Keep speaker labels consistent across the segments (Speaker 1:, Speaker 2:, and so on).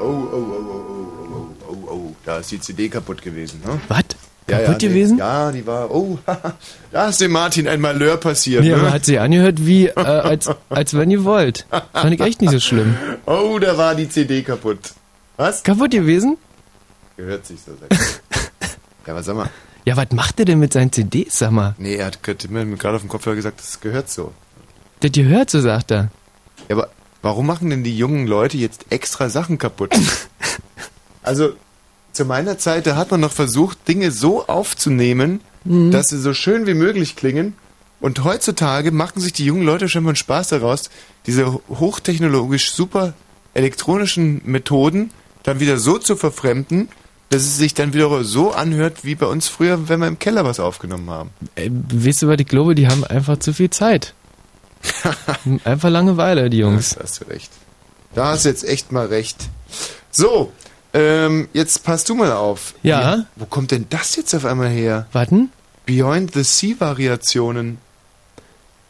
Speaker 1: Oh, oh, oh, oh, oh, oh, oh, oh, da ist die CD kaputt gewesen, ne?
Speaker 2: Was?
Speaker 1: Ja,
Speaker 2: Kaputt
Speaker 1: ja,
Speaker 2: gewesen?
Speaker 1: Nee, ja, die war, oh, da ist dem Martin ein Malheur passiert,
Speaker 2: Nee,
Speaker 1: ne?
Speaker 2: aber hat sie angehört wie, äh, als, als wenn ihr wollt. Fand ich echt nicht so schlimm.
Speaker 1: Oh, da war die CD kaputt. Was?
Speaker 2: Kaputt gewesen?
Speaker 1: Gehört sich so. ja, was sag mal.
Speaker 2: Ja, was macht er denn mit seinen CDs, sag mal?
Speaker 1: Nee, er hat gerade mir gerade auf dem Kopfhörer gesagt, das gehört so.
Speaker 2: Das gehört so, sagt er.
Speaker 1: Ja, aber warum machen denn die jungen Leute jetzt extra Sachen kaputt? also, zu meiner Zeit, da hat man noch versucht, Dinge so aufzunehmen,
Speaker 2: Mhm.
Speaker 1: dass sie so schön wie möglich klingen. Und heutzutage machen sich die jungen Leute schon mal einen Spaß daraus, diese hochtechnologisch super elektronischen Methoden dann wieder so zu verfremden, dass es sich dann wieder so anhört, wie bei uns früher, wenn wir im Keller was aufgenommen haben.
Speaker 2: Ey, weißt du was, ich glaube, die haben einfach zu viel Zeit. einfach Langeweile, die Jungs.
Speaker 1: Da hast du recht. Da hast du jetzt echt mal recht. So, ähm, jetzt passt du mal auf.
Speaker 2: Ja?
Speaker 1: Wie- Wo kommt denn das jetzt auf einmal her?
Speaker 2: Warten?
Speaker 1: Beyond the Sea Variationen.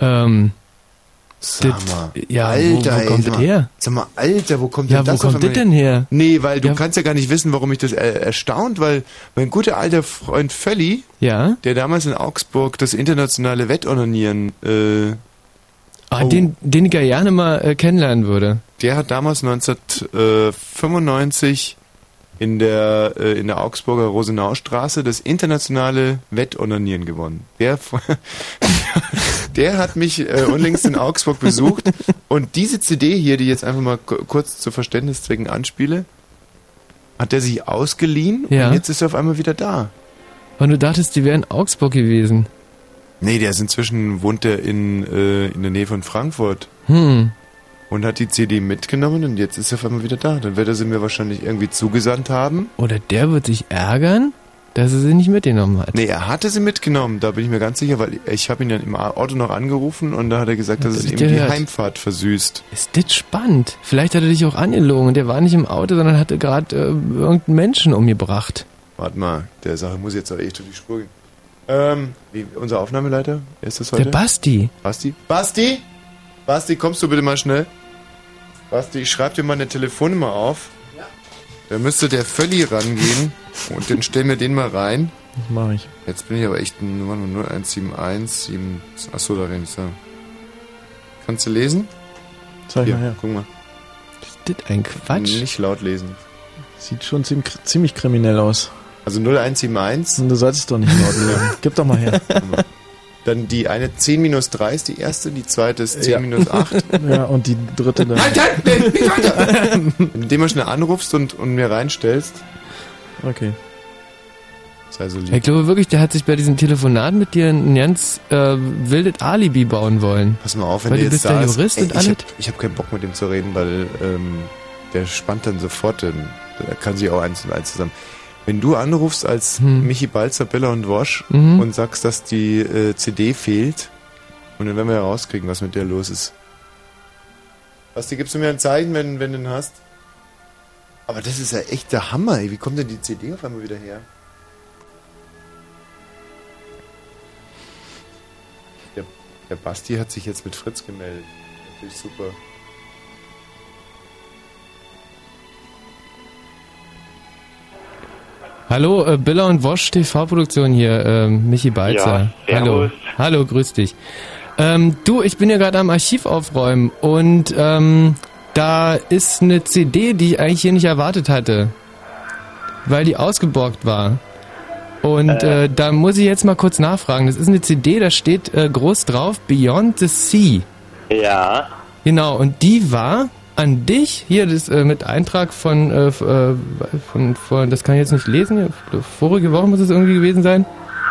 Speaker 2: Ähm.
Speaker 1: Sag mal.
Speaker 2: ja,
Speaker 1: Alter,
Speaker 2: wo, wo
Speaker 1: ey,
Speaker 2: kommt
Speaker 1: sag
Speaker 2: das her?
Speaker 1: Sag mal, Alter, wo kommt
Speaker 2: Ja,
Speaker 1: denn
Speaker 2: wo
Speaker 1: das auf
Speaker 2: kommt das denn her?
Speaker 1: Nee, weil du
Speaker 2: Ja.
Speaker 1: kannst ja gar nicht wissen, warum mich das äh, erstaunt, weil mein guter alter Freund Völli,
Speaker 2: Ja?
Speaker 1: der damals in Augsburg das internationale Wettonanieren, äh,
Speaker 2: Ah,
Speaker 1: Oh.
Speaker 2: den, den ich ja gerne mal äh, kennenlernen würde.
Speaker 1: Der hat damals 1995 in der, äh, in der Augsburger Rosenaustraße das internationale Wettonanieren gewonnen. Der, der hat mich äh, unlängst in Augsburg besucht und diese CD hier, die ich jetzt einfach mal ku- kurz zu Verständniszwecken anspiele, hat er sich ausgeliehen
Speaker 2: Ja.
Speaker 1: und jetzt ist er auf einmal wieder da.
Speaker 2: Und du dachtest, die wären in Augsburg gewesen.
Speaker 1: Nee, der ist inzwischen, wohnt er in, äh, in der Nähe von Frankfurt.
Speaker 2: Hm.
Speaker 1: Und hat die CD mitgenommen und jetzt ist er auf einmal wieder da. Dann wird er sie mir wahrscheinlich irgendwie zugesandt haben.
Speaker 2: Oder der wird sich ärgern, dass er sie nicht mitgenommen hat.
Speaker 1: Nee, er hatte sie mitgenommen, da bin ich mir ganz sicher, weil ich habe ihn ja im Auto noch angerufen und da hat er gesagt, dass
Speaker 2: Hat
Speaker 1: es
Speaker 2: er
Speaker 1: ihm die
Speaker 2: gehört.
Speaker 1: Heimfahrt versüßt.
Speaker 2: Ist das spannend? Vielleicht hat er dich auch angelogen und der war nicht im Auto, sondern hatte gerade äh, irgendeinen Menschen umgebracht.
Speaker 1: Warte mal, der Sache muss jetzt auch echt durch die Spur gehen. Ähm, wie, unser Aufnahmeleiter, wer ist das heute?
Speaker 2: Der Basti.
Speaker 1: Basti? Basti? Basti, kommst du bitte mal schnell? Basti, ich schreib dir mal eine Telefonnummer auf. Ja. Da müsste der Völli rangehen und dann stellen wir den mal rein.
Speaker 2: Das mache ich.
Speaker 1: Jetzt bin ich aber echt ein Nummer 0171 7. Achso, da renn ich sagen. Kannst du lesen?
Speaker 3: Zeig
Speaker 1: Hier,
Speaker 3: mal her.
Speaker 1: guck mal.
Speaker 2: Ist das ein Quatsch?
Speaker 1: Nicht laut lesen.
Speaker 3: Sieht schon ziemlich kriminell aus.
Speaker 1: Also 0171.
Speaker 3: Und du solltest doch nicht laut. Gib doch mal her.
Speaker 1: Dann die eine 10 minus 3 ist die erste, die zweite ist 10
Speaker 3: Ja.
Speaker 1: minus 8.
Speaker 3: Ja, und die dritte dann.
Speaker 1: Halt, halt, nicht weiter! Indem du schnell anrufst und, und mir reinstellst.
Speaker 3: Okay.
Speaker 1: Sei so lieb.
Speaker 2: Ich glaube wirklich, der hat sich bei diesem Telefonat mit dir ein ganz äh, wildes Alibi bauen wollen.
Speaker 1: Pass mal auf, wenn
Speaker 2: Weil
Speaker 1: der
Speaker 2: du
Speaker 1: jetzt
Speaker 2: bist
Speaker 1: da
Speaker 2: ja
Speaker 1: ist.
Speaker 2: Jurist
Speaker 1: Ey,
Speaker 2: und
Speaker 1: ich
Speaker 2: alles.
Speaker 1: hab, ich hab keinen Bock mit dem zu reden, weil ähm, der spannt dann sofort, den, da kann sich auch eins und eins zusammen. Wenn du anrufst als
Speaker 2: Hm.
Speaker 1: Michi Balzer, Bella und Wosch
Speaker 2: Mhm.
Speaker 1: und sagst, dass die äh, CD fehlt, und dann werden wir herauskriegen, was mit der los ist. Basti, gibst du mir ein Zeichen, wenn, wenn du den hast? Aber das ist ja echt der Hammer, ey. Wie kommt denn die CD auf einmal wieder her? Der, der Basti hat sich jetzt mit Fritz gemeldet. Natürlich super.
Speaker 2: Hallo, äh, Billa und Wosch TV-Produktion hier, ähm, Michi Balzer.
Speaker 4: Ja,
Speaker 2: Hallo. Hallo, grüß dich. Ähm, du, ich bin ja gerade am Archiv aufräumen und ähm, da ist eine CD, die ich eigentlich hier nicht erwartet hatte, weil die ausgeborgt war. Und äh, da muss ich jetzt mal kurz nachfragen. Das ist eine CD, da steht äh, groß drauf Beyond the Sea.
Speaker 4: Ja.
Speaker 2: Genau, und die war an dich, hier das äh, mit Eintrag von, äh, äh, von, von, das kann ich jetzt nicht lesen, vorige Woche muss es irgendwie gewesen sein.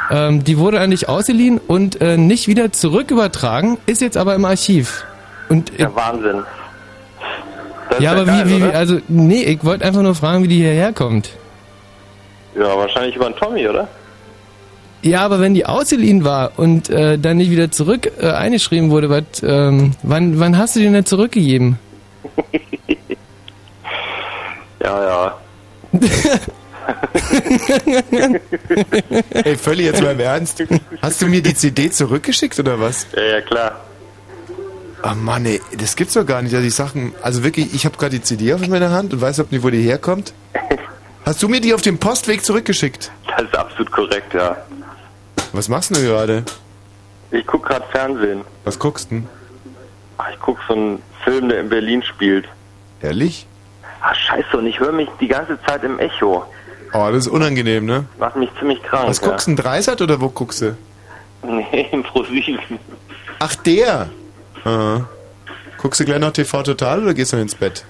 Speaker 2: Ähm, die wurde an dich ausgeliehen und äh, nicht wieder zurück übertragen, ist jetzt aber im Archiv. Und äh,
Speaker 4: Ja, Wahnsinn. Das
Speaker 2: ja, aber
Speaker 4: geil,
Speaker 2: wie, wie,
Speaker 4: oder?
Speaker 2: also, nee, ich wollte einfach nur fragen, wie die hierher kommt.
Speaker 4: Ja, wahrscheinlich über den Tommy, oder?
Speaker 2: Ja, aber wenn die ausgeliehen war und äh, dann nicht wieder zurück äh, eingeschrieben wurde, was, ähm, wann, wann hast du die denn zurückgegeben?
Speaker 4: Ja, ja.
Speaker 1: Ey, völlig jetzt mal im Ernst. Hast du mir die CD zurückgeschickt oder was?
Speaker 4: Ja, ja, klar.
Speaker 1: Ah Mann, ey, das gibt's doch gar nicht, dass ich Sachen. Also wirklich, ich habe gerade die CD auf meiner Hand und weiß nicht, wo die herkommt. Hast du mir die auf dem Postweg zurückgeschickt?
Speaker 4: Das ist absolut korrekt, ja.
Speaker 1: Was machst du denn gerade?
Speaker 4: Ich guck gerade Fernsehen.
Speaker 1: Was guckst du denn?
Speaker 4: Ach, Ich guck so einen Film, der in Berlin spielt.
Speaker 1: Ehrlich?
Speaker 4: Ach, scheiße, und ich höre mich die ganze Zeit im Echo.
Speaker 1: Oh, das ist unangenehm, ne?
Speaker 4: Macht mich ziemlich krank.
Speaker 1: Was guckst du, ein Dreisat oder wo guckst du?
Speaker 4: Nee, im ProSieben.
Speaker 1: Ach, der! Ah. Guckst du gleich noch TV Total oder gehst du ins Bett?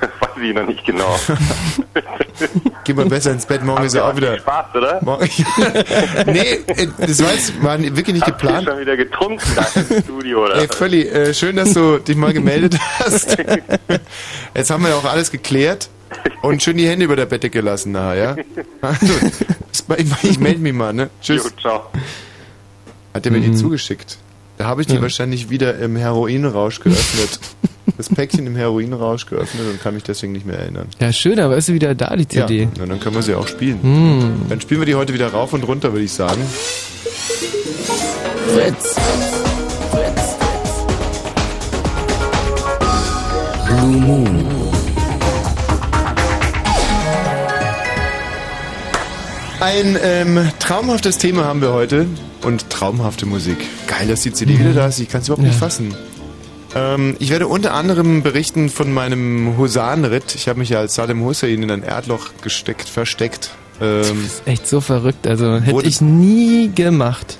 Speaker 4: Weiß ich noch nicht genau.
Speaker 1: Geh mal besser ins Bett, morgen ist ja auch wieder.
Speaker 4: Spaß, oder?
Speaker 1: Morgen, nee, äh, das war jetzt war wirklich nicht
Speaker 4: Habt
Speaker 1: geplant.
Speaker 4: schon wieder getrunken da im Studio, oder?
Speaker 1: Ey, Völli, äh, schön, dass du dich mal gemeldet hast. Jetzt haben wir ja auch alles geklärt und schön die Hände über der Bettdecke gelassen nachher, ja? Also, ich, ich melde mich mal, ne? Tschüss.
Speaker 4: Jo, ciao.
Speaker 1: Hat er mir die zugeschickt. Da habe ich die wahrscheinlich wieder im Heroinrausch geöffnet. Das Päckchen im Heroinrausch geöffnet und kann mich deswegen nicht mehr erinnern.
Speaker 2: Ja, schön, aber ist sie wieder da, die CD?
Speaker 1: Ja, na, dann können wir sie auch spielen.
Speaker 2: Hm.
Speaker 1: Dann spielen wir die heute wieder rauf und runter, würde ich sagen.
Speaker 2: Fritz.
Speaker 5: Blue Moon.
Speaker 1: Ein ähm, traumhaftes Thema haben wir heute und traumhafte Musik. Geil, dass die CD wieder da ist. Ich kann es überhaupt nicht
Speaker 2: Ja.
Speaker 1: fassen. Ähm, ich werde unter anderem berichten von meinem Husarenritt. Ich habe mich ja als Saddam Hussein in ein Erdloch gesteckt, versteckt. Ähm,
Speaker 2: Ist echt so verrückt, also hätte ich nie gemacht.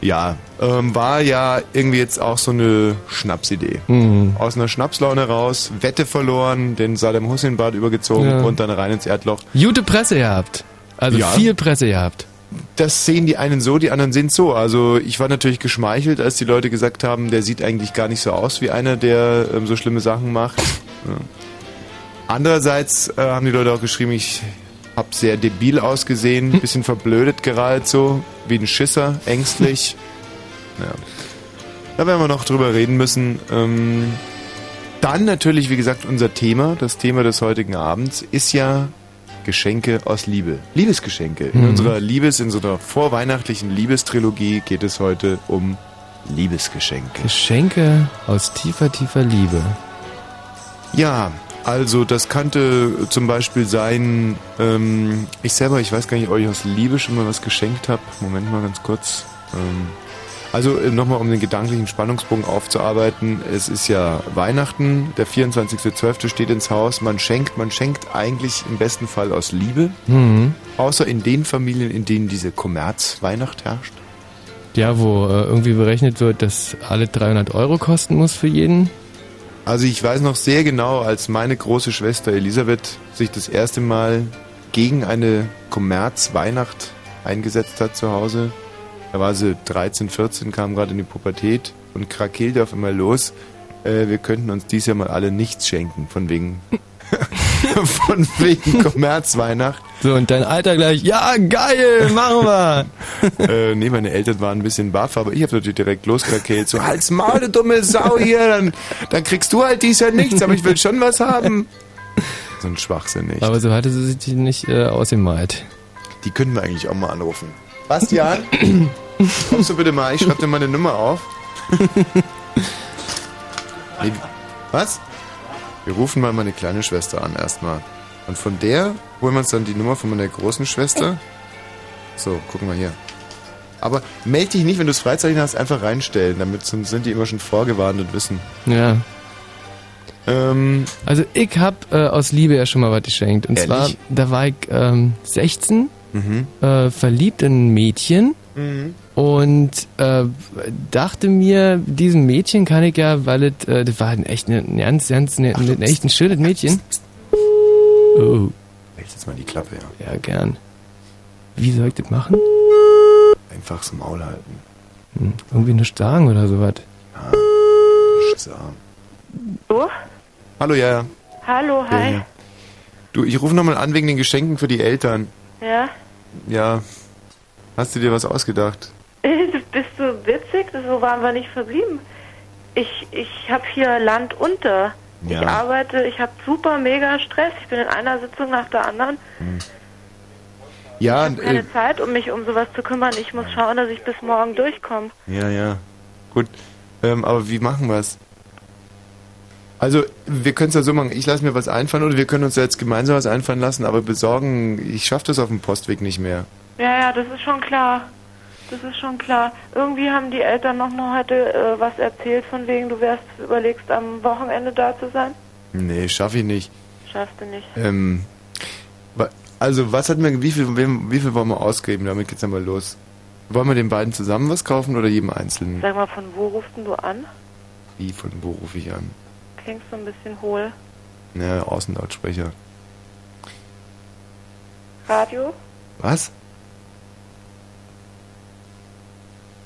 Speaker 1: ja, ähm, war ja irgendwie jetzt auch so eine Schnapsidee.
Speaker 2: Mhm.
Speaker 1: Aus einer Schnapslaune raus, Wette verloren, den Saddam Hussein Bad übergezogen
Speaker 2: Ja.
Speaker 1: und dann rein ins Erdloch.
Speaker 2: Gute Presse gehabt. Also
Speaker 1: Ja.
Speaker 2: viel Presse gehabt.
Speaker 1: Das sehen die einen so, die anderen sehen so. Also ich war natürlich geschmeichelt, als die Leute gesagt haben, der sieht eigentlich gar nicht so aus wie einer, der ähm, so schlimme Sachen macht. Ja. Andererseits äh, haben die Leute auch geschrieben, ich habe sehr debil ausgesehen, bisschen verblödet geralt so, wie ein Schisser, ängstlich. Ja. Da werden wir noch drüber reden müssen. Ähm, dann natürlich, wie gesagt, unser Thema, das Thema des heutigen Abends, ist ja Geschenke aus Liebe. Liebesgeschenke. In
Speaker 2: Mhm.
Speaker 1: unserer Liebes, in so einer vorweihnachtlichen Liebestrilogie geht es heute um Liebesgeschenke.
Speaker 2: Geschenke aus tiefer, tiefer Liebe.
Speaker 1: Ja, also das könnte zum Beispiel sein, ähm, ich selber, ich weiß gar nicht, ob ich aus Liebe schon mal was geschenkt habe. Moment mal ganz kurz. Ähm, also äh, nochmal, um den gedanklichen Spannungsbogen aufzuarbeiten. Es ist ja Weihnachten, der 24.12. steht ins Haus. Man schenkt, man schenkt eigentlich im besten Fall aus Liebe.
Speaker 2: Mhm.
Speaker 1: Außer in den Familien, in denen diese Kommerzweihnacht herrscht.
Speaker 2: Ja, wo äh, irgendwie berechnet wird, dass alle 300 Euro kosten muss für jeden.
Speaker 1: Also ich weiß noch sehr genau, als meine große Schwester Elisabeth sich das erste Mal gegen eine Kommerzweihnacht eingesetzt hat zu Hause. Da war sie 13, 14, kam gerade in die Pubertät und krakeelte auf einmal los. Äh, wir könnten uns dies Jahr mal alle nichts schenken, von wegen von wegen Kommerzweihnacht.
Speaker 2: So, und dein Alter gleich, ja, geil, machen wir.
Speaker 1: äh, nee, meine Eltern waren ein bisschen baff, aber ich habe natürlich direkt loskrakeelt. So, halt's Maul, du dumme Sau hier, dann, dann kriegst du halt dies Jahr nichts, aber ich will schon was haben. So ein Schwachsinn nicht.
Speaker 2: Aber so hatte sie sich nicht äh, ausgemalt.
Speaker 1: Die können wir eigentlich auch mal anrufen. Bastian, kommst du bitte mal, ich schreib dir mal eine Nummer auf. Nee, was? Wir rufen mal meine kleine Schwester an erstmal. Und von der holen wir uns dann die Nummer von meiner großen Schwester. So, gucken wir hier. Aber melde dich nicht, wenn du es Freizeichen hast, einfach reinstellen, damit sonst sind die immer schon vorgewarnt und wissen.
Speaker 2: Ja.
Speaker 1: Ähm,
Speaker 2: Also ich hab äh, aus Liebe ja schon mal was geschenkt. Und
Speaker 1: Ehrlich?
Speaker 2: zwar, da war ich ähm, 16,
Speaker 1: mhm.
Speaker 2: äh, verliebt in ein Mädchen
Speaker 1: Mhm.
Speaker 2: Und äh, dachte mir, diesem Mädchen kann ich ja, weil es, äh, das war ein echt ein, ein ganz, ganz, ein, ein, echt ein schönes Mädchen. Oh,
Speaker 1: Halt jetzt mal die Klappe, ja.
Speaker 2: ja, gern. Wie soll ich das machen?
Speaker 1: Einfach das Maul halten.
Speaker 2: Hm, irgendwie nichts sagen oder sowas.
Speaker 1: So.
Speaker 6: So?
Speaker 1: Hallo, ja, ja.
Speaker 6: Hallo, hi.
Speaker 1: Ja. Du, ich rufe nochmal an wegen den Geschenken für die Eltern.
Speaker 6: Ja.
Speaker 1: Ja. Hast du dir was ausgedacht?
Speaker 6: Bist du witzig? So waren wir nicht verblieben. Ich, ich habe hier Land unter. Ich
Speaker 1: Ja.
Speaker 6: arbeite, ich habe super mega Stress. Ich bin in einer Sitzung nach der anderen.
Speaker 1: Ja,
Speaker 6: Keine
Speaker 1: äh,
Speaker 6: Zeit, um mich um sowas zu kümmern. Ich muss schauen, dass ich bis morgen durchkomme.
Speaker 1: ja, ja. Gut. Ähm, aber wie machen wir's? Also, wir können es ja so machen, ich lasse mir was einfallen oder wir können uns ja jetzt gemeinsam was einfallen lassen, aber besorgen, ich schaffe das auf dem Postweg nicht mehr.
Speaker 7: Ja, ja, das ist schon klar. Das ist schon klar. Irgendwie haben die Eltern noch mal heute äh, was erzählt, von wegen, du wärst überlegst, am Wochenende da zu sein.
Speaker 1: Nee, schaffe ich nicht.
Speaker 7: Schaffst du nicht.
Speaker 1: Ähm, also, was hat mir, wie viel, wie viel wollen wir ausgeben? Damit geht's dann mal los. Wollen wir den beiden zusammen was kaufen oder jedem einzeln?
Speaker 7: Sag mal, von wo rufst du an?
Speaker 1: Wie, von wo rufe ich an?
Speaker 7: Klingst so ein bisschen hohl.
Speaker 1: Ja, Außenlautsprecher.
Speaker 7: Radio?
Speaker 1: Was?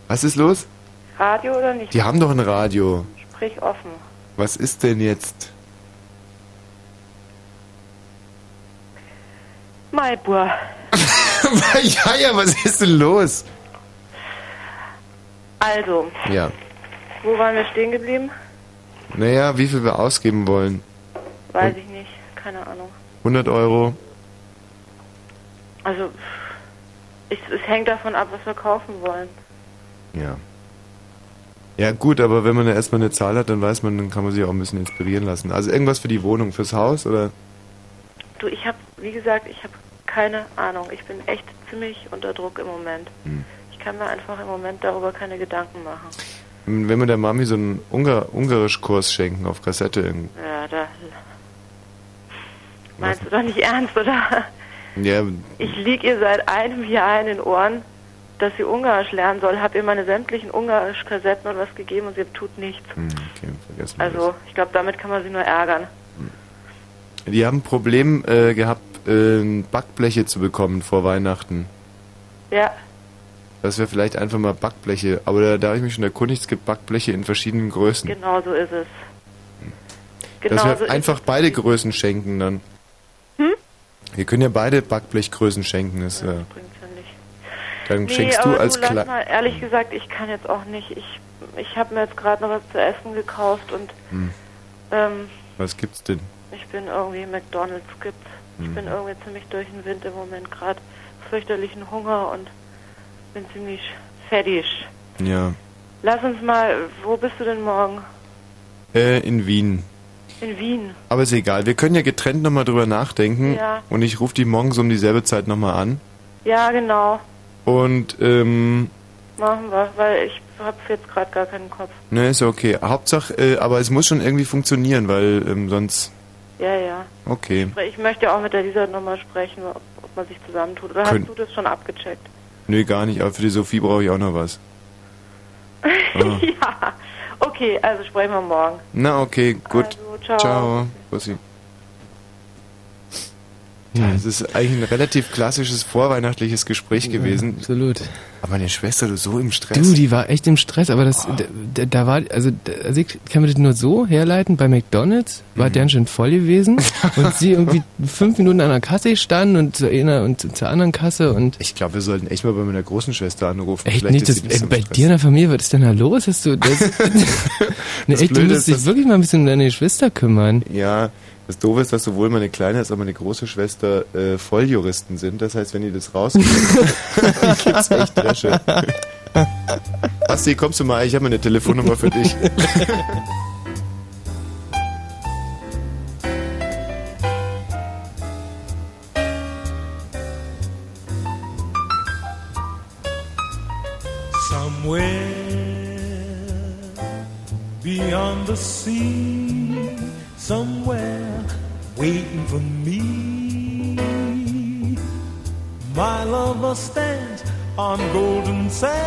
Speaker 1: Was ist los?
Speaker 7: Radio oder nicht?
Speaker 1: Die haben doch ein Radio.
Speaker 7: Sprich offen.
Speaker 1: Was ist denn jetzt?
Speaker 7: Maibur.
Speaker 1: ja, ja, was ist denn los?
Speaker 7: Also,
Speaker 1: Ja.
Speaker 7: wo waren wir stehen geblieben?
Speaker 1: Naja, wie viel wir ausgeben wollen.
Speaker 7: Weiß ich nicht. Keine Ahnung.
Speaker 1: 100 Euro.
Speaker 7: Also, ich, es hängt davon ab, was wir kaufen wollen.
Speaker 1: Ja. Ja, gut, aber wenn man da erstmal eine Zahl hat, dann weiß man, dann kann man sich auch ein bisschen inspirieren lassen. Also irgendwas für die Wohnung, fürs Haus oder?
Speaker 7: Du, ich habe, wie gesagt, ich habe keine Ahnung. Ich bin echt ziemlich unter Druck im Moment.
Speaker 1: Hm.
Speaker 7: Ich kann mir einfach im Moment darüber keine Gedanken machen.
Speaker 1: Wenn wir der Mami so einen Ungar Ungarisch-Kurs schenken auf Kassette. irgendwie.
Speaker 7: Ja, da. Meinst du doch nicht ernst, oder?
Speaker 1: Ja,
Speaker 7: Ich lieg ihr seit einem Jahr in den Ohren, dass sie Ungarisch lernen soll. Hab ihr meine sämtlichen Ungarisch-Kassetten und was gegeben und sie tut nichts.
Speaker 1: hm, okay,
Speaker 7: Also, ich glaube, damit kann man sie nur ärgern.
Speaker 1: das. Die haben ein Problem äh, gehabt, äh, Backbleche zu bekommen vor Weihnachten.
Speaker 7: Ja,
Speaker 1: Dass wir vielleicht einfach mal Backbleche, aber da, da habe ich mich schon erkundigt, es gibt Backbleche in verschiedenen Größen.
Speaker 7: genau so ist es.
Speaker 1: Dass
Speaker 7: Genau
Speaker 1: wir
Speaker 7: so
Speaker 1: einfach beide Größen schenken dann.
Speaker 7: Hm?
Speaker 1: Wir können ja beide Backblechgrößen schenken. Das, äh,
Speaker 7: bringt's ja nicht.
Speaker 1: Dann
Speaker 7: Nee,
Speaker 1: schenkst du als Kleid.
Speaker 7: ehrlich gesagt, ich kann jetzt auch nicht. Ich, ich habe mir jetzt gerade noch was zu essen gekauft und
Speaker 1: Hm.
Speaker 7: ähm,
Speaker 1: Was gibt's denn?
Speaker 7: ich bin irgendwie McDonalds gibt's. Ich
Speaker 1: Hm.
Speaker 7: bin irgendwie ziemlich durch den Wind im Moment gerade. Fürchterlichen Hunger und bin ziemlich fertig.
Speaker 1: Ja.
Speaker 7: Lass uns mal, wo bist du denn morgen?
Speaker 1: Äh, in Wien.
Speaker 7: In Wien.
Speaker 1: Aber ist egal. Wir können ja getrennt nochmal drüber nachdenken.
Speaker 7: Ja.
Speaker 1: Und ich rufe die morgens um dieselbe Zeit nochmal an.
Speaker 7: Ja, genau.
Speaker 1: Und, ähm,
Speaker 7: Machen wir, weil ich habe jetzt gerade gar keinen Kopf.
Speaker 1: ne, ist ja okay. Hauptsache, äh, aber es muss schon irgendwie funktionieren, weil ähm, sonst.
Speaker 7: Ja, ja.
Speaker 1: Okay.
Speaker 7: Ich möchte auch mit der Lisa nochmal sprechen, ob, ob man sich zusammentut. Oder
Speaker 1: Können-
Speaker 7: hast du das schon abgecheckt?
Speaker 1: Nö, gar nicht. Aber für die Sophie brauche ich auch noch was. Ah.
Speaker 7: ja. Okay, also sprechen wir morgen.
Speaker 1: Na, okay, gut.
Speaker 7: Also, ciao.
Speaker 1: Ciao. Bussi. Ja, es ist eigentlich ein relativ klassisches vorweihnachtliches Gespräch gewesen.
Speaker 2: absolut.
Speaker 1: Aber meine Schwester, du so im Stress.
Speaker 2: Du, die war echt im Stress, aber das, da, da- da war, also, da, also ich kann mir das nur so herleiten, bei McDonalds
Speaker 1: Mhm.
Speaker 2: war deren schon voll gewesen und sie irgendwie fünf Minuten an der Kasse standen und zu einer und zur anderen Kasse und.
Speaker 1: Ich glaube, wir sollten echt mal bei meiner großen Schwester anrufen.
Speaker 2: Echt
Speaker 1: Vielleicht
Speaker 2: nicht, das, ey, bei
Speaker 1: Stress.
Speaker 2: dir in der Familie, was ist denn da los? Hast du, das,
Speaker 1: Das
Speaker 2: echt, du musst dich wirklich mal ein bisschen um deine Geschwister kümmern.
Speaker 1: Ja, das Doofe ist, dass sowohl meine kleine als auch meine große Schwester äh, Volljuristen sind. Das heißt, wenn die das dann gibt's echt Dresche. Basti, kommst du mal? Ich habe eine Telefonnummer für dich.
Speaker 8: Somewhere beyond the sea, somewhere waiting for me. My lover stands on golden sands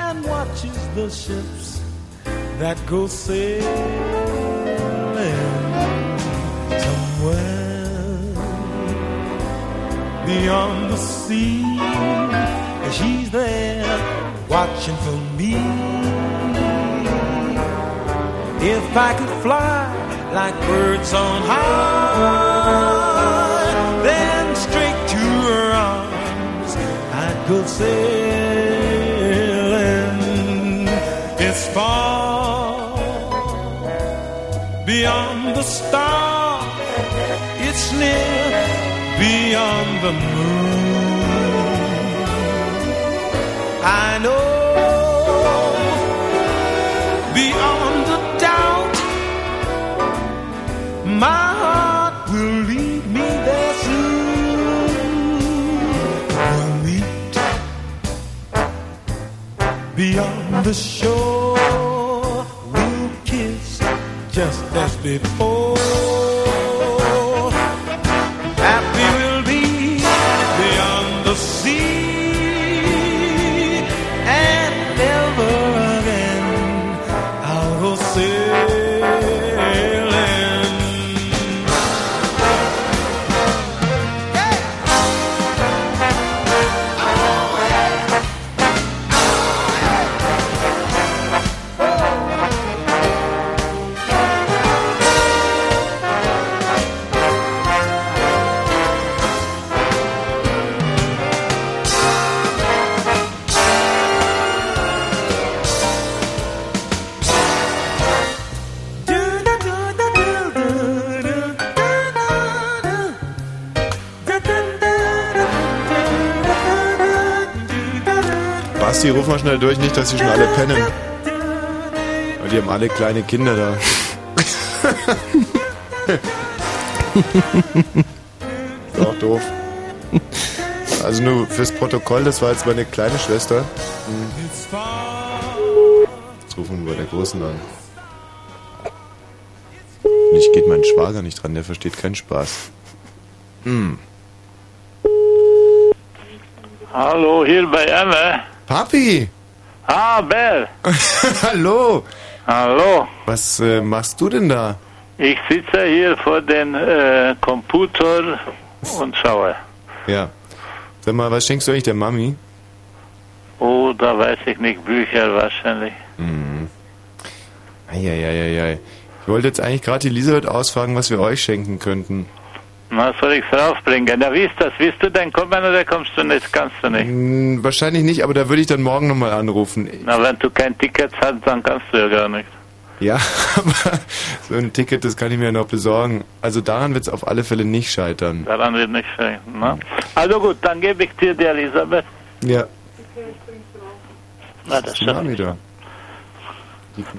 Speaker 8: and watches the ships that go sailing somewhere beyond the sea. She's there watching for me. If I could fly like birds on high, then straight to her arms I'd go sailing. It's far beyond the star. It's near beyond the moon. I know My heart will lead me there soon. We'll meet beyond the shore. We'll kiss just as before.
Speaker 1: Basti, ruf mal schnell durch, nicht, dass sie schon alle pennen. Weil die haben alle kleine Kinder da. ist auch doof. Also nur fürs Protokoll, das war jetzt meine kleine Schwester. Jetzt rufen wir bei der Großen an. Nicht geht mein Schwager nicht dran, der versteht keinen Spaß. Hm.
Speaker 9: Hallo, hier bei Emme.
Speaker 1: Papi!
Speaker 9: Ah, Bell.
Speaker 1: Hallo!
Speaker 9: Hallo.
Speaker 1: Was äh, machst du denn da?
Speaker 9: Ich sitze hier vor dem äh, Computer und schaue.
Speaker 1: Ja. Sag mal, was schenkst du eigentlich der Mami?
Speaker 9: Oh, da weiß ich nicht, Bücher wahrscheinlich.
Speaker 1: Mhm. Eieieiei. Ich wollte jetzt eigentlich gerade Elisabeth ausfragen, was wir euch schenken könnten.
Speaker 9: Na, soll ich's raufbringen? Na, wie ist das? Willst du denn kommen oder kommst du nicht? Kannst du nicht.
Speaker 1: Hm, wahrscheinlich nicht, aber da würde ich dann morgen nochmal anrufen.
Speaker 9: Na, wenn du kein Ticket hast, dann kannst du ja gar nicht.
Speaker 1: Ja, aber so ein Ticket, das kann ich mir ja noch besorgen. Also daran wird es auf alle Fälle nicht scheitern.
Speaker 9: Daran wird nicht scheitern. Ne? Also gut, dann gebe ich dir die Elisabeth.
Speaker 1: Ja,
Speaker 9: Na,
Speaker 1: das ist die. Mami da.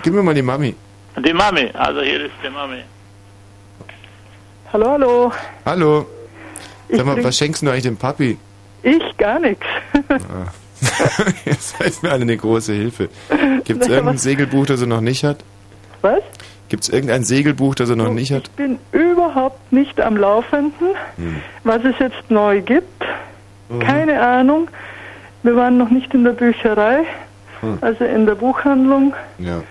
Speaker 1: Gib mir mal die Mami.
Speaker 9: Die Mami, also hier ist die Mami.
Speaker 10: Hallo, hallo.
Speaker 1: Hallo. Sag mal, was schenkst du eigentlich dem Papi?
Speaker 10: Ich gar nichts.
Speaker 1: Ah. Jetzt seid mir alle eine große Hilfe. Gibt es irgendein
Speaker 10: was-
Speaker 1: Segelbuch, das er noch nicht hat?
Speaker 10: Was?
Speaker 1: Gibt es irgendein Segelbuch, das er noch nicht hat?
Speaker 10: Ich bin überhaupt nicht am Laufenden,
Speaker 1: Hm.
Speaker 10: was es jetzt neu gibt.
Speaker 1: Mhm.
Speaker 10: Keine Ahnung. Wir waren noch nicht in der Bücherei,
Speaker 1: Hm.
Speaker 10: also in der Buchhandlung.
Speaker 1: Ja.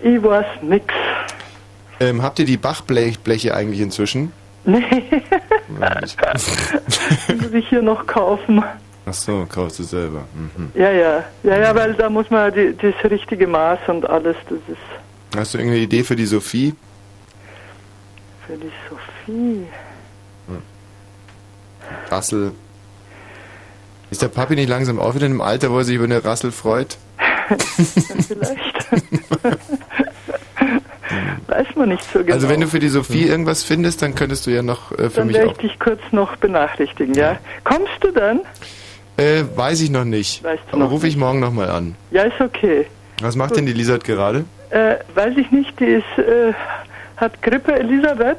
Speaker 10: Ich weiß nix.
Speaker 1: Ähm, habt ihr die Bachbleche eigentlich inzwischen?
Speaker 10: Nee, muss ich hier noch kaufen.
Speaker 1: Ach so, kaufst du selber. Mhm.
Speaker 10: Ja, ja, ja, ja, weil da muss man die, das richtige Maß und alles, das ist
Speaker 1: Hast du irgendeine Idee für die Sophie?
Speaker 10: für die Sophie.
Speaker 1: Rassel. Ist der Papi nicht langsam auch wieder in einem Alter, wo er sich über eine Rassel freut?
Speaker 10: Vielleicht. Weiß man nicht so genau.
Speaker 1: Also wenn du für die Sophie irgendwas findest, dann könntest du ja noch äh, für
Speaker 10: Dann
Speaker 1: mich
Speaker 10: werde
Speaker 1: auch.
Speaker 10: ich dich kurz noch benachrichtigen, ja? Kommst du dann?
Speaker 1: Äh, weiß ich noch nicht.
Speaker 10: Weißt du
Speaker 1: Aber
Speaker 10: noch
Speaker 1: rufe ich morgen nochmal an.
Speaker 10: Ja, ist okay.
Speaker 1: Was macht
Speaker 10: Gut.
Speaker 1: denn die Elisabeth gerade?
Speaker 10: Äh, weiß ich nicht, die ist, äh, hat Grippe, Elisabeth.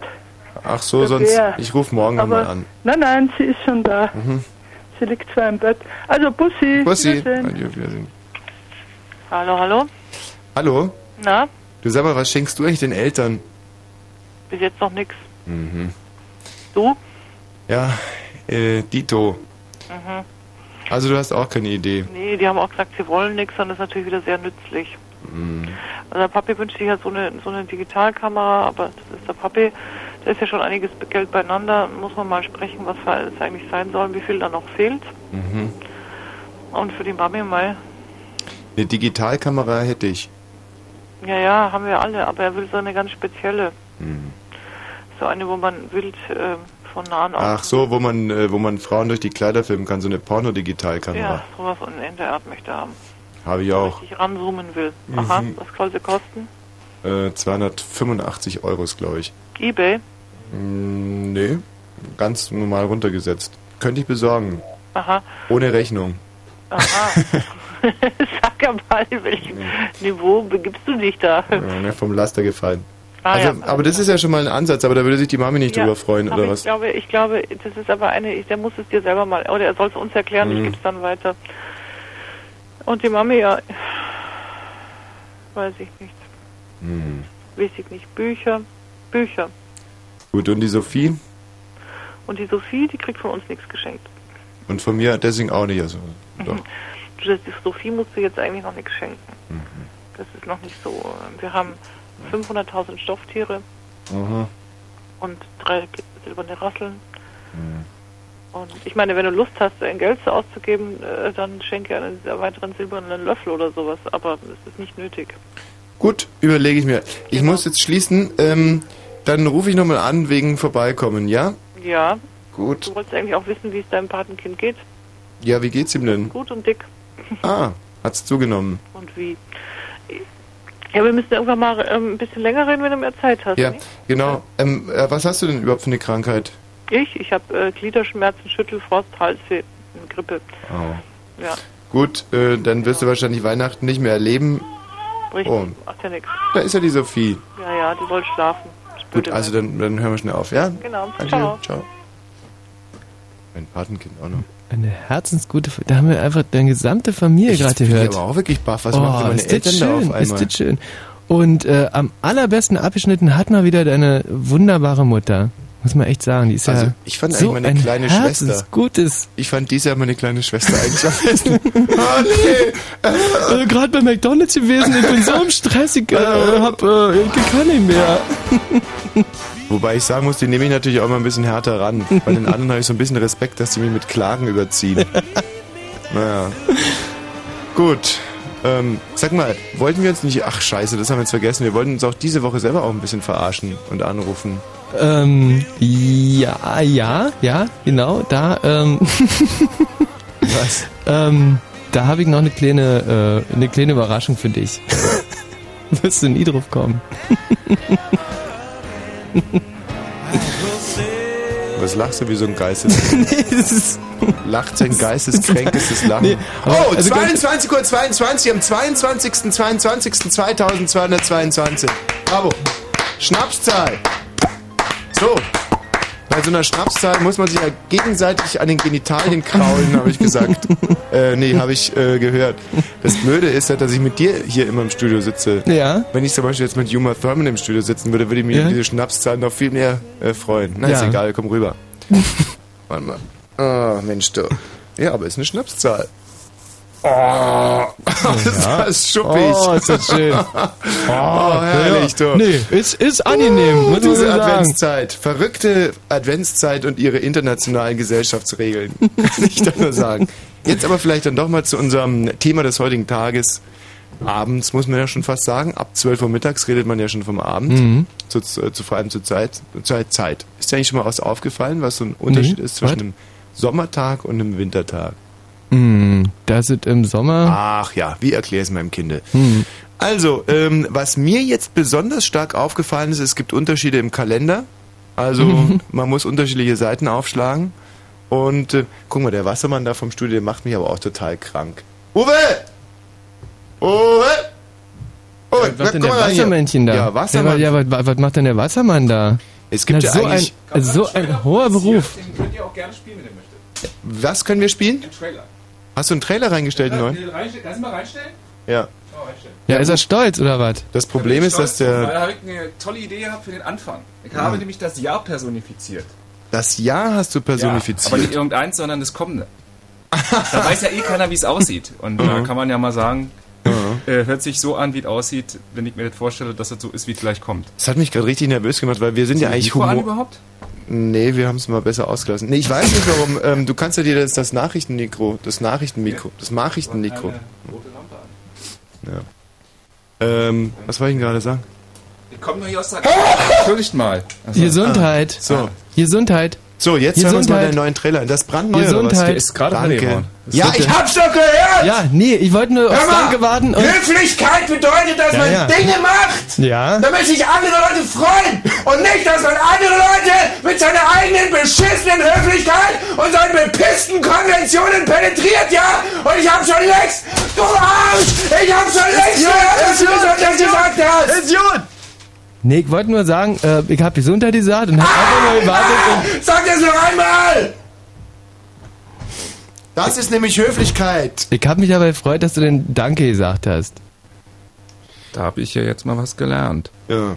Speaker 1: Ach so,
Speaker 10: Das
Speaker 1: sonst.
Speaker 10: wär-
Speaker 1: Ich rufe morgen nochmal an.
Speaker 10: nein, nein, sie ist schon da.
Speaker 1: Mhm.
Speaker 10: Sie liegt zwar im Bett. Also, Bussi.
Speaker 1: Bussi.
Speaker 10: Wiedersehen.
Speaker 1: Adieu, Wiedersehen.
Speaker 6: Hallo, hallo?
Speaker 1: Hallo?
Speaker 6: Na,
Speaker 1: Du sag mal, was schenkst du eigentlich den Eltern?
Speaker 6: bis jetzt noch nix.
Speaker 1: Mhm.
Speaker 6: Du?
Speaker 1: Ja, äh, Dito.
Speaker 6: Mhm.
Speaker 1: Also du hast auch keine Idee.
Speaker 6: Nee, die haben auch gesagt, sie wollen nichts das ist natürlich wieder sehr nützlich.
Speaker 1: Mhm.
Speaker 6: Also der Papi wünscht sich ja so eine, so eine Digitalkamera, aber das ist der Papi, da ist ja schon einiges Geld beieinander, muss man mal sprechen, was es eigentlich sein soll, wie viel da noch fehlt.
Speaker 1: Mhm.
Speaker 6: Und für die Mami mal,
Speaker 1: Eine Digitalkamera hätte ich.
Speaker 6: Ja, ja, haben wir alle, aber er will so eine ganz spezielle.
Speaker 1: Mhm.
Speaker 6: So eine, wo man wild äh, von nahen
Speaker 1: Ach so, wo man, äh, wo man Frauen durch die Kleider filmen kann, so eine Pornodigitalkamera.
Speaker 6: Ja, sowas in der Art möchte haben.
Speaker 1: Habe ich auch.
Speaker 6: Ich ranzoomen will. Aha,
Speaker 1: Mhm.
Speaker 6: was soll sie kosten?
Speaker 1: Äh, 285 Euro, glaube ich.
Speaker 6: Ebay?
Speaker 1: Mm, nee, ganz normal runtergesetzt. Könnte ich besorgen.
Speaker 6: Aha,
Speaker 1: Ohne Rechnung.
Speaker 6: aha. Sag ja mal, in welchem Niveau begibst du dich da?
Speaker 1: Ja, ne, vom Laster gefallen.
Speaker 6: Ah,
Speaker 1: also,
Speaker 6: ja.
Speaker 1: aber das ist ja schon mal ein Ansatz, aber da würde sich die Mami nicht
Speaker 6: Ja,
Speaker 1: drüber freuen, oder
Speaker 6: ich
Speaker 1: was?
Speaker 6: glaube, ich glaube, das ist aber eine, ich- der muss es dir selber mal, oder er soll es uns erklären, ich
Speaker 1: Mhm.
Speaker 6: gebe es dann weiter. Und die Mami, ja, weiß ich nicht,
Speaker 1: Hm.
Speaker 6: weiß ich nicht, Bücher, Bücher.
Speaker 1: Gut, und die Sophie?
Speaker 6: Und die Sophie, die kriegt von uns nichts geschenkt.
Speaker 1: Und von mir deswegen auch nicht. Also, doch.
Speaker 6: Mhm. Die Sophie musst du jetzt eigentlich noch nichts schenken.
Speaker 1: Mhm.
Speaker 6: Das ist noch nicht so. Wir haben 500.000 Stofftiere
Speaker 1: Aha.
Speaker 6: und drei silberne Rasseln.
Speaker 1: Mhm.
Speaker 6: Und ich meine, wenn du Lust hast, ein Geld so auszugeben, äh, dann schenke einen weiteren silbernen Löffel oder sowas. Aber es ist nicht nötig.
Speaker 1: Gut, überlege ich mir. Ich
Speaker 6: Genau.
Speaker 1: muss jetzt schließen. Ähm, dann rufe ich nochmal an wegen Vorbeikommen, ja?
Speaker 6: Ja.
Speaker 1: Gut.
Speaker 6: Du wolltest eigentlich auch wissen, wie es deinem Patenkind geht.
Speaker 1: Ja, wie geht's ihm denn?
Speaker 6: Gut und dick.
Speaker 1: Ah, hat's zugenommen.
Speaker 6: Und wie? Ja, wir müssen irgendwann mal ähm, ein bisschen länger reden, wenn du mehr Zeit hast.
Speaker 1: Ja,
Speaker 6: nicht?
Speaker 1: genau. Ähm, äh, was hast du denn überhaupt für eine Krankheit?
Speaker 6: Ich? Ich habe äh, Gliederschmerzen, Schüttelfrost, Halsweh, Grippe.
Speaker 1: Oh.
Speaker 6: Ja,
Speaker 1: Gut, äh, dann wirst du wahrscheinlich Weihnachten nicht mehr erleben.
Speaker 6: richtig.
Speaker 1: Oh,
Speaker 6: Macht ja nichts.
Speaker 1: da ist ja die Sophie.
Speaker 6: Ja, ja, die soll schlafen.
Speaker 1: Gut, also dann, dann hören wir schnell auf, ja?
Speaker 6: Genau, ciao.
Speaker 1: ciao. Mein Patenkind auch noch.
Speaker 2: Eine herzensgute, da haben wir einfach deine gesamte Familie
Speaker 1: Ich
Speaker 2: gerade gehört.
Speaker 1: aber auch wirklich baff. Was
Speaker 2: oh,
Speaker 1: machen meine
Speaker 2: ist das
Speaker 1: Eltern
Speaker 2: schön,
Speaker 1: da auf
Speaker 2: Ist
Speaker 1: einmal?
Speaker 2: das schön. Und äh, am allerbesten abgeschnitten hat mal wieder deine wunderbare Mutter. Muss man echt sagen. Die ist
Speaker 1: Also,
Speaker 2: ja
Speaker 1: ich fand
Speaker 2: so
Speaker 1: eigentlich meine
Speaker 2: ein
Speaker 1: kleine Schwester.
Speaker 2: Gutes.
Speaker 1: Ich fand dies Jahr meine kleine Schwester eigentlich am besten. oh, nee.
Speaker 2: Äh, Gerade bei McDonalds gewesen, ich bin so im Stress, ich, äh, hab, äh, ich kann nicht mehr.
Speaker 1: Wobei ich sagen muss, die nehme ich natürlich auch mal ein bisschen härter ran. Bei den anderen habe ich so ein bisschen Respekt, dass die mich mit Klagen überziehen. naja. Gut. Ähm, sag mal, wollten wir uns nicht. Ach, scheiße, das haben wir jetzt vergessen. Wir wollten uns auch diese Woche selber auch ein bisschen verarschen und anrufen.
Speaker 2: Ähm, ja, ja, ja, genau, da, ähm,
Speaker 1: Was?
Speaker 2: ähm, da habe ich noch eine kleine, äh, eine kleine Überraschung für dich. Wirst du nie drauf kommen.
Speaker 1: Was lachst du wie so ein Geistes...
Speaker 2: nee, das ist...
Speaker 1: Lacht sein geisteskränkestes Lachen.
Speaker 2: Nee,
Speaker 1: oh,
Speaker 2: also ganz-
Speaker 1: 22 Uhr 22 am 22. 22. 2222. Bravo. Schnapszahl. Bei so einer Schnapszahl muss man sich ja gegenseitig an den Genitalien kraulen, habe ich gesagt. äh, nee, habe ich äh, gehört. Das Blöde ist ja, dass ich mit dir hier immer im Studio sitze.
Speaker 2: Ja.
Speaker 1: Wenn ich zum Beispiel jetzt mit Juma Thurman im Studio sitzen würde, würde ich mich
Speaker 2: Ja.
Speaker 1: diese Schnapszahl noch viel mehr äh, freuen. Na, ist
Speaker 2: Ja.
Speaker 1: egal, komm rüber. Warte mal. Ah, Mensch, du. Ja, aber ist eine Schnapszahl. Oh, das ist schuppig.
Speaker 2: Oh, ist das schön.
Speaker 1: Oh, herrlich, du.
Speaker 2: Nee, ist, ist angenehm, so
Speaker 1: Diese
Speaker 2: sagen.
Speaker 1: Adventszeit. Verrückte Adventszeit und ihre internationalen Gesellschaftsregeln. Kann ich da nur sagen. Jetzt aber vielleicht dann doch mal zu unserem Thema des heutigen Tages. Abends muss man ja schon fast sagen. Ab 12 Uhr mittags redet man ja schon vom Abend.
Speaker 2: Mhm.
Speaker 1: Zu, zu, zu, vor allem zur Zeit, zur Zeit. Ist dir eigentlich schon mal was aufgefallen, was so ein Unterschied
Speaker 2: Nee,
Speaker 1: ist zwischen
Speaker 2: was?
Speaker 1: einem Sommertag und einem Wintertag?
Speaker 2: Mm, da sind im Sommer.
Speaker 1: Ach ja, wie erkläre ich es meinem Kinde?
Speaker 2: Hm.
Speaker 1: Also, ähm, was mir jetzt besonders stark aufgefallen ist, es gibt Unterschiede im Kalender. Also, man muss unterschiedliche Seiten aufschlagen. Und äh, guck mal, der Wassermann da vom Studio, der macht mich aber auch total krank. Uwe! Uwe! Uwe,
Speaker 2: Was macht denn der. Wassermännchen da?
Speaker 1: Ja, Wassermann.
Speaker 2: Ja, was, was macht denn der Wassermann da?
Speaker 1: Es gibt
Speaker 2: Na,
Speaker 1: ja
Speaker 2: so
Speaker 1: eigentlich...
Speaker 2: ein, so ein hoher Beruf.
Speaker 11: Den könnt ihr auch gerne spielen, wenn ihr möchtet.
Speaker 1: Was können wir spielen?
Speaker 11: Im Trailer.
Speaker 1: Hast du einen Trailer reingestellt, einen neuen?
Speaker 11: Kannst du mal reinstellen?
Speaker 1: Ja.
Speaker 11: Oh.
Speaker 2: Ja, ist er stolz oder was?
Speaker 1: Das Problem ist, dass
Speaker 11: Weil
Speaker 1: der...
Speaker 11: da habe ich eine tolle Idee gehabt für den Anfang. Ich habe nämlich das Jahr personifiziert.
Speaker 1: Das Jahr hast du
Speaker 11: Ja, aber nicht
Speaker 1: personifiziert.
Speaker 11: irgendeins, sondern das kommende. da weiß ja eh keiner, wie es aussieht. Und da
Speaker 1: Mhm.
Speaker 11: kann man ja mal sagen, äh, hört sich so an, wie es aussieht, wenn ich mir das vorstelle, dass es so ist, wie es gleich kommt.
Speaker 1: Das hat mich gerade richtig nervös gemacht, weil wir sind ja
Speaker 11: Ist
Speaker 1: eigentlich Humor...
Speaker 11: überhaupt?
Speaker 1: Nee, wir haben es mal besser ausgelassen. Nee, ich weiß nicht warum. Ähm, du kannst ja dir das, das Nachrichtenmikro, das Nachrichtenmikro, das Nachrichtenmikro.
Speaker 11: rote Lampe an.
Speaker 1: Ja. Ähm, was wollte ich denn gerade sagen?
Speaker 11: Ich komme nur hier aus der... Entschuldigt mal. Also,
Speaker 2: Gesundheit.
Speaker 1: So.
Speaker 2: Gesundheit.
Speaker 1: So, jetzt hören wir uns mal
Speaker 2: Gesundheit.
Speaker 1: den neuen Trailer. Das brandneue oder was?
Speaker 2: Gesundheit.
Speaker 11: der ist gerade
Speaker 1: Danke. Ja, ich hab's doch gehört!
Speaker 2: Ja, nee, ich wollte nur aufs
Speaker 1: Hör mal,
Speaker 2: Danke warten und.
Speaker 1: Höflichkeit bedeutet, dass
Speaker 2: Ja,
Speaker 1: man
Speaker 2: ja.
Speaker 1: Dinge macht,
Speaker 2: Ja.
Speaker 1: damit sich andere Leute freuen und nicht, dass man andere Leute mit seiner eigenen beschissenen Höflichkeit und seinen bepissten Konventionen penetriert, ja? Und ich hab schon längst, du Arsch, ich hab schon längst gehört, dass du das gesagt hast.
Speaker 3: Ist gut!
Speaker 2: Nee, ich wollte nur sagen, äh, ich habe Gesundheit gesagt und hab einfach nur gewartet.
Speaker 1: Sag das noch einmal! Das ist nämlich Höflichkeit.
Speaker 2: Ich habe mich aber gefreut, dass du den Danke gesagt hast.
Speaker 11: Da habe ich ja jetzt mal was gelernt.
Speaker 1: Ja.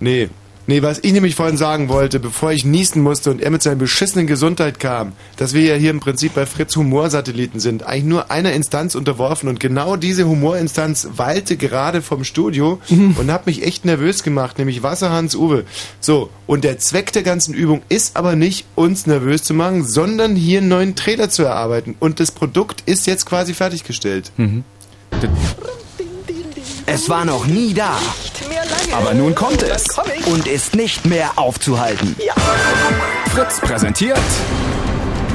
Speaker 1: Nee. Nee, was ich nämlich vorhin sagen wollte, bevor ich niesen musste und er mit seiner beschissenen Gesundheit kam, dass wir ja hier im Prinzip bei Fritz Humorsatelliten sind, eigentlich nur einer Instanz unterworfen und genau diese Humorinstanz weilte gerade vom Studio und hat mich echt nervös gemacht, nämlich Wasserhans Uwe. So, und der Zweck der ganzen Übung ist aber nicht, uns nervös zu machen, sondern hier einen neuen Trailer zu erarbeiten und das Produkt ist jetzt quasi fertiggestellt.
Speaker 12: Es war noch nie da. Aber nun kommt es und ist nicht mehr aufzuhalten.
Speaker 13: Fritz präsentiert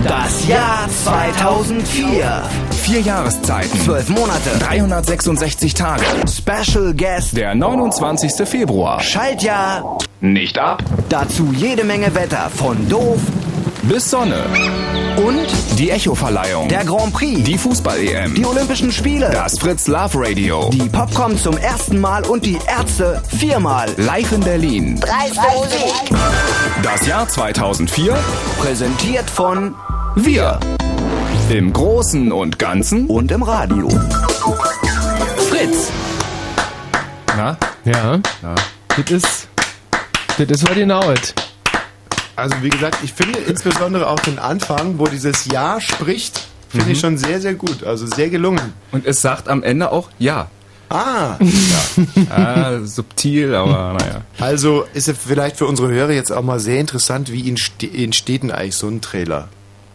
Speaker 12: Das Jahr 2004.
Speaker 13: vier Jahreszeiten,
Speaker 12: Zwölf Monate.
Speaker 13: 366 Tage.
Speaker 12: Special Guest.
Speaker 13: Der 29. Februar.
Speaker 12: Schaltjahr.
Speaker 13: Nicht ab
Speaker 12: Dazu jede Menge Wetter. Von doof
Speaker 13: bis Sonne.
Speaker 12: und
Speaker 13: Die Echo-Verleihung.
Speaker 12: der Grand Prix.
Speaker 13: Die Fußball-EM.
Speaker 12: Die Olympischen Spiele.
Speaker 13: Das Fritz Love Radio.
Speaker 12: Die Popcorn zum ersten Mal und die Ärzte viermal.
Speaker 13: Live in Berlin.
Speaker 12: Dreiste Musik.
Speaker 13: Das Jahr 2004.
Speaker 12: Präsentiert von
Speaker 13: Wir. Im Großen und Ganzen.
Speaker 12: und im Radio.
Speaker 13: Fritz.
Speaker 11: Na?
Speaker 2: Ja.
Speaker 11: Ja.
Speaker 2: Das ist, das ist was genauet.
Speaker 1: Also wie gesagt, ich finde insbesondere auch den Anfang, wo dieses Ja spricht, finde ich schon sehr, sehr gut. Also sehr gelungen.
Speaker 11: Und es sagt am Ende auch Ja.
Speaker 1: Ah,
Speaker 11: Ah, subtil, aber naja.
Speaker 1: also ist es vielleicht für unsere Hörer jetzt auch mal sehr interessant, wie entste- entsteht denn eigentlich so ein Trailer?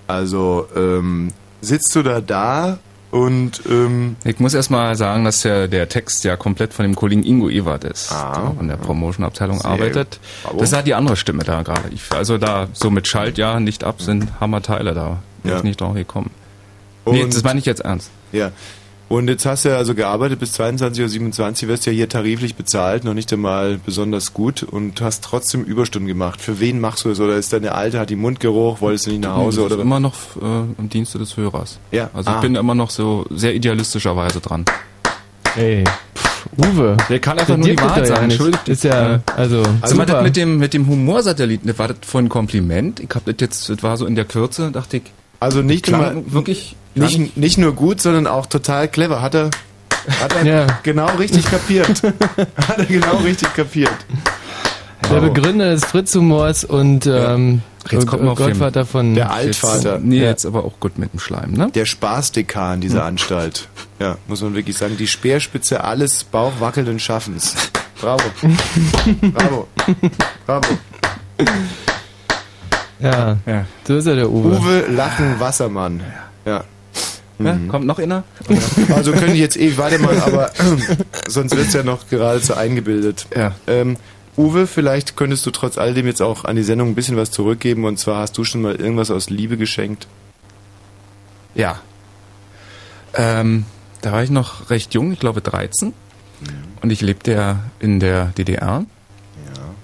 Speaker 1: Also ähm, sitzt du da da und ähm,
Speaker 11: Ich muss erstmal sagen, dass der, der Text ja komplett von dem Kollegen Ingo Ewert ist,
Speaker 1: Ah.
Speaker 11: der von der Promotion-Abteilung arbeitet.
Speaker 1: Bravo.
Speaker 11: Das ist halt die andere Stimme da gerade. Ich, also da so mit Schalt, ja, nicht ab, sind Hammerteile da. Bin
Speaker 1: Ja.
Speaker 11: ich nicht drauf gekommen. Nee,
Speaker 1: Und-
Speaker 11: das meine ich jetzt ernst.
Speaker 1: ja. Und jetzt hast du ja also gearbeitet bis 22.27 Uhr, wirst ja hier tariflich bezahlt, noch nicht einmal besonders gut und hast trotzdem Überstunden gemacht. Für wen machst du das? Oder ist deine Alte, hat die Mundgeruch, wolltest du nicht nach Hause?
Speaker 11: Nee, das
Speaker 1: Oder
Speaker 11: ist immer noch äh, im Dienste des Hörers.
Speaker 1: Ja.
Speaker 11: Also
Speaker 1: Ah.
Speaker 11: ich bin immer noch so sehr idealistischerweise dran.
Speaker 2: Ey, Uwe.
Speaker 11: Der kann einfach nur die Wahrheit
Speaker 2: ja
Speaker 11: sagen.
Speaker 2: nicht.
Speaker 11: Entschuldigt.
Speaker 2: Ist ja, also,
Speaker 11: Also mal das mit dem, mit dem Humorsatelliten, das war das ein Kompliment. Ich hab das jetzt, das war so in der Kürze, dachte ich,
Speaker 1: Also nicht, immer,
Speaker 11: wirklich
Speaker 1: nicht, nicht nur gut, sondern auch total clever. Hat er, hat er
Speaker 2: Ja.
Speaker 1: genau richtig kapiert. hat er genau richtig kapiert.
Speaker 2: Der Begründer des Fritz-Humors und ähm,
Speaker 11: Jetzt kommt noch
Speaker 2: Gottvater von...
Speaker 1: Der Altvater.
Speaker 11: Nee,
Speaker 2: Ja.
Speaker 11: jetzt aber auch gut mit dem Schleim, ne?
Speaker 1: Der Spaßdekan dieser Anstalt. Ja, muss man wirklich sagen. Die Speerspitze alles Bauch wackelnden Schaffens. Bravo. Bravo. Bravo.
Speaker 2: Ja,
Speaker 11: Ja.
Speaker 2: so ist er, der Uwe.
Speaker 1: Uwe Lachen Wassermann. Ja.
Speaker 11: Ja kommt noch inner?
Speaker 1: Also könnte ich jetzt ewig weitermachen, aber sonst wird's ja noch geradezu eingebildet.
Speaker 11: Ja.
Speaker 1: Ähm, Uwe, vielleicht könntest du trotz alledem jetzt auch an die Sendung ein bisschen was zurückgeben. Und zwar hast du schon mal irgendwas aus Liebe geschenkt.
Speaker 11: Ja. Ähm, da war ich noch recht jung, ich glaube 13. Und ich lebte ja in der DDR.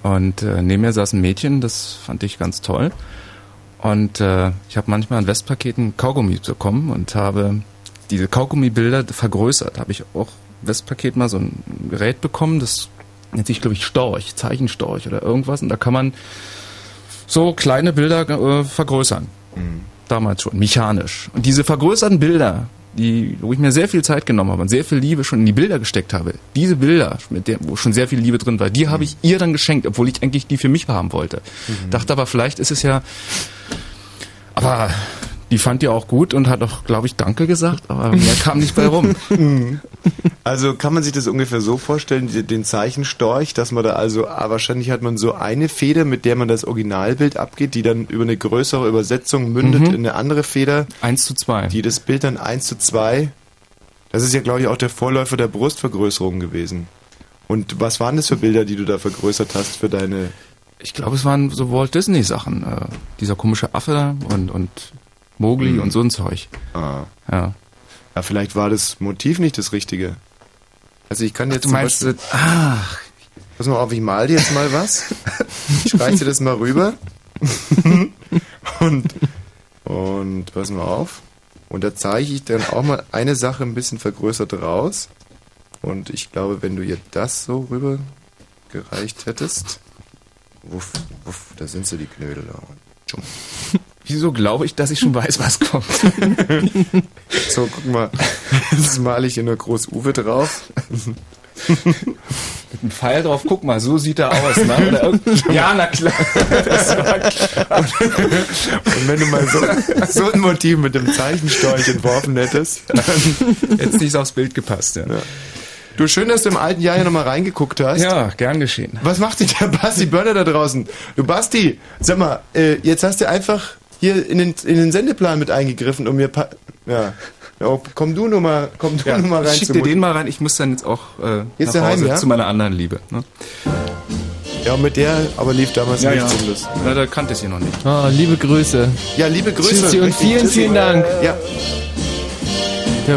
Speaker 11: Und äh, neben mir saß ein Mädchen, das fand ich ganz toll. Und äh, ich habe manchmal an Westpaketen Kaugummi bekommen und habe diese Kaugummibilder vergrößert. Habe ich auch Westpaket mal so ein Gerät bekommen, das nennt sich, glaube ich, Storch, Zeichenstorch oder irgendwas. Und da kann man so kleine Bilder äh, vergrößern. Damals schon, mechanisch. Und diese vergrößerten Bilder, die, wo ich mir sehr viel Zeit genommen habe und sehr viel Liebe schon in die Bilder gesteckt habe, diese Bilder, mit der, wo schon sehr viel Liebe drin war, die habe ich ihr dann geschenkt, obwohl ich eigentlich die für mich haben wollte. Dachte aber, vielleicht ist es ja. Aber die fand die auch gut und hat auch, glaube ich, Danke gesagt, aber mehr kam nicht bei rum.
Speaker 1: Also kann man sich das ungefähr so vorstellen, den Zeichenstorch, dass man da also, ah, wahrscheinlich hat man so eine Feder, mit der man das Originalbild abgeht, die dann über eine größere Übersetzung mündet
Speaker 11: Mhm.
Speaker 1: in eine andere Feder,
Speaker 11: Eins zu zwei.
Speaker 1: die das Bild dann 1 zu 2, das ist ja glaube ich auch der Vorläufer der Brustvergrößerung gewesen. Und was waren das für Bilder, die du da vergrößert hast für deine,
Speaker 11: Ich glaube, es waren so Walt Disney Sachen. Äh, dieser komische Affe und, und Mowgli
Speaker 1: Mhm.
Speaker 11: und so ein Zeug.
Speaker 1: ah,
Speaker 11: Ja.
Speaker 1: ja vielleicht war das Motiv nicht das Richtige. Also ich kann jetzt
Speaker 11: Du
Speaker 1: zum
Speaker 11: meinst,
Speaker 1: Beispiel-
Speaker 11: ach,
Speaker 1: Pass mal auf, ich mal dir jetzt mal was. Ich reiche dir das mal rüber. und, und pass mal auf. Und da zeige ich dann auch mal eine Sache ein bisschen vergrößert raus. Und ich glaube, wenn du jetzt das so rüber gereicht hättest. Wuff, wuff, da sind sie, die Knödel. Tschum.
Speaker 11: Wieso glaube ich, dass ich schon weiß, was kommt?
Speaker 1: So, guck mal. Jetzt male ich hier nur Groß Uwe drauf.
Speaker 11: Mit einem Pfeil drauf, guck mal, so sieht er aus, ne? Ja, na klar. Das war klar.
Speaker 1: Und wenn du mal so, so ein Motiv mit dem Zeichenstorch entworfen hättest, dann
Speaker 11: Jetzt nicht aufs Bild gepasst, ja.
Speaker 1: Du, schön, dass du im alten Jahr hier nochmal reingeguckt hast.
Speaker 11: Ja, gern geschehen.
Speaker 1: Was macht denn der Basti Börner da draußen? Du Basti, sag mal, äh, jetzt hast du einfach hier in den, in den Sendeplan mit eingegriffen, um mir pa ja. ja. Komm du nur mal, komm du
Speaker 11: Ja,
Speaker 1: nur mal rein.
Speaker 11: ich schick dir den mal rein. Ich muss dann jetzt auch äh,
Speaker 1: Jetzt
Speaker 11: nach
Speaker 1: daheim,
Speaker 11: Hause
Speaker 1: ja?
Speaker 11: zu meiner anderen Liebe. Ne?
Speaker 1: Ja, mit der aber lief damals
Speaker 11: Ja,
Speaker 1: nichts
Speaker 11: ja. Na, da kannte ich sie noch nicht.
Speaker 2: Oh, liebe Grüße.
Speaker 1: Ja, liebe Grüße.
Speaker 2: Tschüssi und vielen,
Speaker 1: tschüssi.
Speaker 2: vielen Dank.
Speaker 1: Ja.
Speaker 2: Der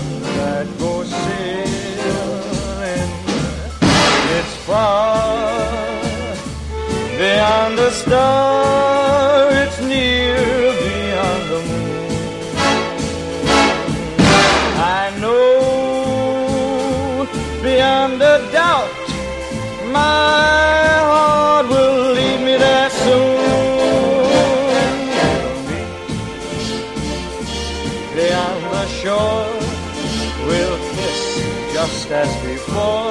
Speaker 14: far beyond the star, it's near beyond the moon. I know beyond a doubt my heart will lead me there soon. Beyond the shore, we'll kiss just as before.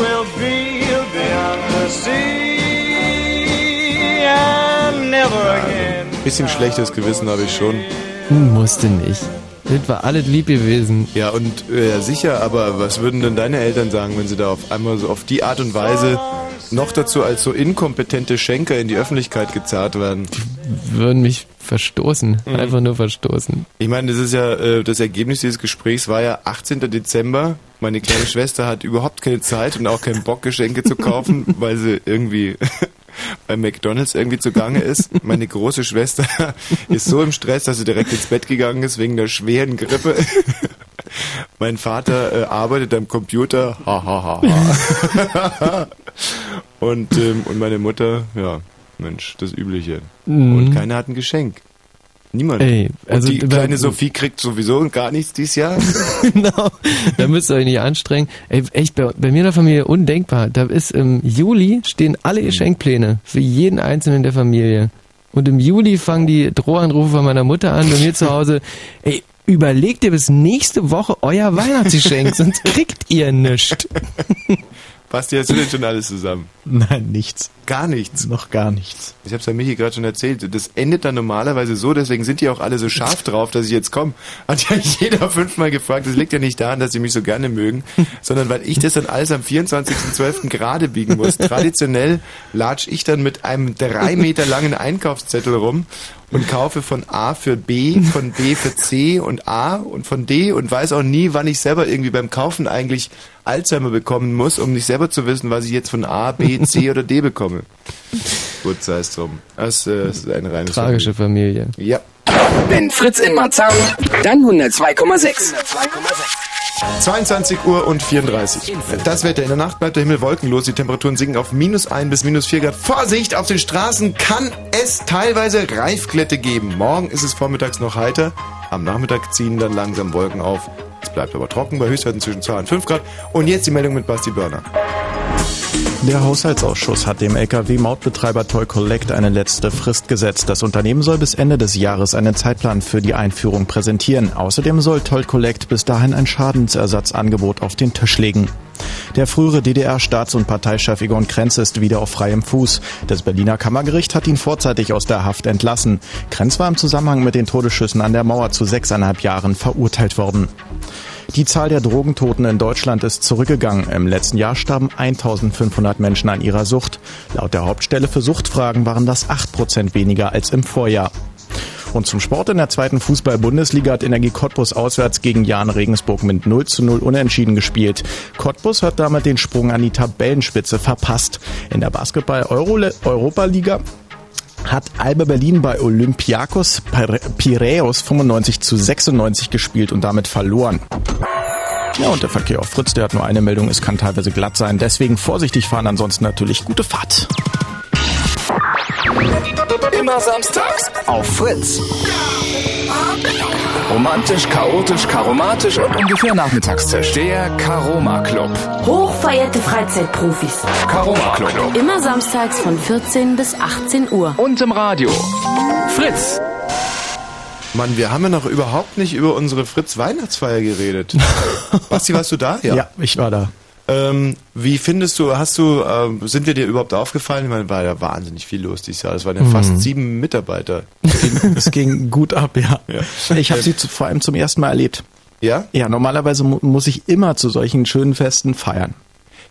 Speaker 14: We'll be beyond the sea and never again.
Speaker 1: Bisschen schlechtes Gewissen habe ich schon.
Speaker 2: Hm, Musste nicht. Das war alles lieb gewesen.
Speaker 1: Ja, und äh, sicher, aber was würden denn deine Eltern sagen, wenn sie da auf einmal so auf die Art und Weise noch dazu als so inkompetente Schenker in die Öffentlichkeit gezerrt werden?
Speaker 2: Würden mich verstoßen.
Speaker 1: Mhm.
Speaker 2: Einfach nur verstoßen.
Speaker 1: Ich meine, das ist ja, äh, das Ergebnis dieses Gesprächs war ja 18. Dezember. Meine kleine Schwester hat überhaupt keine Zeit und auch keinen Bock, Geschenke zu kaufen, weil sie irgendwie bei McDonalds irgendwie zugange ist. Meine große Schwester ist so im Stress, dass sie direkt ins Bett gegangen ist wegen der schweren Grippe. Mein Vater äh, arbeitet am Computer. Ha, ha, ha, ha. und, ähm, und meine Mutter, ja, Mensch, das Übliche.
Speaker 2: Mhm.
Speaker 1: Und keiner hat ein Geschenk. Niemand.
Speaker 2: Ey, also
Speaker 1: und die kleine Sophie kriegt sowieso gar nichts dieses Jahr.
Speaker 2: genau. Da müsst ihr euch nicht anstrengen. Ey, echt, bei, bei mir in der Familie undenkbar. Da ist im Juli stehen alle Geschenkpläne für jeden Einzelnen der Familie. Und im Juli fangen die Drohanrufe von meiner Mutter an, bei mir zu Hause. Ey, überlegt ihr bis nächste Woche euer Weihnachtsgeschenk, sonst kriegt ihr nichts.
Speaker 1: Basti, hast du denn schon alles zusammen?
Speaker 3: Nein, nichts.
Speaker 1: Gar nichts.
Speaker 3: Noch gar nichts.
Speaker 1: Ich hab's ja Michi gerade schon erzählt. Das endet dann normalerweise so, deswegen sind die auch alle so scharf drauf, dass ich jetzt komme. Hat ja jeder fünfmal gefragt. Das liegt ja nicht daran, dass sie mich so gerne mögen, sondern weil ich das dann alles am 24.12. gerade biegen muss. Traditionell latsch ich dann mit einem drei Meter langen Einkaufszettel rum und kaufe von A für B, von B für C und A und von D und weiß auch nie, wann ich selber irgendwie beim Kaufen eigentlich Alzheimer bekommen muss, um nicht selber zu wissen, was ich jetzt von A, B, C oder D bekomme. Gut, sei es drum. Das, äh, das ist eine reine
Speaker 2: Tragische Familie.
Speaker 1: Ja.
Speaker 12: Wenn Fritz in Marzahn, dann 102,6.
Speaker 1: 22 Uhr und 34. Das Wetter. In der Nacht bleibt der Himmel wolkenlos. Die Temperaturen sinken auf minus 1 bis minus 4 Grad. Vorsicht! Auf den Straßen kann es teilweise Reifklette geben. Morgen ist es vormittags noch heiter. Am Nachmittag ziehen dann langsam Wolken auf. Es bleibt aber trocken bei Höchstwerten zwischen 2 und 5 Grad. Und jetzt die Meldung mit Basti Börner.
Speaker 3: Der Haushaltsausschuss hat dem Lkw-Mautbetreiber Toll Collect eine letzte Frist gesetzt. Das Unternehmen soll bis Ende des Jahres einen Zeitplan für die Einführung präsentieren. Außerdem soll Toll Collect bis dahin ein Schadensersatzangebot auf den Tisch legen. Der frühere DDR-Staats- und Parteichef Egon Krenz ist wieder auf freiem Fuß. Das Berliner Kammergericht hat ihn vorzeitig aus der Haft entlassen. Krenz war im Zusammenhang mit den Todesschüssen an der Mauer zu sechseinhalb Jahren verurteilt worden. Die Zahl der Drogentoten in Deutschland ist zurückgegangen. Im letzten Jahr starben 1500 Menschen an ihrer Sucht. Laut der Hauptstelle für Suchtfragen waren das 8% weniger als im Vorjahr. Und zum Sport in der zweiten Fußball-Bundesliga hat Energie Cottbus auswärts gegen Jan Regensburg mit 0 zu 0 unentschieden gespielt. Cottbus hat damit den Sprung an die Tabellenspitze verpasst. In der Basketball-Europa-Liga hat Alba Berlin bei Olympiakos Piraeus 95 zu 96 gespielt und damit verloren. Ja, und der Verkehr auf Fritz, der hat nur eine Meldung, es kann teilweise glatt sein, deswegen vorsichtig fahren, ansonsten natürlich gute Fahrt.
Speaker 12: Immer samstags auf Fritz. Romantisch, chaotisch, karomatisch und ungefähr Nachmittagstisch. Der Karoma Club.
Speaker 15: Hochverehrte Freizeitprofis.
Speaker 12: Karoma Club.
Speaker 15: Immer samstags von 14 bis 18 Uhr.
Speaker 12: Und im Radio. Fritz.
Speaker 1: Mann, wir haben ja noch überhaupt nicht über unsere Fritz-Weihnachtsfeier geredet. Basti, warst du da?
Speaker 3: Ja, ich war da.
Speaker 1: Ähm, wie findest du, hast du, ähm, sind wir dir überhaupt aufgefallen? Ich meine, war ja wahnsinnig viel los dieses Jahr. Das waren ja
Speaker 3: Mhm.
Speaker 1: fast sieben Mitarbeiter.
Speaker 3: Es ging gut ab, ja. Ich habe sie zu, vor allem zum ersten Mal erlebt.
Speaker 1: Ja?
Speaker 3: Ja, normalerweise mu muss ich immer zu solchen schönen Festen feiern.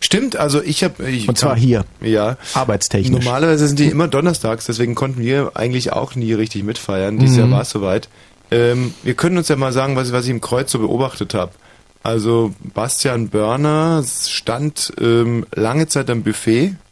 Speaker 1: Stimmt, also ich habe...
Speaker 3: Und zwar hier.
Speaker 1: Ja.
Speaker 3: Arbeitstechnisch.
Speaker 1: Normalerweise sind die immer donnerstags, deswegen konnten wir eigentlich auch nie richtig mitfeiern. Dieses
Speaker 3: Mhm.
Speaker 1: Jahr war es soweit. Ähm, wir können uns ja mal sagen, was, was ich im Kreuz so beobachtet habe. Also Bastian Börner stand ähm, lange Zeit am Buffet.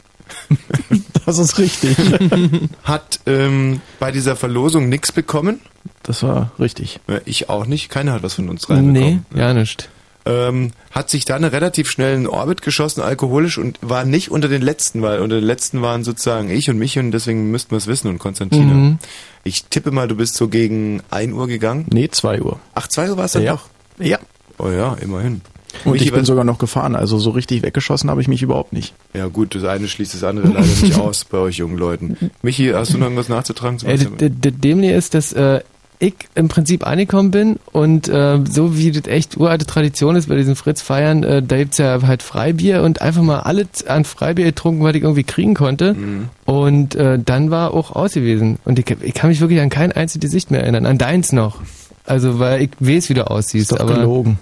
Speaker 3: Das ist richtig.
Speaker 1: hat ähm, bei dieser Verlosung nichts bekommen.
Speaker 3: Das war richtig.
Speaker 1: Ich auch nicht. Keiner hat was von uns reinbekommen.
Speaker 2: Nee, ja nicht.
Speaker 1: Ähm, hat sich dann relativ schnell in Orbit geschossen, alkoholisch, und war nicht unter den Letzten, weil unter den Letzten waren sozusagen ich und mich und deswegen müssten wir es wissen und Konstantina.
Speaker 3: Mhm.
Speaker 1: Ich tippe mal, du bist so gegen 1 Uhr gegangen.
Speaker 3: Nee, 2 Uhr.
Speaker 1: Ach, 2 Uhr war es dann
Speaker 3: Ja.
Speaker 1: doch?
Speaker 3: Ja.
Speaker 1: Oh ja, immerhin.
Speaker 3: Und
Speaker 1: Michi,
Speaker 3: ich bin sogar noch gefahren, also so richtig weggeschossen habe ich mich überhaupt nicht.
Speaker 1: Ja gut, das eine schließt das andere leider nicht aus bei euch jungen Leuten. Michi, hast du noch irgendwas nachzutragen?
Speaker 2: Äh, d- d- d- Dämliche ist, dass äh, ich im Prinzip angekommen bin und äh, so wie das echt uralte Tradition ist bei diesen Fritz-Feiern, äh, da gibt's ja halt Freibier und einfach mal alles an Freibier getrunken, was ich irgendwie kriegen konnte.
Speaker 1: Mhm.
Speaker 2: Und äh, dann war auch aus gewesen. Und ich, ich kann mich wirklich an kein einziges Gesicht mehr erinnern, an deins noch. Also weil ich weiß, wie du aussiehst.
Speaker 3: Ist doch
Speaker 2: aber
Speaker 3: gelogen.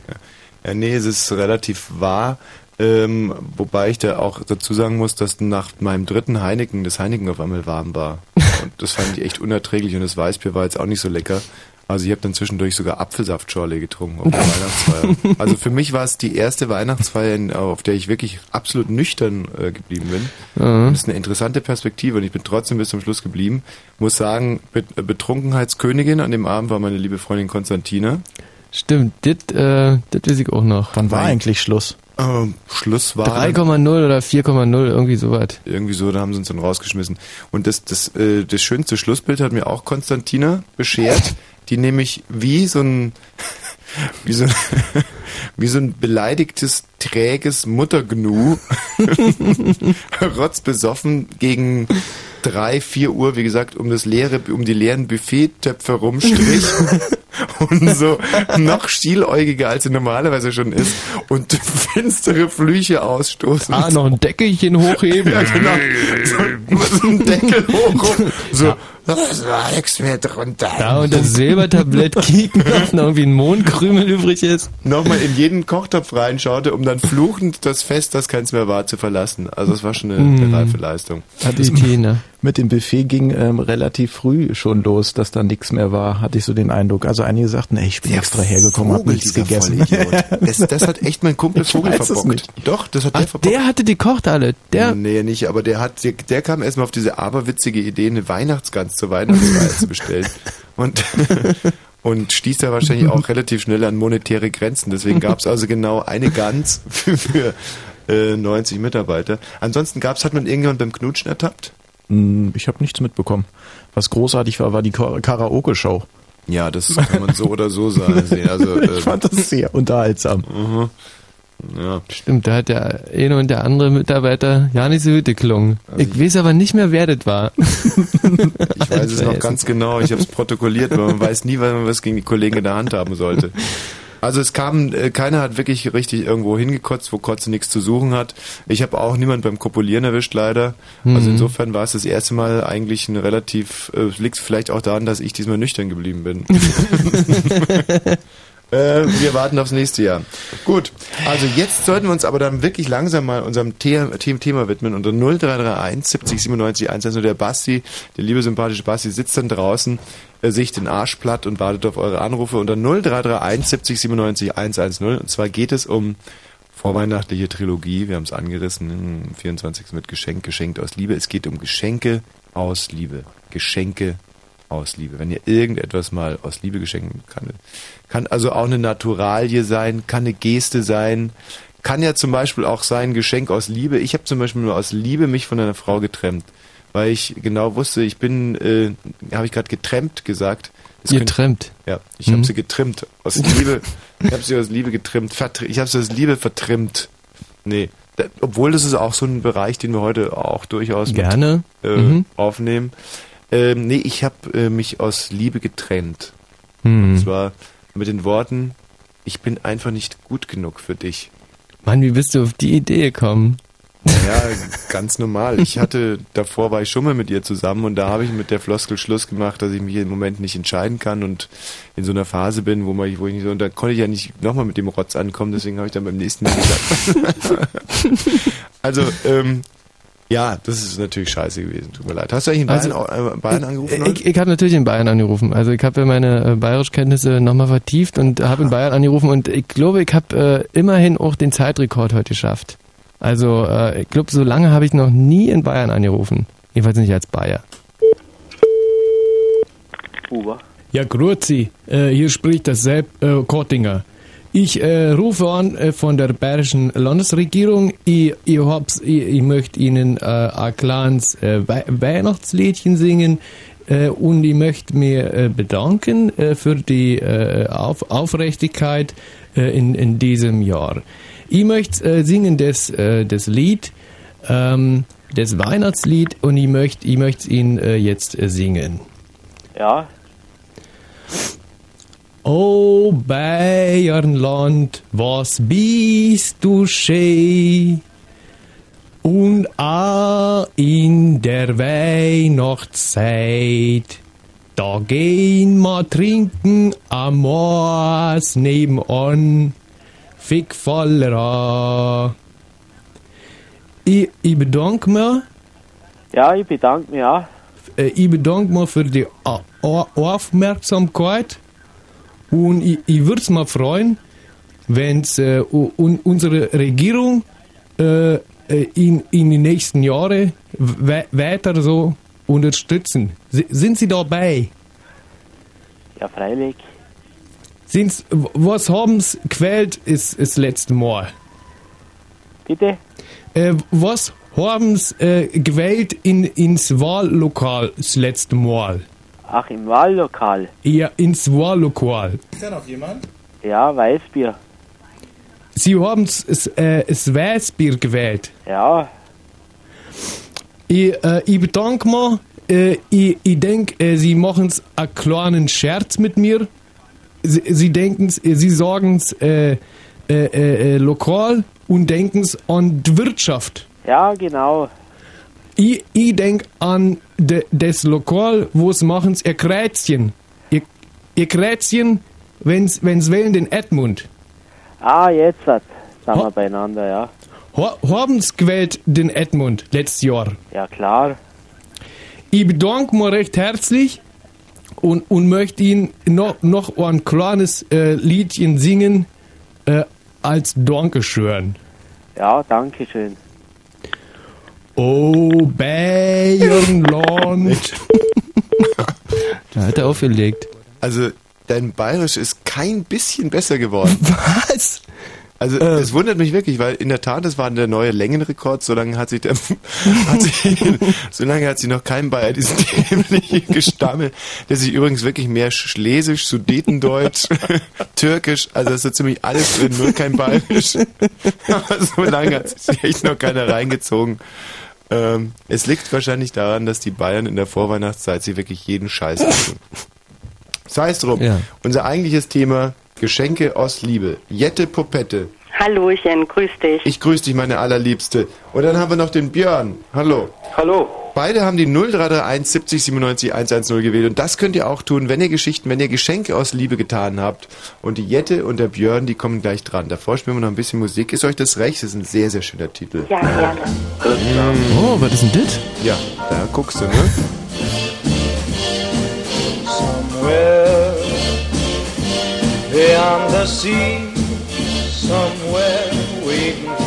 Speaker 1: Ja, nee, es ist relativ wahr. Ähm, wobei ich da auch dazu sagen muss, dass nach meinem dritten Heineken das Heineken auf einmal warm war. Und das fand ich echt unerträglich und das Weißbier war jetzt auch nicht so lecker. Also ich habe dann zwischendurch sogar Apfelsaftschorle getrunken auf der Weihnachtsfeier. Also für mich war es die erste Weihnachtsfeier, auf der ich wirklich absolut nüchtern äh, geblieben bin.
Speaker 2: Mhm.
Speaker 1: Das ist eine interessante Perspektive und ich bin trotzdem bis zum Schluss geblieben. Muss sagen, Bet äh, Betrunkenheitskönigin an dem Abend war meine liebe Freundin Konstantina.
Speaker 2: Stimmt, das äh, das weiß ich auch noch.
Speaker 3: Wann war eigentlich Schluss?
Speaker 1: Ähm, Schluss war.
Speaker 2: 3,0 oder 4,0, irgendwie sowas.
Speaker 1: Irgendwie so, da haben sie uns dann rausgeschmissen. Und das, das, äh, das schönste Schlussbild hat mir auch Konstantina beschert, die nämlich wie so ein, wie so, wie so ein beleidigtes, träges Muttergnu rotzbesoffen gegen drei, vier Uhr, wie gesagt, um das leere, um die leeren Buffettöpfe rumstrich und so noch stieläugiger, als er normalerweise schon ist und finstere Flüche ausstoßen.
Speaker 2: Ah, noch ein Deckelchen hochheben.
Speaker 1: Ja, genau. So, so ein Deckel hoch. So, das war nichts mehr drunter.
Speaker 2: Da und das Silbertablett kicken, ob noch irgendwie ein Mondkrümel übrig ist.
Speaker 1: Nochmal in jeden Kochtopf reinschaute, um dann fluchend das Fest, das keins mehr war, zu verlassen. Also es war schon eine, eine reife Leistung.
Speaker 2: Hat die Tina.
Speaker 3: mit dem Buffet ging ähm, relativ früh schon los, dass da nichts mehr war, hatte ich so den Eindruck. Also einige sagten, ey, ich bin extra hergekommen, hab
Speaker 1: Vogel,
Speaker 3: nichts
Speaker 1: dieser
Speaker 3: gegessen.
Speaker 1: Das, das hat echt mein Kumpel
Speaker 3: Ich
Speaker 1: Vogel verbockt.
Speaker 3: nicht.
Speaker 1: Doch, das hat der
Speaker 2: Ach,
Speaker 1: verbockt.
Speaker 2: der hatte die kocht alle. Der,
Speaker 1: Nee, nicht, aber der hat, der, der kam erstmal auf diese aberwitzige Idee, eine Weihnachtsgans zur Weihnachtsfeier zu bestellen. Und, und stieß da wahrscheinlich auch relativ schnell an monetäre Grenzen. Deswegen gab es also genau eine Gans für, für äh, 90 Mitarbeiter. Ansonsten gab's, hat man irgendjemand beim Knutschen ertappt?
Speaker 3: Hm, Ich habe nichts mitbekommen. Was großartig war, war die Ka- Karaoke-Show.
Speaker 1: Ja, das kann man so oder so sagen. sehen. Also, äh,
Speaker 3: Ich fand das sehr unterhaltsam.
Speaker 1: mhm. Ja.
Speaker 2: Stimmt, da hat der eine und der andere Mitarbeiter ja nicht so gut geklungen. ich weiß aber nicht mehr, wer das war.
Speaker 1: Ich weiß es noch ganz genau, ich habe es protokolliert, weil man weiß nie, wann man was gegen die Kollegen in der Hand haben sollte. Also es kam, äh, keiner hat wirklich richtig irgendwo hingekotzt, wo Kotze nichts zu suchen hat. Ich habe auch niemand beim Kopulieren erwischt, leider. Also
Speaker 2: Mhm.
Speaker 1: insofern war es das erste Mal eigentlich ein relativ, äh, liegt vielleicht auch daran, dass ich diesmal nüchtern geblieben bin. Äh, wir warten aufs nächste Jahr. Gut, also jetzt sollten wir uns aber dann wirklich langsam mal unserem The The Thema widmen. Unter 0331 70 97 110 der Basti, der liebe sympathische Basti, sitzt dann draußen, äh, sich den Arsch platt und wartet auf eure Anrufe unter 0331 70 97 110. Und zwar geht es um vorweihnachtliche Trilogie. Wir haben es angerissen, am 24. mit Geschenk, geschenkt aus Liebe. Es geht um Geschenke aus Liebe. Geschenke aus Liebe. Wenn ihr irgendetwas mal aus Liebe geschenken kann, kann also auch eine Naturalie sein, kann eine Geste sein, kann ja zum Beispiel auch sein Geschenk aus Liebe. Ich habe zum Beispiel nur aus Liebe mich von einer Frau getrennt, weil ich genau wusste, ich bin, äh, habe ich gerade getrennt gesagt. Das
Speaker 2: Getrennt.
Speaker 1: Ja, ich habe
Speaker 2: Mhm.
Speaker 1: sie getrimmt. Aus Liebe, ich habe sie aus Liebe getrimmt. Ich habe sie aus Liebe vertrimmt. Nee, obwohl das ist auch so ein Bereich, den wir heute auch durchaus mit,
Speaker 2: Gerne.
Speaker 1: äh,
Speaker 2: Mhm.
Speaker 1: aufnehmen. Ähm, nee, ich habe äh, mich aus Liebe getrennt.
Speaker 2: Hm.
Speaker 1: Und zwar mit den Worten, ich bin einfach nicht gut genug für dich.
Speaker 2: Mann, wie bist du auf die Idee gekommen?
Speaker 1: Ja, ganz normal. Ich hatte, davor war ich schon mal mit ihr zusammen und da habe ich mit der Floskel Schluss gemacht, dass ich mich im Moment nicht entscheiden kann und in so einer Phase bin, wo, man, wo ich nicht so, und da konnte ich ja nicht nochmal mit dem Rotz ankommen, deswegen habe ich dann beim nächsten Mal gesagt. also, ähm, ja, das ist natürlich scheiße gewesen, tut mir leid. Hast du eigentlich in Bayern,
Speaker 2: Also,
Speaker 1: äh, Bayern angerufen? heute?
Speaker 2: Ich, ich habe natürlich in Bayern angerufen. Also ich habe ja meine äh, Bayerischkenntnisse nochmal vertieft und habe in Bayern angerufen und ich glaube, ich habe äh, immerhin auch den Zeitrekord heute geschafft. Also äh, ich glaube, so lange habe ich noch nie in Bayern angerufen. Jedenfalls nicht als Bayer.
Speaker 16: Huber.
Speaker 2: Ja, grüezi. Äh, hier spricht das Sepp äh, Kottinger. Ich äh, rufe an äh, von der Bayerischen Landesregierung. Ich, ich, hab's, ich, ich möchte Ihnen äh, ein kleines äh, Wei- Weihnachtsliedchen singen äh, und ich möchte mir äh, bedanken für die Auf Aufrichtigkeit in, in diesem Jahr. Ich möchte singen das, das Lied, ähm, das Weihnachtslied und ich möchte ich möchte Ihnen jetzt singen.
Speaker 16: Ja,
Speaker 2: O Bayernland, was bist du schön? Und auch in der Weihnachtszeit, da gehen wir trinken am Moos nebenan, fick voller ich, ich bedanke mich
Speaker 16: ja, ich bedanke mich auch.
Speaker 2: äh, ich bedanke mich für die Aufmerksamkeit und ich, ich würde es mal freuen, wenn äh, un, unsere Regierung äh, äh, in, in den nächsten Jahren we weiter so unterstützen. S sind Sie dabei?
Speaker 16: Ja, freilich.
Speaker 2: Sind's, was haben Sie gewählt ist das letzte Mal?
Speaker 16: Bitte?
Speaker 2: Äh, was haben Sie äh, gewählt in, ins Wahllokal das letzte Mal?
Speaker 16: Ach, im Wahllokal.
Speaker 2: Ja, ins Wahllokal.
Speaker 17: Ist da noch jemand?
Speaker 16: Ja, Weißbier.
Speaker 2: Sie haben das äh, Weißbier gewählt.
Speaker 16: Ja,
Speaker 2: Ich, äh, ich bedanke mich. Äh, ich ich denke, äh, Sie machen einen kleinen Scherz mit mir. Sie, Sie denken, Sie sagen es äh, äh, äh, äh, lokal und denken an die Wirtschaft.
Speaker 16: ja, genau.
Speaker 2: Ich, ich denke an de, das Lokal, wo es machen ihr Kreuzchen. Ihr, ihr Kreuzchen, wenn's, wenn's wählen den Edmund.
Speaker 16: Ah, jetzt sind wir beieinander, ja.
Speaker 2: Ha, haben Sie gewählt den Edmund letztes Jahr?
Speaker 16: Ja, klar.
Speaker 2: ich bedanke mich recht herzlich und, und möchte Ihnen noch, noch ein kleines äh, Liedchen singen äh, als Dankeschön.
Speaker 16: Ja, danke
Speaker 2: Oh, Bayernland. da hat er aufgelegt.
Speaker 1: Also, dein Bayerisch ist kein bisschen besser geworden.
Speaker 2: Was?
Speaker 1: Also, es wundert mich wirklich, weil in der Tat, das war der neue Längenrekord. So lange hat sich der, hat sich, so lange hat sich noch kein Bayer diesen dämlichen Gestammel, der sich übrigens wirklich mehr Schlesisch, Sudetendeutsch, Türkisch, also ist so ziemlich alles drin, nur kein Bayerisch. Aber so lange hat sich echt noch keiner reingezogen. Ähm, es liegt wahrscheinlich daran, dass die Bayern in der Vorweihnachtszeit sie wirklich jeden Scheiß tun. Sei es drum.
Speaker 2: Ja.
Speaker 1: Unser eigentliches Thema Geschenke aus Liebe. Jette Popette.
Speaker 17: Hallöchen, grüß dich.
Speaker 1: Ich grüße dich, meine allerliebste. Und dann haben wir noch den Björn. Hallo.
Speaker 4: Hallo.
Speaker 1: Beide haben die 0331 70 97 110 gewählt. Und das könnt ihr auch tun, wenn ihr Geschichten, wenn ihr Geschenke aus Liebe getan habt. Und die Jette und der Björn, die kommen gleich dran. Davor spielen wir noch ein bisschen Musik. Ist euch das recht? Das ist ein sehr, sehr schöner Titel.
Speaker 17: Ja, gerne.
Speaker 2: Oh, was ist denn das?
Speaker 1: Ja, da guckst du, ne?
Speaker 14: Somewhere beyond the sea, somewhere waiting.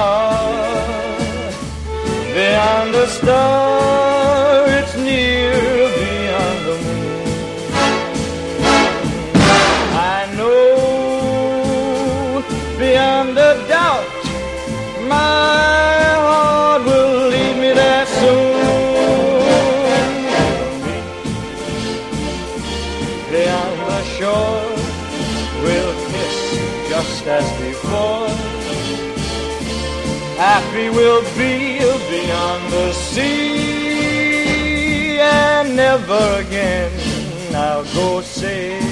Speaker 14: It's far beyond the star, We'll be beyond the sea, and never again I'll go sailing.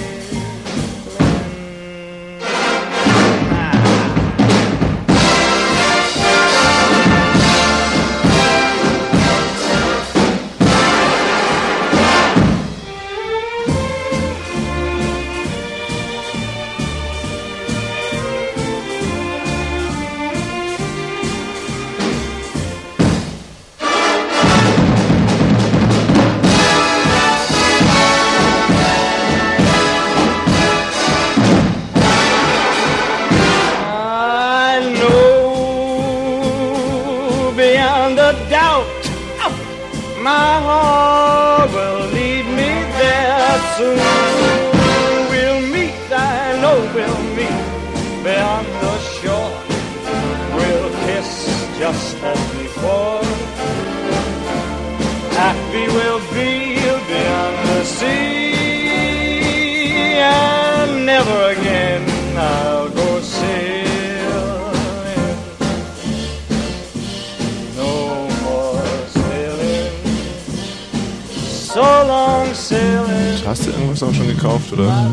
Speaker 1: Auch schon gekauft, oder?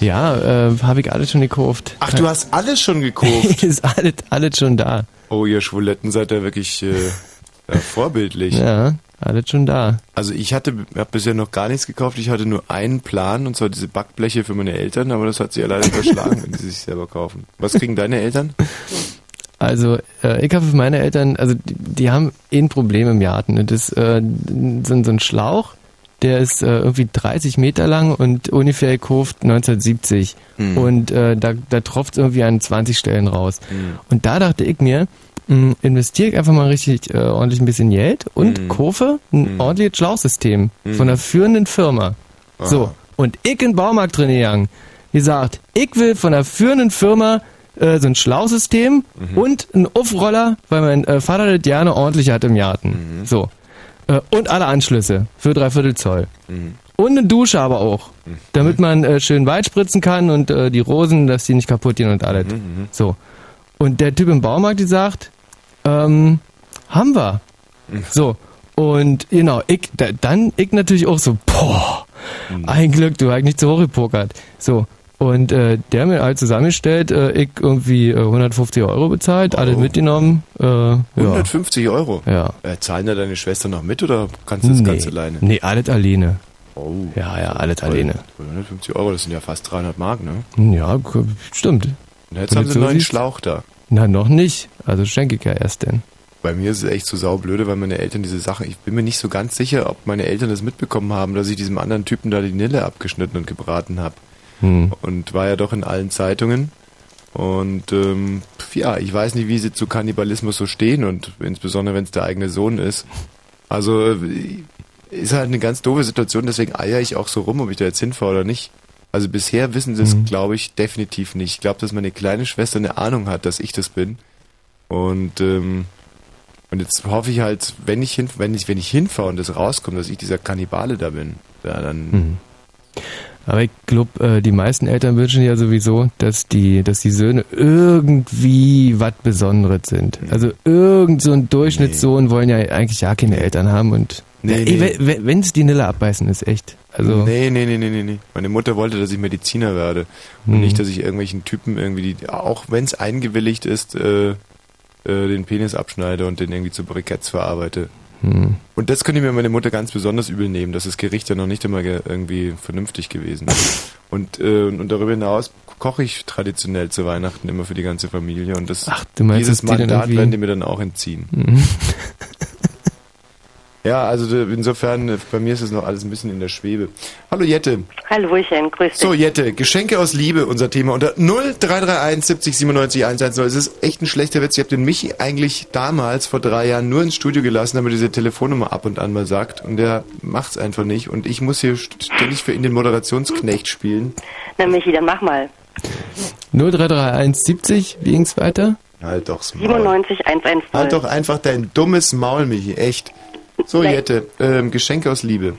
Speaker 2: Ja, äh, habe ich alles schon gekauft.
Speaker 1: Ach, du hast alles schon gekauft?
Speaker 2: Ist alles, alles schon da.
Speaker 1: Oh, ihr Schwuletten seid ja wirklich äh, ja, vorbildlich.
Speaker 2: Ja, alles schon da.
Speaker 1: Also ich hatte, habe bisher noch gar nichts gekauft. Ich hatte nur einen Plan und zwar diese Backbleche für meine Eltern, aber das hat sich ja leider verschlagen, wenn die sich selber kaufen. Was kriegen deine Eltern?
Speaker 2: Also, äh, ich habe für meine Eltern, also die, die haben eh ein Problem im Garten. ne? Das ist äh, so, so ein Schlauch, der ist äh, irgendwie 30 Meter lang und ungefähr gekauft 1970.
Speaker 18: Hm.
Speaker 2: Und äh, da, da tropft irgendwie an 20 Stellen raus.
Speaker 18: Hm.
Speaker 2: Und da dachte ich mir, mh, investiere ich einfach mal richtig äh, ordentlich ein bisschen Geld und
Speaker 18: Hm.
Speaker 2: kaufe ein ordentliches Schlauchsystem
Speaker 18: Hm.
Speaker 2: von einer führenden Firma. So, und ich in den Baumarkt drin gegangen. Wie gesagt, ich will von einer führenden Firma äh, so ein Schlausystem und einen Aufroller, weil mein äh, Vater das gerne ordentlich hat im Garten. So. Äh, und alle Anschlüsse für dreiviertel Zoll. Und eine Dusche aber auch. Damit man äh, schön weit spritzen kann und äh, die Rosen, dass die nicht kaputt gehen und alles. So. Und der Typ im Baumarkt, die sagt, ähm, haben wir. So. Und genau, ich, da, dann ich natürlich auch so, boah, ein Glück, du hast nicht zu hoch gepokert. So. Und äh, der mir halt zusammengestellt, äh, ich irgendwie äh, 150 Euro bezahlt, alles mitgenommen. Äh, ja.
Speaker 1: 150 Euro?
Speaker 2: Ja.
Speaker 1: Äh, zahlen da deine Schwester noch mit oder kannst du das
Speaker 2: nee,
Speaker 1: ganz alleine?
Speaker 2: Nee, alles alleine.
Speaker 1: Oh.
Speaker 2: Ja, ja, alles alleine.
Speaker 1: 150 Euro, das sind ja fast 300 Mark, ne?
Speaker 2: Ja, stimmt.
Speaker 1: Und jetzt
Speaker 2: Wenn
Speaker 1: haben sie einen neuen
Speaker 2: siehst-
Speaker 1: Schlauch da.
Speaker 2: Na, noch nicht. Also schenke ich ja erst denn.
Speaker 1: Bei mir ist es echt so saublöde, weil meine Eltern diese Sache, ich bin mir nicht so ganz sicher, ob meine Eltern das mitbekommen haben, dass ich diesem anderen Typen da die Nille abgeschnitten und gebraten habe.
Speaker 2: Hm.
Speaker 1: Und war ja doch in allen Zeitungen. Und ähm, ja, ich weiß nicht, wie sie zu Kannibalismus so stehen und insbesondere wenn es der eigene Sohn ist. Also äh, ist halt eine ganz doofe Situation, deswegen eier ich auch so rum, ob ich da jetzt hinfahre oder nicht. Also bisher wissen sie es, glaube ich, definitiv nicht. Ich glaube, dass meine kleine Schwester eine Ahnung hat, dass ich das bin. Und ähm, und jetzt hoffe ich halt, wenn ich hin, wenn ich wenn ich hinfahre und das rauskommt, dass ich dieser Kannibale da bin, ja, dann
Speaker 2: Mhm. Aber ich glaube, äh, die meisten Eltern wünschen ja sowieso, dass die, dass die Söhne irgendwie was Besonderes sind. Also irgend so ein Durchschnittssohn wollen ja eigentlich ja keine Eltern haben und
Speaker 1: Nee,
Speaker 2: ja,
Speaker 1: nee.
Speaker 2: wenn es die Nille abbeißen ist, echt. Also
Speaker 1: nee, nee, nee, nee, nee, nee. Meine Mutter wollte, dass ich Mediziner werde und
Speaker 2: Mhm.
Speaker 1: nicht, dass ich irgendwelchen Typen irgendwie, die, auch wenn es eingewilligt ist, äh, äh, den Penis abschneide und den irgendwie zu Briketts verarbeite.
Speaker 2: Hm.
Speaker 1: Und das könnte mir meine Mutter ganz besonders übel nehmen, dass das Gericht ja noch nicht immer ge irgendwie vernünftig gewesen ist. Und, äh, und darüber hinaus koche ich traditionell zu Weihnachten immer für die ganze Familie und das
Speaker 2: Ach, meinst,
Speaker 1: dieses Mandat werden die mir dann auch entziehen. Ja, also insofern, äh, bei mir ist es noch alles ein bisschen in der Schwebe. Hallo Jette.
Speaker 17: Hallöchen, grüß dich.
Speaker 1: So, Jette, Geschenke aus Liebe, unser Thema. Unter 0331 70 97 110. Es ist echt ein schlechter Witz. Ich habe den Michi eigentlich damals vor drei Jahren nur ins Studio gelassen, damit er diese Telefonnummer ab und an mal sagt. Und der macht's einfach nicht. Und ich muss hier ständig für ihn den Moderationsknecht spielen.
Speaker 17: Na Michi, dann mach mal.
Speaker 2: 0331 70, wie ging's weiter?
Speaker 1: Halt doch's Maul.
Speaker 17: 97 110.
Speaker 1: Halt doch einfach dein dummes Maul, Michi, echt. So, Jette, ähm, Geschenke aus Liebe.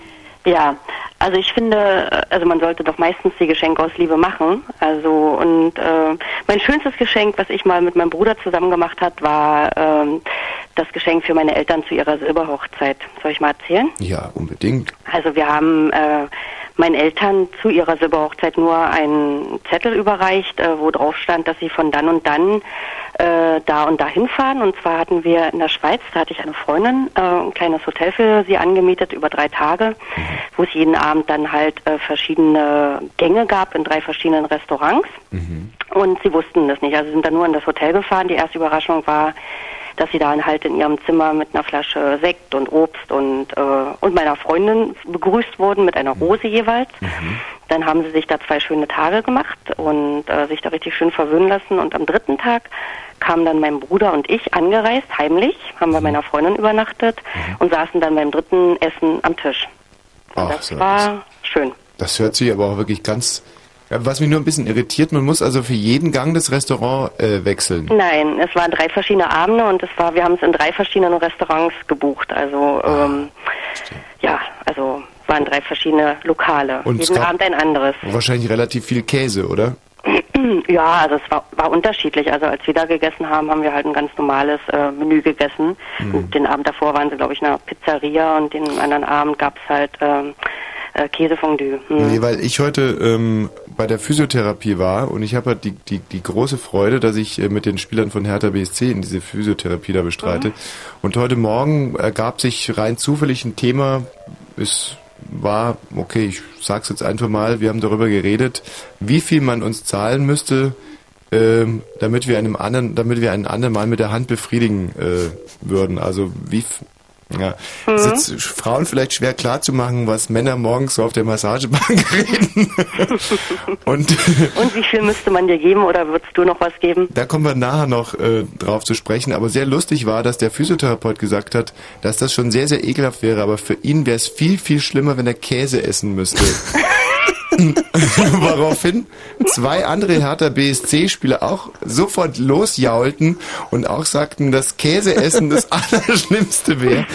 Speaker 17: Ja, also ich finde, äh, also man sollte doch meistens die Geschenke aus Liebe machen. Also und äh, mein schönstes Geschenk, was ich mal mit meinem Bruder zusammen gemacht hat, war ähm, das Geschenk für meine Eltern zu ihrer Silberhochzeit. Soll ich mal erzählen?
Speaker 1: Ja, unbedingt.
Speaker 17: Also wir haben äh, meinen Eltern zu ihrer Silberhochzeit nur einen Zettel überreicht, äh, wo drauf stand, dass sie von dann und dann äh, da und da hinfahren. Und zwar hatten wir in der Schweiz, da hatte ich eine Freundin, äh, ein kleines Hotel für sie angemietet über drei Tage, wo es jeden Abend dann halt äh, verschiedene Gänge gab in drei verschiedenen Restaurants. Und sie wussten das nicht. Also sie sind dann nur in das Hotel gefahren. Die erste Überraschung war, dass sie dann halt in ihrem Zimmer mit einer Flasche Sekt und Obst und, äh, und meiner Freundin begrüßt wurden mit einer Rose jeweils. Dann haben sie sich da zwei schöne Tage gemacht und äh, sich da richtig schön verwöhnen lassen. Und am dritten Tag kamen dann mein Bruder und ich angereist, heimlich, haben bei meiner Freundin übernachtet und saßen dann beim dritten Essen am Tisch.
Speaker 1: Ach,
Speaker 17: Das
Speaker 1: so,
Speaker 17: war schön.
Speaker 1: Das hört sich aber auch wirklich ganz. Was mich nur ein bisschen irritiert, man muss also für jeden Gang das Restaurant äh, wechseln.
Speaker 17: Nein, es waren drei verschiedene Abende und es war, wir haben es in drei verschiedenen Restaurants gebucht. Also ähm, ja, also waren drei verschiedene Lokale.
Speaker 1: Und
Speaker 17: Jeden Abend ein anderes.
Speaker 1: Wahrscheinlich relativ viel Käse, oder?
Speaker 17: Ja, also es war, war unterschiedlich. Also als wir da gegessen haben, haben wir halt ein ganz normales äh, Menü gegessen.
Speaker 1: Mhm.
Speaker 17: Den Abend davor waren sie, glaube ich, in einer Pizzeria und den anderen Abend gab es halt ähm, äh, Käsefondue. Hm.
Speaker 1: Nee, weil ich heute ähm, bei der Physiotherapie war und ich habe halt die, die, die große Freude, dass ich äh, mit den Spielern von Hertha BSC in diese Physiotherapie da bestreite. Und heute Morgen ergab sich rein zufällig ein Thema, es war, okay, ich sag's jetzt einfach mal, wir haben darüber geredet, wie viel man uns zahlen müsste, ähm, damit wir einem anderen, damit wir einen anderen Mal mit der Hand befriedigen äh, würden. Also wie ja, es ist jetzt Frauen vielleicht schwer klarzumachen, was Männer morgens so auf der Massagebank reden. Und
Speaker 17: Und wie viel müsste man dir geben oder würdest du noch was geben?
Speaker 1: da kommen wir nachher noch äh, drauf zu sprechen. Aber sehr lustig war, dass der Physiotherapeut gesagt hat, dass das schon sehr, sehr ekelhaft wäre. Aber für ihn wäre es viel, viel schlimmer, wenn er Käse essen müsste. Woraufhin zwei andere Hertha BSC-Spieler auch sofort losjaulten und auch sagten, dass Käseessen das Allerschlimmste wäre.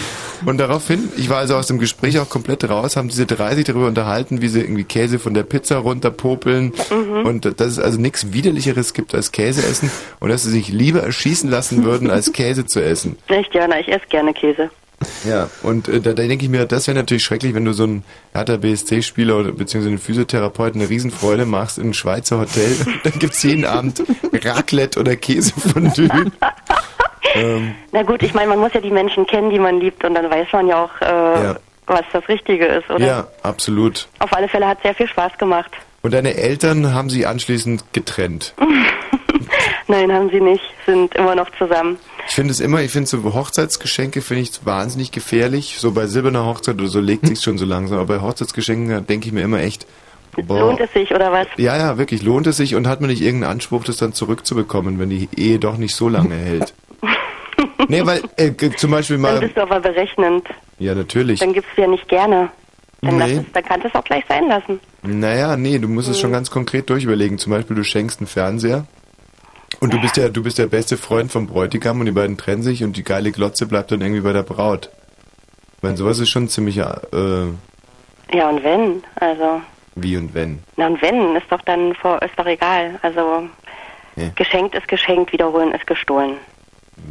Speaker 1: Und daraufhin, ich war also aus dem Gespräch auch komplett raus, haben diese drei sich darüber unterhalten, wie sie irgendwie Käse von der Pizza runterpopeln
Speaker 17: Mhm.
Speaker 1: und dass es also nichts Widerlicheres gibt als Käse essen und dass sie sich lieber erschießen lassen würden, als Käse zu essen.
Speaker 17: Echt, ja, na, ich esse gerne Käse.
Speaker 1: Ja, und äh, da, da denke ich mir, das wäre natürlich schrecklich, wenn du so einen Hertha BSC-Spieler oder beziehungsweise einen Physiotherapeuten eine Riesenfreude machst in einem Schweizer Hotel. Dann gibt's jeden Abend Raclette oder Käsefondue. ähm,
Speaker 17: Na gut, ich meine, man muss ja die Menschen kennen, die man liebt und dann weiß man ja auch, äh,
Speaker 1: Ja.
Speaker 17: was das Richtige ist, oder?
Speaker 1: ja, absolut.
Speaker 17: Auf alle Fälle hat sehr viel Spaß gemacht.
Speaker 1: Und deine Eltern haben sie anschließend getrennt.
Speaker 17: Nein, haben sie nicht, sind immer noch zusammen.
Speaker 1: Ich finde es immer, ich finde so Hochzeitsgeschenke finde ich wahnsinnig gefährlich. So bei silberner Hochzeit oder so legt sich's schon so langsam. Aber bei Hochzeitsgeschenken denke ich mir immer echt, boah.
Speaker 17: Lohnt es sich, oder was?
Speaker 1: Ja, ja, wirklich, lohnt es sich und hat man nicht irgendeinen Anspruch, das dann zurückzubekommen, wenn die Ehe doch nicht so lange hält? nee, weil äh, zum Beispiel
Speaker 17: Dann
Speaker 1: mal.
Speaker 17: bist du aber berechnend.
Speaker 1: Ja, natürlich.
Speaker 17: Dann gibst du ja nicht gerne. Dann,
Speaker 1: Nee.
Speaker 17: es, dann kannst du es auch gleich sein lassen.
Speaker 1: Naja, nee, du musst es schon ganz konkret durchüberlegen. Zum Beispiel, du schenkst einen Fernseher und du bist ja, du bist der beste Freund vom Bräutigam und die beiden trennen sich und die geile Glotze bleibt dann irgendwie bei der Braut. Ich meine, sowas ist schon ziemlich äh,
Speaker 17: Ja, und wenn? Also,
Speaker 1: wie und wenn.
Speaker 17: na und wenn, ist doch dann vor, ist doch egal. Also,
Speaker 1: Ja.
Speaker 17: geschenkt ist geschenkt, wiederholen ist gestohlen.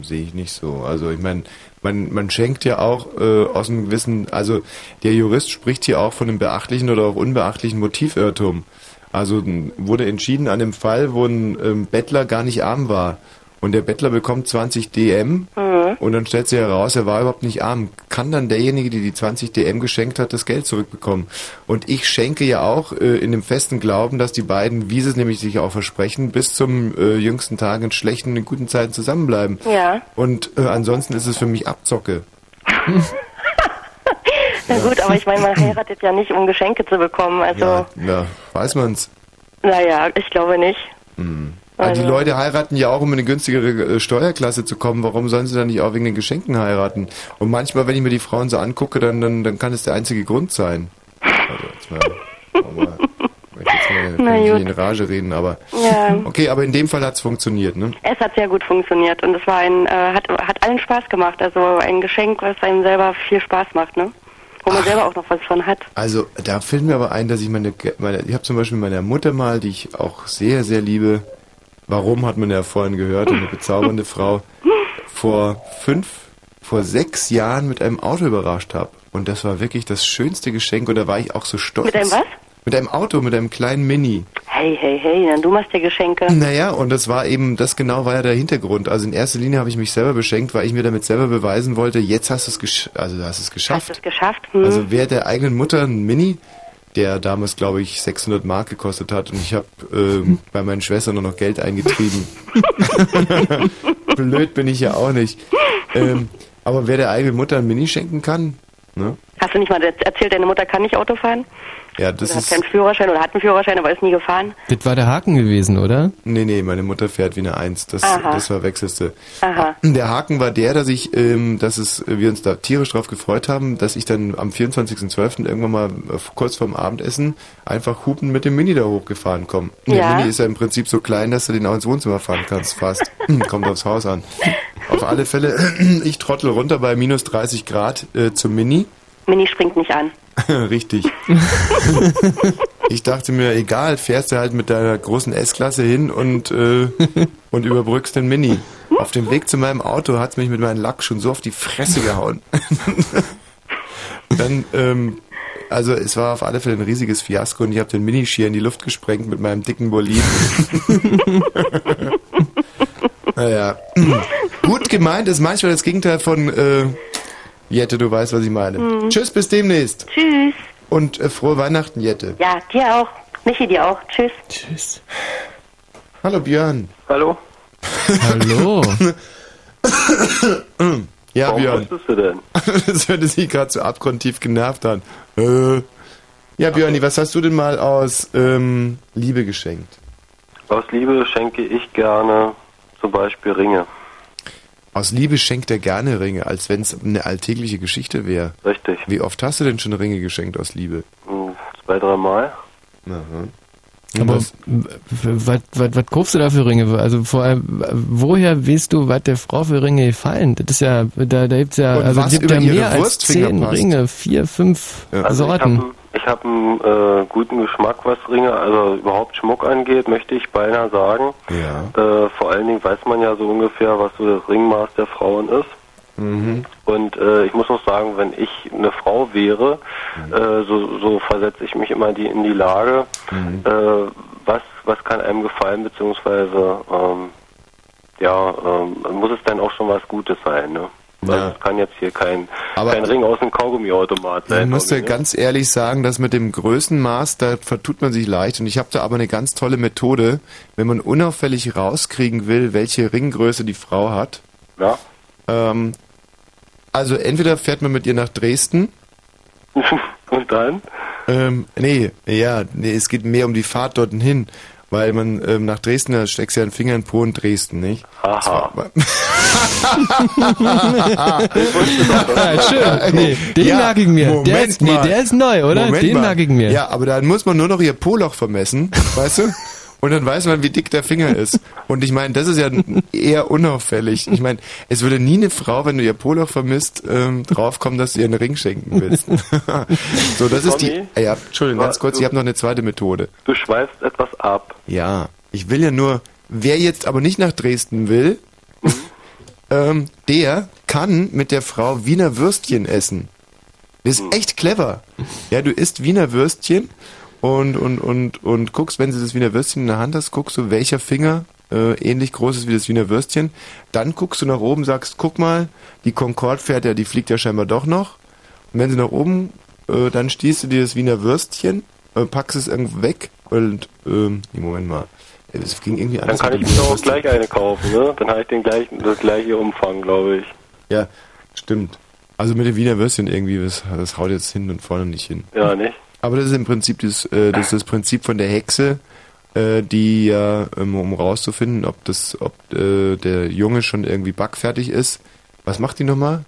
Speaker 1: Sehe ich nicht so. Also ich meine, man, man schenkt ja auch äh, aus einem gewissen, also der Jurist spricht hier auch von einem beachtlichen oder auch unbeachtlichen Motivirrtum. Also wurde entschieden an dem Fall, wo ein ähm, Bettler gar nicht arm war. Und der Bettler bekommt 20 DM
Speaker 17: Mhm.
Speaker 1: und dann stellt sich heraus, er war überhaupt nicht arm. Kann dann derjenige, der die 20 DM geschenkt hat, das Geld zurückbekommen? Und ich schenke ja auch äh, in dem festen Glauben, dass die beiden, wie sie es nämlich sich auch versprechen, bis zum äh, jüngsten Tag in schlechten und in guten Zeiten zusammenbleiben.
Speaker 17: Ja.
Speaker 1: Und äh, ansonsten ist es für mich Abzocke.
Speaker 17: Na gut, aber ich meine, man heiratet ja nicht, um Geschenke zu bekommen. Also,
Speaker 1: Ja, ja weiß man's.
Speaker 17: naja, ich glaube nicht.
Speaker 1: Hm. Aber die
Speaker 17: Also-
Speaker 1: Leute heiraten ja auch, um in eine günstigere äh, Steuerklasse zu kommen. Warum sollen sie dann nicht auch wegen den Geschenken heiraten? Und manchmal, wenn ich mir die Frauen so angucke, dann, dann, dann kann es der einzige Grund sein. Also, jetzt mal, möchte jetzt mal
Speaker 17: Na gut.
Speaker 1: in Rage reden, aber
Speaker 17: Ja.
Speaker 1: okay, aber in dem Fall hat's funktioniert, ne?
Speaker 17: Es hat sehr gut funktioniert und es war ein, äh, hat, hat allen Spaß gemacht. Also ein Geschenk, was einem selber viel Spaß macht, ne? Wo man selber auch noch was von hat.
Speaker 1: Also da fällt mir aber ein, dass ich meine, meine ich habe zum Beispiel meiner Mutter mal, die ich auch sehr, sehr liebe, warum hat man ja vorhin gehört, eine bezaubernde Frau, vor fünf, vor sechs Jahren mit einem Auto überrascht habe. Und das war wirklich das schönste Geschenk und da war ich auch so stolz.
Speaker 17: Mit einem was?
Speaker 1: Mit einem Auto, mit einem kleinen Mini.
Speaker 17: Hey, hey, hey, dann du machst dir Geschenke.
Speaker 1: Naja, und das war eben, das genau war ja der Hintergrund. Also in erster Linie habe ich mich selber beschenkt, weil ich mir damit selber beweisen wollte, jetzt hast du es gesch also du hast es geschafft.
Speaker 17: Hast du es geschafft? Hm.
Speaker 1: Also wer der eigenen Mutter ein Mini, der damals glaube ich 600 Mark gekostet hat und ich habe ähm, bei meinen Schwestern nur noch Geld eingetrieben. Blöd bin ich ja auch nicht. Ähm, aber wer der eigenen Mutter ein Mini schenken kann, ne?
Speaker 17: Hast du nicht mal erzählt, deine Mutter kann nicht Auto fahren?
Speaker 1: Ja, das
Speaker 17: Oder hat
Speaker 1: ist.
Speaker 17: keinen Führerschein oder hat einen Führerschein, aber ist nie gefahren?
Speaker 2: Das war der Haken gewesen, oder?
Speaker 1: Nee, nee, meine Mutter fährt wie eine Eins. Das,
Speaker 17: Aha.
Speaker 1: das verwechselste.
Speaker 17: Aha.
Speaker 1: Der Haken war der, dass ich, ähm, dass es, wir uns da tierisch drauf gefreut haben, dass ich dann am 24.12. irgendwann mal äh, kurz vorm Abendessen einfach hupen mit dem Mini da hochgefahren komme. Der
Speaker 17: Ja.
Speaker 1: Mini ist ja im Prinzip so klein, dass du den auch ins Wohnzimmer fahren kannst, fast. Kommt aufs Haus an. Auf alle Fälle, ich trottel runter bei minus 30 Grad äh, zum Mini.
Speaker 17: Mini springt nicht an.
Speaker 1: Richtig. ich dachte mir, egal, fährst du halt mit deiner großen S-Klasse hin und, äh, und überbrückst den Mini. Auf dem Weg zu meinem Auto hat's mich mit meinem Lack schon so auf die Fresse gehauen. Dann, ähm, also es war auf alle Fälle ein riesiges Fiasko und ich habe den Mini schier in die Luft gesprengt mit meinem dicken Boliden. naja, gut gemeint ist manchmal das Gegenteil von äh, Jette, du weißt, was ich meine.
Speaker 17: Mhm.
Speaker 1: Tschüss, bis demnächst.
Speaker 17: Tschüss.
Speaker 1: Und äh, frohe Weihnachten, Jette.
Speaker 17: Ja, dir auch. Michi, dir auch. Tschüss.
Speaker 1: Tschüss. Hallo Björn.
Speaker 4: Hallo.
Speaker 2: Hallo.
Speaker 1: ja,
Speaker 4: Warum
Speaker 1: Björn.
Speaker 4: wusstest du denn?
Speaker 1: das hörte sich gerade so abgrundtief genervt an. Äh. Ja, Björni, was hast du denn mal aus ähm, Liebe geschenkt?
Speaker 4: Aus Liebe schenke ich gerne zum Beispiel Ringe.
Speaker 1: Aus Liebe schenkt er gerne Ringe, als wenn es eine alltägliche Geschichte wäre.
Speaker 4: Richtig.
Speaker 1: Wie oft hast du denn schon Ringe geschenkt aus Liebe?
Speaker 4: Hm, Zwei, dreimal.
Speaker 2: Aber
Speaker 1: was-
Speaker 2: was, was, was kaufst du da für Ringe? Also vor allem, woher weißt du, was der Frau für Ringe gefallen? Das ist ja, da, da gibt's ja,
Speaker 1: Und
Speaker 2: also es gibt ja mehr als zehn. Ringe, vier, fünf
Speaker 4: Also
Speaker 2: Sorten.
Speaker 4: Ich habe einen äh, guten Geschmack, was Ringe, also überhaupt Schmuck angeht, möchte ich beinahe sagen.
Speaker 1: Ja.
Speaker 4: Äh, vor allen Dingen weiß man ja so ungefähr, was so das Ringmaß der Frauen ist.
Speaker 1: Mhm.
Speaker 4: Und äh, ich muss auch sagen, wenn ich eine Frau wäre,
Speaker 1: Mhm.
Speaker 4: äh, so, so versetze ich mich immer die, in die Lage,
Speaker 1: Mhm.
Speaker 4: äh, was, was kann einem gefallen, beziehungsweise ähm, ja, ähm, muss es dann auch schon was Gutes sein, ne? Also es kann jetzt hier kein,
Speaker 1: Aber-
Speaker 4: kein Ring aus dem Kaugummiautomat
Speaker 1: Ich
Speaker 4: sein.
Speaker 1: muss dir
Speaker 4: Tommy, ne?
Speaker 1: ganz ehrlich sagen, dass mit dem Größenmaß, da vertut man sich leicht. Und ich habe da aber eine ganz tolle Methode, wenn man unauffällig rauskriegen will, welche Ringgröße die Frau hat.
Speaker 4: Ja.
Speaker 1: Ähm, also entweder fährt man mit ihr nach Dresden.
Speaker 4: Und dann?
Speaker 1: Ähm, nee, ja, nee, es geht mehr um die Fahrt dorthin hin. Weil man ähm, nach Dresden, da steckst du ja einen Finger in Po in Dresden, nicht?
Speaker 4: Aha.
Speaker 2: ja, schön. Nee, den
Speaker 1: Ja,
Speaker 2: ich mir. Der
Speaker 1: Moment
Speaker 2: ist, nee, der ist neu, oder?
Speaker 1: Moment
Speaker 2: den
Speaker 1: mal.
Speaker 2: ich mir.
Speaker 1: Ja, aber dann muss man nur noch ihr Po-Loch vermessen, weißt du? Und dann weiß man, wie dick der Finger ist. Und ich meine, das ist ja eher unauffällig. Ich meine, es würde nie eine Frau, wenn du ihr Po-Loch vermisst, ähm, draufkommen, dass du ihr einen Ring schenken willst. so, das ist die.
Speaker 4: Tommy?
Speaker 1: Äh, Ja, Entschuldigung, ganz kurz,
Speaker 4: du-
Speaker 1: ich habe noch eine zweite Methode.
Speaker 4: Du schweifst etwas ab.
Speaker 1: Ja, ich will ja nur, wer jetzt aber nicht nach Dresden will, ähm, der kann mit der Frau Wiener Würstchen essen. Das ist echt clever. Ja, du isst Wiener Würstchen und, und, und, und guckst, wenn du das Wiener Würstchen in der Hand hast, guckst du, welcher Finger äh, ähnlich groß ist wie das Wiener Würstchen. Dann guckst du nach oben, sagst, guck mal, die Concorde fährt ja, die fliegt ja scheinbar doch noch. Und wenn sie nach oben, äh, dann stießt du dir das Wiener Würstchen, äh, packst es irgendwo weg und, ähm, Moment mal. Es ging irgendwie
Speaker 4: Dann
Speaker 1: anders.
Speaker 4: kann
Speaker 1: mit
Speaker 4: ich mir auch gleich eine kaufen, ne? Dann habe ich den gleichen, das gleiche Umfang, glaube ich.
Speaker 1: Ja, stimmt. Also mit dem Wiener Würstchen irgendwie, das, das haut jetzt hin und vorne nicht hin.
Speaker 4: Ja, nicht?
Speaker 1: Aber das ist im Prinzip das, äh, das, ist das Prinzip von der Hexe, äh, die ja, ähm, um rauszufinden, ob das, ob äh, der Junge schon irgendwie backfertig ist. Was macht die nochmal?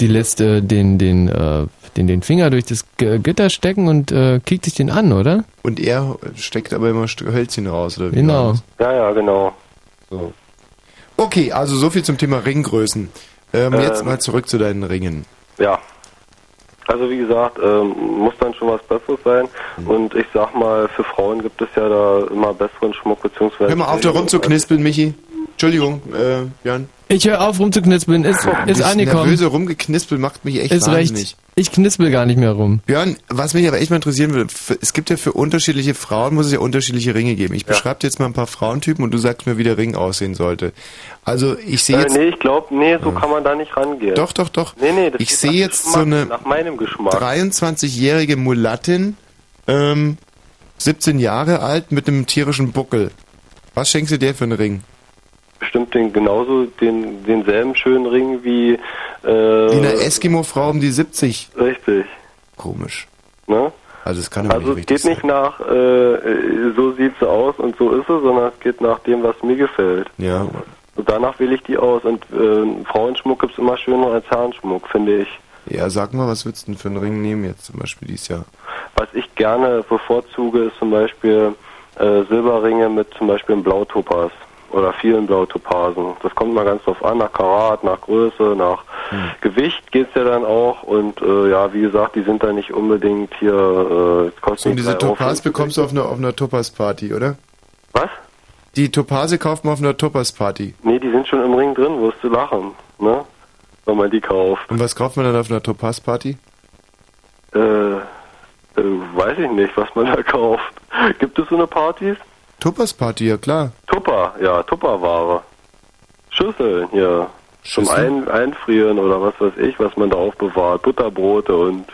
Speaker 2: Die lässt äh, den, den, äh, den, den Finger durch das G Gitter stecken und äh, kickt sich den an, oder?
Speaker 1: Und er steckt aber immer Hölzchen raus, oder wie?
Speaker 2: Genau.
Speaker 4: Ja, ja, genau.
Speaker 1: So. Okay, also so viel zum Thema Ringgrößen. Ähm,
Speaker 4: Ähm.
Speaker 1: jetzt mal zurück zu deinen Ringen.
Speaker 4: Ja. Also wie gesagt, ähm, muss dann schon was Besseres sein.
Speaker 1: Mhm.
Speaker 4: Und ich sag mal, für Frauen gibt es ja da immer besseren Schmuck, beziehungsweise...
Speaker 1: Hör mal auf, da rumzuknispeln, Michi. Entschuldigung, äh, Björn.
Speaker 2: Ich höre auf rumzuknispeln, ist, ist
Speaker 1: Das
Speaker 2: angekommen.
Speaker 1: nervöse Rumgeknispel macht mich echt
Speaker 2: Ist
Speaker 1: wahnsinnig.
Speaker 2: recht. Ich knispel gar nicht mehr rum.
Speaker 1: Björn, was mich aber echt mal interessieren würde, es gibt ja für unterschiedliche Frauen, muss es ja unterschiedliche Ringe geben. Ich beschreibe dir jetzt mal ein paar Frauentypen und du sagst mir, wie der Ring aussehen sollte. Also ich sehe
Speaker 4: Äh,
Speaker 1: jetzt...
Speaker 4: nee, ich glaube, nee, so kann man da nicht rangehen.
Speaker 1: Doch, doch, doch.
Speaker 4: Nee, nee, das
Speaker 1: Ich sehe
Speaker 4: nach
Speaker 1: jetzt
Speaker 4: Geschmack,
Speaker 1: so eine
Speaker 4: Nach meinem Geschmack.
Speaker 1: 23-jährige Mulattin, ähm, 17 Jahre alt, mit einem tierischen Buckel. Was schenkst du der für einen Ring?
Speaker 4: Bestimmt den, genauso den, denselben schönen Ring wie... Äh,
Speaker 1: Wie eine Eskimo-Frau um die 70.
Speaker 4: Richtig.
Speaker 1: Komisch.
Speaker 4: Ne?
Speaker 1: Also es kann
Speaker 4: Also es
Speaker 1: nicht richtig
Speaker 4: geht nicht nach, äh, so sieht sie aus und so ist sie, sondern es geht nach dem, was mir gefällt.
Speaker 1: Ja.
Speaker 4: Und danach wähle ich die aus. Und äh, Frauenschmuck gibt es immer schöner als Herrenschmuck, finde ich.
Speaker 1: Ja, sag mal, was würdest du denn für einen Ring nehmen jetzt zum Beispiel dieses Jahr?
Speaker 4: Was ich gerne bevorzuge, ist zum Beispiel äh, Silberringe mit zum Beispiel einem Blautopaz oder vielen Blautopasen. Das kommt mal ganz drauf an, nach Karat, nach Größe, nach
Speaker 1: Hm.
Speaker 4: Gewicht geht's ja dann auch. Und äh, ja, wie gesagt, die sind da nicht unbedingt hier, äh, kosten
Speaker 1: und diese Topaz bekommst du auf einer, auf einer Topaz-Party, oder?
Speaker 4: Was?
Speaker 1: Die Topase kauft man auf einer Topaz-Party.
Speaker 4: Nee, die sind schon im Ring drin, wirst du lachen, ne? Wenn man die kauft.
Speaker 1: Und was kauft man dann auf einer Topaz-Party?
Speaker 4: Äh, äh, weiß ich nicht, was man da kauft. Gibt es so eine Partys?
Speaker 1: Topaz-Party, ja klar.
Speaker 4: Tupper, ja, Tupperware. Schüsseln hier. Zum? Ein Einfrieren oder was weiß ich, was man da aufbewahrt. Butterbrote und.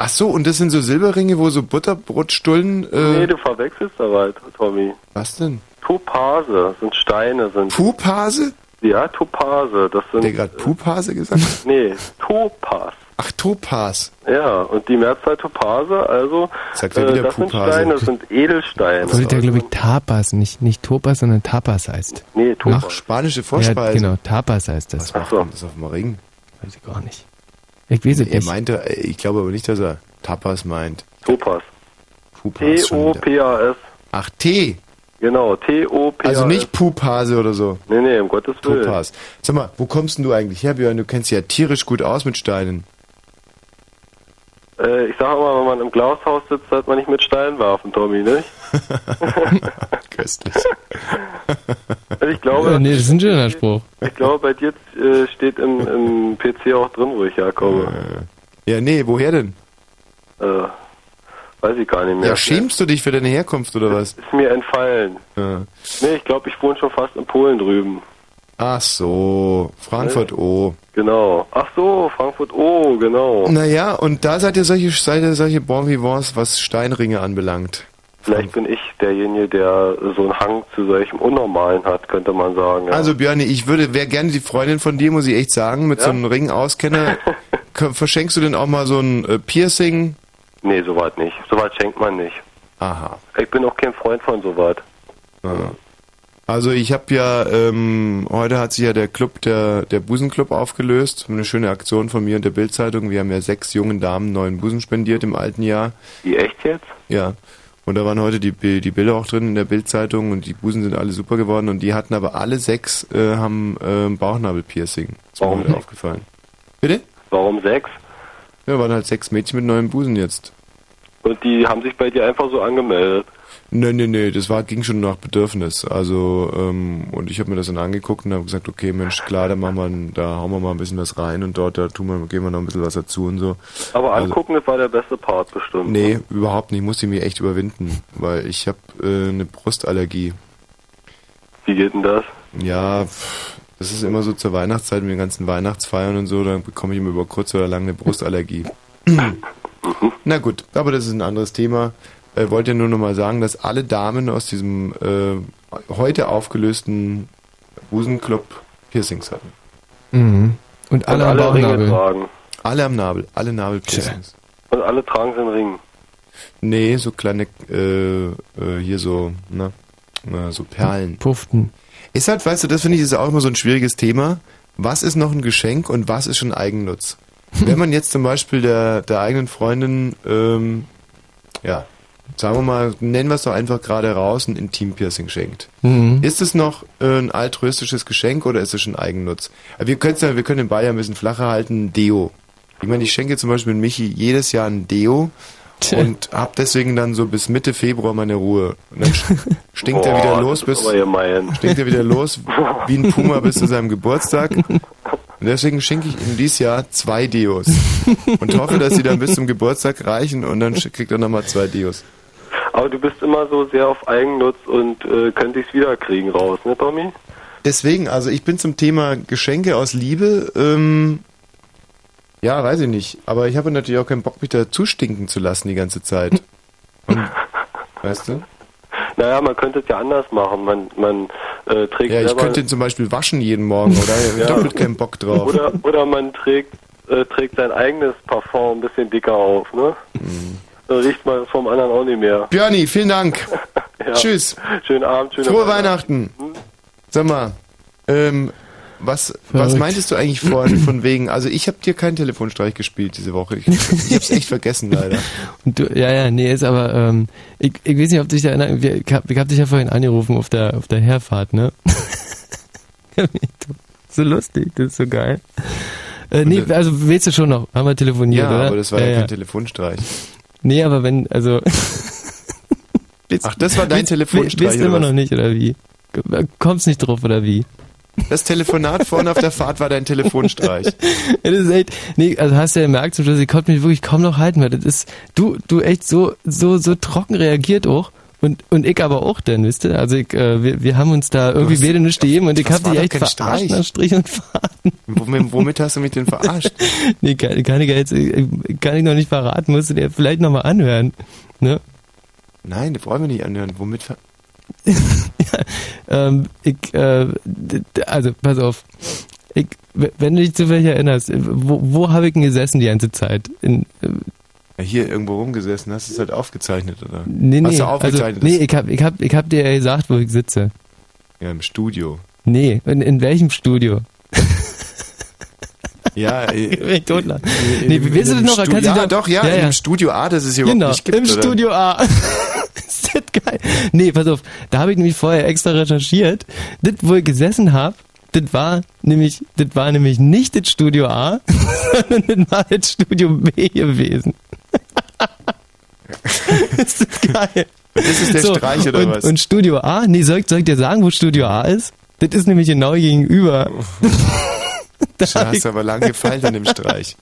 Speaker 1: Ach so, und das sind so Silberringe, wo so Butterbrotstullen... Äh,
Speaker 4: nee, du verwechselst da weiter, Tommy.
Speaker 1: was denn?
Speaker 4: Topase sind Steine, sind.
Speaker 1: Pupase?
Speaker 4: Ja, Topase, das sind.
Speaker 1: Der gerade Pupase gesagt?
Speaker 4: Nee, Topaz.
Speaker 1: Ach, Topaz.
Speaker 4: Ja, und die Mehrzahl Topase, also
Speaker 1: Sagt er wieder
Speaker 4: das sind. Steine, das sind Edelsteine.
Speaker 2: Sollte ja, glaube ich, Tapas, nicht, nicht Topas, sondern Tapas heißt.
Speaker 4: Nee,
Speaker 1: Ach, spanische Vorspeise.
Speaker 2: Ja, genau, Tapas heißt das.
Speaker 1: Was macht denn das auf dem Ring?
Speaker 2: Weiß ich gar nicht. Ich weiß es
Speaker 1: Er
Speaker 2: nicht.
Speaker 1: meinte, äh, ich glaube aber nicht, dass er Tapas meint. Wieder.
Speaker 4: T-O-P-A-S.
Speaker 1: Ach, T.
Speaker 4: Genau, T-O-P-A-S.
Speaker 1: Also nicht Pupase oder so.
Speaker 4: Nee, nee, um Gottes Willen.
Speaker 1: Pupas. Sag mal, wo kommst denn du eigentlich her, Björn? Du kennst dich ja tierisch gut aus mit Steinen.
Speaker 4: Äh, ich sage immer, wenn man im Glashaus sitzt, sollte man nicht mit Steinen werfen, Tommy, nicht?
Speaker 1: Köstlich.
Speaker 4: Also ich glaube,
Speaker 2: Ja, nee, das ist ein schöner Spruch.
Speaker 4: ich glaube, bei dir äh, steht im, im PC auch drin, wo ich herkomme.
Speaker 1: Ja, nee, woher denn?
Speaker 4: Äh, weiß ich gar nicht mehr.
Speaker 1: Ja, schämst du dich für deine Herkunft oder was?
Speaker 4: Ist mir entfallen.
Speaker 1: Ja.
Speaker 4: Nee, ich glaube, ich wohne schon fast in Polen drüben.
Speaker 1: Ach so, Frankfurt O.
Speaker 4: Genau. Ach so, Frankfurt, oh, genau.
Speaker 1: Naja, und da seid ihr solche, seid ihr solche Bon Vivants, was Steinringe anbelangt.
Speaker 4: Vielleicht bin ich derjenige, der so einen Hang zu solchem Unnormalen hat, könnte man sagen. Ja.
Speaker 1: Also Björn, ich würde, wäre gerne die Freundin von dir, muss ich echt sagen, mit
Speaker 4: Ja?
Speaker 1: so einem Ring-Auskenner. K- Verschenkst du denn auch mal so ein äh, Piercing?
Speaker 4: Nee, soweit nicht. Soweit schenkt man nicht.
Speaker 1: Aha.
Speaker 4: Ich bin auch kein Freund von soweit.
Speaker 1: Ja. Also ich habe ja, ähm, heute hat sich ja der Club, der, der Busenclub aufgelöst. Eine schöne Aktion von mir und der Bildzeitung. Wir haben ja sechs jungen Damen neuen Busen spendiert im alten Jahr.
Speaker 4: Wie echt jetzt?
Speaker 1: Ja. Und da waren heute die, die Bilder auch drin in der Bildzeitung und die Busen sind alle super geworden und die hatten aber alle sechs äh, haben äh, Bauchnabelpiercing. Das ist mir
Speaker 4: Warum
Speaker 1: heute
Speaker 4: sechs?
Speaker 1: aufgefallen. Bitte?
Speaker 4: Warum sechs?
Speaker 1: Ja, waren halt sechs Mädchen mit neuen Busen jetzt.
Speaker 4: Und die haben sich bei dir einfach so angemeldet.
Speaker 1: Nee, nee, nee, das war, ging schon nach Bedürfnis. Also, ähm, und ich habe mir das dann angeguckt und habe gesagt, okay, Mensch, klar, da machen wir, ein- da hauen wir mal ein bisschen was rein und dort, da tun wir, geben wir noch ein bisschen was dazu und so.
Speaker 4: Aber
Speaker 1: Also-
Speaker 4: angucken, das war der beste Part bestimmt.
Speaker 1: Nee, überhaupt nicht. Ich musste mich echt überwinden, weil ich habe äh, eine Brustallergie.
Speaker 4: Wie geht denn das?
Speaker 1: Ja, das ist immer so zur Weihnachtszeit mit den ganzen Weihnachtsfeiern und so, dann bekomme ich immer über kurz oder lang eine Brustallergie. Na gut, aber das ist ein anderes Thema. Äh, wollte ja nur noch mal sagen, dass alle Damen aus diesem äh, heute aufgelösten Busenclub Piercings hatten.
Speaker 2: Mhm. Und alle am Bauchnabel.
Speaker 4: tragen.
Speaker 1: Alle am Nabel, alle Nabelpiercings.
Speaker 4: Und alle tragen sie einen Ring.
Speaker 1: Nee, so kleine, äh, äh, hier so, ne, äh, so Perlen.
Speaker 2: Puften.
Speaker 1: Ist halt, weißt du, das finde ich ist auch immer so ein schwieriges Thema. Was ist noch ein Geschenk und was ist schon Eigennutz? Wenn man jetzt zum Beispiel der, der eigenen Freundin, ähm, ja, sagen wir mal, nennen wir es doch einfach gerade raus, ein Intimpiercing schenkt.
Speaker 2: Mhm.
Speaker 1: Ist es noch äh, ein altruistisches Geschenk oder ist es schon Eigennutz? Wir können ja, wir können den Ball ja ein bisschen flacher halten, ein Deo. Ich meine, ich schenke zum Beispiel Michi jedes Jahr ein Deo und hab deswegen dann so bis Mitte Februar meine Ruhe. Und dann stinkt er wieder los bis stinkt er wieder los wie ein Puma bis zu seinem Geburtstag. Und deswegen schenke ich ihm dieses Jahr zwei Deos und hoffe, dass sie dann bis zum Geburtstag reichen und dann kriegt er nochmal zwei Deos.
Speaker 4: Aber du bist immer so sehr auf Eigennutz und äh, könnte ich's wiederkriegen raus, ne, Tommy?
Speaker 1: Deswegen, also ich bin zum Thema Geschenke aus Liebe, ähm, ja, weiß ich nicht. Aber ich habe natürlich auch keinen Bock, mich da zustinken zu lassen die ganze Zeit. Und, weißt du?
Speaker 4: Naja, man könnte es ja anders machen. Man, man äh, trägt
Speaker 1: Ja, ich könnte ihn zum Beispiel waschen jeden Morgen, oder? Ich
Speaker 4: Ja.
Speaker 1: doppelt keinen Bock drauf.
Speaker 4: Oder, oder man trägt, äh, trägt sein eigenes Parfum ein bisschen dicker auf, ne?
Speaker 1: Mhm.
Speaker 4: Riecht man es vom anderen auch nicht mehr.
Speaker 1: Björni, vielen Dank.
Speaker 4: Ja.
Speaker 1: Tschüss.
Speaker 4: Schönen Abend, schöne
Speaker 1: Frohe Weihnachten. Sag mal, ähm, was, was meintest du eigentlich vorhin von wegen, also ich habe dir keinen Telefonstreich gespielt diese Woche. Ich, ich hab's echt vergessen leider.
Speaker 2: Und du, ja, ja, nee, ist aber, ähm, ich, ich weiß nicht, ob du dich da erinnerst, wir- ich hab, ich hab dich ja vorhin angerufen auf der, auf der Herfahrt, ne? so lustig, das ist so geil. Äh, nee, also willst du schon noch, haben wir telefoniert,
Speaker 1: Ja,
Speaker 2: oder?
Speaker 1: aber das war ja, kein Telefonstreich.
Speaker 2: Nee, aber wenn, also.
Speaker 1: Ach, das war dein Telefonstreich,
Speaker 2: Willst du immer noch nicht, oder wie? Kommst nicht drauf, oder wie?
Speaker 1: Das Telefonat vorne auf der Fahrt war dein Telefonstreich.
Speaker 2: Das ist echt, nee, also hast du ja gemerkt zum Schluss, ich konnte mich wirklich kaum noch halten, weil das ist, du, du echt so, so, so trocken reagiert auch. Und, und ich aber auch denn, wisst ihr? Also ich, äh, wir, wir haben uns da irgendwie beide nicht gegeben und ich hab dich echt verarscht
Speaker 1: Streich.
Speaker 2: nach Strich und Faden.
Speaker 1: Womit, womit hast du mich denn verarscht?
Speaker 2: Nee, kann, kann ich ja jetzt, äh, kann ich noch nicht verraten, musst du dir vielleicht nochmal anhören. Ne?
Speaker 1: Nein, das wollen wir nicht anhören. Womit ver
Speaker 2: Ähm, ich, äh, also, pass auf. Ich, wenn du dich zufällig erinnerst, äh, wo, wo habe ich denn gesessen die ganze Zeit? In, äh,
Speaker 1: ja, hier irgendwo rumgesessen, hast du es halt aufgezeichnet, oder?
Speaker 2: nee, nee,
Speaker 1: Hast du
Speaker 2: also,
Speaker 1: aufgezeichnet?
Speaker 2: nee, ich hab, ich hab, ich hab dir ja gesagt, wo ich sitze.
Speaker 1: ja, im Studio.
Speaker 2: Nee, in, in welchem Studio?
Speaker 1: Ja, äh,
Speaker 2: ich totlachen.
Speaker 1: äh,
Speaker 2: Nee, wie willst du das noch? Kannst du
Speaker 1: ja,
Speaker 2: da-
Speaker 1: doch, ja,
Speaker 2: Ja, ja.
Speaker 1: im Studio A, das es hier
Speaker 2: Genau,
Speaker 1: nicht gibt.
Speaker 2: im
Speaker 1: oder?
Speaker 2: Studio A. ist das geil? Nee, pass auf, da habe ich nämlich vorher extra recherchiert. Das, wo ich gesessen habe, das war nämlich, das war nämlich nicht das Studio A, sondern das war das Studio B gewesen. ist das geil?
Speaker 1: Und das ist der Streich, oder
Speaker 2: und,
Speaker 1: was?
Speaker 2: Und Studio A, nee, soll ich, soll ich dir sagen, wo Studio A ist? Das ist nämlich genau gegenüber.
Speaker 1: Da hast du aber lang gefeilt an dem Streich.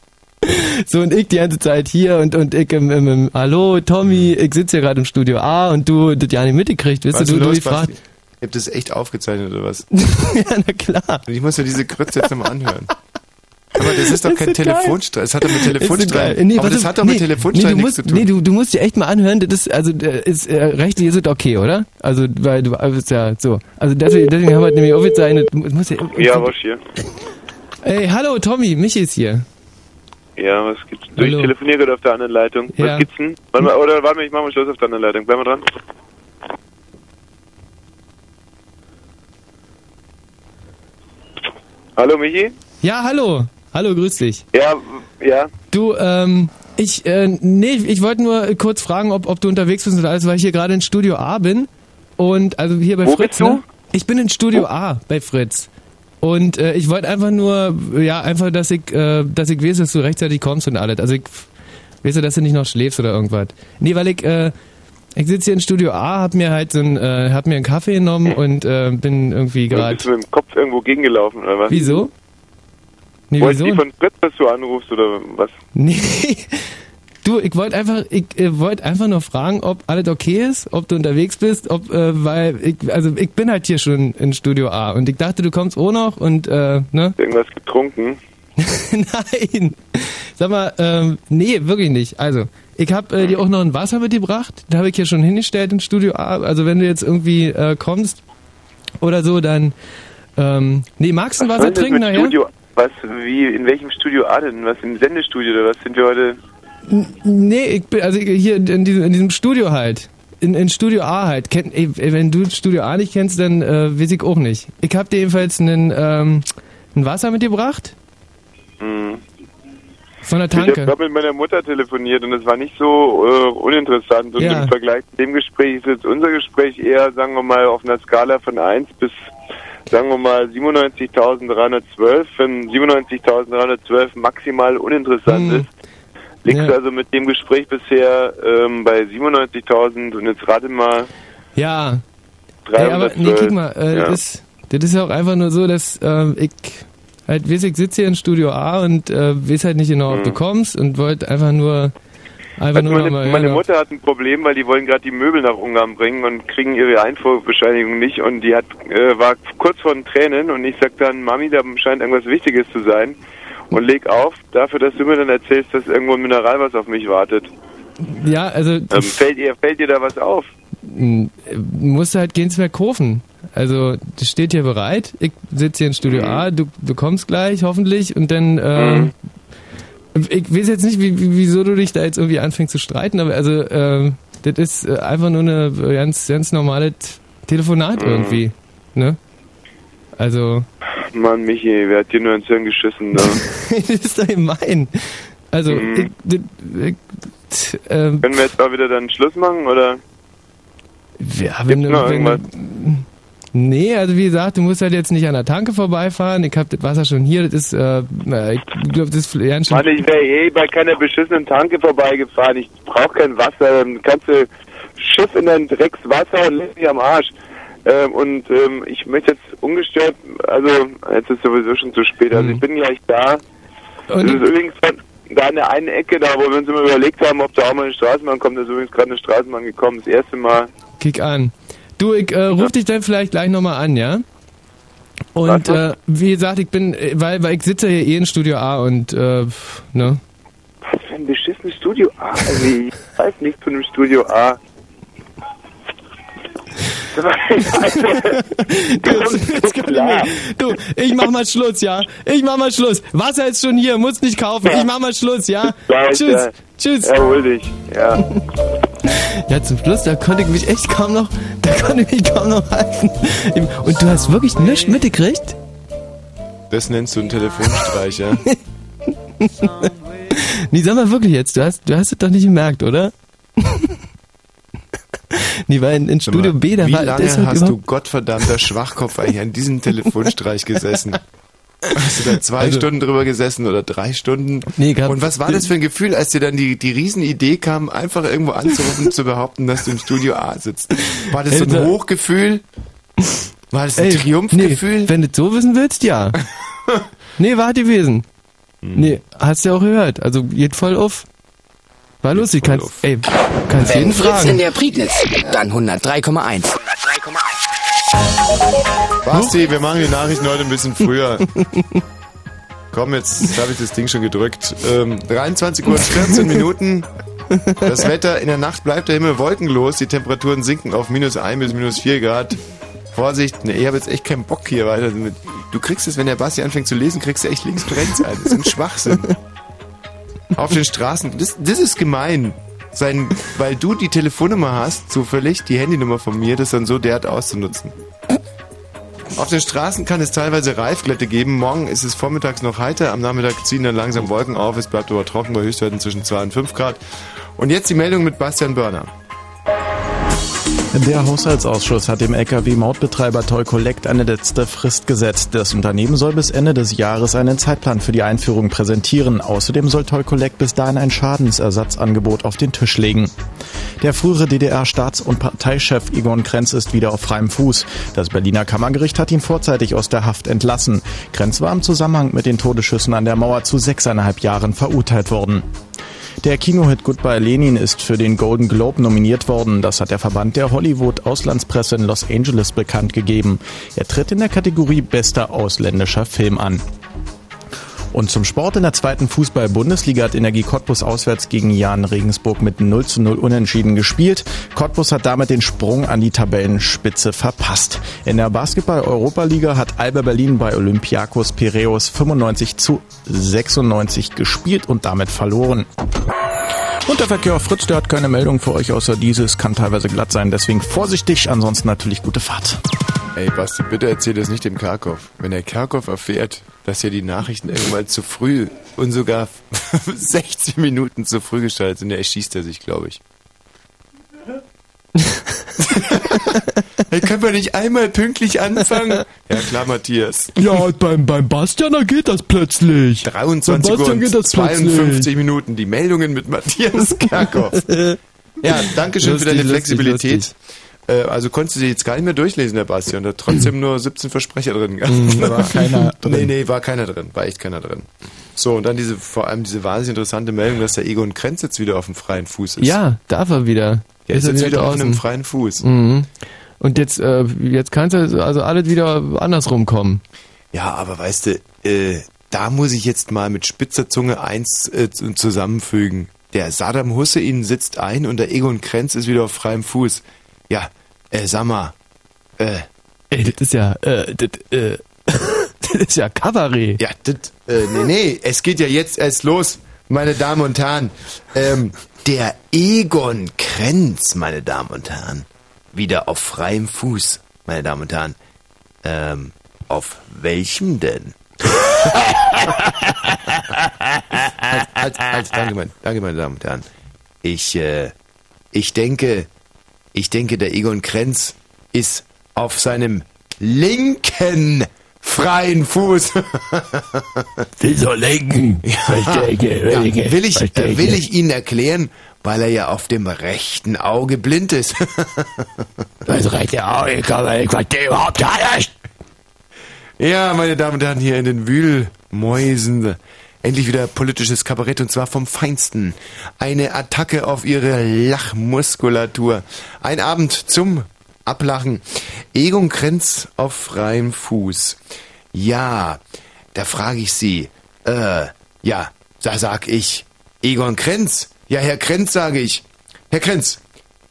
Speaker 2: So und ich die ganze Zeit hier und und ich im, im, im Hallo Tommy, ich sitze hier gerade im Studio A und du das ja nicht mitgekriegt, weißt
Speaker 1: Was
Speaker 2: du, du, du
Speaker 1: los,
Speaker 2: gefragt.
Speaker 1: Basti? Ihr habt das echt aufgezeichnet, oder was?
Speaker 2: ja, na klar.
Speaker 1: Und ich muss mir diese Grütze jetzt nochmal anhören. Aber das ist doch
Speaker 2: Das
Speaker 1: kein
Speaker 2: ist.
Speaker 1: Telefonstreich. Das hat doch mit
Speaker 2: so geil. Nee,
Speaker 1: aber das hat doch
Speaker 2: nee,
Speaker 1: mit Telefonstreich
Speaker 2: nee, du
Speaker 1: nichts
Speaker 2: musst,
Speaker 1: zu tun.
Speaker 2: Nee, du, du musst dir echt mal anhören, das ist, also, äh, ist, äh, rechtlich ist es okay, oder? Also, weil du bist ja so. Also, deswegen, deswegen haben wir nämlich aufgezeichnet. Es muss ja,
Speaker 18: Ja, was hier?
Speaker 2: Ey, hallo Tommy, Michi ist hier.
Speaker 18: Ja, was gibt's? Du, ich
Speaker 2: Hallo.
Speaker 18: telefoniere gerade auf der anderen Leitung.
Speaker 2: Ja.
Speaker 18: Was gibt's denn? Warte mal, oder warte mal, ich mach mal Schluss auf der anderen Leitung. Bleib mal dran. Hallo Michi?
Speaker 2: Ja, hallo. Hallo, grüß dich.
Speaker 18: Ja, ja.
Speaker 2: Du, ähm, ich, äh, nee, ich wollte nur kurz fragen, ob, ob du unterwegs bist oder alles, weil ich hier gerade in Studio A bin. Und, also hier bei
Speaker 18: Wo
Speaker 2: Fritz,
Speaker 18: bist du?
Speaker 2: ne? Ich bin in Studio A bei Fritz. Und äh, ich wollte einfach nur, ja, einfach, dass ich, äh, dass ich weiß, dass du rechtzeitig kommst und alles. Also ich weiß dass du nicht noch schläfst oder irgendwas. Nee, weil ich, äh, ich sitze hier in Studio A, hab mir halt so ein, äh, hab mir einen Kaffee genommen und äh, bin irgendwie gerade.
Speaker 18: bist du mit dem Kopf irgendwo gegengelaufen, oder was?
Speaker 2: Wieso? Nee,
Speaker 18: Wolltest
Speaker 2: wieso?
Speaker 18: die von Fritz, dass du anrufst, oder was?
Speaker 2: Nee. Du, ich wollte einfach, ich äh, wollte einfach nur fragen, ob alles okay ist, ob du unterwegs bist, ob, äh, weil ich, also ich bin halt hier schon in Studio A und ich dachte, du kommst auch noch und äh, ne?
Speaker 18: Irgendwas getrunken?
Speaker 2: Nein. Sag mal, ähm, nee, wirklich nicht. Also, ich habe äh, dir auch noch ein Wasser mitgebracht, da habe ich hier schon hingestellt in Studio A. Also wenn du jetzt irgendwie äh, kommst oder so, dann ähm, nee, magst du ein
Speaker 18: Was
Speaker 2: Wasser trinken nachher?
Speaker 18: Studio, was, wie, in welchem Studio A denn? Was, im Sendestudio oder was sind wir heute?
Speaker 2: N- Nee, ich bin, also hier in diesem, in diesem Studio halt. In, in Studio A halt. Kenn, ey, wenn du Studio A nicht kennst, dann äh, weiß ich auch nicht. Ich habe dir jedenfalls einen, ähm, ein Wasser mitgebracht.
Speaker 18: Hm.
Speaker 2: Von der
Speaker 18: Ich habe
Speaker 2: Tanke.
Speaker 18: mit meiner Mutter telefoniert und es war nicht so äh, uninteressant. Und
Speaker 2: Ja.
Speaker 18: im Vergleich zu dem Gespräch ist jetzt unser Gespräch eher, sagen wir mal, auf einer Skala von 1 bis, sagen wir mal, 97.312. Wenn 97.312 maximal uninteressant ist, liegst
Speaker 2: Ja.
Speaker 18: also mit dem Gespräch bisher ähm, bei 97.000 und jetzt rate mal,
Speaker 2: Ja. Ey, aber
Speaker 18: 312.
Speaker 2: nee, guck mal, äh,
Speaker 18: ja.
Speaker 2: das, das ist ja auch einfach nur so, dass ähm, ich halt weiß, ich sitze hier in Studio A und äh, weiß halt nicht genau, ob du kommst und wollte einfach nur einfach
Speaker 18: Also meine, meine Mutter hat ein Problem, weil die wollen gerade die Möbel nach Ungarn bringen und kriegen ihre Einfuhrbescheinigung nicht und die hat äh, war kurz vor den Tränen und ich sag dann, Mami, da scheint irgendwas Wichtiges zu sein und leg auf, dafür, dass du mir dann erzählst, dass irgendwo ein Mineralwasser auf mich wartet.
Speaker 2: Ja, also
Speaker 18: Ähm, fällt ihr fällt dir da was auf?
Speaker 2: m, musst du halt Gensberg kaufen. Also, das steht hier bereit. Ich sitze hier in Studio
Speaker 18: Mhm.
Speaker 2: A, du, du kommst gleich, hoffentlich, und dann, äh, ich weiß jetzt nicht, wie, wie, wieso du dich da jetzt irgendwie anfängst zu streiten, aber also, äh, das ist äh, einfach nur eine ganz, ganz normales Telefonat
Speaker 18: Mhm.
Speaker 2: irgendwie, ne? Also,
Speaker 18: Mann, Michi, wer hat dir nur ins Hirn geschissen? Ne?
Speaker 2: das ist doch gemein. Also,
Speaker 18: Mhm.
Speaker 2: ich, ich, t- ähm,
Speaker 18: Können wir jetzt mal wieder dann Schluss machen oder?
Speaker 2: Ja, wenn wenn
Speaker 18: irgendwas?
Speaker 2: du, nee, also wie gesagt, du musst halt jetzt nicht an der Tanke vorbeifahren. Ich hab das Wasser schon hier, das ist, äh, ich glaube, das ist ganz schön.
Speaker 18: Mann, ich wäre eh bei keiner beschissenen Tanke vorbeigefahren. Ich brauche kein Wasser. Dann kannst du Schiff in dein Dreckswasser und leg dich am Arsch. Ähm, und ähm, ich möchte jetzt ungestört, also jetzt ist sowieso schon zu spät, also ich bin gleich da. Das ist übrigens von- da an der einen Ecke, da wo wir uns immer überlegt haben, ob da auch mal eine Straßenbahn kommt, da ist übrigens gerade eine Straßenbahn gekommen, das erste Mal.
Speaker 2: Kick an. Du, ich äh, ruf dich dann vielleicht gleich nochmal an, ja? Und äh, wie gesagt, ich bin, weil, weil ich sitze hier eh in Studio A und, äh, ne?
Speaker 18: Was für ein beschissenes Studio A. Also ich weiß nichts von dem Studio A.
Speaker 2: Jetzt mir- Du, ich mach mal Schluss, ja? Ich mach mal Schluss. Wasser ist schon hier, muss nicht kaufen. Ich mach mal Schluss, ja?
Speaker 18: Ja,
Speaker 2: Tschüss.
Speaker 18: ja.
Speaker 2: Tschüss.
Speaker 18: Erhol dich, ja.
Speaker 2: Ja, zum Schluss, da konnte ich mich echt kaum noch, da konnte ich mich kaum noch halten. Und du hast wirklich nichts mitgekriegt?
Speaker 1: Das nennst du einen Telefonstreich, ja?
Speaker 2: nee, sag mal wirklich jetzt, du hast, du hast es doch nicht gemerkt, oder? nee, weil in, in
Speaker 1: Sag mal,
Speaker 2: Studio B, da
Speaker 1: Wie
Speaker 2: war
Speaker 1: lange
Speaker 2: das halt
Speaker 1: hast du gottverdammter Schwachkopf eigentlich an diesem Telefonstreich gesessen? Hast du da zwei
Speaker 2: Also-
Speaker 1: Stunden drüber gesessen oder drei Stunden?
Speaker 2: Nee, grad-
Speaker 1: Und was war das für ein Gefühl, als dir dann die, die Riesenidee kam, einfach irgendwo anzurufen, zu behaupten, dass du im Studio A sitzt? War das so ein
Speaker 2: Alter.
Speaker 1: Hochgefühl? War das ein
Speaker 2: Ey,
Speaker 1: Triumphgefühl?
Speaker 2: Nee, wenn du so wissen willst, ja. nee, war gewesen.
Speaker 1: Hm.
Speaker 2: Nee, hast du ja auch gehört. Also geht voll auf. War lustig, kannst, ey, kannst
Speaker 12: Wenn
Speaker 2: jeden
Speaker 12: Fritz
Speaker 2: fragen.
Speaker 12: in der Prignitz, dann 103,1.
Speaker 1: Basti, wir machen die Nachrichten heute ein bisschen früher. Komm, jetzt habe ich das Ding schon gedrückt. Ähm, 23 Uhr und 14 Minuten. Das Wetter, in der Nacht bleibt der Himmel wolkenlos. Die Temperaturen sinken auf minus 1 bis minus 4 Grad. Vorsicht, nee, ich habe jetzt echt keinen Bock hier weiter. Du kriegst es, wenn der Basti anfängt zu lesen, kriegst du echt links und rechts ein. Das ist ein Schwachsinn. Auf den Straßen, das, das ist gemein. Sein, weil du die Telefonnummer hast, zufällig, die Handynummer von mir, das dann so derart auszunutzen. Auf den Straßen kann es teilweise Reifglätte geben. Morgen ist es vormittags noch heiter, am Nachmittag ziehen dann langsam Wolken auf. Es bleibt aber trocken bei Höchstwerten zwischen 2 und 5 Grad. Und jetzt die Meldung mit Bastian Börner.
Speaker 3: Der Haushaltsausschuss hat dem Lkw-Mautbetreiber Toll Collect eine letzte Frist gesetzt. Das Unternehmen soll bis Ende des Jahres einen Zeitplan für die Einführung präsentieren. Außerdem soll Toll Collect bis dahin ein Schadensersatzangebot auf den Tisch legen. Der frühere DDR-Staats- und Parteichef Egon Krenz ist wieder auf freiem Fuß. Das Berliner Kammergericht hat ihn vorzeitig aus der Haft entlassen. Krenz war im Zusammenhang mit den Todesschüssen an der Mauer zu sechseinhalb Jahren verurteilt worden. Der Kinohit Goodbye Lenin ist für den Golden Globe nominiert worden. Das hat der Verband der Hollywood-Auslandspresse in Los Angeles bekannt gegeben. Er tritt in der Kategorie bester ausländischer Film an. Und zum Sport in der zweiten Fußball-Bundesliga hat Energie Cottbus auswärts gegen Jan Regensburg mit 0 zu 0 unentschieden gespielt. Cottbus hat damit den Sprung an die Tabellenspitze verpasst. In der Basketball-Europa-Liga hat Alba Berlin bei Olympiakos Piraeus 95 zu 96 gespielt und damit verloren. Und der Verkehr auf Fritz, der hat keine Meldung für euch außer dieses, kann teilweise glatt sein, deswegen vorsichtig, ansonsten natürlich gute Fahrt.
Speaker 1: Ey, Basti, bitte erzähl das nicht dem Karkow. Wenn der Karkow erfährt, dass hier die Nachrichten irgendwann zu früh und sogar 60 Minuten zu früh gestaltet sind, der erschießt er sich, glaube ich. hey, können wir nicht einmal pünktlich anfangen? Ja klar, Matthias.
Speaker 2: Ja, beim, beim Bastian, da geht das plötzlich.
Speaker 1: 23
Speaker 2: Beim
Speaker 1: Uhr
Speaker 2: Bastian
Speaker 1: und
Speaker 2: geht das
Speaker 1: 52
Speaker 2: plötzlich.
Speaker 1: Minuten. Die Meldungen mit Matthias Karkow. ja, danke schön für
Speaker 2: Lustig,
Speaker 1: deine
Speaker 2: lustig,
Speaker 1: Flexibilität.
Speaker 2: lustig.
Speaker 1: Äh, also konntest du sie jetzt gar nicht mehr durchlesen, der Bastian. Da hat trotzdem nur 17 Versprecher drin gehabt.
Speaker 2: Mm, war keiner drin.
Speaker 1: Nee, nee, war keiner drin. War echt keiner drin. So, und dann diese, vor allem diese wahnsinnig interessante Meldung, dass der Egon Krenz jetzt wieder auf dem freien Fuß ist.
Speaker 2: Ja, darf er wieder.
Speaker 1: Der ist,
Speaker 2: er
Speaker 1: jetzt wieder auf
Speaker 2: draußen.
Speaker 1: einem freien Fuß.
Speaker 2: Mhm. Und jetzt, äh, jetzt kann es also alles wieder andersrum kommen.
Speaker 1: Ja, aber weißt du, äh, da muss ich jetzt mal mit spitzer Zunge eins äh, zu- zusammenfügen. Der Saddam Hussein sitzt ein und der Egon Krenz ist wieder auf freiem Fuß. Ja, äh, sag mal, äh.
Speaker 2: Ey, das ist ja, äh, das, äh, das ist ja Kabarett.
Speaker 1: Ja, das, äh, nee, nee, es geht ja jetzt erst los, meine Damen und Herren. Ähm, der Egon Krenz, meine Damen und Herren, wieder auf freiem Fuß, meine Damen und Herren. Ähm, auf welchem denn? halt, halt, halt, danke, mein, danke, meine Damen und Herren. Ich, äh, ich denke, ich denke, der Egon Krenz ist auf seinem linken freien Fuß.
Speaker 2: Wieso lenken? Verstecke,
Speaker 1: ja,
Speaker 2: lenke,
Speaker 1: will, ich, will ich Ihnen erklären, weil er ja auf dem rechten Auge blind ist.
Speaker 2: Das rechte Auge kann man überhaupt gar nicht.
Speaker 1: Ja, meine Damen und Herren, hier in den Wühlmäusen. Endlich wieder politisches Kabarett und zwar vom Feinsten. Eine Attacke auf ihre Lachmuskulatur. Ein Abend zum Ablachen. Egon Krenz auf freiem Fuß. Ja, da frage ich Sie. Äh, ja, da sag ich. Egon Krenz? Ja, Herr Krenz, sage ich. Herr Krenz,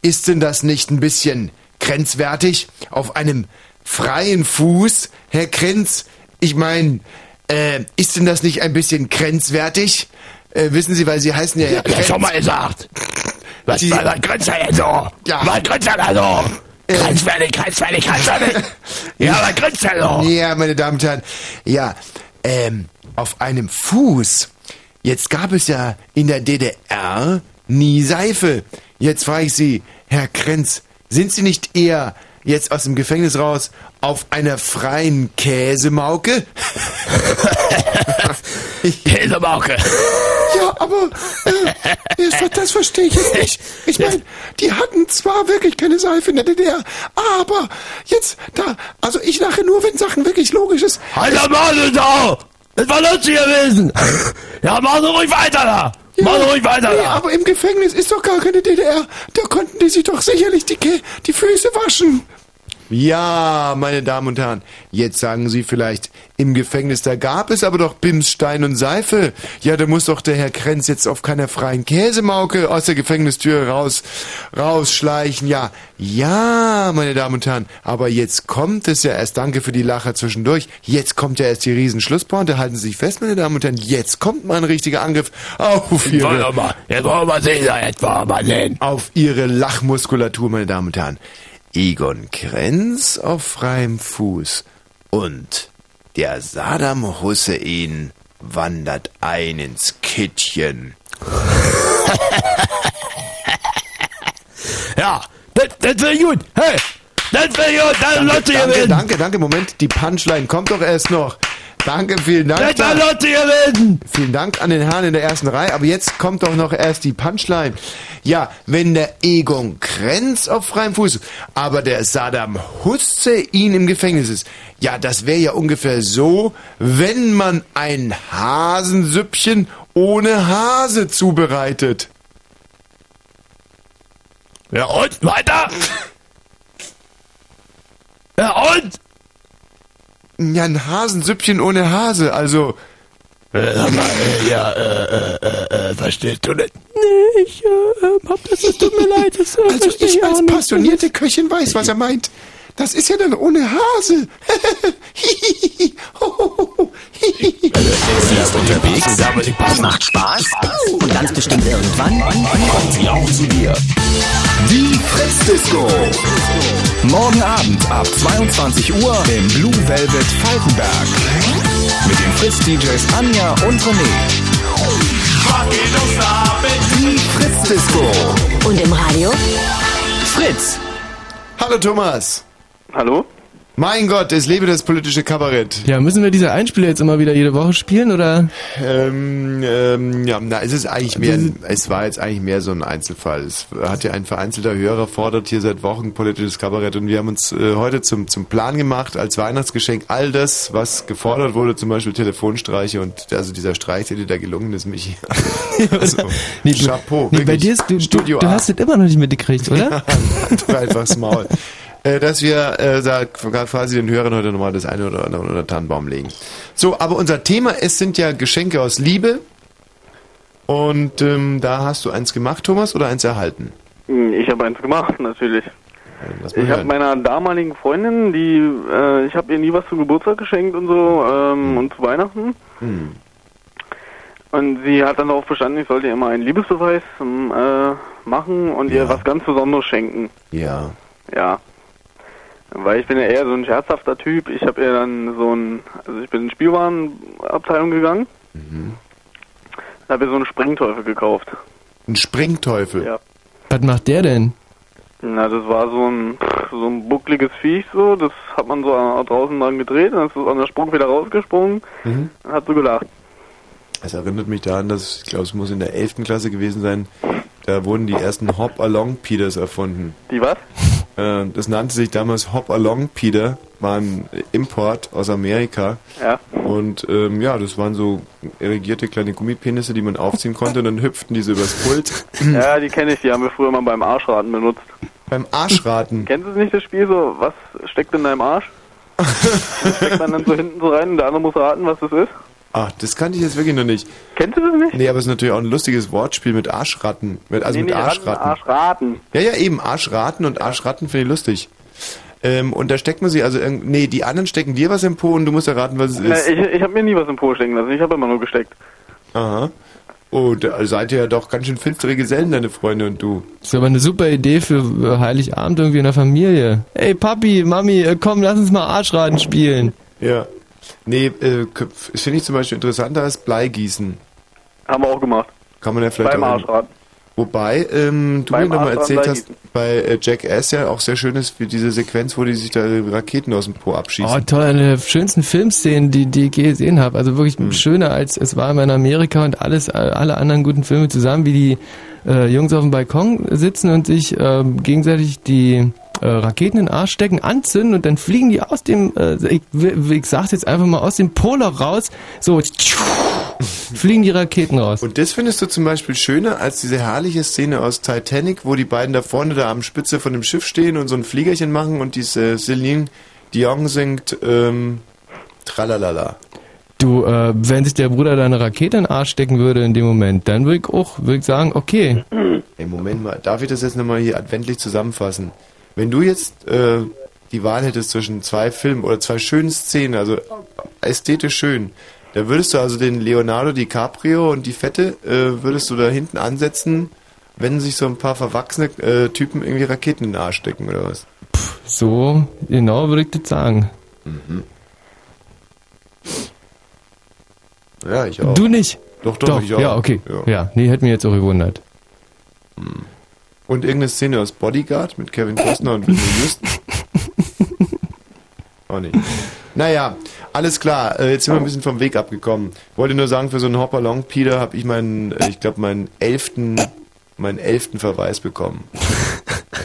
Speaker 1: ist denn das nicht ein bisschen grenzwertig? Auf einem freien Fuß, Herr Krenz? Ich meine, äh, ist denn das nicht ein bisschen grenzwertig? Äh, wissen Sie, weil Sie heißen ja
Speaker 2: Ja,
Speaker 1: Krenz.
Speaker 2: schon mal gesagt. Was,
Speaker 1: Sie-
Speaker 2: was, was grenzt denn so?
Speaker 1: Ja.
Speaker 2: Was grenzt er da so?
Speaker 1: Äh.
Speaker 2: Grenzwertig, grenzwertig, grenzwertig. ja, was grenzt er so?
Speaker 1: Ja, meine Damen und Herren. Ja, ähm, auf einem Fuß. jetzt gab es ja in der DDR nie Seife. Jetzt frage ich Sie, Herr Krenz, sind Sie nicht eher jetzt aus dem Gefängnis raus auf einer freien Käsemauke?
Speaker 19: Käsemauke.
Speaker 1: Ja, aber äh, das, das verstehe ich jetzt nicht. Ich meine, die hatten zwar wirklich keine Seife in der DDR, aber jetzt da, also ich lache nur, wenn Sachen wirklich logisch ist.
Speaker 19: Alter Mann, da! Das war lustig gewesen! Ja, mach so ruhig weiter da! Mach so ruhig weiter
Speaker 1: nee,
Speaker 19: da!
Speaker 1: aber im Gefängnis ist doch gar keine DDR. Da konnten die sich doch sicherlich die, Kä- die Füße waschen. Ja, meine Damen und Herren, jetzt sagen Sie vielleicht, im Gefängnis, da gab es aber doch Bims, Stein und Seife. Ja, da muss doch der Herr Krenz jetzt auf keiner freien Käsemauke aus der Gefängnistür raus, rausschleichen. Ja, ja, meine Damen und Herren, aber jetzt kommt es ja erst, danke für die Lacher zwischendurch, jetzt kommt ja erst die Riesenschlusspointe, halten Sie sich fest, meine Damen und Herren, jetzt kommt mal ein richtiger Angriff auf
Speaker 19: Jetzt wollen
Speaker 1: Ihre...
Speaker 19: wir mal, jetzt wollen wir mal sehen, jetzt wollen wir mal sehen.
Speaker 1: Auf Ihre Lachmuskulatur, meine Damen und Herren. Egon Krenz auf freiem Fuß und der Saddam Hussein wandert ein ins Kittchen.
Speaker 19: Ja, das, das wäre gut. Hey, das wäre gut, das
Speaker 1: Danke,
Speaker 19: Leute
Speaker 1: danke, danke, danke, Moment, die Punchline kommt doch erst noch. Danke, vielen Dank.
Speaker 19: War Leute gewesen.
Speaker 1: Vielen Dank an den Herrn in der ersten Reihe, aber jetzt kommt doch noch erst die Punchline. Ja, wenn der Egon Krenz auf freiem Fuß, aber der Saddam Hussein im Gefängnis ist, ja, das wäre ja ungefähr so, wenn man ein Hasensüppchen ohne Hase zubereitet.
Speaker 19: Ja, und weiter. Ja, und?
Speaker 1: Ja, ein Hasensüppchen ohne Hase, also...
Speaker 19: Äh, sag mal, äh, ja, äh, äh, äh, verstehst du nicht? Nee, ich äh, hab das, es tut mir leid. Das, äh,
Speaker 1: Also ich als passionierte Köchin weiß, was er meint. Das ist ja dann ohne Hase.
Speaker 12: Sie ist unterwegs, es macht Spaß und ganz bestimmt irgendwann kommt sie auch zu dir.
Speaker 13: Die Fritz-Disco. Morgen Abend ab 22 Uhr im Blue Velvet Falkenberg. Mit den Fritz-DJs Anja und René. Die Fritz-Disco.
Speaker 15: Und im Radio?
Speaker 1: Fritz. Hallo Thomas.
Speaker 18: Hallo?
Speaker 1: Mein Gott, es lebe das politische Kabarett.
Speaker 2: Ja, müssen wir diese Einspieler jetzt immer wieder jede Woche spielen oder?
Speaker 1: Ähm, ähm, ja, na, es ist eigentlich mehr, es war jetzt eigentlich mehr so ein Einzelfall. Es hat ja ein vereinzelter Hörer fordert hier seit Wochen politisches Kabarett und wir haben uns äh, heute zum, zum Plan gemacht, als Weihnachtsgeschenk all das, was gefordert wurde, zum Beispiel Telefonstreiche und also dieser Streich, der dir da gelungen ist, Michi. Also,
Speaker 2: Nee, du-
Speaker 1: Chapeau.
Speaker 2: Nee, bei dir ist, du, du,
Speaker 1: Studio
Speaker 2: du
Speaker 1: A.
Speaker 2: hast das immer noch nicht mitgekriegt, oder?
Speaker 1: Ja, halt einfach das Maul. Äh, Dass wir äh, da quasi den Hörern heute nochmal das eine oder andere unter den Tannenbaum legen. So, aber unser Thema, es sind ja Geschenke aus Liebe. Und ähm, da hast du eins gemacht, Thomas, oder eins erhalten?
Speaker 18: Hm, Ich habe eins gemacht, natürlich. Ich habe meiner damaligen Freundin, die, äh, ich habe ihr nie was zum Geburtstag geschenkt und so ähm, und zu Weihnachten.
Speaker 1: Hm.
Speaker 18: Und sie hat dann darauf bestanden, ich sollte ihr immer einen Liebesbeweis ähm, äh, machen und ihr was ganz Besonderes schenken.
Speaker 1: Ja.
Speaker 18: Ja. Weil ich bin ja eher so ein scherzhafter Typ. Ich habe ihr dann so ein, also ich bin in die Spielwarenabteilung gegangen,
Speaker 1: Mhm.
Speaker 18: habe ihr so einen Springteufel gekauft.
Speaker 1: Ein Springteufel?
Speaker 18: Ja.
Speaker 2: Was macht der denn?
Speaker 18: Na, das war so ein so ein buckliges Viech so, das hat man so draußen dran gedreht, dann ist es an der Sprung wieder rausgesprungen
Speaker 1: Mhm.
Speaker 18: und hat so gelacht.
Speaker 1: Es erinnert mich daran, dass, ich glaube, es muss in der 11. Klasse gewesen sein, da wurden die ersten Hop-Along-Peters erfunden.
Speaker 18: Die was?
Speaker 1: Äh, Das nannte sich damals Hop-Along-Peter, war ein Import aus Amerika.
Speaker 18: Ja.
Speaker 1: Und ähm, ja, das waren so irrigierte kleine Gummipenisse, die man aufziehen konnte und dann hüpften diese übers Pult.
Speaker 18: ja, die kenne ich, die haben wir früher mal beim Arschraten benutzt.
Speaker 1: Beim Arschraten?
Speaker 18: Kennst du nicht, das Spiel so, was steckt in deinem Arsch? das steckt man dann so hinten so rein und der andere muss raten, was das ist.
Speaker 1: Ach, das kannte ich jetzt wirklich noch nicht.
Speaker 18: Kennst du das nicht?
Speaker 1: Nee, aber es ist natürlich auch ein lustiges Wortspiel mit Arschratten. Mit, also
Speaker 18: Nee,
Speaker 1: mit
Speaker 18: nee, Ratten,
Speaker 1: Arschratten.
Speaker 18: Arschraten.
Speaker 1: Ja, ja, eben, Arschraten und Arschratten finde ich lustig. Ähm, und da steckt man sich, also, irgend- nee, die anderen stecken dir was im Po und du musst erraten, was es ist.
Speaker 18: Ich ich habe mir nie was im Po stecken lassen, ich habe immer nur gesteckt.
Speaker 1: Aha. Oh, da seid ihr ja doch ganz schön finstere Gesellen, deine Freunde und du.
Speaker 2: Das ist aber eine super Idee für Heiligabend irgendwie in der Familie. Ey, Papi, Mami, äh, komm, lass uns mal Arschraten spielen.
Speaker 1: Ja. Nee, äh, finde ich zum Beispiel interessanter als Bleigießen.
Speaker 20: Haben wir auch gemacht.
Speaker 1: Kann man ja vielleicht
Speaker 20: Beim
Speaker 1: auch.
Speaker 20: Arschrad.
Speaker 1: Wobei, ähm, du
Speaker 20: Beim
Speaker 1: mir nochmal erzählt hast, bei äh, Jackass ja auch sehr schön ist für diese Sequenz, wo die sich da Raketen aus dem Po abschießen.
Speaker 2: Oh, toll, eine der schönsten Filmszenen, die, die ich je gesehen habe. Also wirklich
Speaker 1: Hm.
Speaker 2: schöner als es war in Amerika und alles, äh, alle anderen guten Filme zusammen, wie die äh, Jungs auf dem Balkon sitzen und sich ähm, gegenseitig die äh, Raketen in den Arsch stecken, anzünden und dann fliegen die aus dem, äh, ich, ich sag's jetzt einfach mal, aus dem Polo raus, so fliegen die Raketen raus.
Speaker 1: Und das findest du zum Beispiel schöner als diese herrliche Szene aus Titanic, wo die beiden da vorne da am Spitze von dem Schiff stehen und so ein Fliegerchen machen und diese Celine Dion singt ähm, Tralalala.
Speaker 2: Du, äh, wenn sich der Bruder deine Rakete in den Arsch stecken würde in dem Moment, dann würde ich auch würd ich sagen, okay.
Speaker 1: Ey, Moment mal, darf ich das jetzt nochmal hier adventlich zusammenfassen? Wenn du jetzt äh, die Wahl hättest zwischen zwei Filmen oder zwei schönen Szenen, also ästhetisch schön, da würdest du also den Leonardo DiCaprio und die Fette, äh, würdest du da hinten ansetzen, wenn sich so ein paar verwachsene äh, Typen irgendwie Raketen in den Arsch stecken oder was?
Speaker 2: So, genau würde ich das sagen.
Speaker 1: Mhm. Ja, ich auch.
Speaker 2: Du nicht?
Speaker 1: Doch, doch, ich auch.
Speaker 2: Ja, okay.
Speaker 1: Ja.
Speaker 2: Ja. nee, hätte mich jetzt auch gewundert.
Speaker 1: Und irgendeine Szene aus Bodyguard mit Kevin Costner und Whitney Houston? Auch nicht. Naja, alles klar. Äh, jetzt sind wir ein bisschen vom Weg abgekommen. Wollte nur sagen, für so einen Hopalong, Peter, habe ich meinen, äh, ich glaube, meinen elften, meinen elften Verweis bekommen.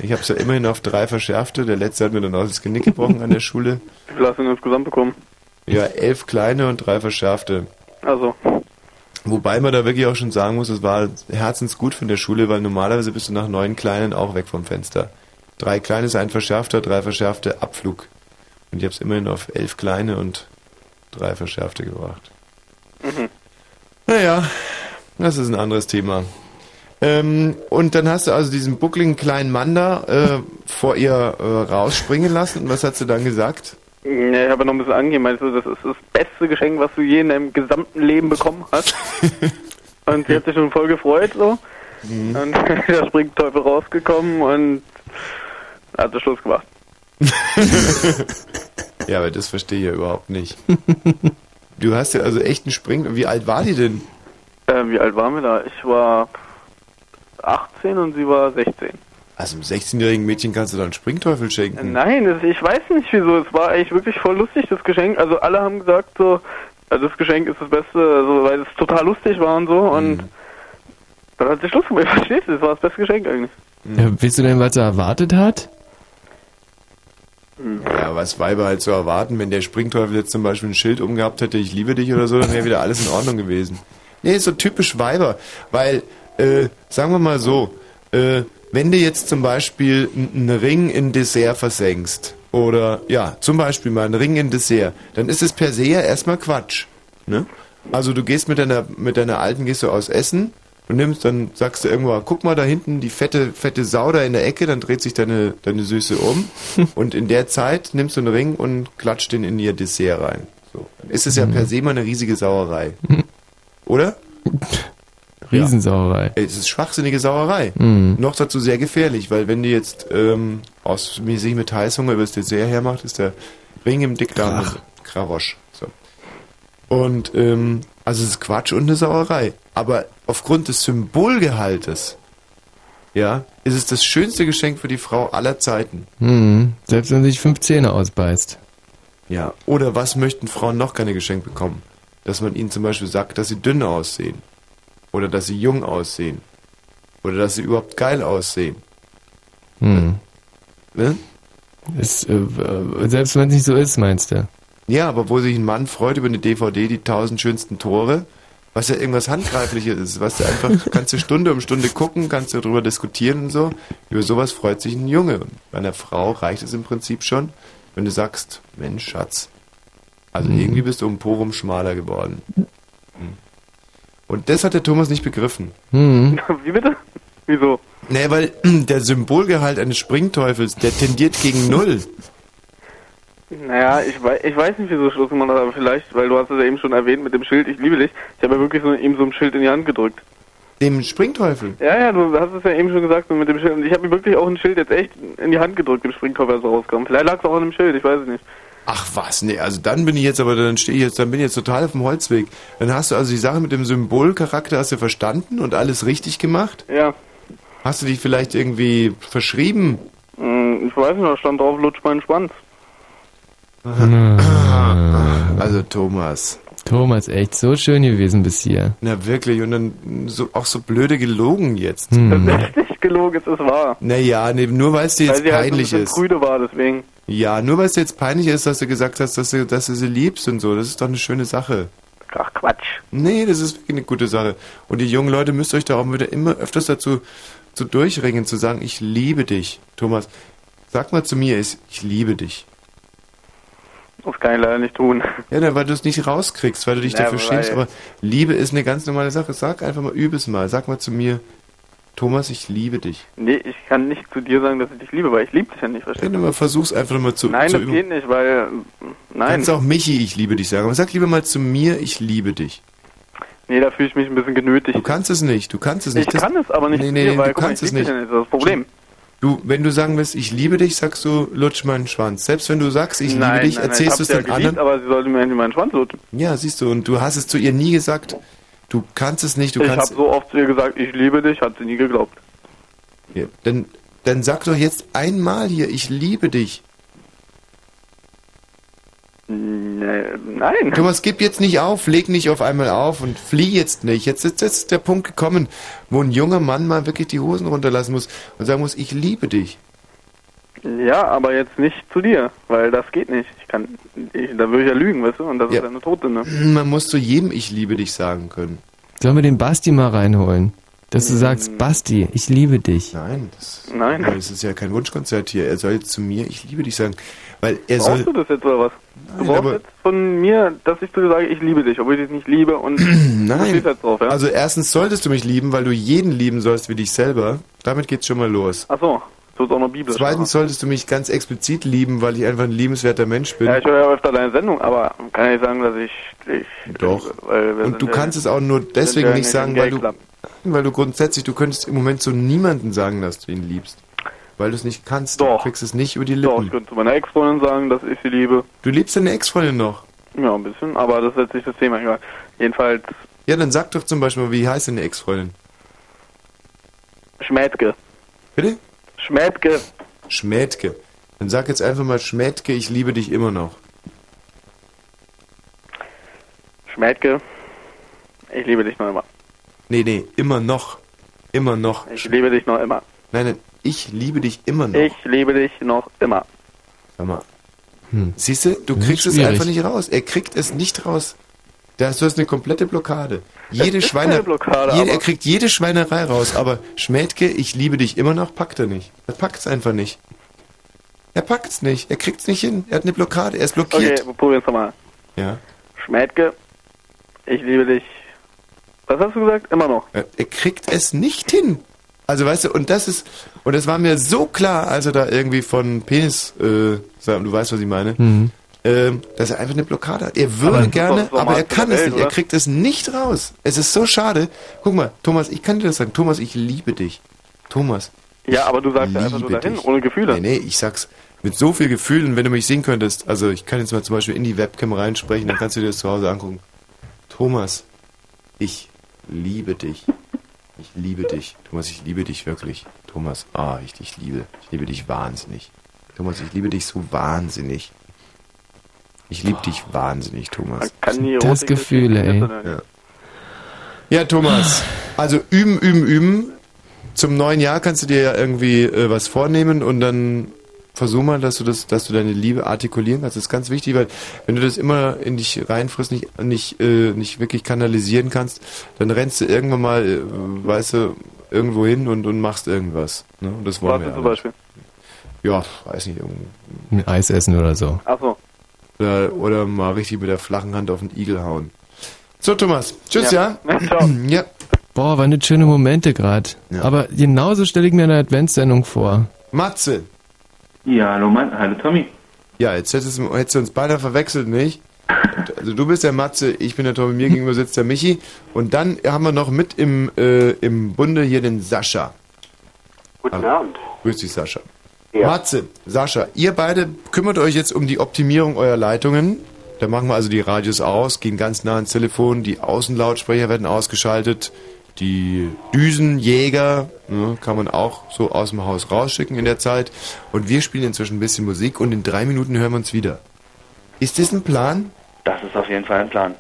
Speaker 1: Ich habe es ja immerhin auf drei verschärfte. Der letzte hat mir dann auch das Genick gebrochen an der Schule.
Speaker 20: Wie viel hast du denn insgesamt bekommen?
Speaker 1: Ja, elf kleine und drei verschärfte.
Speaker 20: Also,
Speaker 1: Wobei man da wirklich auch schon sagen muss, es war herzensgut von der Schule, weil normalerweise bist du nach neun Kleinen auch weg vom Fenster. Drei Kleine ist ein verschärfter, drei verschärfte Abflug. Und ich habe es immerhin auf elf Kleine und drei verschärfte gebracht.
Speaker 20: mhm.
Speaker 1: Naja, das ist ein anderes Thema. Ähm, und dann hast du also diesen buckligen kleinen Mann da äh, vor ihr äh, rausspringen lassen. Und was hat sie dann gesagt?
Speaker 20: Ja, ich habe noch ein bisschen. Meinst du, das ist das beste Geschenk, was du je in deinem gesamten Leben bekommen hast? und sie hat sich schon voll gefreut, so.
Speaker 1: Mhm.
Speaker 20: Und da springt Teufel rausgekommen und hat sie Schluss gemacht.
Speaker 1: Ja, aber das verstehe ich ja überhaupt nicht. Du hast ja also echt einen Spring. Wie alt war die denn?
Speaker 20: Äh, wie alt waren wir da? Ich war 18 und sie war 16.
Speaker 1: Also einem 16-jährigen Mädchen kannst du dann einen Springteufel schenken.
Speaker 20: Nein, das, ich weiß nicht wieso. Es war eigentlich wirklich voll lustig, das Geschenk. Also alle haben gesagt so, also das Geschenk ist das Beste, also, weil es total lustig war und so. Und dann hat sie Schluss gemacht. Verstehst du? Das war das beste Geschenk eigentlich.
Speaker 2: Ja, weißt du denn, was er erwartet hat?
Speaker 1: Ja, was Weiber halt so erwarten, wenn der Springteufel jetzt zum Beispiel ein Schild umgehabt hätte, ich liebe dich oder so, dann wäre wieder alles in Ordnung gewesen. Nee, ist so typisch Weiber, weil, äh, sagen wir mal so, äh, wenn du jetzt zum Beispiel einen Ring in Dessert versenkst, oder, ja, zum Beispiel mal einen Ring in Dessert, dann ist es per se ja erstmal Quatsch, ne? Also du gehst mit deiner, mit deiner Alten, gehst du aus Essen, und nimmst, dann sagst du irgendwo, guck mal da hinten, die fette, fette Sau da in der Ecke, dann dreht sich deine, deine Süße um und in der Zeit nimmst du einen Ring und klatscht den in ihr Dessert rein. So. Dann ist es ja per se mal eine riesige Sauerei. Oder?
Speaker 2: Riesensauerei.
Speaker 1: Es ist schwachsinnige Sauerei.
Speaker 2: Mhm.
Speaker 1: Noch dazu sehr gefährlich, weil wenn die jetzt ähm, aus sich mit Heißhunger über das Dessert hermacht, ist der Ring im Dickdarm Krawosch. So. Und ähm, also es ist Quatsch und eine Sauerei. Aber aufgrund des Symbolgehaltes, ja, ist es das schönste Geschenk für die Frau aller Zeiten.
Speaker 2: Hm, selbst wenn sie sich fünf Zähne ausbeißt.
Speaker 1: Ja. Oder was möchten Frauen noch gerne geschenkt bekommen? Dass man ihnen zum Beispiel sagt, dass sie dünn aussehen. Oder dass sie jung aussehen. Oder dass sie überhaupt geil aussehen.
Speaker 2: Hm.
Speaker 1: Ne?
Speaker 2: Ist, äh, selbst wenn es nicht so ist, meinst du?
Speaker 1: Ja, aber wo sich ein Mann freut über eine DVD, die tausend schönsten Tore, was ja irgendwas Handgreifliches ist, was du einfach, kannst du Stunde um Stunde gucken, kannst du darüber diskutieren und so. Über sowas freut sich ein Junge. Und bei einer Frau reicht es im Prinzip schon, wenn du sagst, Mensch, Schatz, also
Speaker 2: Mhm.
Speaker 1: irgendwie bist du um Porum schmaler geworden. Und das hat der Thomas nicht begriffen.
Speaker 2: Hm.
Speaker 20: Wie bitte? Wieso?
Speaker 1: Nee, weil der Symbolgehalt eines Springteufels, der tendiert gegen Null.
Speaker 20: Naja, ich weiß, ich weiß nicht, wieso ich Schluss gemacht habe, aber vielleicht, weil du hast es ja eben schon erwähnt mit dem Schild, ich liebe dich. Ich habe ja wirklich so, ihm so ein Schild in die Hand gedrückt.
Speaker 1: Dem Springteufel?
Speaker 20: Ja, ja, du hast es ja eben schon gesagt so mit dem Schild. Und ich habe ihm wirklich auch ein Schild jetzt echt in die Hand gedrückt, dem Springteufel, als er rauskam. Vielleicht lag es auch an dem Schild, ich weiß es nicht.
Speaker 1: Ach was, nee, also dann bin ich jetzt aber, dann stehe ich jetzt, dann bin ich jetzt total auf dem Holzweg. Dann hast du also die Sache mit dem Symbolcharakter hast du verstanden und alles richtig gemacht?
Speaker 20: Ja.
Speaker 1: Hast du dich vielleicht irgendwie verschrieben?
Speaker 20: Hm, Ich weiß nicht, da stand drauf, lutsch meinen Schwanz.
Speaker 1: Also Thomas.
Speaker 2: Thomas, echt so schön gewesen bis hier.
Speaker 1: Na wirklich, und dann so, auch so blöde gelogen jetzt.
Speaker 2: Hm.
Speaker 20: Das ist nicht gelogen, es ist wahr.
Speaker 1: Naja, nee, nur weil es dir
Speaker 20: Weil
Speaker 1: jetzt
Speaker 20: sie halt so
Speaker 1: peinlich ist.
Speaker 20: prüde war, deswegen.
Speaker 1: Ja, nur weil es dir jetzt peinlich ist, dass du gesagt hast, dass du, dass du sie liebst und so. Das ist doch eine schöne Sache.
Speaker 20: Ach, Quatsch.
Speaker 1: Nee, das ist wirklich eine gute Sache. Und die jungen Leute müsst euch da auch wieder immer öfters dazu zu durchringen, zu sagen, ich liebe dich. Thomas, sag mal zu mir, ich ich liebe dich.
Speaker 20: Das kann ich leider nicht tun.
Speaker 1: Ja, na, weil du es nicht rauskriegst, weil du dich
Speaker 20: Ja,
Speaker 1: dafür schämst. Aber Liebe ist eine ganz normale Sache. Sag einfach mal, übe es mal. Sag mal zu mir, Thomas, ich liebe dich.
Speaker 20: Nee, ich kann nicht zu dir sagen, dass ich dich liebe, weil ich liebe dich ja nicht,
Speaker 1: Ja,
Speaker 20: verstehst
Speaker 1: na, mal versuch's einfach mal zu,
Speaker 20: Nein,
Speaker 1: zu
Speaker 20: das
Speaker 1: üben.
Speaker 20: geht nicht, weil. Nein.
Speaker 1: Kannst auch Michi, ich liebe dich sagen. Aber sag lieber mal zu mir, ich liebe dich.
Speaker 20: Nee, da fühle ich mich ein bisschen genötigt.
Speaker 1: Du kannst es nicht, du kannst es nicht.
Speaker 20: Ich kann es aber nicht
Speaker 1: Nee, nee,
Speaker 20: dir, weil
Speaker 1: du
Speaker 20: mal,
Speaker 1: kannst
Speaker 20: ich
Speaker 1: es nicht.
Speaker 20: ja nicht, das ist das Problem.
Speaker 1: Du, wenn du sagen willst, ich liebe dich, sagst du, lutsch meinen Schwanz. Selbst wenn du sagst, ich
Speaker 20: nein,
Speaker 1: liebe dich,
Speaker 20: nein,
Speaker 1: erzählst du
Speaker 20: ich
Speaker 1: es
Speaker 20: hab's
Speaker 1: den
Speaker 20: ja geliebt,
Speaker 1: anderen.
Speaker 20: aber sie sollte mir meinen Schwanz lutschen.
Speaker 1: Ja, siehst du, und du hast es zu ihr nie gesagt. Du kannst es nicht, du
Speaker 20: ich habe
Speaker 1: kannst.
Speaker 20: so oft zu ihr gesagt, ich liebe dich, hat sie nie geglaubt.
Speaker 1: Ja, dann, dann sag doch jetzt einmal hier, ich liebe dich.
Speaker 20: Nein.
Speaker 1: Thomas, gib jetzt nicht auf, leg nicht auf einmal auf und flieh jetzt nicht. Jetzt ist, jetzt ist der Punkt gekommen, wo ein junger Mann mal wirklich die Hosen runterlassen muss und sagen muss, ich liebe dich.
Speaker 20: Ja, aber jetzt nicht zu dir, weil das geht nicht. Ich kann, ich, da würde ich ja lügen, weißt du, und das
Speaker 1: Ja.
Speaker 20: ist eine Todsünde.
Speaker 1: Man muss zu jedem ich liebe dich sagen können.
Speaker 2: Sollen wir den Basti mal reinholen? Dass du sagst, Basti, ich liebe dich.
Speaker 1: Nein, das,
Speaker 20: Nein.
Speaker 1: das ist ja kein Wunschkonzert hier. Er soll jetzt zu mir, ich liebe dich sagen. Weil er
Speaker 20: Brauchst
Speaker 1: soll.
Speaker 20: du das jetzt oder was? Du
Speaker 1: Nein,
Speaker 20: brauchst
Speaker 1: aber-
Speaker 20: jetzt von mir, dass ich zu dir sage, ich liebe dich, obwohl ich dich nicht liebe und du
Speaker 1: Nein.
Speaker 20: jetzt drauf, ja?
Speaker 1: Also erstens solltest du mich lieben, weil du jeden lieben sollst wie dich selber. Damit geht's schon mal los.
Speaker 20: Ach so, so ist auch noch Bibel.
Speaker 1: Zweitens solltest du mich ganz explizit lieben, weil ich einfach ein liebenswerter Mensch bin.
Speaker 20: Ja, ich höre ja öfter deine Sendung, aber kann ja nicht sagen, dass ich, ich
Speaker 1: Doch.
Speaker 20: weil wir
Speaker 1: Und du
Speaker 20: ja-
Speaker 1: kannst es auch nur deswegen nicht sagen, weil du,
Speaker 20: Club.
Speaker 1: Weil du grundsätzlich, du könntest im Moment zu niemanden sagen, dass du ihn liebst. Weil du es nicht kannst. Du kriegst es nicht über die
Speaker 20: Doch, ich
Speaker 1: Lippen.
Speaker 20: könnte zu meiner Ex-Freundin sagen, dass ich sie liebe.
Speaker 1: Du liebst deine Ex-Freundin noch.
Speaker 20: Ja, ein bisschen, aber das ist jetzt nicht das Thema, egal. Jedenfalls
Speaker 1: Ja, dann sag doch zum Beispiel mal, wie heißt deine Ex-Freundin?
Speaker 20: Schmädke.
Speaker 1: Bitte?
Speaker 20: Schmädke.
Speaker 1: Schmädke. Dann sag jetzt einfach mal, Schmädke, ich liebe dich immer noch.
Speaker 20: Schmädke. Ich liebe dich noch immer.
Speaker 1: Nee, nee, immer noch. Immer noch.
Speaker 20: Ich liebe dich noch immer.
Speaker 1: Nein, nein, ich liebe dich immer noch.
Speaker 20: Ich liebe dich noch immer.
Speaker 1: Sag mal. Siehst du, du
Speaker 2: ist
Speaker 1: kriegst es einfach nicht raus. Er kriegt es nicht raus. Da hast du hast eine komplette Blockade. Jede
Speaker 20: ist
Speaker 1: Schweine
Speaker 20: keine Blockade,
Speaker 1: jede, er kriegt jede Schweinerei raus, aber Schmädke, ich liebe dich immer noch, packt er nicht. Er packt es einfach nicht. Er packt es nicht. Er kriegt es nicht hin. Er hat eine Blockade. Er ist
Speaker 20: Okay,
Speaker 1: blockiert.
Speaker 20: wir probieren es nochmal.
Speaker 1: Ja.
Speaker 20: Schmädke. Ich liebe dich. Was hast du gesagt? Immer noch.
Speaker 1: Er, er kriegt es nicht hin. Also weißt du, und das ist, und das war mir so klar, als er da irgendwie von Penis, äh, sagt, du weißt, was ich meine,
Speaker 2: Mhm.
Speaker 1: ähm, dass er einfach eine Blockade hat. Er würde
Speaker 20: Aber
Speaker 1: gerne, aber er kann es
Speaker 20: Welt,
Speaker 1: nicht. Er
Speaker 20: oder?
Speaker 1: kriegt es nicht raus. Es ist so schade. Guck mal, Thomas, ich kann dir das sagen. Thomas, ich liebe dich. Thomas.
Speaker 20: Ja, aber du sagst ja einfach nur dahin,
Speaker 1: dich.
Speaker 20: ohne Gefühle.
Speaker 1: Nee, nee, ich sag's mit so viel Gefühlen, wenn du mich sehen könntest. Also ich kann jetzt mal zum Beispiel in die Webcam reinsprechen, dann kannst du dir das zu Hause angucken. Thomas, ich liebe dich. Ich liebe dich. Thomas, ich liebe dich wirklich. Thomas, ah, ich dich liebe. Ich liebe dich wahnsinnig. Thomas, ich liebe dich so wahnsinnig. Ich liebe dich wahnsinnig, Thomas.
Speaker 2: Das Gefühl, ey.
Speaker 1: Ja. ja, Thomas. Also üben, üben, üben. Zum neuen Jahr kannst du dir ja irgendwie äh, was vornehmen und dann versuch mal, dass du das, dass du deine Liebe artikulieren kannst. Das ist ganz wichtig, weil wenn du das immer in dich reinfrisst, nicht, nicht, äh, nicht wirklich kanalisieren kannst, dann rennst du irgendwann mal, äh, weißt du, irgendwo hin und, und machst irgendwas. Ne? Und das wollen
Speaker 20: Was
Speaker 1: wir ja
Speaker 20: zum. Beispiel?
Speaker 1: Ja, weiß nicht, irgendwo.
Speaker 2: Ein Eis essen oder so.
Speaker 20: Achso.
Speaker 1: Oder, oder mal richtig mit der flachen Hand auf den Igel hauen. So, Thomas. Tschüss, ja?
Speaker 20: Ja. Ciao.
Speaker 1: Ja.
Speaker 2: Boah, waren das schöne Momente gerade. Aber genauso stelle ich mir eine Adventssendung vor.
Speaker 1: Matze.
Speaker 21: Ja, hallo Mann, hallo Tommy.
Speaker 1: Ja, jetzt hättest, du- hättest du uns beide verwechselt, nicht? Also du bist der Matze, ich bin der Tommy, mir gegenüber sitzt der Michi. Und dann haben wir noch mit im, äh, im Bunde hier den Sascha.
Speaker 21: Guten Abend.
Speaker 1: Grüß dich, Sascha. Matze, Sascha, ihr beide kümmert euch jetzt um die Optimierung eurer Leitungen. Da machen wir also die Radios aus, gehen ganz nah ans Telefon, die Außenlautsprecher werden ausgeschaltet, die Düsenjäger ne, kann man auch so aus dem Haus rausschicken in der Zeit. Und wir spielen inzwischen ein bisschen Musik und in drei Minuten hören wir uns wieder. Ist das ein Plan?
Speaker 21: Das ist auf jeden Fall ein Plan.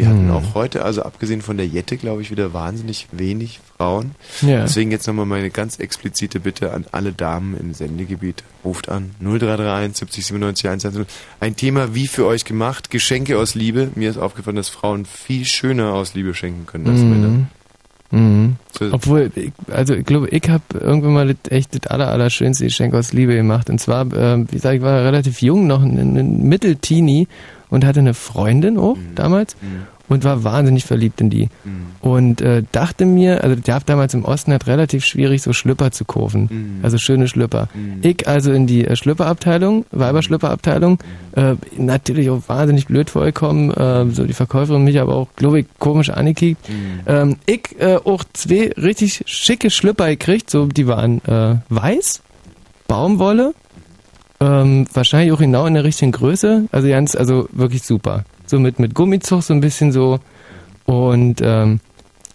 Speaker 1: Wir hatten auch heute, also abgesehen von der Jette, glaube ich, wieder wahnsinnig wenig Frauen.
Speaker 2: Ja.
Speaker 1: Deswegen jetzt nochmal meine ganz explizite Bitte an alle Damen im Sendegebiet. Ruft an 0331 70 97 110. Ein Thema wie für euch gemacht, Geschenke aus Liebe. Mir ist aufgefallen, dass Frauen viel schöner aus Liebe schenken können als Männer.
Speaker 2: Mhm. Mhm.
Speaker 1: So-
Speaker 2: Obwohl, ich, also ich glaube, ich habe irgendwann mal das, echt das aller, allerschönste Geschenk aus Liebe gemacht. Und zwar, ähm, wie gesagt, ich war relativ jung, noch ein, ein Mittelteenie und hatte eine Freundin auch
Speaker 1: Mhm.
Speaker 2: damals und war wahnsinnig verliebt in die. Und äh, dachte mir, also der hat damals im Osten halt relativ schwierig, so Schlüpper zu kaufen.
Speaker 1: Mhm.
Speaker 2: Also schöne Schlüpper. Ich also in die äh, Schlüpperabteilung, Weiberschlüpperabteilung, äh, natürlich auch wahnsinnig blöd vorgekommen, äh, so die Verkäuferin mich aber auch, glaube ich, komisch angekickt. Ähm, ich äh, auch zwei richtig schicke Schlüpper gekriegt, so die waren äh, weiß, Baumwolle, ähm, wahrscheinlich auch genau in der richtigen Größe, also ganz, also wirklich super. So mit, mit Gummizug so ein bisschen so und ähm,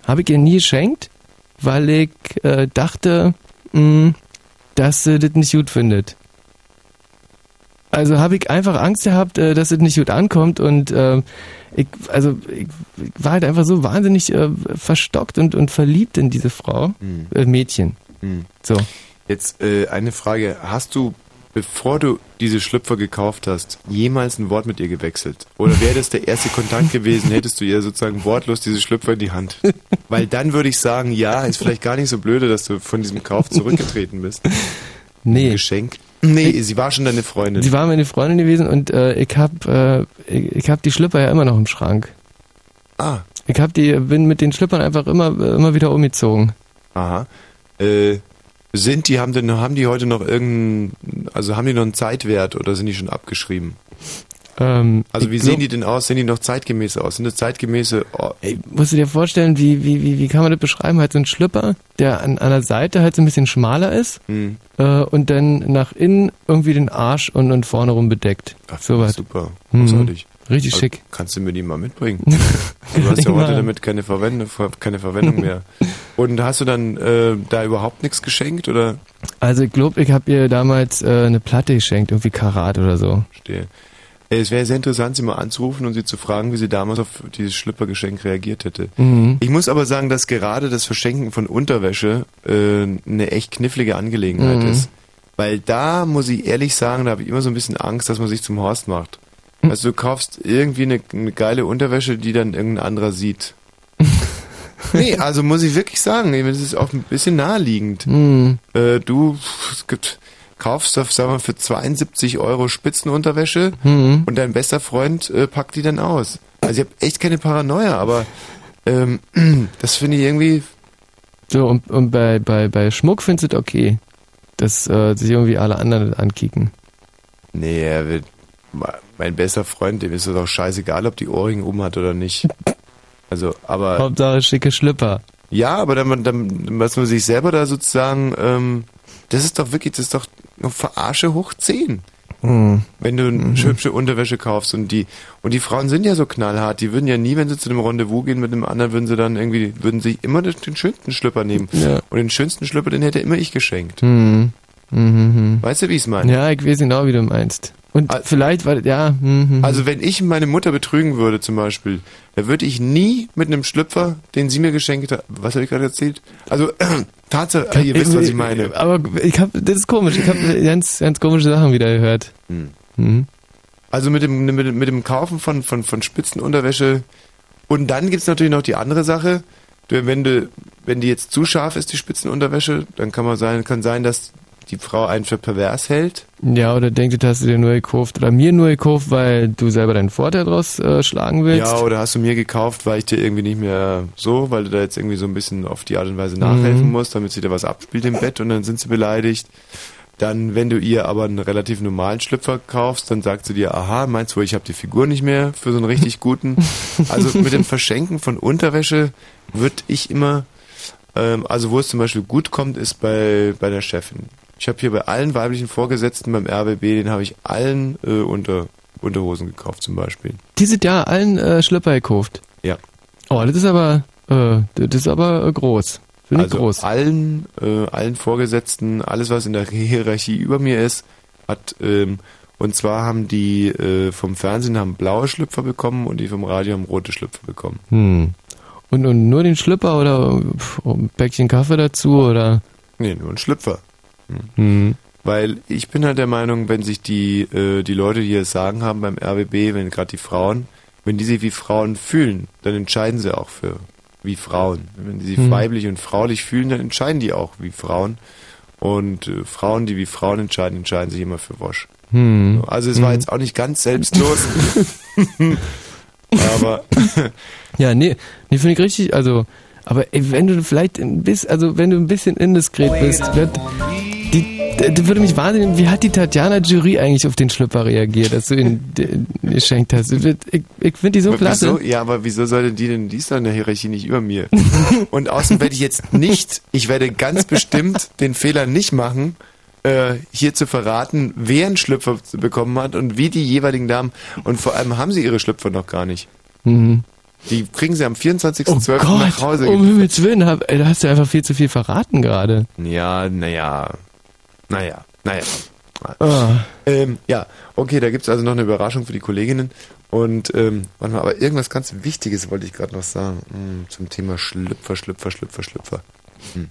Speaker 2: habe ich ihr nie geschenkt, weil ich äh, dachte, mh, dass sie das nicht gut findet. Also habe ich einfach Angst gehabt, äh, dass es nicht gut ankommt und äh, ich, also ich, war halt einfach so wahnsinnig äh, verstockt und, und verliebt in diese Frau,
Speaker 1: Mhm.
Speaker 2: Mädchen.
Speaker 1: Hm.
Speaker 2: So.
Speaker 1: Jetzt äh, eine Frage. Hast du, bevor du diese Schlüpfer gekauft hast, jemals ein Wort mit ihr gewechselt? Oder wäre das der erste Kontakt gewesen, hättest du ihr sozusagen wortlos diese Schlüpfer in die Hand? Weil dann würde ich sagen, ja, ist vielleicht gar nicht so blöde, dass du von diesem Kauf zurückgetreten bist.
Speaker 2: Nee.
Speaker 1: Geschenk. Nee, sie war schon deine Freundin.
Speaker 2: Sie war meine Freundin gewesen und äh, ich hab äh, ich, hab die Schlüpper ja immer noch im Schrank.
Speaker 1: Ah.
Speaker 2: Ich hab die, bin mit den Schlüppern einfach immer, immer wieder umgezogen.
Speaker 1: Aha. Äh, sind die, haben denn, haben die heute noch irgendeinen, also haben die noch einen Zeitwert oder sind die schon abgeschrieben?
Speaker 2: Ähm,
Speaker 1: Also wie sehen die denn aus? Sehen die noch zeitgemäß aus? Sind das zeitgemäße? Oh,
Speaker 2: Musst du dir vorstellen, wie, wie, wie, wie kann man das beschreiben? Halt so ein Schlüpper, der an, an der Seite halt so ein bisschen schmaler ist
Speaker 1: Hm.
Speaker 2: äh, und dann nach innen irgendwie den Arsch und, und vorne rum bedeckt. so was.
Speaker 1: super,
Speaker 2: Mhm. Richtig
Speaker 1: Also,
Speaker 2: schick.
Speaker 1: Kannst du mir die mal mitbringen? du hast ja heute damit keine Verwendung, keine Verwendung mehr. Und hast du dann äh, da überhaupt nichts geschenkt oder?
Speaker 2: Also ich glaube, ich habe ihr damals äh, eine Platte geschenkt, irgendwie Karat oder so.
Speaker 1: Verstehe. Äh, Es wäre sehr interessant, sie mal anzurufen und sie zu fragen, wie sie damals auf dieses Schlüppergeschenk reagiert hätte.
Speaker 2: Mhm.
Speaker 1: Ich muss aber sagen, dass gerade das Verschenken von Unterwäsche äh, eine echt knifflige Angelegenheit
Speaker 2: Mhm.
Speaker 1: ist. Weil da muss ich ehrlich sagen, da habe ich immer so ein bisschen Angst, dass man sich zum Horst macht. Also du kaufst irgendwie eine, eine geile Unterwäsche, die dann irgendein anderer sieht. nee, also muss ich wirklich sagen, das ist auch ein bisschen naheliegend.
Speaker 2: Mhm.
Speaker 1: Äh, du es gibt, kaufst, sagen wir mal, für 72 Euro Spitzenunterwäsche
Speaker 2: Mhm.
Speaker 1: und dein bester Freund äh, packt die dann aus. Also ich habe echt keine Paranoia, aber ähm, das finde ich irgendwie...
Speaker 2: So, und, und bei, bei, bei Schmuck findest du okay, dass äh, sich irgendwie alle anderen ankicken.
Speaker 1: Nee, er wird... Mein bester Freund, dem ist es auch scheißegal, ob die Ohrringe oben hat oder nicht. Also, aber...
Speaker 2: Hauptsache schicke Schlüpper.
Speaker 1: Ja, aber dann, dann, was man sich selber da sozusagen, ähm, das ist doch wirklich, das ist doch Verarsche hoch 10.
Speaker 2: Mhm.
Speaker 1: Wenn du eine hübsche Unterwäsche kaufst und die, und die Frauen sind ja so knallhart, die würden ja nie, wenn sie zu einem Rendezvous gehen mit einem anderen, würden sie dann irgendwie, würden sich immer den, den schönsten Schlüpper nehmen.
Speaker 2: Ja.
Speaker 1: Und den schönsten Schlüpper, den hätte immer ich geschenkt.
Speaker 2: Mhm. Mhm. mhm.
Speaker 1: Weißt du, wie ich es meine?
Speaker 2: Ja, ich weiß genau, wie du meinst. Und vielleicht, weil, ja, mhm.
Speaker 1: Also wenn ich meine Mutter betrügen würde zum Beispiel, da würde ich nie mit einem Schlüpfer, den sie mir geschenkt hat, was habe ich gerade erzählt? Also Tatsache, äh, ihr wisst, was ich meine.
Speaker 2: Aber ich hab, das ist komisch, ich habe ganz, ganz komische Sachen wieder gehört.
Speaker 1: Hm.
Speaker 2: Mhm.
Speaker 1: Also mit dem, mit, mit dem Kaufen von, von, von Spitzenunterwäsche. Und dann gibt's natürlich noch die andere Sache. Wenn du, wenn die jetzt zu scharf ist, die Spitzenunterwäsche, dann kann man sein, kann sein, dass die Frau einen für pervers hält.
Speaker 2: Ja, oder denkt, das hast du dir nur gekauft oder mir nur gekauft, weil du selber deinen Vorteil draus äh, schlagen willst.
Speaker 1: Ja, oder hast du mir gekauft, weil ich dir irgendwie nicht mehr so, weil du da jetzt irgendwie so ein bisschen auf die Art und Weise nachhelfen
Speaker 2: Mhm.
Speaker 1: musst, damit sie da was abspielt im Bett und dann sind sie beleidigt. Dann, wenn du ihr aber einen relativ normalen Schlüpfer kaufst, dann sagt sie dir, aha, meinst du, ich habe die Figur nicht mehr für so einen richtig guten? Also mit dem Verschenken von Unterwäsche würde ich immer, Ähm, also wo es zum Beispiel gut kommt, ist bei, bei der Chefin. Ich habe hier bei allen weiblichen Vorgesetzten beim RBB, den habe ich allen äh, unter, Unterhosen gekauft zum Beispiel.
Speaker 2: Die sind ja allen äh, Schlüpper gekauft.
Speaker 1: Ja.
Speaker 2: Oh, das ist aber, äh, das ist aber äh, groß. Finde ich
Speaker 1: also
Speaker 2: groß.
Speaker 1: allen, äh, allen Vorgesetzten, alles was in der Hierarchie über mir ist, hat ähm, und zwar haben die äh, vom Fernsehen haben blaue Schlüpfer bekommen und die vom Radio haben rote Schlüpfer bekommen.
Speaker 2: Hm. Und, und nur den Schlüpper oder pf, ein Päckchen Kaffee dazu oder?
Speaker 1: Nee, nur ein Schlüpfer.
Speaker 2: Hm.
Speaker 1: Weil ich bin halt der Meinung, wenn sich die, äh, die Leute, die es sagen haben beim RBB, wenn gerade die Frauen, wenn die sich wie Frauen fühlen, dann entscheiden sie auch für wie Frauen. Wenn die sich
Speaker 2: Hm.
Speaker 1: weiblich und fraulich fühlen, dann entscheiden die auch wie Frauen. Und äh, Frauen, die wie Frauen entscheiden, entscheiden sich immer für Wosch.
Speaker 2: Hm.
Speaker 1: Also es war
Speaker 2: Hm.
Speaker 1: jetzt auch nicht ganz selbstlos. aber
Speaker 2: Ja, nee, nee finde ich richtig, also, aber ey, wenn du vielleicht ein bisschen, also wenn du ein bisschen indiskret bist, wird, die würde mich wahnsinnig, wie hat die Tatjana Jury eigentlich auf den Schlüpper reagiert, dass du ihn geschenkt hast? Ich, ich finde die so
Speaker 1: Aber
Speaker 2: klasse.
Speaker 1: Wieso? Ja, aber wieso sollte die denn, die ist doch in der Hierarchie nicht über mir. Und außerdem werde ich jetzt nicht, ich werde ganz bestimmt den Fehler nicht machen, äh, hier zu verraten, wer einen Schlüpfer bekommen hat und wie die jeweiligen Damen, und vor allem haben sie ihre Schlüpfer noch gar nicht.
Speaker 2: Mhm.
Speaker 1: Die kriegen sie am 24.12.
Speaker 2: Gott,
Speaker 1: nach Hause.
Speaker 2: um Himmels Willen, hab, ey, da hast du einfach viel zu viel verraten gerade.
Speaker 1: Ja, naja, naja, naja.
Speaker 2: Ah.
Speaker 1: Ähm, ja, okay, da gibt's also noch eine Überraschung für die Kolleginnen. Und, ähm, warte mal, aber irgendwas ganz Wichtiges wollte ich gerade noch sagen. Hm, zum Thema Schlüpfer, Schlüpfer, Schlüpfer, Schlüpfer. Hm.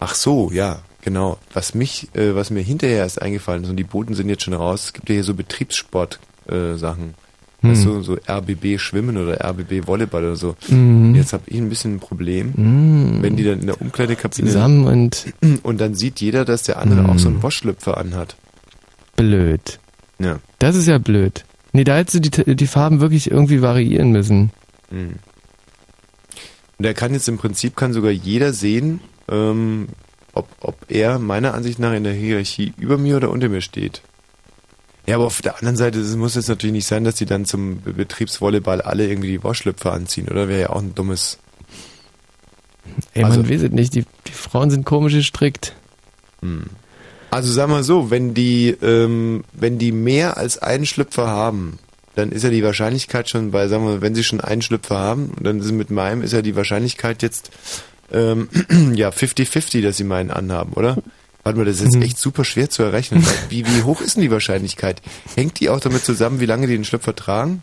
Speaker 1: Ach so, ja, genau. Was mich, äh, was mir hinterher erst eingefallen ist, und die Boten sind jetzt schon raus, es gibt ja hier so Betriebssport-Sachen. Äh.
Speaker 2: Hm.
Speaker 1: Weißt du, so RBB Schwimmen oder RBB Volleyball oder so.
Speaker 2: Mhm.
Speaker 1: Jetzt habe ich ein bisschen ein Problem,
Speaker 2: Mhm.
Speaker 1: wenn die dann in der Umkleidekabine
Speaker 2: Zusammen und
Speaker 1: und dann sieht jeder, dass der andere auch so
Speaker 2: Mhm.
Speaker 1: einen Waschlüpfer anhat.
Speaker 2: blöd.
Speaker 1: Ja.
Speaker 2: Das ist ja blöd. Nee, da hättest du die, die Farben wirklich irgendwie variieren müssen.
Speaker 1: Mhm. Und er kann jetzt im Prinzip, kann sogar jeder sehen, ähm, ob, ob er meiner Ansicht nach in der Hierarchie über mir oder unter mir steht. Ja, aber auf der anderen Seite muss es natürlich nicht sein, dass die dann zum Be- Betriebsvolleyball alle irgendwie die Waschlüpfer anziehen, oder? Wäre ja auch ein dummes.
Speaker 2: Ey,
Speaker 1: Also-
Speaker 2: man weiß es nicht, die, die Frauen sind komisch gestrickt.
Speaker 1: Hm. Also sag mal so, wenn die, ähm, wenn die mehr als einen Schlüpfer haben, dann ist ja die Wahrscheinlichkeit schon bei, sagen wir, wenn sie schon einen Schlüpfer haben, dann ist mit meinem ist ja die Wahrscheinlichkeit jetzt ähm, ja 50-50, dass sie meinen anhaben, oder? Warte mal, das ist jetzt echt super schwer zu errechnen. Wie, wie hoch ist denn die Wahrscheinlichkeit? Hängt die auch damit zusammen, wie lange die den Schlüpfer tragen?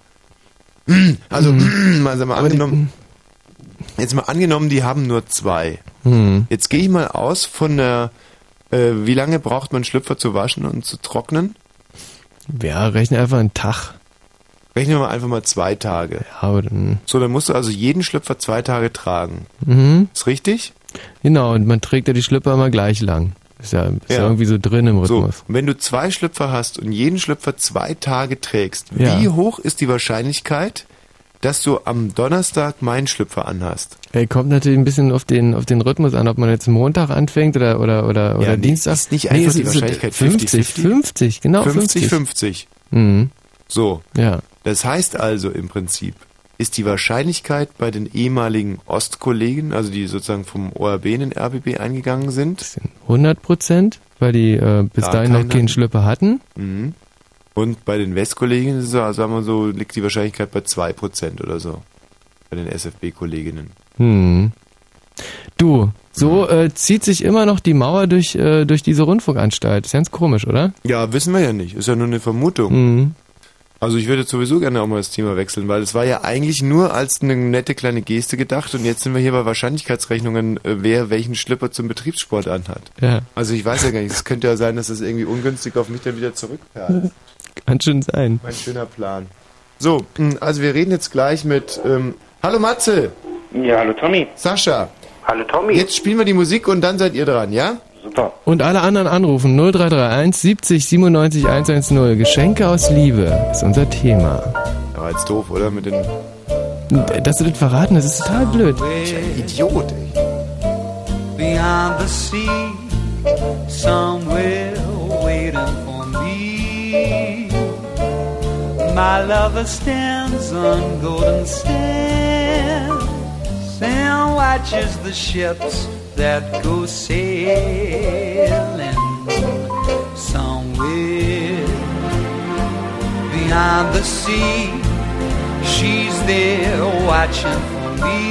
Speaker 1: Also, mal, sag mal angenommen, jetzt mal angenommen, die haben nur zwei.
Speaker 2: Hm.
Speaker 1: Jetzt gehe ich mal aus von der, äh, wie lange braucht man Schlüpfer zu waschen und zu trocknen?
Speaker 2: Ja, rechne einfach einen Tag.
Speaker 1: Rechnen wir mal einfach mal zwei Tage.
Speaker 2: Ja, aber dann.
Speaker 1: So, dann musst du also jeden Schlüpfer zwei Tage tragen.
Speaker 2: Mhm.
Speaker 1: Ist richtig?
Speaker 2: Genau, und man trägt ja die Schlüpper immer gleich lang. Ist ja, ist ja.
Speaker 1: Ja.
Speaker 2: irgendwie so drin im
Speaker 1: So,
Speaker 2: Rhythmus.
Speaker 1: und wenn du zwei Schlüpfer hast und jeden Schlüpfer zwei Tage trägst,
Speaker 2: Ja.
Speaker 1: wie hoch ist die Wahrscheinlichkeit, dass du am Donnerstag meinen Schlüpfer anhast?
Speaker 2: Ey, kommt natürlich ein bisschen auf den, auf den Rhythmus an, ob man jetzt Montag anfängt oder, oder, oder, oder
Speaker 1: nee,
Speaker 2: Dienstag.
Speaker 1: ist nicht einfach
Speaker 2: es
Speaker 1: die Wahrscheinlichkeit
Speaker 2: 50,
Speaker 1: 50,
Speaker 2: 50, genau, 50.
Speaker 1: 50-50.
Speaker 2: Mhm.
Speaker 1: So.
Speaker 2: Ja.
Speaker 1: Das heißt also im Prinzip, ist die Wahrscheinlichkeit bei den ehemaligen Ostkollegen, also die sozusagen vom ORB in den RBB eingegangen sind,
Speaker 2: 100 Prozent, weil die äh, bis
Speaker 1: Gar
Speaker 2: dahin noch
Speaker 1: keinen
Speaker 2: keinen
Speaker 1: hatten.
Speaker 2: Schlüpper hatten.
Speaker 1: Mhm. Und bei den Westkollegen ist es, so, sagen wir so, liegt die Wahrscheinlichkeit bei 2% oder so. Bei den SFB-Kolleginnen.
Speaker 2: Hm. Du, so äh, zieht sich immer noch die Mauer durch, äh, durch diese Rundfunkanstalt. Ist ganz komisch, oder?
Speaker 1: Ja, wissen wir ja nicht. Ist ja nur eine Vermutung.
Speaker 2: Mhm.
Speaker 1: Also ich würde sowieso gerne auch mal das Thema wechseln, weil es war ja eigentlich nur als eine nette kleine Geste gedacht und jetzt sind wir hier bei Wahrscheinlichkeitsrechnungen, äh, wer welchen Schlipper zum Betriebssport anhat.
Speaker 2: Ja.
Speaker 1: Also ich weiß ja gar nicht, es könnte ja sein, dass das irgendwie ungünstig auf mich dann wieder zurückperlt.
Speaker 2: Kann schon sein.
Speaker 1: Mein schöner Plan. So, mh, also wir reden jetzt gleich mit, ähm, hallo Matze.
Speaker 21: Ja, hallo Tommy.
Speaker 1: Sascha.
Speaker 21: Hallo Tommy.
Speaker 1: Jetzt spielen wir die Musik und dann seid ihr dran, ja?
Speaker 21: Super.
Speaker 2: Und alle anderen anrufen 0331 70 97 110. Geschenke aus Liebe ist unser Thema.
Speaker 1: Aber jetzt doof, oder? Mit den...
Speaker 2: Dass du das verraten, das ist total blöd.
Speaker 1: Idiot, ey.
Speaker 14: beyond the sea, somewhere waiting for me. My lover stands on golden sands and watches the ships that go sailing somewhere beyond the sea. She's there watching for me.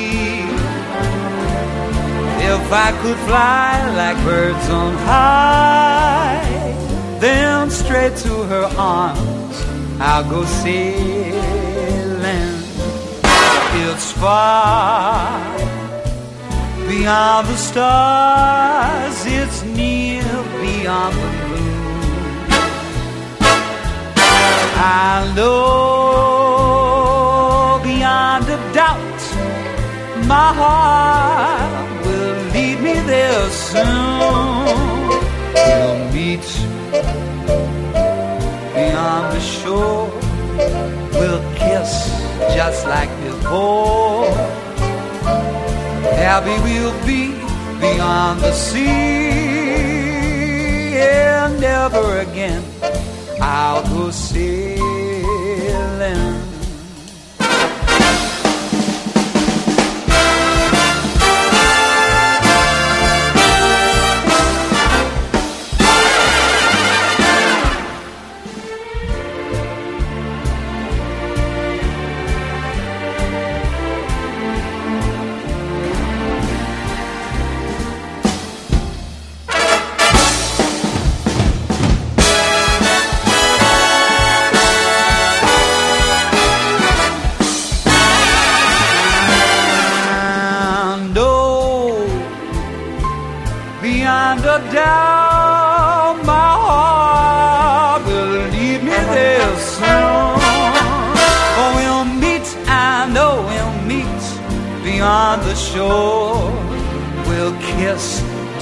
Speaker 14: If I could fly like birds on high, then straight to her arms I'll go sailing. It's far beyond the stars, it's near beyond the moon. I know beyond a doubt my heart will lead me there soon. We'll meet beyond the shore. We'll kiss just like before. Happy we'll be beyond the sea. And never again I'll go sailing.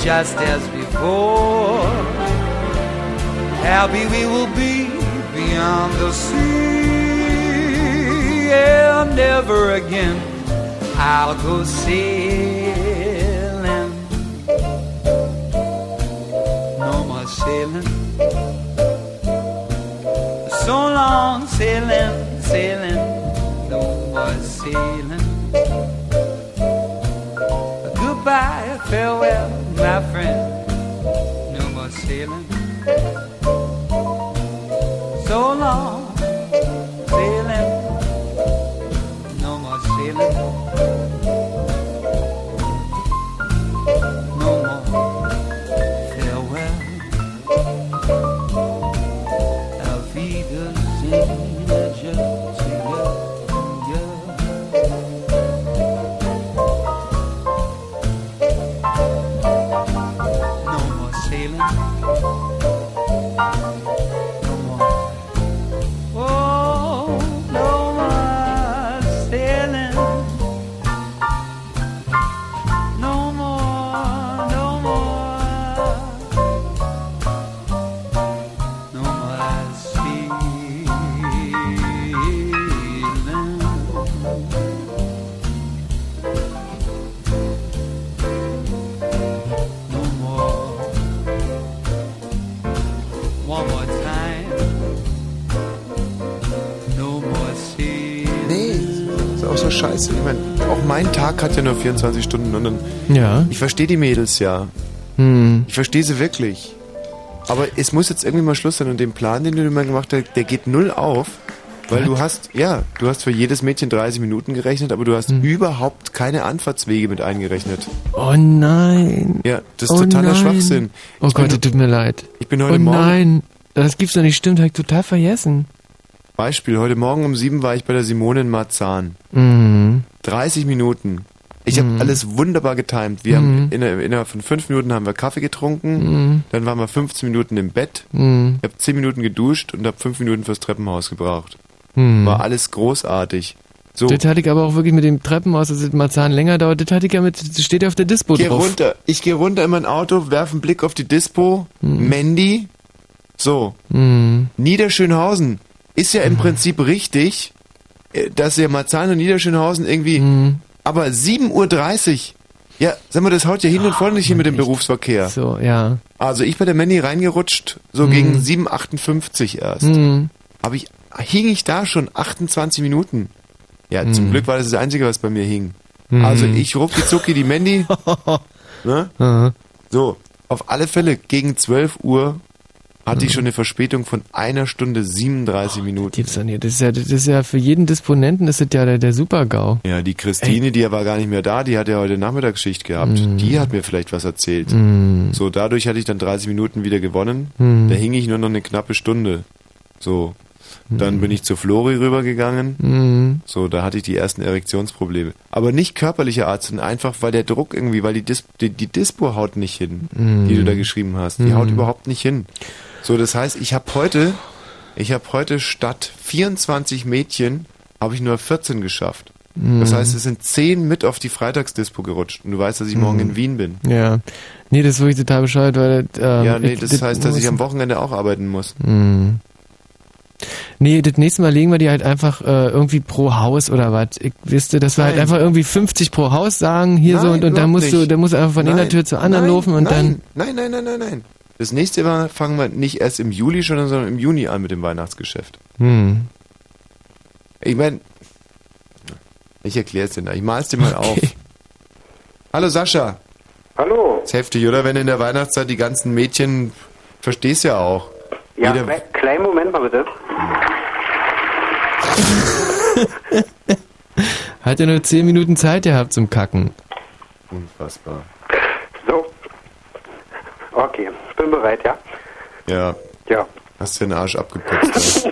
Speaker 14: Just as before. Happy we will be beyond the sea, and never again I'll go sailing. No more sailing. So long sailing, sailing. No more sailing. Goodbye, farewell, my friend. No more sailing. So long
Speaker 1: hat ja nur 24 Stunden und dann.
Speaker 2: Ja.
Speaker 1: Ich verstehe die Mädels ja.
Speaker 2: Hm.
Speaker 1: Ich verstehe sie wirklich. Aber es muss jetzt irgendwie mal Schluss sein und den Plan, den du dir mal gemacht hast, der geht null auf. Weil du hast, ja, du hast für jedes Mädchen 30 Minuten gerechnet, aber du hast
Speaker 2: Hm.
Speaker 1: überhaupt keine Anfahrtswege mit eingerechnet.
Speaker 2: Oh nein.
Speaker 1: Ja, das ist
Speaker 2: oh
Speaker 1: totaler
Speaker 2: nein.
Speaker 1: Schwachsinn.
Speaker 2: Oh
Speaker 1: Ich
Speaker 2: Gott,
Speaker 1: bin-
Speaker 2: das tut mir leid.
Speaker 1: Ich bin heute
Speaker 2: oh
Speaker 1: Morgen-
Speaker 2: nein. Das gibt's doch nicht, stimmt, hab ich total vergessen.
Speaker 1: Beispiel, heute Morgen um sieben war ich bei der Simone in Marzahn.
Speaker 2: Mhm.
Speaker 1: 30 Minuten. Ich habe
Speaker 2: Mhm.
Speaker 1: alles wunderbar getimt. Wir
Speaker 2: Mhm.
Speaker 1: haben inner- innerhalb von fünf Minuten haben wir Kaffee getrunken,
Speaker 2: Mhm.
Speaker 1: dann waren wir 15 Minuten im Bett,
Speaker 2: Mhm.
Speaker 1: ich habe 10 Minuten geduscht und habe 5 Minuten fürs Treppenhaus gebraucht.
Speaker 2: Mhm.
Speaker 1: War alles großartig. So,
Speaker 2: Das hatte ich aber auch wirklich mit dem Treppenhaus, dass es mal Zahn länger dauert. Das hatte ich ja mit, das steht ja auf der Dispo
Speaker 1: geh
Speaker 2: drauf.
Speaker 1: runter. Ich gehe runter in mein Auto, werfe einen Blick auf die Dispo, Mandy. So,
Speaker 2: Mhm.
Speaker 1: Niederschönhausen ist ja im Prinzip richtig, äh, dass ja Marzahn und Niederschönhausen irgendwie,
Speaker 2: Mhm.
Speaker 1: Aber 7.30 Uhr. Ja, sag mal, das haut ja hin und vorne nicht hin mit dem Berufsverkehr.
Speaker 2: So, ja.
Speaker 1: Also ich bei der Mandy reingerutscht, so
Speaker 2: Mhm.
Speaker 1: gegen 7.58 erst.
Speaker 2: Mhm.
Speaker 1: Aber ich, hing ich da schon 28 Minuten. Ja, zum
Speaker 2: Mhm.
Speaker 1: Glück war das das Einzige, was bei mir hing.
Speaker 2: Mhm.
Speaker 1: Also ich rucki zucki die Mandy Ne?
Speaker 2: Aha.
Speaker 1: So, auf alle Fälle, gegen 12 Uhr hatte
Speaker 2: Mhm.
Speaker 1: ich schon eine Verspätung von einer Stunde 37 Minuten.
Speaker 2: Gibt's doch nicht. Das ist ja, das ist ja für jeden Disponenten ist das ja der, der Super-GAU.
Speaker 1: Ja, die Christine, die war gar nicht mehr da, die hat ja heute Nachmittagsschicht gehabt.
Speaker 2: Mhm.
Speaker 1: Die hat mir vielleicht was erzählt.
Speaker 2: Mhm.
Speaker 1: So, dadurch hatte ich dann 30 Minuten wieder gewonnen.
Speaker 2: Mhm.
Speaker 1: Da hing ich nur noch eine knappe Stunde. So. Dann bin ich zu Flori rübergegangen.
Speaker 2: Mhm.
Speaker 1: So, da hatte ich die ersten Erektionsprobleme. Aber nicht körperlicher Art, sondern einfach, weil der Druck irgendwie, weil die, Dis die, die Dispo haut nicht hin,
Speaker 2: Mhm.
Speaker 1: die du da geschrieben hast. Die
Speaker 2: Mhm.
Speaker 1: haut überhaupt nicht hin. So, das heißt, ich habe heute, ich habe heute statt 24 Mädchen, habe ich nur 14 geschafft. Das
Speaker 2: Mhm.
Speaker 1: heißt, es sind 10 mit auf die Freitagsdispo gerutscht. Und du weißt, dass ich morgen
Speaker 2: Mhm.
Speaker 1: in Wien bin.
Speaker 2: Ja. Nee, das ist wirklich total bescheuert, weil ähm,
Speaker 1: ja, nee,
Speaker 2: ich-
Speaker 1: das heißt, dass ich am Wochenende auch arbeiten muss.
Speaker 2: Mhm. Nee, das nächste Mal legen wir die halt einfach äh, irgendwie pro Haus oder was. Ich wüsste, dass wir halt
Speaker 1: Nein.
Speaker 2: einfach irgendwie 50 pro Haus sagen, hier so
Speaker 1: Nein,
Speaker 2: und, und dann musst du,
Speaker 1: nicht.
Speaker 2: dann musst du einfach von einer Tür zur anderen laufen und
Speaker 1: nein, Nein, nein, nein, nein, nein. Das nächste Mal fangen wir nicht erst im Juli schon, an, sondern im Juni an mit dem Weihnachtsgeschäft.
Speaker 2: Hm.
Speaker 1: Ich meine, ich erkläre es dir. Ich mal's dir mal auf. Hallo Sascha.
Speaker 21: Hallo.
Speaker 1: Ist heftig, oder? Wenn in der Weihnachtszeit die ganzen Mädchen, verstehst ja auch.
Speaker 21: Ja,
Speaker 1: Jeder-
Speaker 21: kle- kleinen Moment mal bitte.
Speaker 2: Hat ja nur 10 Minuten Zeit gehabt zum Kacken.
Speaker 1: Unfassbar.
Speaker 21: Okay, ich bin bereit, ja?
Speaker 1: Ja.
Speaker 21: Ja.
Speaker 1: Hast dir den Arsch abgeputzt.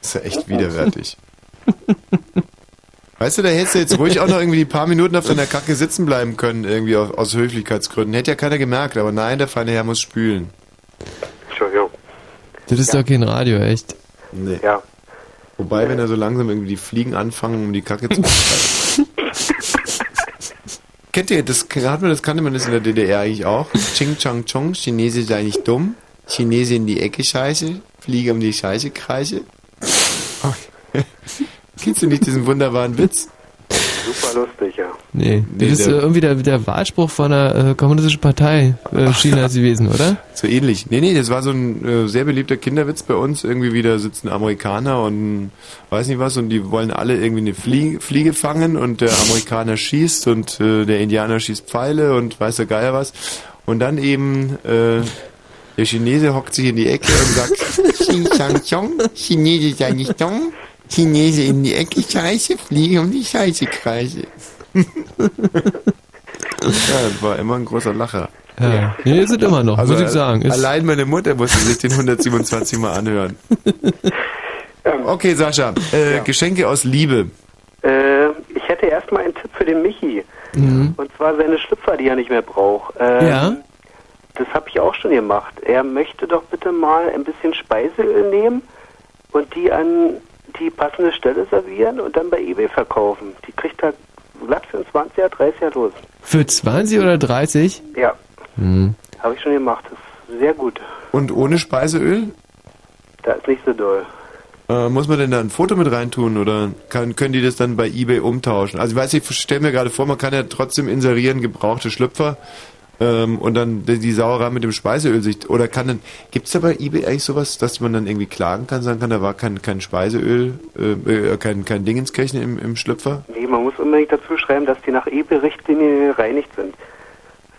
Speaker 1: ist ja echt widerwärtig. Weißt du, da hättest du jetzt ruhig auch noch irgendwie ein paar Minuten auf deiner Kacke sitzen bleiben können, irgendwie aus, aus Höflichkeitsgründen. Hätte ja keiner gemerkt, aber nein, der feine Herr muss spülen.
Speaker 21: Entschuldigung.
Speaker 2: Das ist doch kein Radio, echt.
Speaker 1: Nee.
Speaker 21: Ja.
Speaker 1: Wobei, wenn er so langsam irgendwie die Fliegen anfangen, um die Kacke zu. Kennt ihr, das, hat man, das kannte man das in der DDR eigentlich auch? Ching Chang Chong, Chinese sei nicht dumm, Chinese in die Ecke scheiße, Fliege um die Scheiße kreise. Oh. Kennst du nicht diesen wunderbaren Witz?
Speaker 21: Super lustig, ja.
Speaker 2: Nee,
Speaker 1: Nee,
Speaker 2: das ist äh,
Speaker 1: der-
Speaker 2: irgendwie der, der Wahlspruch von der äh, kommunistischen Partei äh, Chinas gewesen, oder?
Speaker 1: So ähnlich. Nee, nee, das war so ein äh, sehr beliebter Kinderwitz bei uns. Irgendwie wieder sitzen Amerikaner und weiß nicht was und die wollen alle irgendwie eine Fliege, Fliege fangen und der Amerikaner schießt und äh, der Indianer schießt Pfeile und weiß der Geier was. Und dann eben äh, der Chinese hockt sich in die Ecke und sagt Xing Chang Chong, Chinese sei nicht dumm, Chinese in die Ecke scheiße, Fliege um die Scheiße kreise. ja, das war immer ein großer Lacher.
Speaker 2: Ja. Nee, sind immer noch, muss ich sagen. Ist,
Speaker 1: Also, allein meine Mutter musste sich den 127 Mal anhören. Okay, Sascha, äh, Geschenke aus Liebe.
Speaker 21: Äh, ich hätte erstmal einen Tipp für den Michi.
Speaker 2: Mhm.
Speaker 21: Und zwar seine Schlüpfer, die er nicht mehr braucht. Ähm,
Speaker 2: Ja.
Speaker 21: Das habe ich auch schon gemacht. Er möchte doch bitte mal ein bisschen Speiseöl nehmen und die an die passende Stelle servieren und dann bei eBay verkaufen. Die kriegt er glatt für ein 20er, 30er los.
Speaker 2: Für 20 oder 30?
Speaker 21: Ja,
Speaker 2: Hm.
Speaker 21: habe ich schon gemacht. Das ist sehr gut.
Speaker 1: Und ohne Speiseöl?
Speaker 21: Da ist nicht so doll.
Speaker 1: Äh, muss man denn da ein Foto mit reintun oder kann, können die das dann bei eBay umtauschen? Also ich weiß, ich stelle mir gerade vor, man kann ja trotzdem inserieren gebrauchte Schlüpfer ähm, und dann die, Sauerei mit dem Speiseöl sich oder kann dann gibt's da bei eBay eigentlich sowas, dass man dann irgendwie klagen kann, sagen kann, da war kein kein Speiseöl, äh, äh, kein kein Dingenskirchen im, im Schlüpfer?
Speaker 21: Nee, man muss unbedingt dazu schreiben, dass die nach eBay-Richtlinien gereinigt sind.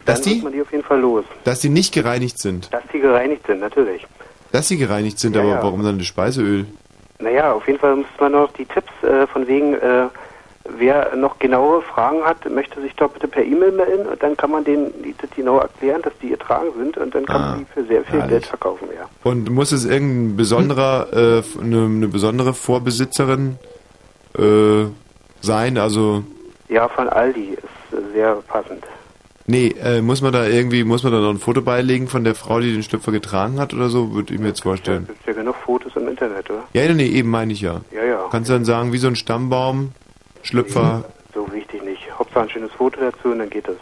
Speaker 21: Dann
Speaker 1: Dass die?
Speaker 21: man die auf jeden Fall los.
Speaker 1: Dass die nicht gereinigt sind.
Speaker 21: Dass die gereinigt sind, natürlich.
Speaker 1: Dass sie gereinigt sind,
Speaker 21: Ja,
Speaker 1: aber
Speaker 21: ja.
Speaker 1: warum dann das Speiseöl?
Speaker 21: Naja, auf jeden Fall müsste man noch die Tipps äh, von wegen, äh, wer noch genauere Fragen hat, möchte sich doch bitte per E-Mail melden und dann kann man denen die, das genau erklären, dass die getragen sind und dann kann
Speaker 1: Ah,
Speaker 21: man die für sehr viel
Speaker 1: herrlich.
Speaker 21: Geld verkaufen, ja.
Speaker 1: Und muss es irgendein besonderer, äh, eine, eine besondere Vorbesitzerin äh, sein? Also,
Speaker 21: Ja, von Aldi ist sehr passend.
Speaker 1: nee, äh, muss man da irgendwie, muss man da noch ein Foto beilegen von der Frau, die den Schlüpfer getragen hat oder so? Würde ich mir jetzt vorstellen.
Speaker 21: Gibt ja genug Fotos im Internet, oder?
Speaker 1: Ja, nee, eben meine ich ja.
Speaker 21: Ja, ja.
Speaker 1: Kannst du dann sagen, wie so ein Stammbaum, Schlüpfer.
Speaker 21: So wichtig nicht. Hauptsache ein schönes Foto dazu und dann geht das.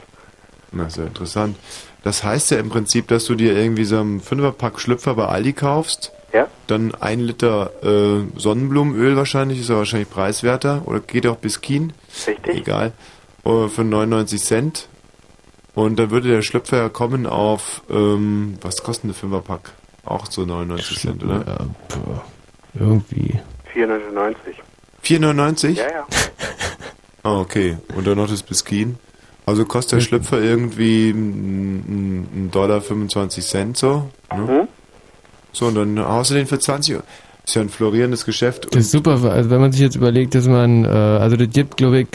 Speaker 1: Na, ja interessant. Das heißt ja im Prinzip, dass du dir irgendwie so einen Fünferpack Schlüpfer bei Aldi kaufst.
Speaker 21: Ja.
Speaker 1: Dann ein Liter äh, Sonnenblumenöl wahrscheinlich, ist ja wahrscheinlich preiswerter. Oder geht auch bis Kien.
Speaker 21: Richtig.
Speaker 1: Egal. Äh, für 99 Cent. Und dann würde der Schlüpfer ja kommen auf, ähm, was kostet ein Fünferpack? Auch so 99 Cent, oder?
Speaker 2: Ja, irgendwie.
Speaker 21: 4,99.
Speaker 1: 4,99?
Speaker 21: Ja, ja.
Speaker 1: Ah, okay. Und dann noch das Biskin. Also kostet der Schlüpfer irgendwie einen Dollar 25 Cent so. Ne?
Speaker 21: Mhm.
Speaker 1: So, und dann haust du den für 20 Euro. Ist ja ein florierendes Geschäft.
Speaker 2: Das ist super, also wenn man sich jetzt überlegt, dass man, äh, also das gibt, glaube ich,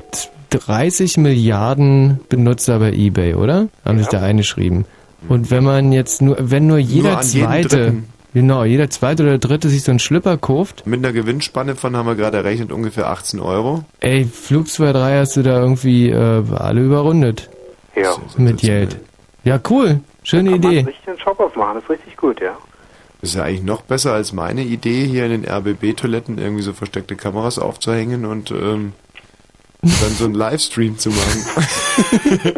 Speaker 2: 30 Milliarden Benutzer bei eBay, oder? Haben sich da eingeschrieben. Und wenn man jetzt nur, wenn nur jeder
Speaker 1: an jeden
Speaker 2: zweite,
Speaker 1: Dritten.
Speaker 2: Genau, jeder zweite oder dritte sich so einen Schlüpper kauft,
Speaker 1: Mit einer Gewinnspanne von haben wir gerade errechnet ungefähr 18 Euro.
Speaker 2: ey, Flug 2, 3 hast du da irgendwie äh, alle überrundet.
Speaker 21: Ja.
Speaker 2: Mit Geld. Ja, cool. Schöne
Speaker 21: Kann man
Speaker 2: Idee.
Speaker 21: richtig einen Shop aufmachen, das ist richtig gut, ja.
Speaker 1: Das ist ja eigentlich noch besser als meine Idee, hier in den RBB-Toiletten irgendwie so versteckte Kameras aufzuhängen und ähm, dann so einen Livestream zu machen.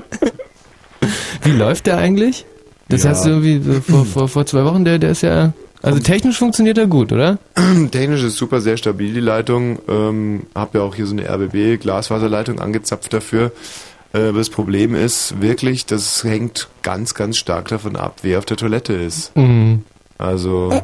Speaker 2: Wie läuft der eigentlich? Das
Speaker 1: Ja.
Speaker 2: hast du irgendwie so vor, vor, vor zwei Wochen, der, der ist ja, also technisch funktioniert er gut, oder?
Speaker 1: Technisch ist super, sehr stabil die Leitung. Ähm, hab ja auch hier so eine RBB-Glasfaserleitung angezapft dafür. Äh, aber das Problem ist wirklich, das hängt ganz, ganz stark davon ab, wer auf der Toilette ist.
Speaker 2: Mhm.
Speaker 1: Also,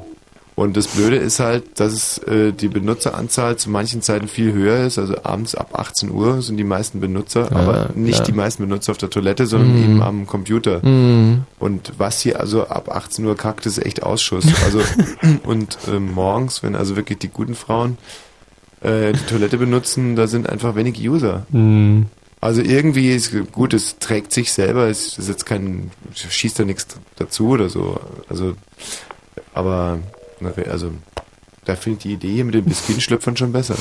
Speaker 1: und das Blöde ist halt, dass äh, die Benutzeranzahl zu manchen Zeiten viel höher ist. Also abends ab 18 Uhr sind die meisten Benutzer,
Speaker 2: Ja,
Speaker 1: aber nicht
Speaker 2: ja.
Speaker 1: die meisten Benutzer auf der Toilette, sondern
Speaker 2: Mhm.
Speaker 1: eben am Computer.
Speaker 2: Mhm.
Speaker 1: Und was hier also ab 18 Uhr kackt, ist echt Ausschuss. Also, und ähm, morgens, wenn also wirklich die guten Frauen äh, die Toilette benutzen, da sind einfach wenig User.
Speaker 2: Mhm.
Speaker 1: Also irgendwie ist gut, es trägt sich selber, es ist jetzt kein, schießt da nichts dazu oder so. Also, aber, also, da finde ich die Idee hier mit den Biskuitschlöpfern schon besser.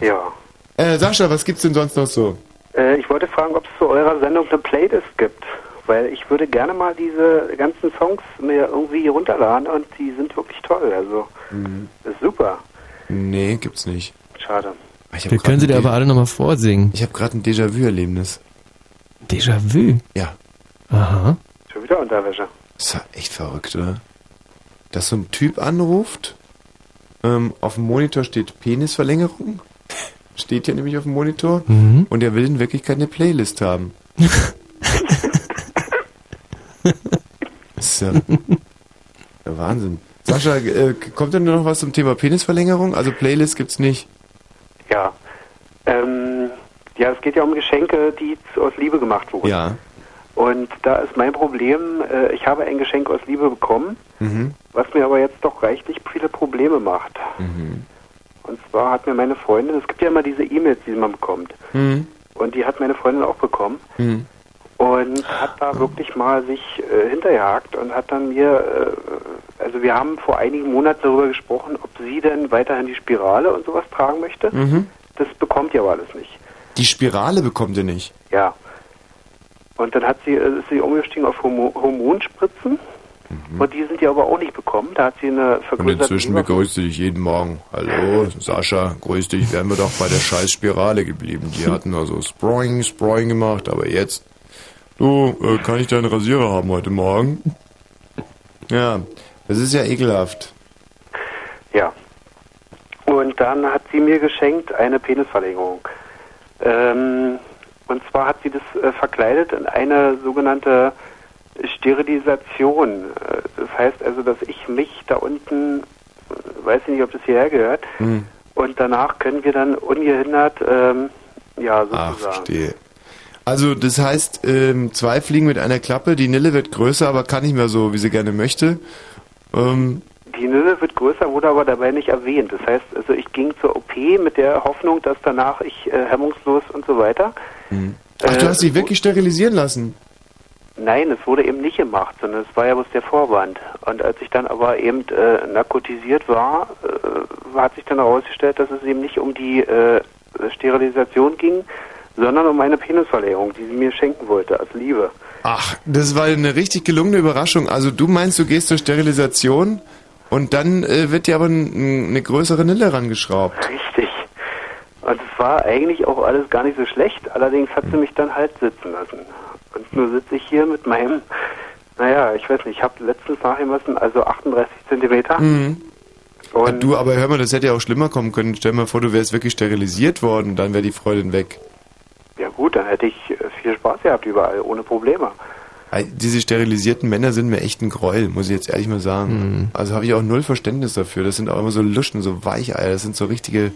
Speaker 21: Ja.
Speaker 1: Äh, Sascha, was gibt's denn sonst noch so?
Speaker 21: Äh, ich wollte fragen, ob es zu eurer Sendung eine Playlist gibt. Weil ich würde gerne mal diese ganzen Songs mir irgendwie runterladen und die sind wirklich toll. Also, das ist super.
Speaker 1: Nee, gibt's nicht.
Speaker 21: Schade.
Speaker 2: Wir können sie dir aber alle nochmal vorsingen.
Speaker 1: Ich habe gerade ein Déjà-vu-Erlebnis.
Speaker 2: Déjà-vu?
Speaker 1: Ja.
Speaker 2: Aha.
Speaker 21: Schon wieder Unterwäsche.
Speaker 1: Das ist ja echt verrückt, oder? Dass so ein Typ anruft, ähm, auf dem Monitor steht Penisverlängerung, steht hier nämlich auf dem Monitor,
Speaker 2: Mhm.
Speaker 1: und er will in Wirklichkeit eine Playlist haben. das ist ja der Wahnsinn. Sascha, äh, kommt denn noch was zum Thema Penisverlängerung? Also Playlist gibt's nicht.
Speaker 21: Ja. Ähm, ja, es geht ja um Geschenke, die aus Liebe gemacht wurden.
Speaker 1: Ja.
Speaker 21: Und da ist mein Problem, äh, ich habe ein Geschenk aus Liebe bekommen,
Speaker 1: Mhm.
Speaker 21: was mir aber jetzt doch reichlich viele Probleme macht.
Speaker 1: Mhm.
Speaker 21: Und zwar hat mir meine Freundin, es gibt ja immer diese E-Mails, die man bekommt.
Speaker 1: Mhm.
Speaker 21: Und die hat meine Freundin auch bekommen.
Speaker 1: Mhm.
Speaker 21: Und hat da wirklich mal sich äh, hinterjagt und hat dann mir, äh, also wir haben vor einigen Monaten darüber gesprochen, ob sie denn weiterhin die Spirale und sowas tragen möchte.
Speaker 1: Mhm.
Speaker 21: Das bekommt ihr aber alles nicht.
Speaker 1: Die Spirale bekommt ihr nicht.
Speaker 21: Ja. Und dann hat sie, äh, ist sie umgestiegen auf Hormo Hormonspritzen. Und die sind ihr aber auch nicht bekommen. Da hat sie eine
Speaker 1: Und
Speaker 21: vergrößerte
Speaker 1: inzwischen
Speaker 21: Leber-
Speaker 1: begrüße ich jeden Morgen. Hallo, Sascha, grüß dich. Wären wir doch bei der scheiß Spirale geblieben. Die hatten nur so Sproing, Sproing gemacht, aber jetzt. Du, äh, kann ich deinen Rasierer haben heute Morgen? Ja, das ist ja ekelhaft.
Speaker 21: Ja. Und dann hat sie mir geschenkt eine Penisverlängerung. Ähm, und zwar hat sie das äh, verkleidet in eine sogenannte Sterilisation. Äh, das heißt also, dass ich mich da unten, äh, weiß ich nicht, ob das hierher gehört,
Speaker 1: Hm.
Speaker 21: und danach können wir dann ungehindert, ähm, ja,
Speaker 1: Ach,
Speaker 21: sozusagen.
Speaker 1: verstehe. Also das heißt, ähm, zwei Fliegen mit einer Klappe. Die Nille wird größer, aber kann nicht mehr so, wie sie gerne möchte. Ähm,
Speaker 21: Die Nille wird größer, wurde aber dabei nicht erwähnt. Das heißt, also ich ging zur OP mit der Hoffnung, dass danach ich äh, hemmungslos und so weiter.
Speaker 1: Ach, du
Speaker 21: Äh,
Speaker 1: hast dich wirklich sterilisieren lassen?
Speaker 21: Nein, es wurde eben nicht gemacht, sondern es war ja bloß der Vorwand. Und als ich dann aber eben äh, narkotisiert war, äh, hat sich dann herausgestellt, dass es eben nicht um die äh, Sterilisation ging, sondern um eine Penisverlängerung, die sie mir schenken wollte, als Liebe.
Speaker 1: Ach, das war eine richtig gelungene Überraschung. Also du meinst, du gehst zur Sterilisation und dann äh, wird dir aber eine größere Nille rangeschraubt.
Speaker 21: Richtig. Und es war eigentlich auch alles gar nicht so schlecht, allerdings hat sie mich dann halt sitzen lassen. Und nur sitze ich hier mit meinem, naja, ich weiß nicht, ich habe letztens nachgemessen, also 38 Zentimeter.
Speaker 1: Mhm. Ja, du, aber hör mal, das hätte ja auch schlimmer kommen können. Stell dir mal vor, du wärst wirklich sterilisiert worden, dann wäre die Freundin weg.
Speaker 21: Ja gut, dann hätte ich äh, viel Spaß gehabt überall, ohne Probleme.
Speaker 1: Diese sterilisierten Männer sind mir echt ein Gräuel, muss ich jetzt ehrlich mal sagen. Also habe ich auch null Verständnis dafür. Das sind auch immer so Luschen, so Weicheier, das sind so richtige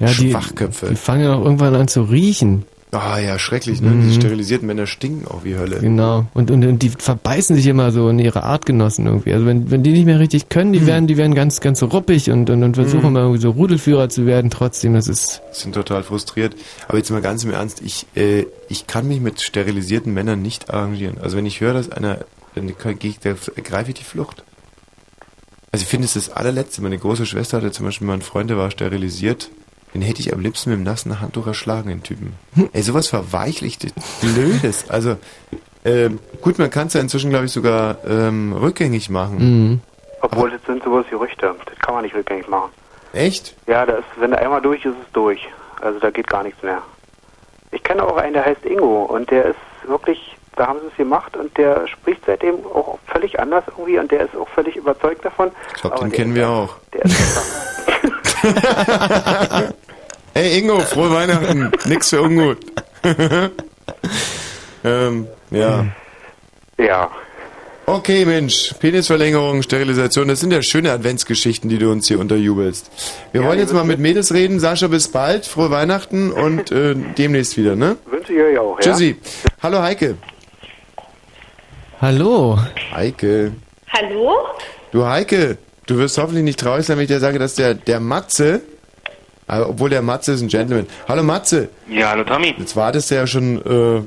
Speaker 2: Ja, die,
Speaker 1: Schwachköpfe.
Speaker 2: die fangen ja auch irgendwann an zu riechen.
Speaker 1: Ah ja, schrecklich, ne?
Speaker 2: Mhm.
Speaker 1: Die sterilisierten Männer stinken auch wie Hölle.
Speaker 2: Genau. Und, und, und die verbeißen sich immer so in ihre Artgenossen irgendwie. Also wenn, wenn die nicht mehr richtig können, die
Speaker 1: Mhm.
Speaker 2: werden, die werden ganz, ganz ruppig und, und, und versuchen
Speaker 1: Mhm.
Speaker 2: immer irgendwie so Rudelführer zu werden trotzdem. Das ist,
Speaker 1: sind total frustriert. Aber jetzt mal ganz im Ernst, ich, äh, ich kann mich mit sterilisierten Männern nicht arrangieren. Also wenn ich höre, dass einer, dann gehe ich, da ergreife ich die Flucht. Also ich finde, es ist das allerletzte. Meine große Schwester hatte zum Beispiel mal einen Freund, der war sterilisiert. Den hätte ich am liebsten mit dem nassen Handtuch erschlagen, den Typen. Ey, sowas verweichlichtes, blödes. Also, ähm, gut, man kann es ja inzwischen, glaube ich, sogar ähm, rückgängig machen.
Speaker 2: Mhm.
Speaker 21: Obwohl, das sind sowas Gerüchte. Das kann man nicht rückgängig machen.
Speaker 1: Echt?
Speaker 21: Ja, da ist, wenn der einmal durch ist, ist es durch. Also da geht gar nichts mehr. Ich kenne auch einen, der heißt Ingo und der ist wirklich, da haben sie es gemacht und der spricht seitdem auch völlig anders irgendwie und der ist auch völlig überzeugt davon.
Speaker 1: Ich glaube, den kennen wir auch.
Speaker 21: Der ist
Speaker 1: Hey Ingo, frohe Weihnachten. Nix für ungut. ähm, ja.
Speaker 21: Ja.
Speaker 1: Okay, Mensch. Penisverlängerung, Sterilisation, das sind ja schöne Adventsgeschichten, die du uns hier unterjubelst. Wir wollen jetzt mal mit Mädels reden. Sascha, bis bald. Frohe Weihnachten und äh, demnächst wieder, ne?
Speaker 21: Wünsche ich euch auch, ja?
Speaker 1: Tschüssi. Hallo Heike.
Speaker 2: Hallo.
Speaker 1: Heike.
Speaker 22: Hallo?
Speaker 1: Du Heike, du wirst hoffentlich nicht traurig sein, wenn ich dir sage, dass der, der Matze, äh, obwohl der Matze ist ein Gentleman. Hallo Matze.
Speaker 23: Ja, hallo Tommy.
Speaker 1: Jetzt wartest du ja schon, äh,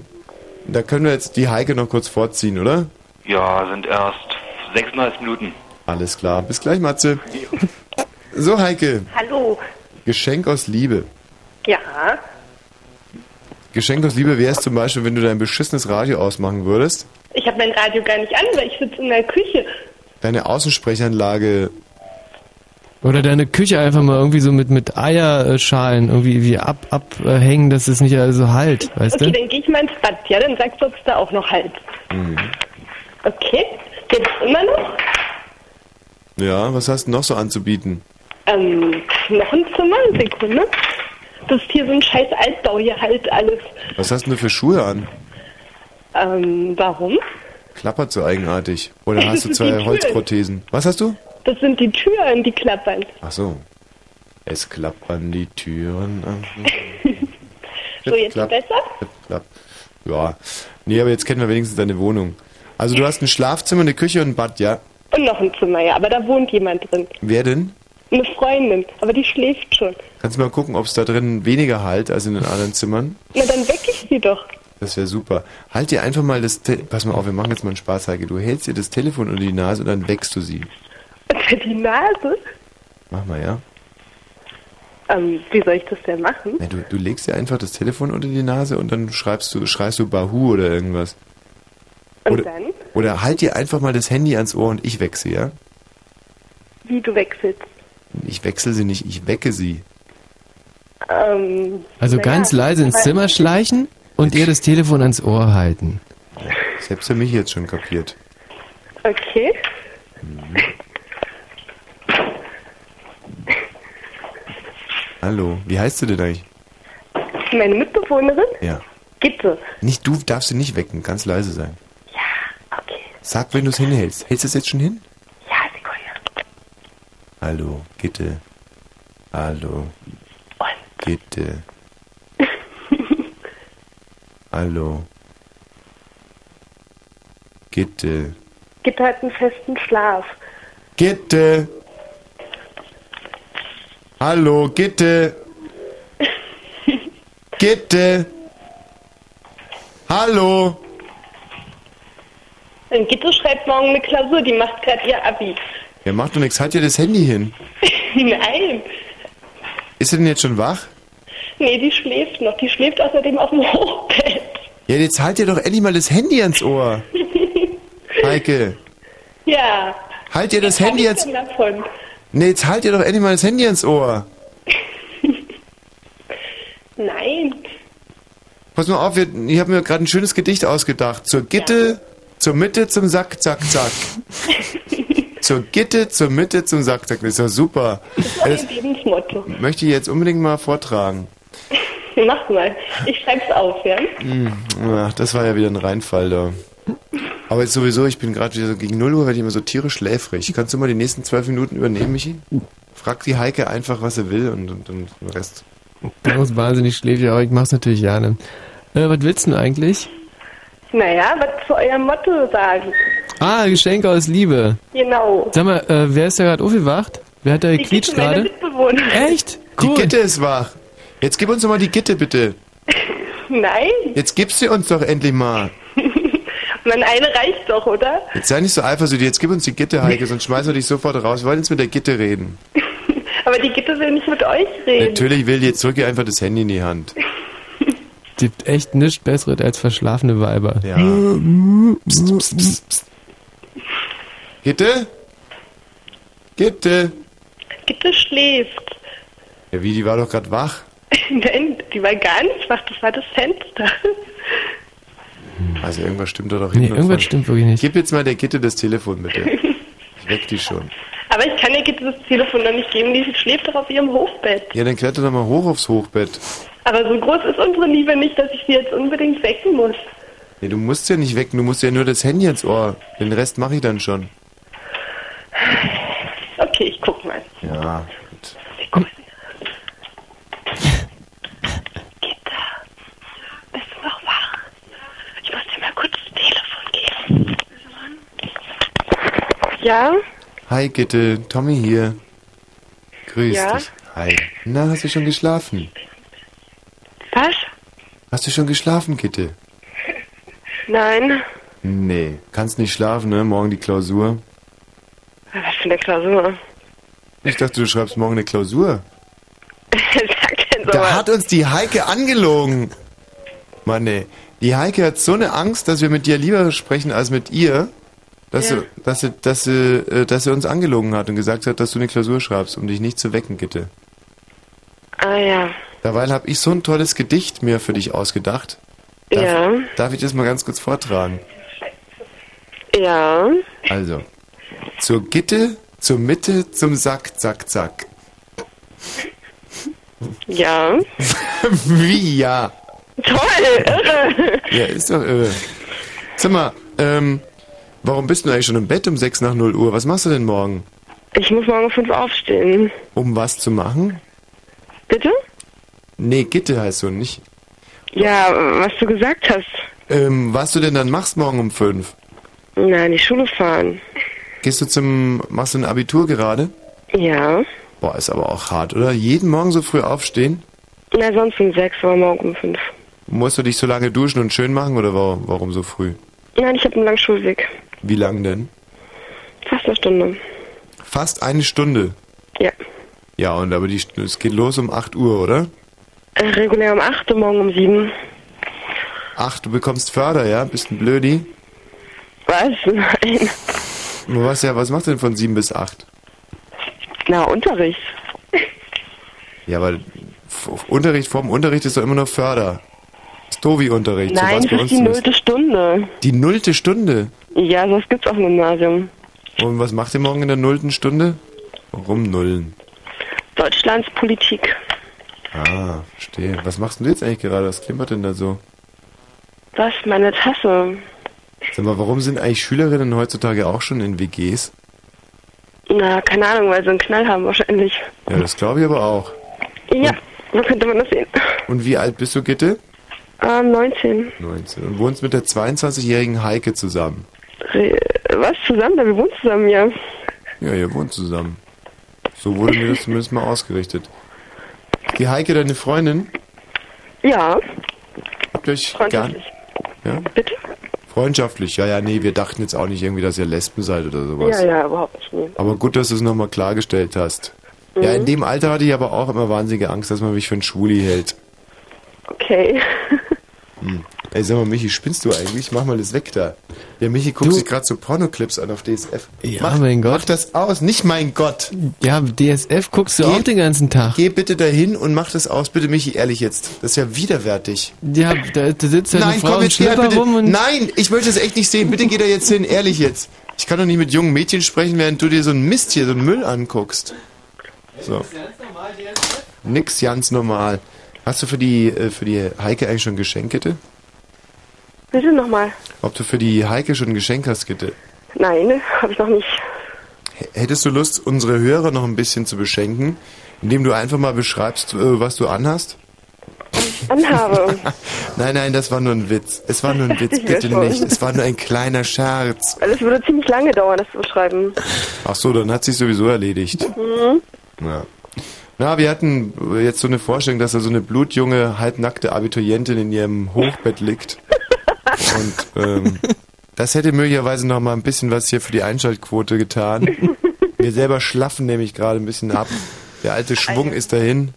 Speaker 1: da können wir jetzt die Heike noch kurz vorziehen, oder?
Speaker 23: Ja, sind erst 36 Minuten.
Speaker 1: Alles klar. Bis gleich, Matze. So, Heike.
Speaker 22: Hallo?
Speaker 1: Geschenk aus Liebe.
Speaker 22: Ja?
Speaker 1: Geschenk aus Liebe wäre es zum Beispiel, wenn du dein beschissenes Radio ausmachen würdest,
Speaker 22: Ich habe mein Radio gar nicht an, weil ich sitze in der Küche.
Speaker 1: deine Außensprechanlage
Speaker 2: Oder deine Küche einfach mal irgendwie so mit, mit Eierschalen irgendwie wie ab, abhängen, dass es nicht so halt, weißt
Speaker 22: okay,
Speaker 2: du?
Speaker 22: dann gehe ich mal ins Bad, ja? Dann sagst du, ob es da auch noch halt.
Speaker 1: Mhm.
Speaker 22: Okay? Jetzt immer noch?
Speaker 1: Ja, was hast du noch so anzubieten?
Speaker 22: Ähm, noch ein Zimmer? Sekunde. Das ist hier so ein scheiß Altbau hier halt alles.
Speaker 1: Was hast denn du für Schuhe an?
Speaker 22: Ähm, warum?
Speaker 1: Klappert so eigenartig. Oder hast du zwei. Holzprothesen? Was hast du?
Speaker 22: Das sind die Türen, die klappern.
Speaker 1: Ach so. Es klappern die Türen.
Speaker 22: So, jetzt
Speaker 1: klapp,
Speaker 22: besser?
Speaker 1: klapp. Ja. Nee, aber jetzt kennen wir wenigstens deine Wohnung. Also du hast ein Schlafzimmer, eine Küche und ein Bad, ja?
Speaker 22: Und noch ein Zimmer, ja, aber da wohnt jemand drin.
Speaker 1: Wer denn?
Speaker 22: Eine Freundin, aber die schläft schon.
Speaker 1: Kannst du mal gucken, ob es da drin weniger halt als in den anderen Zimmern?
Speaker 22: Na, dann weck ich sie doch.
Speaker 1: Das wäre super. Halt dir einfach mal das... Te Pass mal auf, wir machen jetzt mal einen Spaß, Heike. Du hältst dir das Telefon unter die Nase und dann wächst du sie.
Speaker 22: Unter die Nase?
Speaker 1: Mach mal, ja?
Speaker 22: Ähm, wie soll ich das denn machen?
Speaker 1: Na, du, du legst dir einfach das Telefon unter die Nase und dann schreibst du, schreist du Bahu oder irgendwas.
Speaker 22: Und
Speaker 1: Oder,
Speaker 22: dann?
Speaker 1: oder halt dir einfach mal das Handy ans Ohr und ich wechsle, ja?
Speaker 22: Wie du wechselst?
Speaker 1: Ich wechsle sie nicht, ich wecke sie.
Speaker 22: Ähm,
Speaker 2: Also ganz leise ins Zimmer schleichen und ihr das Telefon ans Ohr halten.
Speaker 1: Selbst für mich jetzt schon kapiert.
Speaker 22: Okay.
Speaker 1: Hallo, wie heißt du denn eigentlich?
Speaker 22: Meine Mitbewohnerin?
Speaker 1: Ja.
Speaker 22: Gitte.
Speaker 1: Nicht du darfst sie nicht wecken, ganz leise sein.
Speaker 22: Ja, okay.
Speaker 1: Sag, wenn du es hinhältst. Hältst du es jetzt schon hin? Hallo, Gitte. Hallo. Gitte. Hallo. Gitte.
Speaker 22: Gitte hat einen festen Schlaf.
Speaker 1: Gitte. Hallo, Gitte. Gitte. Hallo.
Speaker 22: Und Gitte schreibt morgen eine Klausur, die macht gerade ihr Abi.
Speaker 1: Ja, mach doch nichts. Halt dir das Handy hin.
Speaker 22: Nein.
Speaker 1: Ist sie denn jetzt schon wach?
Speaker 22: Nee, die schläft noch. Die schläft außerdem auf dem Hochbett.
Speaker 1: Ja, jetzt halt dir doch endlich mal das Handy ans Ohr. Heike,
Speaker 22: ja.
Speaker 1: halt dir das Handy ans...
Speaker 22: denn davon?
Speaker 1: Nee, jetzt halt dir doch endlich mal das Handy ans Ohr.
Speaker 22: Nein.
Speaker 1: Pass mal auf, wir, ich habe mir gerade ein schönes Gedicht ausgedacht. Zur Gitte, zur Mitte, zum Sack, zack, zack. Zur Gitte, zur Mitte, zum Sack, zack. Das ist ja super.
Speaker 22: Das ist ihr Lebensmotto.
Speaker 1: möchte ich jetzt unbedingt mal vortragen.
Speaker 22: Mach mal. Ich schreib's auf, ja?
Speaker 1: Hm, Ach, das war ja wieder ein Reinfall da. Aber jetzt sowieso, ich bin gerade wieder so gegen 0 Uhr, werde ich immer so tierisch schläfrig. Kannst du mal die nächsten zwölf Minuten übernehmen, Michi? Frag die Heike einfach, was sie will und, und, und den Rest.
Speaker 2: Du musst wahnsinnig schläfrig, aber ich mach's natürlich gerne. Äh, was willst du denn eigentlich?
Speaker 7: Naja, was zu eurem Motto sagen.
Speaker 2: Ah, Geschenke aus Liebe.
Speaker 7: Genau.
Speaker 2: Sag mal, äh, wer ist da gerade aufgewacht? Wer hat da gequietscht
Speaker 7: meine
Speaker 2: gerade? Echt?
Speaker 1: Die Gitte ist wach. Jetzt gib uns doch mal die Gitte, bitte.
Speaker 7: Nein,
Speaker 1: Jetzt gib sie uns doch endlich mal.
Speaker 7: meine eine reicht doch, oder?
Speaker 1: Jetzt sei nicht so eifersüchtig, jetzt gib uns die Gitte, Heike, sonst schmeißen wir dich sofort raus. Wir wollen jetzt mit der Gitte reden.
Speaker 7: Aber die Gitte will nicht mit euch reden.
Speaker 1: Natürlich will die jetzt zurück ihr einfach das Handy in die Hand.
Speaker 2: Gibt echt nichts Besseres als verschlafene Weiber.
Speaker 1: Ja. Psst, psst, psst, psst. Gitte? Gitte?
Speaker 7: Gitte schläft.
Speaker 1: Ja, wie, die war doch gerade wach.
Speaker 7: Nein, die war gar nicht wach, das war das Fenster.
Speaker 1: Also irgendwas stimmt da doch
Speaker 2: Nee,
Speaker 1: hinten und
Speaker 2: irgendwas
Speaker 1: vorne.
Speaker 2: stimmt wirklich nicht.
Speaker 1: Gib jetzt mal der Gitte das Telefon, bitte. Ich weck die schon.
Speaker 7: Aber ich kann ihr Gitte das Telefon noch nicht geben, die schläft doch auf ihrem Hochbett.
Speaker 1: Ja, dann kletter doch mal hoch aufs Hochbett.
Speaker 7: Aber so groß ist unsere Liebe nicht, dass ich sie jetzt unbedingt wecken muss.
Speaker 1: Nee, du musst ja nicht wecken, du musst ja nur das Handy ins Ohr. Den Rest mache ich dann schon.
Speaker 7: Okay, ich guck mal.
Speaker 1: Ja.
Speaker 7: Bist du noch wach? Ich muss dir mal kurz das Telefon geben. Ja?
Speaker 1: Hi Gitte, Tommy hier. Grüß
Speaker 7: Ja?
Speaker 1: dich. Hi. Na, hast du schon geschlafen?
Speaker 7: Was?
Speaker 1: Hast du schon geschlafen, Gitte?
Speaker 7: Nein.
Speaker 1: Nee, kannst nicht schlafen, ne? Morgen die Klausur.
Speaker 7: Was für eine Klausur?
Speaker 1: Ich dachte, du schreibst morgen eine Klausur.
Speaker 7: Sag denn
Speaker 1: Da
Speaker 7: sowas.
Speaker 1: hat uns die Heike angelogen. Mann, ey. Die Heike hat so eine Angst, dass wir mit dir lieber sprechen als mit ihr, dass,
Speaker 7: Ja.
Speaker 1: sie, dass, sie, dass, sie, äh, dass sie uns angelogen hat und gesagt hat, dass du eine Klausur schreibst, um dich nicht zu wecken, Gitte.
Speaker 7: Ah ja.
Speaker 1: Derweil habe ich so ein tolles Gedicht mir für dich ausgedacht. Darf,
Speaker 7: Ja.
Speaker 1: Darf ich das mal ganz kurz vortragen?
Speaker 7: Ja.
Speaker 1: Also, zur Gitte, zur Mitte, zum Sack, zack, zack.
Speaker 7: Ja.
Speaker 1: Wie ja?
Speaker 7: Toll, irre.
Speaker 1: Ja, ist doch irre. Sag mal, ähm, warum bist du eigentlich schon im Bett um 6 nach 0 Uhr? Was machst du denn morgen?
Speaker 7: Ich muss morgen um fünf aufstehen.
Speaker 1: Um was zu machen?
Speaker 7: Bitte?
Speaker 1: Nee, Gitte heißt so nicht.
Speaker 7: Ja, was du gesagt hast.
Speaker 1: Ähm, was du denn dann machst morgen um 5?
Speaker 7: Na, in die Schule fahren.
Speaker 1: Gehst du zum, machst du ein Abitur gerade?
Speaker 7: Ja.
Speaker 1: Boah, ist aber auch hart, oder? Jeden Morgen so früh aufstehen?
Speaker 7: Na, sonst um sechs, aber morgen um fünf.
Speaker 1: Musst du dich so lange duschen und schön machen oder warum, warum so früh?
Speaker 7: Nein, ich habe einen langen Schulweg.
Speaker 1: Wie lang denn?
Speaker 7: Fast eine Stunde.
Speaker 1: Fast eine Stunde.
Speaker 7: Ja.
Speaker 1: Ja, und aber die, es geht los um 8 Uhr, oder?
Speaker 7: Äh, regulär um acht und morgen um sieben.
Speaker 1: Ach, du bekommst Förder, ja? Bist ein Blödi?
Speaker 7: Was? Nein.
Speaker 1: Was, ja, was macht denn von 7 bis 8?
Speaker 7: Na, Unterricht.
Speaker 1: Ja, aber Unterricht vorm Unterricht ist doch immer noch Förder. Stovi-Unterricht.
Speaker 7: Nein,
Speaker 1: so
Speaker 7: das ist die nullte Stunde.
Speaker 1: Die nullte Stunde?
Speaker 7: Ja, sowas gibt's auf dem Gymnasium.
Speaker 1: Und was macht ihr morgen in der nullten Stunde? Warum Nullen?
Speaker 7: Deutschlands Politik.
Speaker 1: Ah, verstehe. Was machst denn du jetzt eigentlich gerade? Was klimpert denn da so?
Speaker 7: Was? Meine Tasse.
Speaker 1: Sag mal, warum sind eigentlich Schülerinnen heutzutage auch schon in WGs?
Speaker 7: Na, keine Ahnung, weil sie einen Knall haben wahrscheinlich.
Speaker 1: Ja, das glaube ich aber auch.
Speaker 7: Ja, so könnte man das sehen.
Speaker 1: Und wie alt bist du, Gitte?
Speaker 7: Ähm, 19.
Speaker 1: 19. Und wohnst mit der 22-jährigen Heike zusammen?
Speaker 7: Re was? Zusammen? Ja, wir wohnen zusammen, ja.
Speaker 1: Ja, ihr wohnt zusammen. So wurde mir das zumindest mal ausgerichtet. Die Heike, deine Freundin,
Speaker 7: Ja,
Speaker 1: habt ihr euch gar. Ja?
Speaker 7: Bitte?
Speaker 1: Freundschaftlich, ja, ja, nee, wir dachten jetzt auch nicht irgendwie, dass ihr Lesben seid oder sowas.
Speaker 7: ja, ja, überhaupt nicht. Nee.
Speaker 1: Aber gut, dass du es nochmal klargestellt hast. Ja, in
Speaker 7: Mhm.
Speaker 1: dem Alter hatte ich aber auch immer wahnsinnige Angst, dass man mich für einen Schwuli hält.
Speaker 7: Okay.
Speaker 1: Hm. Ey, sag mal, Michi, spinnst du eigentlich? Mach mal das weg da. Der Michi guckt sich gerade so Pornoclips an auf DSF.
Speaker 2: Ja,
Speaker 1: mach,
Speaker 2: mein Gott.
Speaker 1: Mach das aus, nicht mein Gott.
Speaker 2: Ja, DSF guckst du
Speaker 1: Geh-
Speaker 2: auch den ganzen Tag.
Speaker 1: Geh bitte dahin und mach das aus, bitte Michi, ehrlich jetzt. Das ist ja widerwärtig.
Speaker 2: Ja, da, da sitzt halt
Speaker 1: Nein,
Speaker 2: eine Frau
Speaker 1: komm jetzt her, bitte.
Speaker 2: rum und...
Speaker 1: Nein, ich möchte das echt nicht sehen. Bitte geh da jetzt hin, ehrlich jetzt. Ich kann doch nicht mit jungen Mädchen sprechen, während du dir so einen Mist hier, so einen Müll anguckst. So. Nix ganz normal. Hast du für die, äh, für die Heike eigentlich schon ein Geschenk, Gitte?
Speaker 7: Bitte nochmal.
Speaker 1: Ob du für die Heike schon ein Geschenk hast, Gitte?
Speaker 7: Nein, habe ich noch nicht.
Speaker 1: Hättest du Lust, unsere Hörer noch ein bisschen zu beschenken, indem du einfach mal beschreibst, äh, was du anhast?
Speaker 22: anhabe.
Speaker 1: Nein, nein, das war nur ein Witz. Es war nur ein Witz, bitte nicht. Es war nur ein kleiner Scherz.
Speaker 22: Weil es würde ziemlich lange dauern, das zu beschreiben.
Speaker 1: Ach so, dann hat sich sowieso erledigt.
Speaker 22: Mhm.
Speaker 1: Ja. Na, wir hatten jetzt so eine Vorstellung, dass da so eine blutjunge, halbnackte Abiturientin in ihrem Hochbett liegt. Und ähm, das hätte möglicherweise noch mal ein bisschen was hier für die Einschaltquote getan. Wir selber schlaffen nämlich gerade ein bisschen ab. Der alte Schwung ist dahin.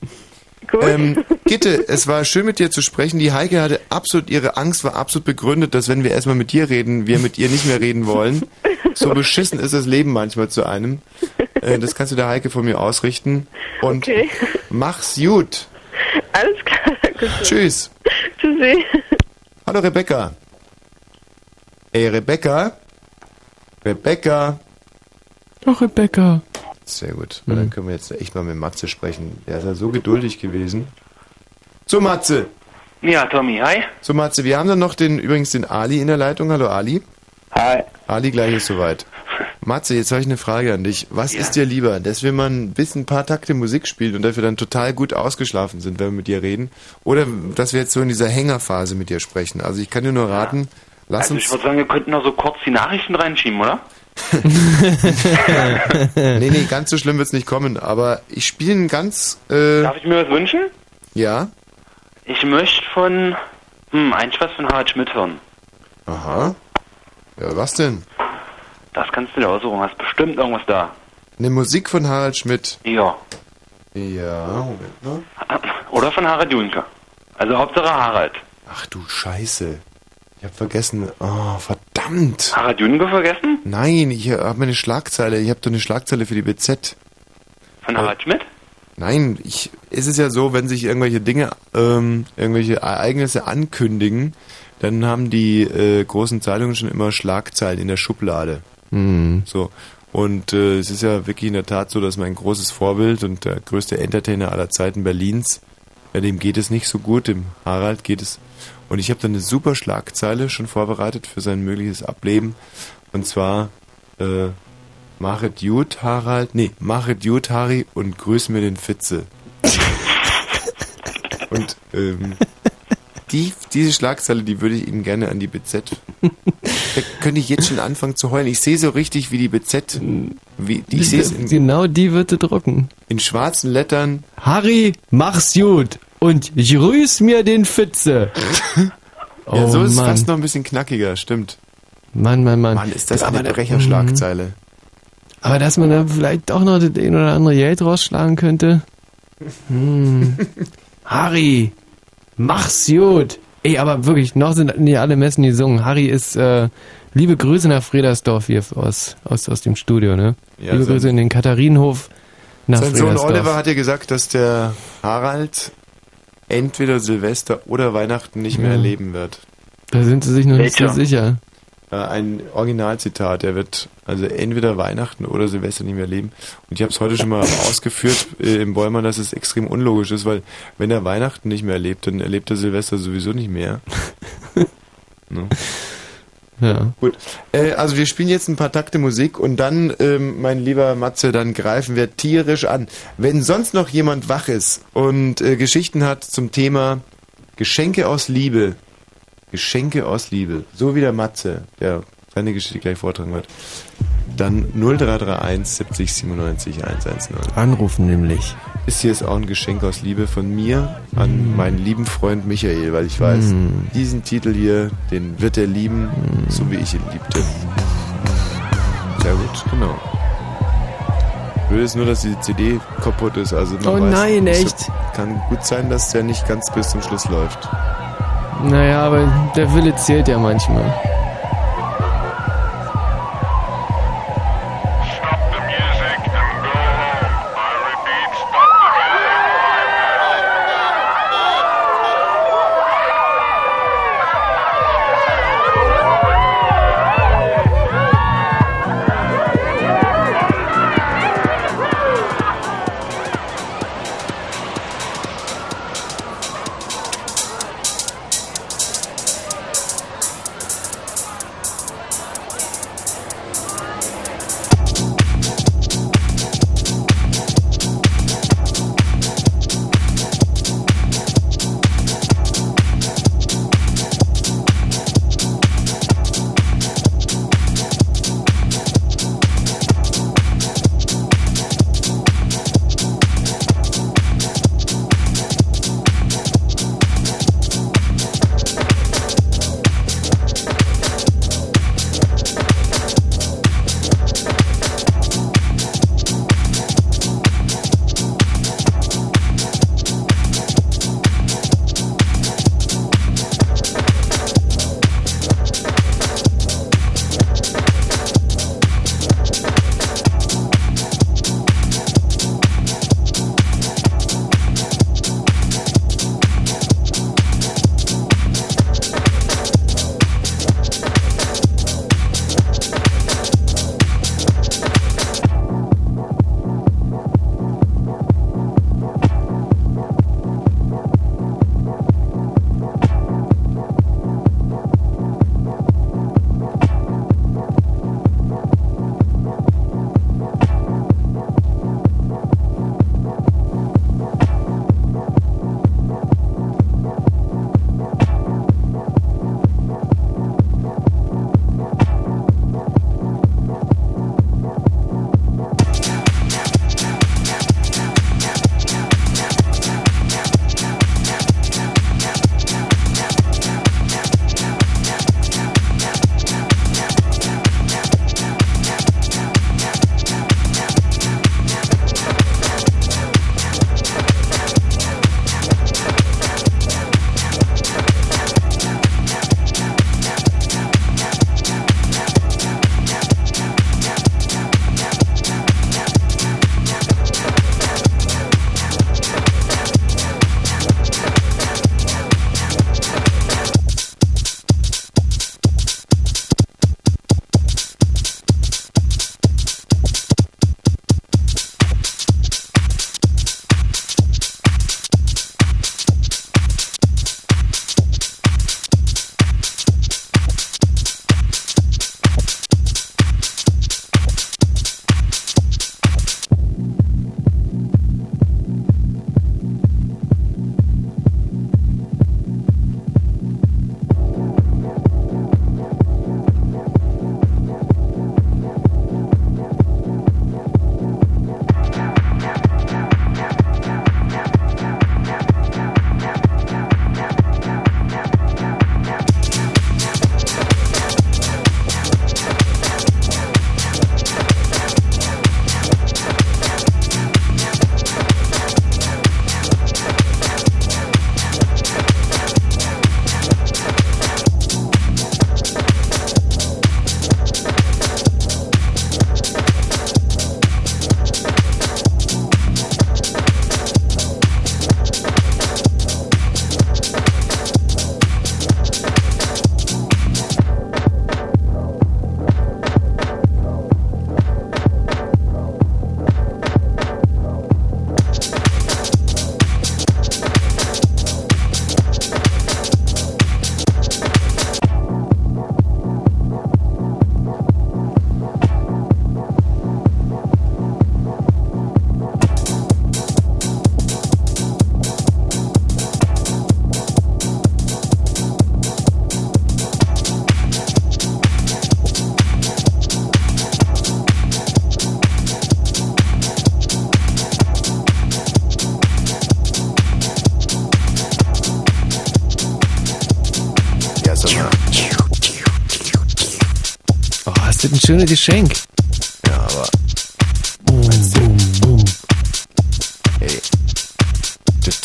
Speaker 1: Ähm, Gitte, es war schön mit dir zu sprechen. Die Heike hatte absolut, ihre Angst war absolut begründet, dass wenn wir erstmal mit dir reden, wir mit ihr nicht mehr reden wollen. So beschissen ist das Leben manchmal zu einem. Äh, das kannst du der Heike von mir ausrichten. Und
Speaker 22: Okay.
Speaker 1: mach's gut.
Speaker 22: Alles klar, danke schön.
Speaker 1: Tschüss.
Speaker 22: Tschüssi.
Speaker 1: Hallo Rebecca. Ey, Rebecca? Rebecca?
Speaker 2: Ach, Rebecca.
Speaker 1: Sehr gut. Na, Dann können wir jetzt echt mal mit Matze sprechen. Der ist ja so geduldig gewesen. So, Matze.
Speaker 23: Ja, Tommy, hi.
Speaker 1: So, Matze, wir haben dann noch den, übrigens den Ali in der Leitung. Hallo, Ali.
Speaker 23: Hi.
Speaker 1: Ali, gleich ist soweit. Matze, jetzt habe ich eine Frage an dich. Was ist dir lieber, dass wir mal ein bisschen ein paar Takte Musik spielen und dafür dann total gut ausgeschlafen sind, wenn wir mit dir reden? Oder dass wir jetzt so in dieser Hängerphase mit dir sprechen? Also ich kann dir nur raten, lass
Speaker 23: also
Speaker 1: uns...
Speaker 23: ich würde sagen, wir könnten noch so kurz die Nachrichten reinschieben, oder?
Speaker 1: nee, nee, ganz so schlimm wird's nicht kommen, aber ich spiele ein ganz... Äh,
Speaker 23: Darf ich mir was wünschen?
Speaker 1: ja?
Speaker 23: Ich möchte von, hm, eigentlich was von Harald Schmidt hören.
Speaker 1: Aha. Ja, was denn?
Speaker 23: Das kannst du dir aussuchen, hast bestimmt irgendwas da.
Speaker 1: Eine Musik von Harald Schmidt.
Speaker 23: Ja.
Speaker 1: Ja, Moment mal.
Speaker 23: Oder von Harald Junke. Also Hauptsache Harald.
Speaker 1: Ach du Scheiße. Ich hab vergessen. Oh, verdammt.
Speaker 23: Harald Junke vergessen?
Speaker 1: Nein, ich habe eine Schlagzeile. Ich habe doch eine Schlagzeile für die BZ.
Speaker 23: Von Harald Schmidt?
Speaker 1: Nein, ich, es ist ja so, wenn sich irgendwelche Dinge, ähm, irgendwelche Ereignisse ankündigen, dann haben die äh, großen Zeitungen schon immer Schlagzeilen in der Schublade.
Speaker 2: Mhm.
Speaker 1: So. Und äh, es ist ja wirklich in der Tat so, dass mein großes Vorbild und der größte Entertainer aller Zeiten Berlins, ja, dem geht es nicht so gut, dem Harald geht es. Und ich habe dann eine super Schlagzeile schon vorbereitet für sein mögliches Ableben. Und zwar, äh, machet gut, Harald, nee, machet gut, Harry und grüß mir den Fitze. und ähm, die, diese Schlagzeile, die würde ich Ihnen gerne an die BZ. Da könnte ich jetzt schon anfangen zu heulen. Ich sehe so richtig, wie die BZ, wie, die, ich sehe
Speaker 2: Genau die wird drucken.
Speaker 1: in schwarzen Lettern.
Speaker 2: Harry, mach's gut und grüß mir den Fitze.
Speaker 1: ja, so ist es
Speaker 2: Oh Mann.
Speaker 1: fast noch ein bisschen knackiger, stimmt.
Speaker 2: Mann, Mann, Mann.
Speaker 1: Mann, ist das
Speaker 2: Aber
Speaker 1: eine Brecherschlagzeile.
Speaker 2: Mhm. Aber dass man da vielleicht doch noch den oder andere Geld rausschlagen könnte. Hm. Harry, mach's gut. Ey, aber wirklich, noch sind nicht alle Messen gesungen. Harry ist, äh, liebe Grüße nach Fredersdorf hier aus, aus, aus dem Studio, ne?
Speaker 1: Ja,
Speaker 2: liebe Grüße in den Katharinenhof nach
Speaker 1: Sein Sohn. Oliver hat ja gesagt, dass der Harald entweder Silvester oder Weihnachten nicht mehr
Speaker 2: Ja.
Speaker 1: erleben wird.
Speaker 2: Da sind sie sich noch nicht so sicher.
Speaker 1: Ein Originalzitat, er wird also entweder Weihnachten oder Silvester nicht mehr leben. Und ich habe es heute schon mal ausgeführt äh, im Bäumer, dass es extrem unlogisch ist, weil wenn er Weihnachten nicht mehr erlebt, dann erlebt er Silvester sowieso nicht mehr. ne?
Speaker 2: Ja.
Speaker 1: Gut. Äh, also wir spielen jetzt ein paar Takte Musik und dann, ähm, mein lieber Matze, dann greifen wir tierisch an. Wenn sonst noch jemand wach ist und äh, Geschichten hat zum Thema Geschenke aus Liebe, Geschenke aus Liebe, so wie der Matze, der seine Geschichte gleich vortragen wird, dann 0331 70 97 110.
Speaker 2: Anrufen nämlich.
Speaker 1: Ist hier ist auch ein Geschenk aus Liebe von mir an meinen lieben Freund Michael, weil ich weiß,
Speaker 2: Mm.
Speaker 1: diesen Titel hier, den wird er lieben, so wie ich ihn liebte. Sehr gut, genau. Blöd ist nur, dass die CD kaputt ist. Also man
Speaker 2: Oh
Speaker 1: weiß,
Speaker 2: nein, echt?
Speaker 1: So, kann gut sein, dass der nicht ganz bis zum Schluss läuft.
Speaker 2: Naja, aber der Wille zählt ja manchmal. Ist das schönes Geschenk.
Speaker 1: Ja, aber. Ey. Das,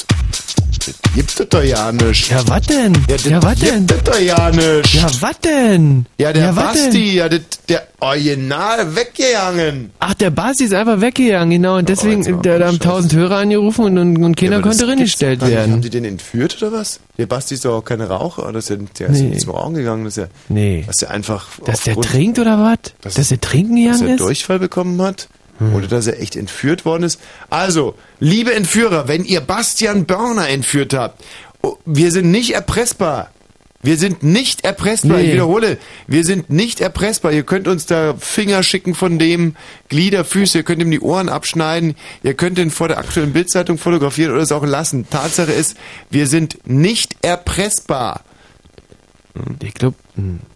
Speaker 1: das gibt es doch ja nicht.
Speaker 2: Ja, was denn?
Speaker 1: Ja, das
Speaker 2: Ja, was denn?
Speaker 1: gibt es doch ja nicht.
Speaker 2: Ja, was denn?
Speaker 1: Ja, der
Speaker 2: Ja,
Speaker 1: Basti, ja, das, der Original weggegangen.
Speaker 2: Ach, der Basti ist einfach weggegangen, genau. Und deswegen, der, da haben tausend Hörer angerufen und, und, und keiner
Speaker 1: Ja, das
Speaker 2: konnte reingestellt
Speaker 1: nicht. Haben
Speaker 2: werden.
Speaker 1: die den entführt oder was? Der Basti ist doch auch kein Raucher, oder? Das ist ja, der
Speaker 2: Nee.
Speaker 1: ist zum Rauchen gegangen, das ist ja,
Speaker 2: Nee.
Speaker 1: dass er einfach
Speaker 2: Dass der trinkt oder was? Dass, er trinken
Speaker 1: dass
Speaker 2: gegangen
Speaker 1: er
Speaker 2: ist? Hm.
Speaker 1: Durchfall bekommen hat oder dass er echt entführt worden ist. Also, liebe Entführer, wenn ihr Bastian Börner entführt habt, oh, wir sind nicht erpressbar. Wir sind nicht erpressbar.
Speaker 2: Nee.
Speaker 1: Ich wiederhole, wir sind nicht erpressbar. Ihr könnt uns da Finger schicken von dem, Glieder, Füße, ihr könnt ihm die Ohren abschneiden, ihr könnt ihn vor der aktuellen Bildzeitung fotografieren oder es auch lassen. Tatsache ist, wir sind nicht erpressbar.
Speaker 2: Ich glaube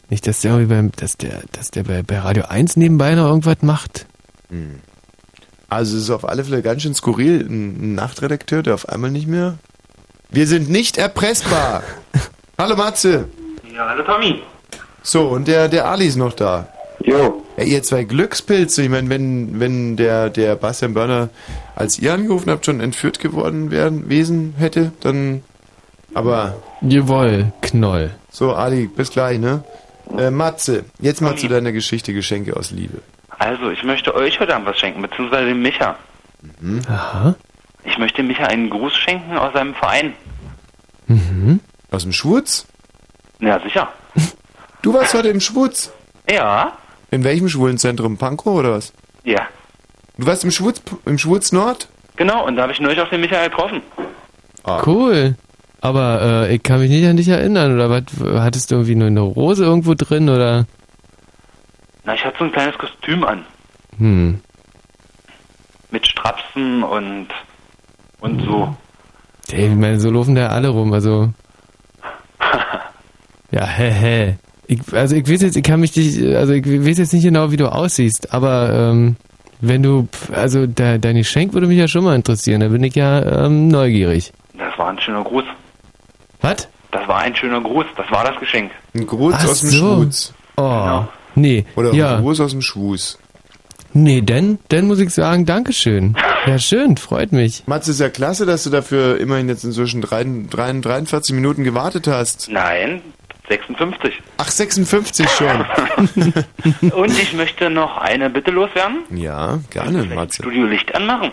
Speaker 2: nicht, dass der, irgendwie beim, dass der, dass der bei, bei Radio 1 nebenbei noch irgendwas macht.
Speaker 1: Also es ist auf alle Fälle ganz schön skurril, ein ein Nachtredakteur, der auf einmal nicht mehr. Wir sind nicht erpressbar. Hallo Matze.
Speaker 23: Ja, hallo Tommy.
Speaker 1: So, und der, der Ali ist noch da.
Speaker 23: Jo.
Speaker 1: Ja, ihr zwei Glückspilze. Ich meine, wenn, wenn der, der Bastian Börner, als ihr angerufen habt, schon entführt geworden wären, Wesen hätte, dann. Aber.
Speaker 2: Jawohl, Knoll.
Speaker 1: So, Ali, bis gleich, ne? Äh, Matze, jetzt mal zu deiner Geschichte Geschenke aus Liebe.
Speaker 23: Also, ich möchte euch heute Abend was schenken, beziehungsweise dem Micha.
Speaker 1: Mhm.
Speaker 2: Aha.
Speaker 23: Ich möchte Micha einen Gruß schenken aus seinem Verein.
Speaker 2: Mhm.
Speaker 1: Aus dem Schwutz?
Speaker 23: Ja, sicher.
Speaker 1: Du warst heute im Schwutz?
Speaker 23: Ja?
Speaker 1: In welchem Schwulenzentrum? Pankow oder was?
Speaker 23: Ja.
Speaker 1: Du warst im Schwutz, im Schwutz Nord?
Speaker 23: Genau, und da habe ich neulich auch den Micha getroffen.
Speaker 1: Ah.
Speaker 2: Cool. Aber äh, ich kann mich nicht an dich erinnern, oder was? Hattest du irgendwie nur eine Rose irgendwo drin, oder?
Speaker 23: Na, ich hatte so ein kleines Kostüm an.
Speaker 2: Hm.
Speaker 23: Mit Strapsen und, und so.
Speaker 2: Ey, ich meine, so laufen da alle rum, also. Ja, hä, hä. Ich, also ich weiß jetzt, ich kann mich dich, also ich weiß jetzt nicht genau, wie du aussiehst, aber ähm, wenn du, also de, dein Geschenk würde mich ja schon mal interessieren, da bin ich ja ähm, neugierig.
Speaker 23: Das war ein schöner Gruß.
Speaker 2: Was?
Speaker 23: Das war ein schöner Gruß. Das war das Geschenk.
Speaker 1: Ein Gruß
Speaker 2: Ach
Speaker 1: aus dem
Speaker 2: so.
Speaker 1: Schwutz.
Speaker 2: Oh, nee,
Speaker 1: Oder
Speaker 2: ja.
Speaker 1: ein Gruß aus dem Schwuß.
Speaker 2: Nee, denn, denn muss ich sagen, Dankeschön. Ja, schön, freut mich.
Speaker 1: Mats, ist ja klasse, dass du dafür immerhin jetzt inzwischen drei, drei, 43 Minuten gewartet hast.
Speaker 23: Nein, 56.
Speaker 1: Ach, 56 schon.
Speaker 23: und ich möchte noch eine Bitte loswerden.
Speaker 1: ja, gerne, Matze.
Speaker 23: Studio Licht anmachen.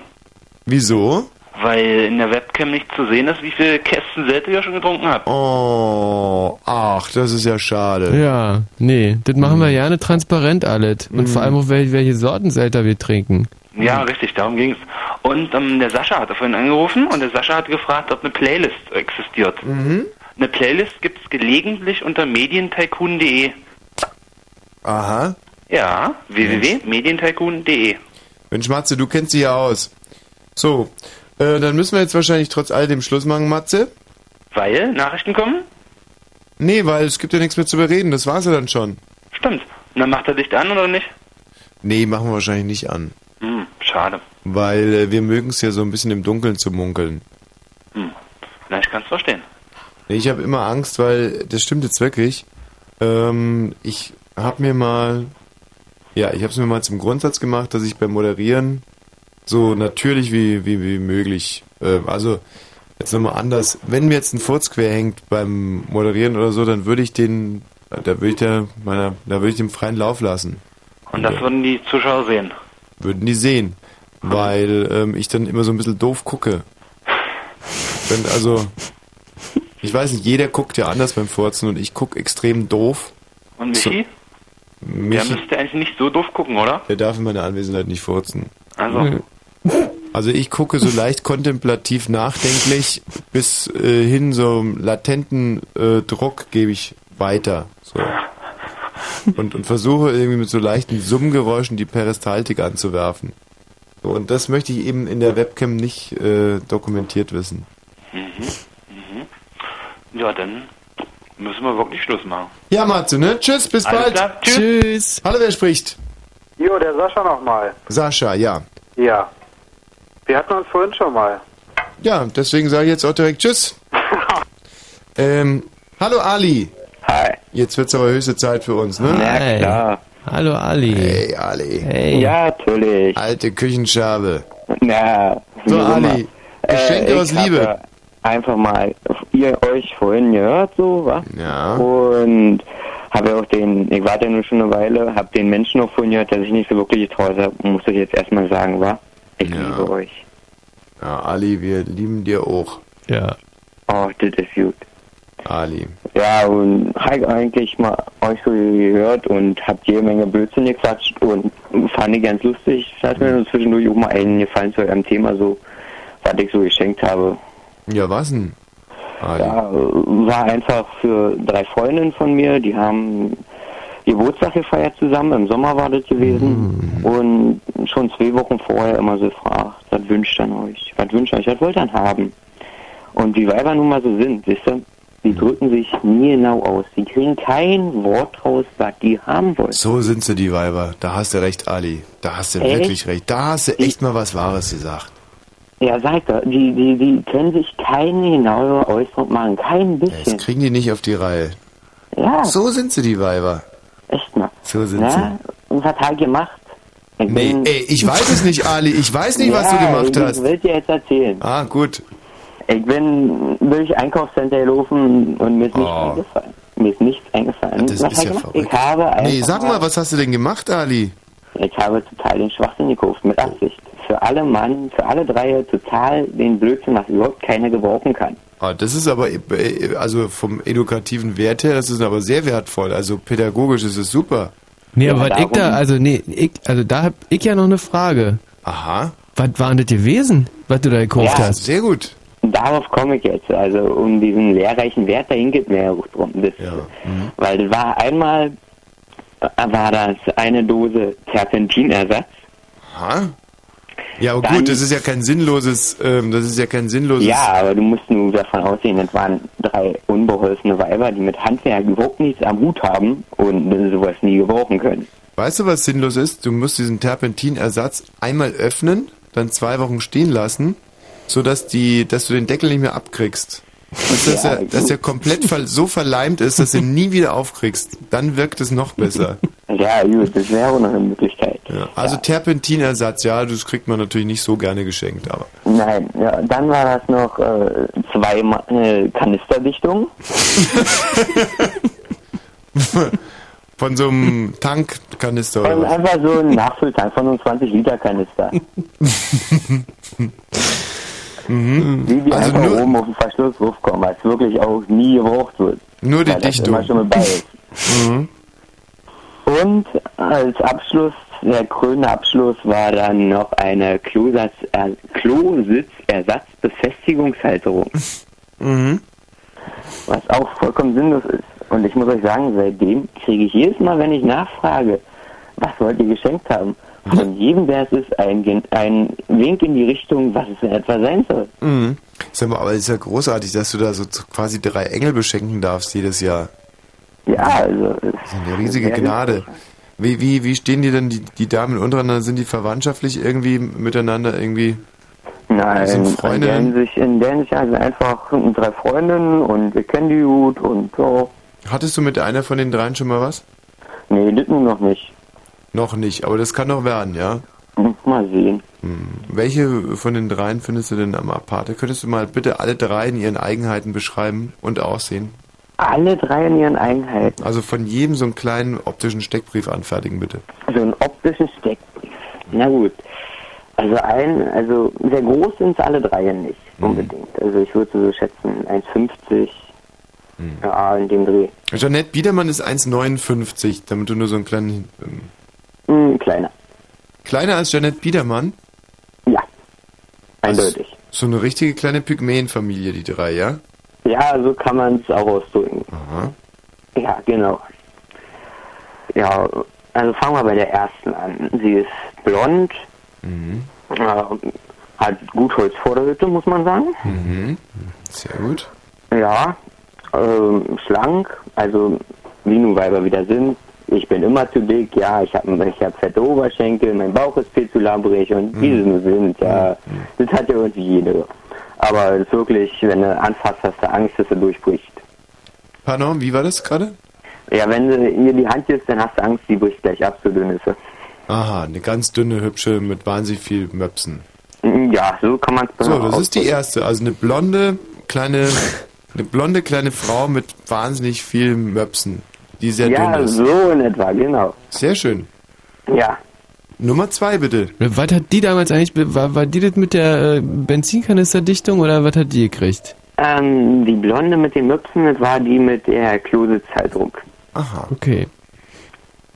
Speaker 1: Wieso?
Speaker 23: Weil in der Webcam nicht zu sehen ist, wie viele Kästen Selte ihr schon getrunken habt.
Speaker 1: Oh, ach, das ist ja schade.
Speaker 2: Ja, nee, das machen wir gerne transparent alles. Und vor allem auch, wel- welche Sortenselter wir trinken.
Speaker 23: Ja, richtig, darum ging's. Und ähm, der Sascha hatte vorhin angerufen und der Sascha hat gefragt, ob eine Playlist existiert.
Speaker 1: Mhm.
Speaker 23: Eine Playlist gibt's gelegentlich unter medientycoon.de.
Speaker 1: Aha.
Speaker 23: Ja, www.medientycoon.de.
Speaker 1: Mensch, Matze, du kennst dich ja aus. So, äh, dann müssen wir jetzt wahrscheinlich trotz alledem Schluss machen, Matze.
Speaker 23: Weil Nachrichten kommen?
Speaker 1: Nee, weil es gibt ja nichts mehr zu bereden, das war's ja dann schon.
Speaker 23: Stimmt. Und dann macht er Licht an oder nicht?
Speaker 1: Nee, machen wir wahrscheinlich nicht an.
Speaker 23: Hm, schade.
Speaker 1: Weil äh, wir mögen es ja so ein bisschen im Dunkeln zu munkeln.
Speaker 23: Hm. Na, ich kann's verstehen.
Speaker 1: Nee, Ich habe immer Angst, weil das stimmt jetzt wirklich. Ähm, ich habe mir mal, ja, ich habe es mir mal zum Grundsatz gemacht, dass ich beim Moderieren so natürlich wie wie, wie möglich, äh, also jetzt nochmal anders. Wenn mir jetzt ein Furz quer hängt beim Moderieren oder so, dann würde ich den, da würde ich der meiner, da würde ich dem freien Lauf lassen.
Speaker 23: Und das würden die Zuschauer sehen.
Speaker 1: Würden die sehen, weil ähm, ich dann immer so ein bisschen doof gucke. Wenn, also, ich weiß nicht, jeder guckt ja anders beim Furzen und ich gucke extrem doof.
Speaker 23: Und Michi? Der
Speaker 1: Michi,
Speaker 23: müsste eigentlich nicht so doof gucken, oder?
Speaker 1: der darf in meiner Anwesenheit nicht furzen.
Speaker 23: Also.
Speaker 1: Also ich gucke so leicht kontemplativ nachdenklich bis äh, hin so einem latenten äh, Druck gebe ich weiter. So. Und, und versuche irgendwie mit so leichten Summgeräuschen die Peristaltik anzuwerfen. So, und das möchte ich eben in der Webcam nicht äh, dokumentiert wissen.
Speaker 23: Mhm. Mhm. Ja, dann müssen wir wirklich Schluss machen.
Speaker 1: Ja, Matze, ne? Tschüss, bis
Speaker 23: Alles
Speaker 1: bald.
Speaker 23: klar, tschüss.
Speaker 2: Tschüss.
Speaker 1: Hallo, wer spricht?
Speaker 21: Jo, der Sascha nochmal.
Speaker 1: Sascha, ja.
Speaker 21: Ja. Wir hatten uns vorhin schon mal.
Speaker 1: Ja, deswegen sage ich jetzt auch direkt Tschüss. ähm, hallo Ali.
Speaker 24: Hi.
Speaker 1: Jetzt wird's aber höchste Zeit für uns, ne?
Speaker 24: Na klar.
Speaker 2: Hallo Ali.
Speaker 1: Hey Ali.
Speaker 2: Hey.
Speaker 24: Ja, natürlich.
Speaker 1: Alte Küchenschabe.
Speaker 24: Na,
Speaker 1: So. Ali, Geschenke
Speaker 24: ich
Speaker 1: aus Liebe.
Speaker 24: habe Einfach mal ihr euch vorhin gehört, so, was?
Speaker 1: Ja.
Speaker 24: Und habe auch den, ich warte ja nur schon eine Weile, habe den Menschen auch vorhin gehört, der sich nicht so wirklich getraut hat, muss ich jetzt erstmal sagen, wa? Ich liebe euch.
Speaker 1: Ja, Ali, wir lieben dir auch.
Speaker 2: Ja.
Speaker 24: Oh, das ist gut.
Speaker 1: Ali.
Speaker 24: Ja, und habe eigentlich mal euch so gehört und habt jede Menge Blödsinn gequatscht und fand ich ganz lustig. Es hat mir nur zwischendurch auch mal eingefallen zu eurem Thema so, was ich so geschenkt habe.
Speaker 1: Ja, was denn? Ali.
Speaker 24: Ja, war einfach für drei Freundinnen von mir, die haben Geburtstag gefeiert zusammen, im Sommer war das gewesen und schon zwei Wochen vorher immer so gefragt, was wünscht ihr euch, was wünscht ihr euch, was wollt ihr haben? Und wie Weiber nun mal so sind, wisst ihr, die drücken sich nie genau aus, die kriegen kein Wort raus, was die haben wollen.
Speaker 1: So sind sie, die Weiber. Da hast du recht, Ali. Da hast du
Speaker 24: Echt?
Speaker 1: wirklich recht. Da hast du echt mal was Wahres gesagt.
Speaker 24: Ja, sag doch, die, die, die können sich keinen genauen Ausdruck machen, kein
Speaker 1: Das
Speaker 24: bisschen.
Speaker 1: kriegen die nicht auf die Reihe.
Speaker 24: Ja.
Speaker 1: So sind sie, die Weiber.
Speaker 24: Echt mal.
Speaker 1: So sind
Speaker 24: Ja, und was habe ich gemacht? Ich
Speaker 1: Nee, ey, ich weiß es nicht, Ali. Ich weiß nicht, was
Speaker 24: ja,
Speaker 1: du gemacht
Speaker 24: ich
Speaker 1: hast.
Speaker 24: will dir jetzt erzählen.
Speaker 1: Ah, gut.
Speaker 24: Ich bin durch Einkaufscenter gelaufen und mir ist nichts
Speaker 1: Oh.
Speaker 24: eingefallen. Mir ist nichts eingefallen.
Speaker 1: Das
Speaker 24: was
Speaker 1: ist
Speaker 24: ich
Speaker 1: ja
Speaker 24: gemacht?
Speaker 1: verrückt.
Speaker 24: Ich habe
Speaker 1: Nee, sag mal, was hast du denn gemacht, Ali?
Speaker 24: Ich habe total den Schwachsinn gekauft, mit Absicht. Für alle Mann, für alle drei total den Blödsinn, was überhaupt keiner gebrauchen kann.
Speaker 1: Ah, das ist aber, äh, also vom edukativen Wert her, das ist aber sehr wertvoll. Also pädagogisch ist es super.
Speaker 2: Nee, aber was ich da, also nee, ich, also da hab ich ja noch eine Frage.
Speaker 1: Aha.
Speaker 2: Was war denn das gewesen, was du da gekauft
Speaker 24: Ja.
Speaker 2: hast?
Speaker 1: Sehr gut.
Speaker 24: Darauf komme ich jetzt. Also um diesen lehrreichen Wert dahin geht mir ja auch drum. Das,
Speaker 1: Mhm.
Speaker 24: Weil das war einmal, äh, war das eine Dose Terpentinersatz.
Speaker 1: Aha. Ja, aber
Speaker 24: Dann-
Speaker 1: gut, das ist ja kein sinnloses, ähm, das ist ja kein sinnloses.
Speaker 24: Ja, aber du musst nur davon ausgehen, das waren drei unbeholfene Weiber, die mit Handwerk überhaupt nichts am Hut haben und sowas nie gebrauchen können.
Speaker 1: Weißt du, was sinnlos ist? Du musst diesen Terpentinersatz einmal öffnen, dann zwei Wochen stehen lassen, sodass die, dass du den Deckel nicht mehr abkriegst. Und dass,
Speaker 24: Ja,
Speaker 1: er, dass er komplett so verleimt ist, dass du ihn nie wieder aufkriegst. Dann wirkt es noch besser.
Speaker 24: Ja, gut, das wäre auch noch eine Möglichkeit.
Speaker 1: Ja. Also Terpentinersatz, ja, das kriegt man natürlich nicht so gerne geschenkt, aber.
Speaker 24: Nein, ja, dann war das noch äh, zwei Ma äh, Kanisterdichtungen.
Speaker 1: Von so einem Tankkanister oder was?
Speaker 24: einfach so ein Nachfülltank von einem 20 Liter Kanister.
Speaker 1: Mhm.
Speaker 24: Die, die
Speaker 1: Also
Speaker 24: einfach
Speaker 1: nur-
Speaker 24: oben auf den Verschluss raufkommen, weil es wirklich auch nie gebraucht wird.
Speaker 1: Nur die
Speaker 24: weil das
Speaker 1: Dichtung.
Speaker 24: immer schon mit bei ist.
Speaker 1: Mhm.
Speaker 24: Und als Abschluss, der krönende Abschluss war dann noch eine äh, Klositzersatzbefestigungshalterung,
Speaker 1: Mhm.
Speaker 24: was auch vollkommen sinnlos ist. Und ich muss euch sagen, seitdem kriege ich jedes Mal, wenn ich nachfrage, was wollt ihr geschenkt haben, von jedem, der es ist, ein, Gen- ein Wink in die Richtung, was es in etwa sein soll.
Speaker 1: Mhm. Sag mal, aber es ist ja großartig, dass du da so quasi drei Engel beschenken darfst jedes Jahr.
Speaker 24: Ja, also.
Speaker 1: Das ist eine riesige Gnade. Wie, wie, wie stehen die denn, die, die Damen untereinander? Sind die verwandtschaftlich irgendwie miteinander irgendwie?
Speaker 24: Nein,
Speaker 1: Sind
Speaker 24: in der
Speaker 1: Freundinnen?
Speaker 24: Hinsicht, in der Hinsicht also einfach drei Freundinnen und wir kennen die gut und so.
Speaker 1: Hattest du mit einer von den dreien schon mal was?
Speaker 24: Nee, das nur noch nicht.
Speaker 1: Noch nicht, aber das kann noch werden, ja?
Speaker 24: Mal sehen.
Speaker 1: Hm. Welche von den dreien findest du denn am aparte? Könntest du mal bitte alle drei in ihren Eigenheiten beschreiben und aussehen?
Speaker 24: Alle drei in ihren Eigenheiten.
Speaker 1: Also von jedem so einen kleinen optischen Steckbrief anfertigen, bitte.
Speaker 24: So einen optischen Steckbrief. Na gut. Also ein, also sehr groß sind es alle drei nicht unbedingt. Also ich würde so schätzen 1,50. Ja, in dem Dreh.
Speaker 1: Jeanette Biedermann ist 1,59, damit du nur so einen kleinen... Ähm,
Speaker 24: Hm, kleiner.
Speaker 1: kleiner als Jeanette Biedermann?
Speaker 24: Ja. Eindeutig.
Speaker 1: So eine richtige kleine Pygmäenfamilie, die drei, ja?
Speaker 24: Ja, so kann man es auch ausdrücken.
Speaker 1: Aha.
Speaker 24: Ja, genau. Ja, also fangen wir bei der ersten an. Sie ist blond,
Speaker 1: Mhm.
Speaker 24: äh, hat gut Holz vor der Hütte, muss man sagen.
Speaker 1: Mhm. Sehr gut.
Speaker 24: Ja, ähm, schlank, also wie nun Weiber wieder sind. Ich bin immer zu dick, ja, ich habe ich hab fette Oberschenkel, mein Bauch ist viel zu labbrig und sie nur sind, ja, das hat ja irgendwie jeder. Aber wirklich, wenn du anfasst, hast du Angst, dass er durchbricht.
Speaker 1: Pardon, wie war das gerade?
Speaker 24: Ja, wenn du ihr die Hand gibst, dann hast du Angst, die bricht gleich ab, so dünn ist sie.
Speaker 1: Aha, eine ganz dünne, hübsche mit wahnsinnig viel Möpsen.
Speaker 24: Mm, Ja, so kann man es
Speaker 1: So, das ist die erste. Also eine blonde, kleine, eine blonde kleine Frau mit wahnsinnig viel Möpsen, die sehr
Speaker 24: Ja,
Speaker 1: dünn ist.
Speaker 24: so in etwa, genau.
Speaker 1: Sehr schön.
Speaker 24: Ja.
Speaker 1: Nummer zwei, bitte.
Speaker 2: Was hat die damals eigentlich, war, war die das mit der äh, Benzinkanisterdichtung oder was hat die gekriegt?
Speaker 24: Ähm, die Blonde mit den Möpsen, das war die mit der Klosezeitung.
Speaker 1: Aha.
Speaker 2: Okay.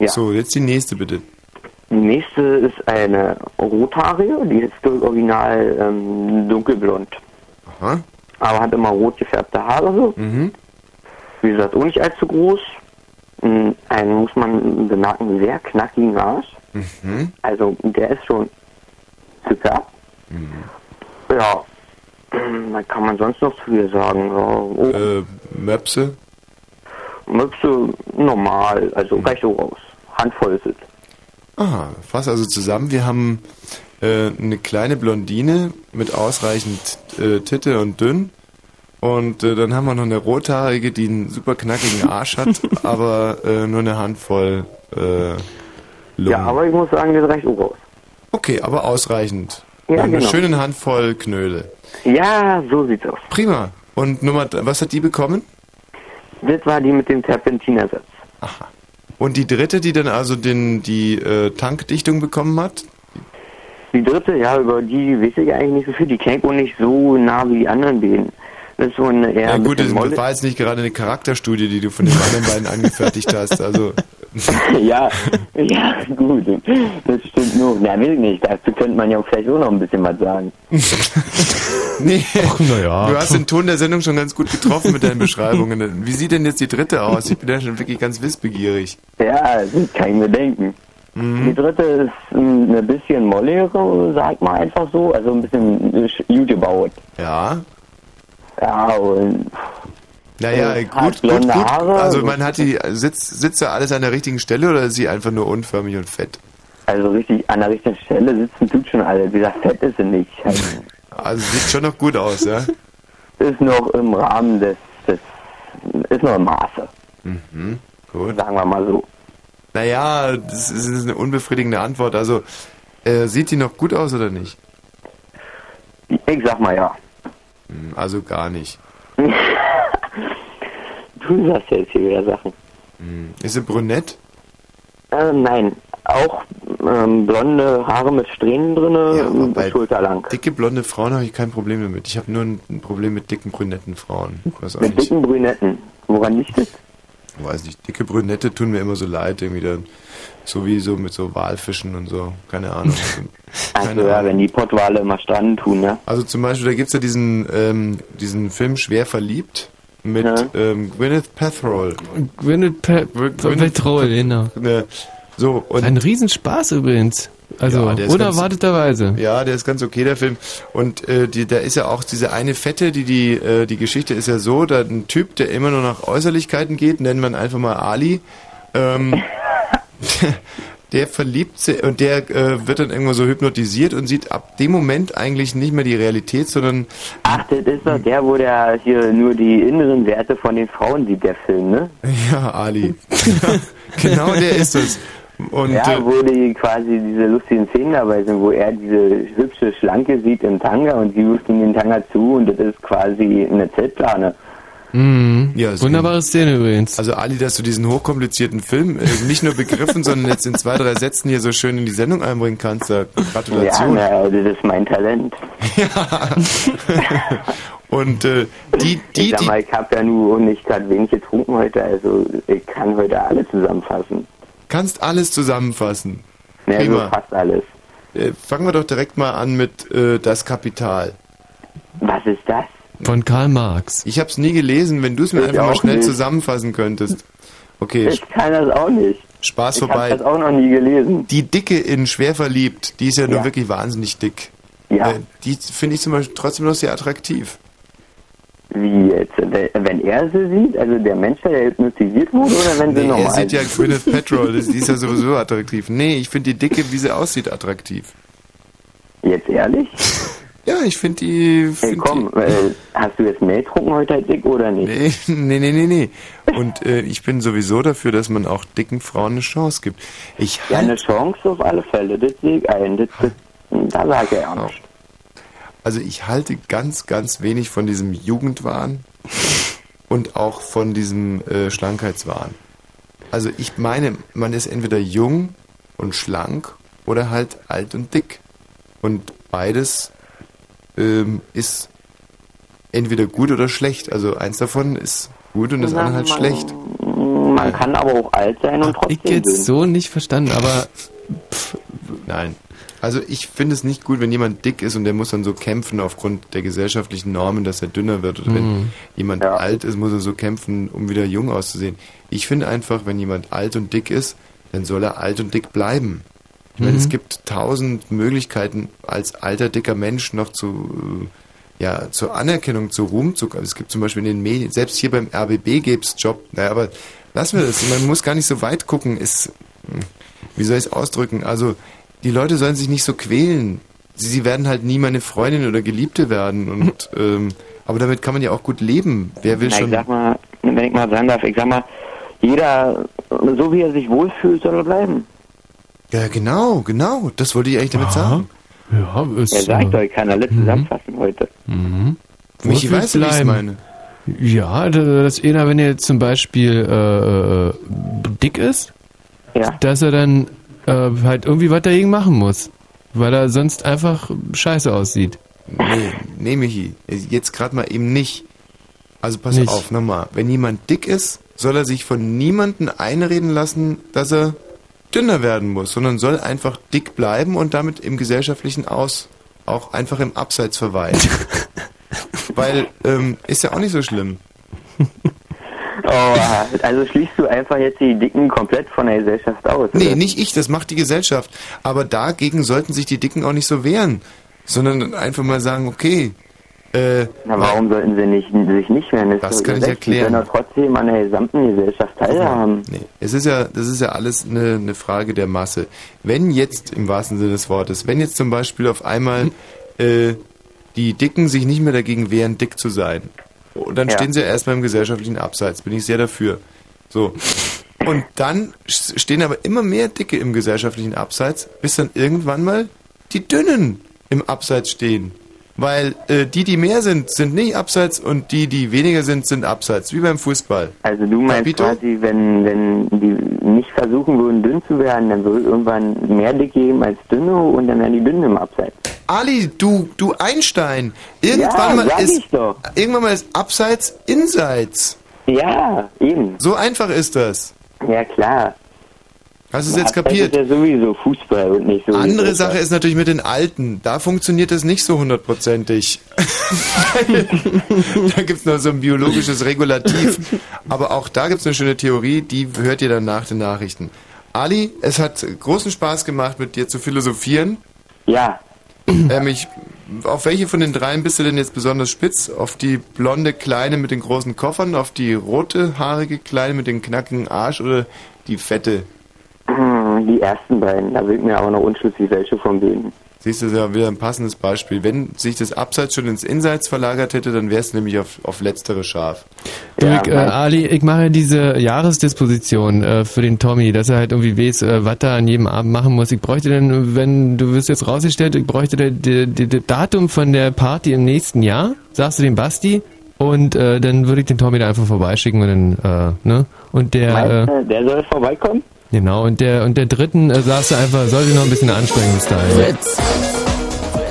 Speaker 24: Ja.
Speaker 1: So, jetzt die nächste, bitte.
Speaker 24: Die nächste ist eine Rothaarige, die ist Original ähm, dunkelblond.
Speaker 1: Aha.
Speaker 24: Aber hat immer rot gefärbte Haare so.
Speaker 1: Mhm.
Speaker 24: Wie gesagt, auch nicht allzu groß. Mm, Einen muss man bemerken, sehr knackigen Arsch.
Speaker 1: Mhm.
Speaker 24: Also der ist schon super. Ja. Was kann man sonst noch zu ihr sagen? Oh,
Speaker 1: Äh, Möpse?
Speaker 24: Möpse normal, also reicht so raus. Handvoll ist es.
Speaker 1: Aha, fass also zusammen. Wir haben äh, eine kleine Blondine mit ausreichend äh, Titte und dünn. Und äh, dann haben wir noch eine rothaarige, die einen super knackigen Arsch hat, aber äh, nur eine Handvoll äh, Lungen.
Speaker 24: Ja, aber ich muss sagen, das reicht auch raus.
Speaker 1: Okay, aber ausreichend.
Speaker 24: Ja,
Speaker 1: eine
Speaker 24: genau.
Speaker 1: schöne Handvoll Knödel.
Speaker 24: Ja, so sieht's aus.
Speaker 1: Prima. Und Nummer, was hat die bekommen?
Speaker 24: Das war die mit dem Terpentinersatz.
Speaker 1: Und die dritte, die dann also den, die äh, Tankdichtung bekommen hat?
Speaker 24: Die dritte, ja, über die weiß ich eigentlich nicht so viel. Die kennt auch nicht so nah wie die anderen beiden. So eine eher
Speaker 1: Ja,
Speaker 24: ein
Speaker 1: gut, das
Speaker 24: Molle.
Speaker 1: war jetzt nicht gerade eine Charakterstudie, die du von den anderen beiden angefertigt hast. Also,
Speaker 24: ja, ja, gut. Das stimmt nur. Na, will ich nicht. Dazu könnte man ja vielleicht auch noch ein bisschen was sagen.
Speaker 1: nee,
Speaker 2: naja.
Speaker 1: du hast den Ton der Sendung schon ganz gut getroffen mit deinen Beschreibungen. Wie sieht denn jetzt die dritte aus? Ich bin ja schon wirklich ganz wissbegierig.
Speaker 24: Ja, das kann ich mir denken.
Speaker 1: Mhm.
Speaker 24: Die dritte ist ein bisschen molligere, sag mal einfach so. Also ein bisschen gut gebaut.
Speaker 1: Ja.
Speaker 24: Ja, und
Speaker 1: Naja, gut, gut, gut.
Speaker 24: Haare.
Speaker 1: Also man hat die, sitzt, sitzt da alles an der richtigen Stelle oder ist sie einfach nur unförmig und fett?
Speaker 24: also richtig an der richtigen Stelle sitzen tut schon alles. Wie gesagt, fett ist sie nicht.
Speaker 1: Also sieht schon noch gut aus, ja?
Speaker 24: ist noch im Rahmen des, des ist noch im Maße.
Speaker 1: Mhm, gut.
Speaker 24: Sagen wir mal so.
Speaker 1: Naja, das ist eine unbefriedigende Antwort. Also, äh, sieht die noch gut aus oder nicht?
Speaker 24: Ich sag mal ja.
Speaker 1: Hm, Also gar nicht.
Speaker 24: Du sagst ja jetzt hier wieder Sachen.
Speaker 1: Hm. Ist sie brünett?
Speaker 24: Äh, nein, auch ähm, blonde Haare mit Strähnen drin, ja, schulterlang.
Speaker 1: Dicke blonde Frauen habe ich kein Problem damit. Ich habe nur ein Problem mit dicken brünetten Frauen.
Speaker 24: Mit dicken Brünetten. Woran liegt das?
Speaker 1: Ich weiß nicht. Dicke Brünette tun mir immer so leid, irgendwie dann. So wie so mit so Walfischen und so. Keine Ahnung.
Speaker 24: Also ja, wenn die Pottwale immer stranden tun, ne?
Speaker 1: Also zum Beispiel, da gibt's ja diesen, ähm, diesen Film Schwer verliebt mit ähm, Gwyneth Paltrow.
Speaker 2: Gwyneth Pa- Paltrow, genau.
Speaker 1: Ne, so, und
Speaker 2: Ein Riesenspaß übrigens. Also,
Speaker 1: Ja,
Speaker 2: unerwarteterweise.
Speaker 1: Ja, der ist ganz okay, der Film. Und äh, die, da ist ja auch diese eine Fette, die die äh, die Geschichte ist ja so, da ein Typ, der immer nur nach Äußerlichkeiten geht, nennen wir ihn einfach mal Ali. Ähm, der verliebt sich und der äh, wird dann irgendwo so hypnotisiert und sieht ab dem Moment eigentlich nicht mehr die Realität, sondern
Speaker 24: Ach, das ist doch der, wo der hier nur die inneren Werte von den Frauen sieht, der Film, ne?
Speaker 1: ja, Ali. genau der ist es. Und
Speaker 24: ja,
Speaker 1: äh,
Speaker 24: wo die quasi diese lustigen Szenen dabei sind, wo er diese hübsche Schlanke sieht im Tanga und sie ruft ihm den Tanga zu und das ist quasi eine Zeltplane.
Speaker 2: Mhm.
Speaker 1: Ja,
Speaker 2: Wunderbare Szene übrigens.
Speaker 1: Also Ali, dass du diesen hochkomplizierten Film äh, nicht nur begriffen, sondern jetzt in zwei, drei Sätzen hier so schön in die Sendung einbringen kannst, da Gratulation.
Speaker 24: Ja, na, das ist mein Talent.
Speaker 1: Und äh, die, die,
Speaker 24: ich sag mal, ich habe ja nur nicht gerade wenig getrunken heute, also ich kann heute alles zusammenfassen.
Speaker 1: Kannst alles zusammenfassen.
Speaker 24: Ja, so
Speaker 1: Prima.
Speaker 24: fast alles.
Speaker 1: Äh, fangen wir doch direkt mal an mit äh, Das Kapital.
Speaker 24: Was ist das?
Speaker 2: Von Karl Marx.
Speaker 1: Ich habe es nie gelesen, wenn du es mir
Speaker 24: Ich
Speaker 1: einfach mal schnell
Speaker 24: nicht.
Speaker 1: zusammenfassen könntest. Okay,
Speaker 24: Ich kann das auch nicht.
Speaker 1: Spaß
Speaker 24: Ich
Speaker 1: vorbei.
Speaker 24: habe das auch noch nie gelesen.
Speaker 1: Die Dicke in Schwer verliebt, die ist ja, nur
Speaker 24: Ja.
Speaker 1: wirklich wahnsinnig dick.
Speaker 24: Ja.
Speaker 1: Äh, die finde ich zum Beispiel trotzdem noch sehr attraktiv.
Speaker 24: Wie jetzt? Wenn er sie sieht, also der Mensch, der hypnotisiert wurde, oder wenn sie
Speaker 1: Nee,
Speaker 24: normal
Speaker 1: er sieht ja Gwyneth das- die ist ja sowieso attraktiv. Nee, ich finde die Dicke, wie sie aussieht, attraktiv.
Speaker 24: Jetzt ehrlich?
Speaker 1: Ja, ich finde die.
Speaker 24: Hey,
Speaker 1: Find
Speaker 24: komm,
Speaker 1: die,
Speaker 24: äh, hast du jetzt mehr getrunken heute als ich oder nicht?
Speaker 1: Nee, nee, nee, nee, nee. Und äh, ich bin sowieso dafür, dass man auch dicken Frauen eine Chance gibt. Ich
Speaker 24: Ja,
Speaker 1: halte
Speaker 24: eine Chance auf alle Fälle, das sehe ich ein. Das, das, da sage ich auch nicht.
Speaker 1: Also ich halte ganz, ganz wenig von diesem Jugendwahn und auch von diesem äh, Schlankheitswahn. Also ich meine, man ist entweder jung und schlank oder halt alt und dick. Und beides ähm, ist entweder gut oder schlecht. Also eins davon ist gut und das
Speaker 24: Na,
Speaker 1: andere halt
Speaker 24: man-
Speaker 1: schlecht.
Speaker 24: Man kann aber auch alt sein und
Speaker 2: Ich
Speaker 24: trotzdem
Speaker 2: jetzt
Speaker 24: dünn.
Speaker 2: so nicht verstanden, aber
Speaker 1: Nein. Also ich finde es nicht gut, wenn jemand dick ist und der muss dann so kämpfen aufgrund der gesellschaftlichen Normen, dass er dünner wird. Oder wenn
Speaker 2: Mhm.
Speaker 1: jemand alt ist, muss er so kämpfen, um wieder jung auszusehen. Ich finde einfach, wenn jemand alt und dick ist, dann soll er alt und dick bleiben. Ich meine,
Speaker 2: Mhm.
Speaker 1: es gibt tausend Möglichkeiten, als alter, dicker Mensch noch zu, äh, ja, zur Anerkennung, zu Ruhm zu kommen. Es gibt zum Beispiel in den Medien, selbst hier beim RBB gibt's Job. Naja, aber lassen wir das. Man muss gar nicht so weit gucken. Ist, hm, wie soll ich es ausdrücken? Also, die Leute sollen sich nicht so quälen. Sie, sie werden halt nie meine Freundin oder Geliebte werden. Und, ähm, aber damit kann man ja auch gut leben. Wer will
Speaker 24: Na, ich
Speaker 1: schon.
Speaker 24: sag mal, wenn ich mal sagen darf, ich sag mal, jeder, so wie er sich wohlfühlt, soll er bleiben.
Speaker 1: Ja, genau, genau. Das wollte ich eigentlich damit sagen.
Speaker 2: Ja, ist.
Speaker 24: Ja, sag ich doch, ich kann alles zusammenfassen heute.
Speaker 2: Mhm.
Speaker 1: Michi weiß, wie ich meine.
Speaker 2: Ja, da- dass einer, wenn er jetzt zum Beispiel äh, äh, dick ist, dass er dann äh, halt irgendwie was dagegen machen muss. Weil er sonst einfach scheiße aussieht.
Speaker 1: Nee, nee, Michi. Jetzt gerade mal eben nicht. Also pass
Speaker 2: Nicht.
Speaker 1: auf, nochmal. Wenn jemand dick ist, soll er sich von niemandem einreden lassen, dass er dünner werden muss, sondern soll einfach dick bleiben und damit im gesellschaftlichen Aus auch einfach im Abseits verweilen. Weil, ähm, ist ja auch nicht so schlimm.
Speaker 24: Oh, also schließt du einfach jetzt die Dicken komplett von der Gesellschaft aus?
Speaker 1: Nee,
Speaker 24: oder?
Speaker 1: nicht ich, das macht die Gesellschaft. Aber dagegen sollten sich die Dicken auch nicht so wehren, sondern einfach mal sagen, okay, äh,
Speaker 24: Na, warum sollten sie nicht, sich nicht wehren?
Speaker 1: Das
Speaker 24: doch
Speaker 1: kann ich erklären.
Speaker 24: sollen doch trotzdem an der gesamten Gesellschaft teilhaben.
Speaker 1: Nee, es ist ja, das ist ja alles eine, eine Frage der Masse. Wenn jetzt, im wahrsten Sinne des Wortes, wenn jetzt zum Beispiel auf einmal äh, die Dicken sich nicht mehr dagegen wehren, dick zu sein, dann
Speaker 24: Ja.
Speaker 1: stehen sie ja erstmal im gesellschaftlichen Abseits, bin ich sehr dafür. So. Und dann stehen aber immer mehr Dicke im gesellschaftlichen Abseits, bis dann irgendwann mal die Dünnen im Abseits stehen. Weil äh, die, die mehr sind, sind nicht abseits und die, die weniger sind, sind abseits. Wie beim Fußball.
Speaker 24: Also du meinst
Speaker 1: Capito?
Speaker 24: quasi, wenn, wenn die nicht versuchen würden, dünn zu werden, dann würde es irgendwann mehr Dick geben als dünne und dann wären die dünnen im Abseits.
Speaker 1: Ali, du, du Einstein. Irgendwann
Speaker 24: Ja,
Speaker 1: mal ist irgendwann mal ist abseits inseits.
Speaker 24: Ja, eben.
Speaker 1: So einfach ist das.
Speaker 24: Ja, klar.
Speaker 1: Hast du es jetzt kapiert?
Speaker 24: ist ja sowieso Fußball und nicht so.
Speaker 1: Andere Sache ist natürlich mit den Alten. Da funktioniert das nicht so hundertprozentig. da gibt's noch so ein biologisches Regulativ. Aber auch da gibt's eine schöne Theorie, die hört ihr dann nach den Nachrichten. Ali, es hat großen Spaß gemacht, mit dir zu philosophieren.
Speaker 24: Ja.
Speaker 1: Ähm, ich, auf welche von den dreien bist du denn jetzt besonders spitz? Auf die blonde Kleine mit den großen Koffern, auf die rote haarige Kleine mit dem knackigen Arsch oder die fette?
Speaker 24: Hm, Die ersten beiden, da wird mir aber noch unschlüssig, welche von denen.
Speaker 1: Siehst du, das ist ja wieder ein passendes Beispiel. Wenn sich das Abseits schon ins Inseits verlagert hätte, dann wärst du nämlich auf, auf letztere scharf.
Speaker 2: Du, ich, äh, Ali, ich mache diese Jahresdisposition äh, für den Tommy, dass er halt irgendwie weiß, äh, was er an jedem Abend machen muss. Ich bräuchte denn, wenn du wirst jetzt rausgestellt, ich bräuchte das Datum von der Party im nächsten Jahr, sagst du dem Basti, und äh, dann würde ich den Tommy da einfach vorbeischicken und dann, äh, ne? Und der,
Speaker 24: Meinst
Speaker 2: äh,
Speaker 24: der soll vorbeikommen?
Speaker 2: Genau, und der und der dritten äh, sagst du einfach, soll sich noch ein bisschen anstrengen bis dahin.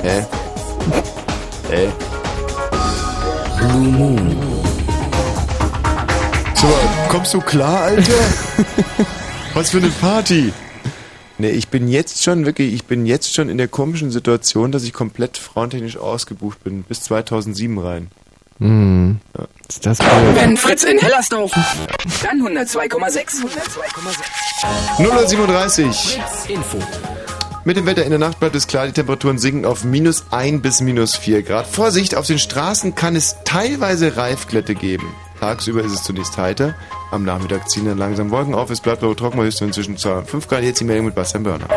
Speaker 1: Hä? Hä?
Speaker 19: Blue Moon.
Speaker 1: So, kommst du klar, Alter? Was für eine Party? Nee, ich bin jetzt schon wirklich, ich bin jetzt schon in der komischen Situation, dass ich komplett frauentechnisch ausgebucht bin, bis 2007 rein.
Speaker 2: Hm. Ist das
Speaker 12: Wenn Fritz in Hellersdorf, dann 102,6.
Speaker 1: 037.
Speaker 12: Info.
Speaker 1: Mit dem Wetter in der Nacht bleibt es klar, die Temperaturen sinken auf minus 1 bis minus 4 Grad. Vorsicht, auf den Straßen kann es teilweise Reifglätte geben. Tagsüber ist es zunächst heiter, am Nachmittag ziehen dann langsam Wolken auf, es bleibt aber trocken, höchstens inzwischen 2 und 5 Grad. Jetzt die Meldung mit Bastian Börner.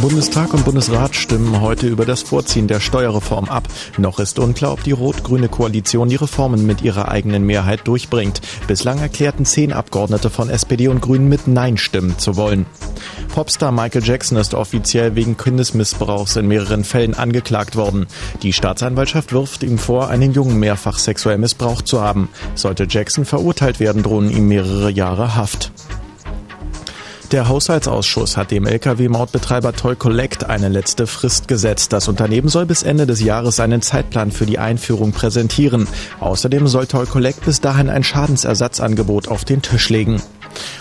Speaker 3: Bundestag und Bundesrat stimmen heute über das Vorziehen der Steuerreform ab. Noch ist unklar, ob die rot-grüne Koalition die Reformen mit ihrer eigenen Mehrheit durchbringt. Bislang erklärten zehn Abgeordnete von SPD und Grünen mit Nein stimmen zu wollen. Popstar Michael Jackson ist offiziell wegen Kindesmissbrauchs in mehreren Fällen angeklagt worden. Die Staatsanwaltschaft wirft ihm vor, einen Jungen mehrfach sexuell missbraucht zu haben. Sollte Jackson verurteilt werden, drohen ihm mehrere Jahre Haft. Der Haushaltsausschuss hat dem Lkw-Mautbetreiber Toll Collect eine letzte Frist gesetzt. Das Unternehmen soll bis Ende des Jahres einen Zeitplan für die Einführung präsentieren. Außerdem soll Toll Collect bis dahin ein Schadensersatzangebot auf den Tisch legen.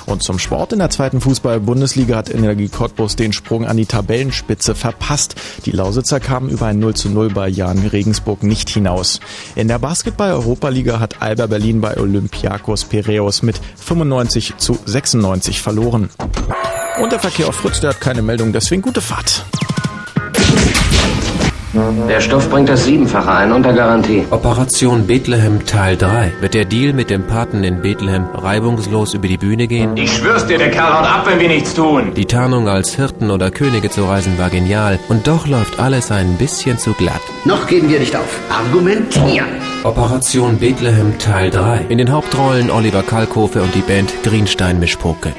Speaker 3: Und zum Sport in der zweiten Fußball-Bundesliga hat Energie Cottbus den Sprung an die Tabellenspitze verpasst. Die Lausitzer kamen über ein 0 zu 0 bei Jan Regensburg nicht hinaus. In der Basketball-Europaliga hat Alba Berlin bei Olympiakos Piraeus mit 95 zu 96 verloren. Und der Verkehr auf Fritz, der hat keine Meldung, deswegen gute Fahrt.
Speaker 25: Der Stoff bringt das Siebenfache ein unter Garantie.
Speaker 26: Operation Bethlehem Teil 3. Wird der Deal mit dem Paten in Bethlehem reibungslos über die Bühne gehen?
Speaker 25: Ich schwör's dir, der Kerl haut ab, wenn wir nichts tun.
Speaker 26: Die Tarnung als Hirten oder Könige zu reisen war genial und doch läuft alles ein bisschen zu glatt.
Speaker 25: Noch geben wir nicht auf. Argumentieren.
Speaker 26: Operation Bethlehem Teil 3. In den Hauptrollen Oliver Kalkofe und die Band Greenstein Mischpoke.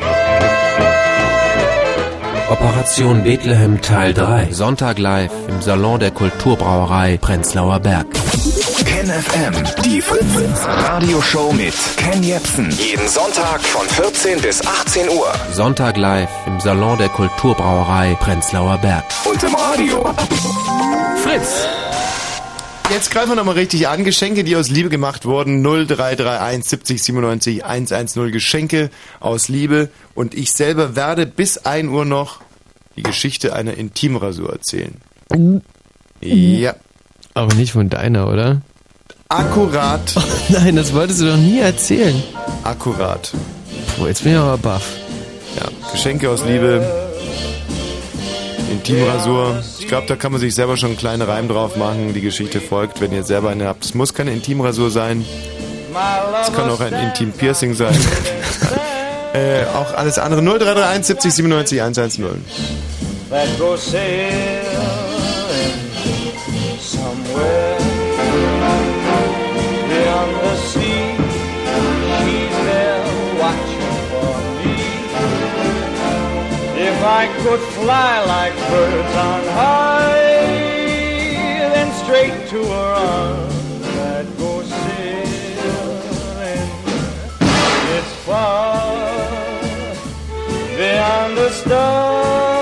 Speaker 26: Operation Bethlehem Teil 3. Sonntag live im Salon der Kulturbrauerei Prenzlauer Berg.
Speaker 13: Ken FM, die Fritz Radioshow mit Ken Jepsen. Jeden Sonntag von 14 bis 18 Uhr.
Speaker 26: Sonntag live im Salon der Kulturbrauerei Prenzlauer Berg.
Speaker 13: Und im Radio.
Speaker 1: Fritz! Jetzt greifen wir nochmal richtig an. Geschenke, die aus Liebe gemacht wurden. 0331 70 97 110 Geschenke aus Liebe. Und ich selber werde bis 1 Uhr noch die Geschichte einer Intimrasur erzählen. Ja.
Speaker 2: Aber nicht von deiner, oder?
Speaker 1: Akkurat.
Speaker 2: Nein, das wolltest du doch nie erzählen.
Speaker 1: Akkurat.
Speaker 2: Puh, jetzt bin ich aber baff.
Speaker 1: Ja, Geschenke aus Liebe. Intimrasur. Ich glaube, da kann man sich selber schon einen kleinen Reim drauf machen. Die Geschichte folgt, wenn ihr selber eine habt. Es muss keine Intimrasur sein. Es kann auch ein Intim-Piercing sein. äh, auch alles andere. 0331 70 97 110.
Speaker 14: that go sailing somewhere I could fly like birds on high, then straight to her arms I'd go sailing. It's far beyond the star,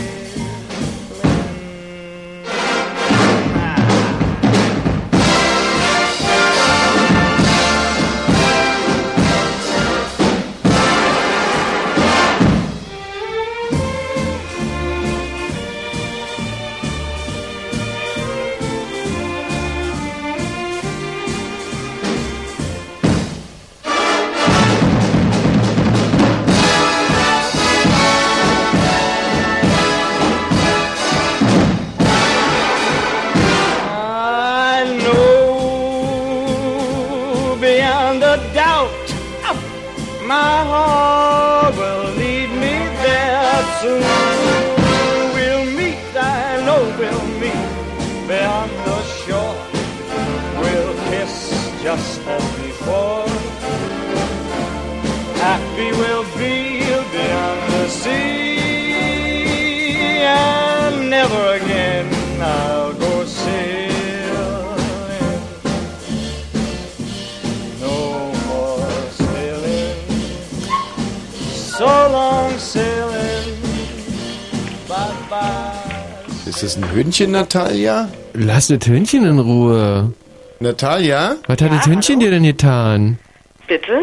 Speaker 1: Ist das ein Hündchen, Natalia?
Speaker 2: Lass das Hündchen in Ruhe.
Speaker 1: Natalia?
Speaker 2: Was hat das Hündchen dir denn getan?
Speaker 17: Bitte?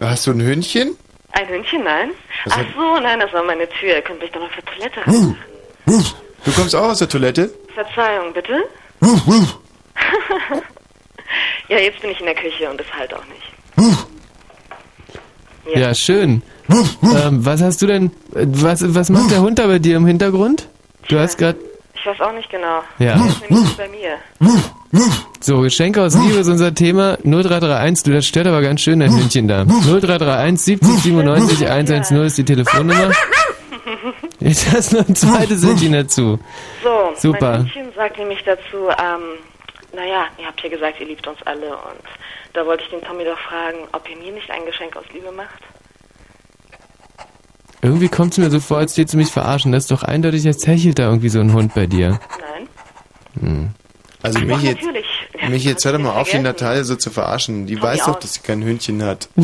Speaker 1: Hast du ein Hündchen?
Speaker 7: Ein Hündchen, nein?
Speaker 1: Was
Speaker 7: Ach
Speaker 1: hat-
Speaker 7: so, nein, das war meine Tür. Ihr könnt mich doch noch für Toilette rein.
Speaker 1: Du kommst auch aus der Toilette?
Speaker 7: Verzeihung, bitte? ja, jetzt bin ich in der Küche und das halt auch nicht.
Speaker 2: Ja, schön. ähm, was hast du denn, äh, was, was macht der Hund da bei dir im Hintergrund? Du hast gerade,
Speaker 7: Ich weiß auch nicht genau.
Speaker 2: Ja.
Speaker 7: Der ist nämlich nicht bei mir.
Speaker 2: so, Geschenke aus Liebe ist unser Thema. 0331, du, das stört aber ganz schön, dein Hündchen da. 0331 70 97 110 ist die Telefonnummer. Jetzt hast du noch ein zweites Hündchen dazu.
Speaker 7: So,
Speaker 2: Super.
Speaker 7: mein Mädchen sagt nämlich dazu, ähm, naja, ihr habt ja gesagt, ihr liebt uns alle und da wollte ich den Tommy doch fragen, ob ihr mir nicht ein Geschenk aus Liebe macht.
Speaker 2: Irgendwie kommt es mir so vor, als würdest du mich verarschen. Das ist doch eindeutig, als hechelt da irgendwie so ein Hund bei dir.
Speaker 7: Nein?
Speaker 2: Hm.
Speaker 1: Also
Speaker 7: Ach,
Speaker 1: mich
Speaker 7: doch,
Speaker 1: jetzt.
Speaker 7: Ja,
Speaker 1: mich jetzt hör doch mal auf, die. Natalia so zu verarschen. Die
Speaker 7: Komm
Speaker 1: weiß
Speaker 7: die
Speaker 1: doch,
Speaker 7: aus.
Speaker 1: dass sie kein Hündchen hat.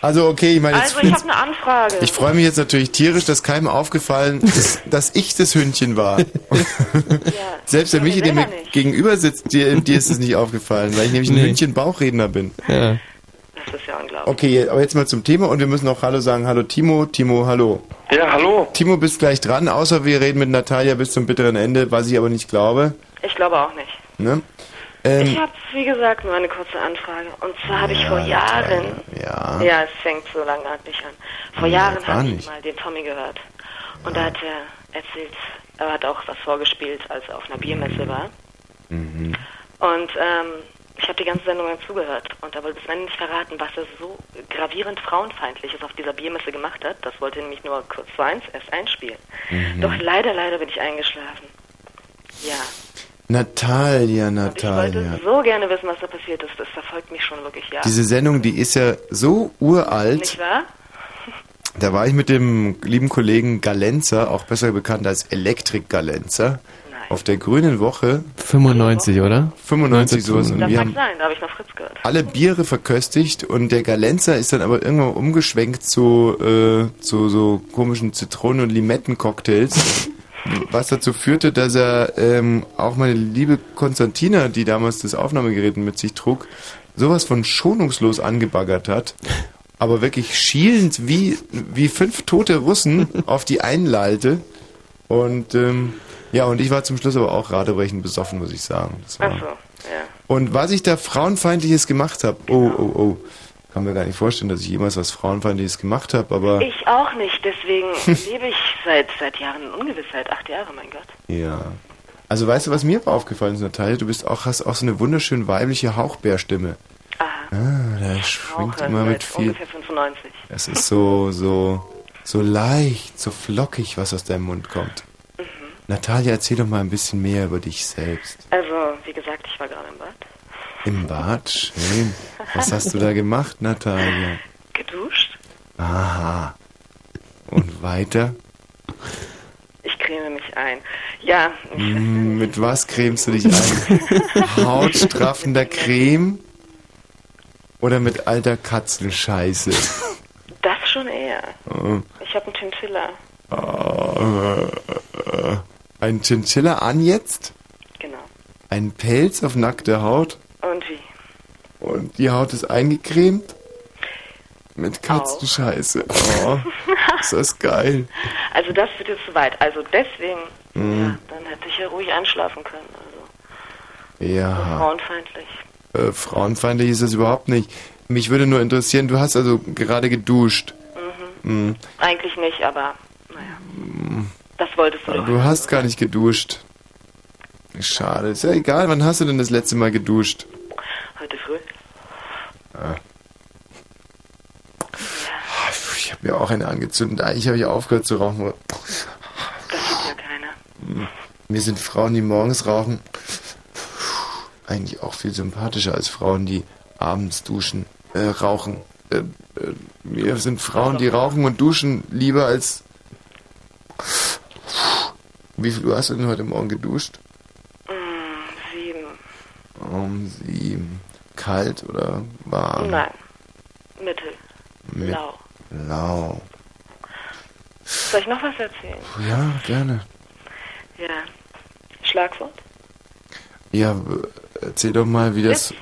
Speaker 1: Also okay, ich meine jetzt,
Speaker 7: Also, ich
Speaker 1: jetzt
Speaker 7: habe eine Anfrage.
Speaker 1: ich freue mich jetzt natürlich tierisch, dass keinem aufgefallen ist, dass ich das Hündchen war. Selbst der Michi, der mir gegenüber sitzt, dir, dir ist es nicht aufgefallen, weil ich nämlich ein
Speaker 2: Nee.
Speaker 1: Hündchen-Bauchredner bin.
Speaker 2: Ja.
Speaker 7: Das ist ja unglaublich.
Speaker 1: Okay, aber jetzt mal zum Thema und wir müssen auch Hallo sagen. Hallo Timo, Timo, hallo.
Speaker 18: Ja, hallo.
Speaker 1: Timo, bist gleich dran, außer wir reden mit Natalia bis zum bitteren Ende, was ich aber nicht glaube.
Speaker 7: Ich glaube auch nicht.
Speaker 1: Ne?
Speaker 7: ich
Speaker 1: Ähm,
Speaker 7: habe, wie gesagt, nur eine kurze Anfrage. Und zwar habe ich vor Jahren,
Speaker 1: ja.
Speaker 7: ja, es fängt so langatmig an. Vor
Speaker 1: Ja,
Speaker 7: Jahren habe ich mal den Tommy gehört. Und da hat er erzählt, er hat auch was vorgespielt, als er auf einer Biermesse war.
Speaker 1: Mhm.
Speaker 7: Und ähm, ich habe die ganze Sendung lang zugehört und er wollte bis Ende nicht verraten, was er so gravierend frauenfeindliches auf dieser Biermesse gemacht hat. Das wollte nämlich nur kurz vor eins erst einspielen.
Speaker 1: Mhm.
Speaker 7: Doch leider, leider bin ich eingeschlafen. Ja,
Speaker 1: Natalia,
Speaker 7: ich wollte
Speaker 1: Natalia.
Speaker 7: so gerne wissen, was da passiert ist. Das verfolgt mich schon wirklich Jahre.
Speaker 1: Diese Sendung, die ist ja so uralt.
Speaker 7: Nicht wahr?
Speaker 1: Da war ich mit dem lieben Kollegen Galenzer, auch besser bekannt als Elektrik Galenzer, auf der Grünen Woche.
Speaker 2: 95, oder?
Speaker 1: 95 sowas. Und
Speaker 7: Das
Speaker 1: wir
Speaker 7: mag
Speaker 1: haben
Speaker 7: sein, da habe ich noch Fritz gehört.
Speaker 1: alle Biere verköstigt und der Galenzer ist dann aber irgendwann umgeschwenkt zu, äh, zu so komischen Zitronen- und Limettencocktails. Was dazu führte, dass er ähm, auch meine liebe Konstantina, die damals das Aufnahmegerät mit sich trug, sowas von schonungslos angebaggert hat. Aber wirklich schielend wie, wie fünf tote Russen auf die einlallte. Und ähm, ja, und ich war zum Schluss aber auch radebrechend besoffen, muss ich sagen. Das war,
Speaker 7: Ach so, ja.
Speaker 1: und was ich da Frauenfeindliches gemacht habe, oh, oh, oh, kann mir gar nicht vorstellen, dass ich jemals was Frauenfeindliches gemacht habe, aber
Speaker 7: Ich auch nicht, deswegen lebe ich seit, seit Jahren in Ungewissheit. Acht Jahre, mein Gott.
Speaker 1: ja. Also weißt du, was mir aufgefallen ist, Natalia? Du bist auch, hast auch so eine wunderschön weibliche Hauchbärstimme. Ah, da schwingt immer mit viel.
Speaker 7: ungefähr 95.
Speaker 1: Es ist so, so, so leicht, so flockig, was aus deinem Mund kommt. Natalia, erzähl doch mal ein bisschen mehr über dich selbst.
Speaker 7: Also, wie gesagt, ich war gerade im Bad.
Speaker 1: Im Bad, schön. Was hast du da gemacht, Natalia?
Speaker 7: Geduscht.
Speaker 1: Aha. Und weiter?
Speaker 7: Ich creme mich ein. Ja,
Speaker 1: Mm, Mit was cremst du dich ein? Hautstraffender Creme? Oder mit alter Katzenscheiße?
Speaker 7: das schon eher.
Speaker 1: Oh,
Speaker 7: Ich habe einen Chinchilla.
Speaker 1: äh, Ein Chinchilla an jetzt?
Speaker 7: Genau.
Speaker 1: Ein Pelz auf nackter Haut?
Speaker 7: Und wie?
Speaker 1: Und die Haut ist eingecremt? Mit Katzenscheiße. Oh, ist das geil.
Speaker 7: Also, das wird jetzt zu weit. Also, deswegen,
Speaker 1: Mm,
Speaker 7: dann hätte ich ja ruhig einschlafen können. Also,
Speaker 1: ja.
Speaker 7: frauenfeindlich.
Speaker 1: Äh, frauenfeindlich ist das überhaupt nicht. Mich würde nur interessieren, du hast also gerade geduscht.
Speaker 7: Mhm.
Speaker 1: Mm,
Speaker 7: Eigentlich nicht, aber, naja.
Speaker 1: mm.
Speaker 7: Das wolltest du doch.
Speaker 1: du hast gar nicht geduscht. Schade. Ist ja egal. Wann hast du denn das letzte Mal geduscht?
Speaker 7: Heute früh.
Speaker 1: Ah. Ich habe mir auch eine angezündet. Eigentlich habe ich aufgehört zu rauchen.
Speaker 7: Das sieht ja keiner.
Speaker 1: Hm. Mir sind Frauen, die morgens rauchen, eigentlich auch viel sympathischer als Frauen, die abends duschen, äh, rauchen. Äh, äh, mir sind Frauen, die rauchen und duschen lieber als... Wie viel Uhr hast du denn heute Morgen geduscht?
Speaker 7: Mm, sieben.
Speaker 1: Um sieben. Kalt oder warm?
Speaker 7: Nein. Mittel.
Speaker 1: Mit
Speaker 7: Lau.
Speaker 1: Lau.
Speaker 7: Soll ich noch was erzählen?
Speaker 1: Ja, gerne.
Speaker 7: Ja. Schlagwort?
Speaker 1: Ja, erzähl doch mal, wie das...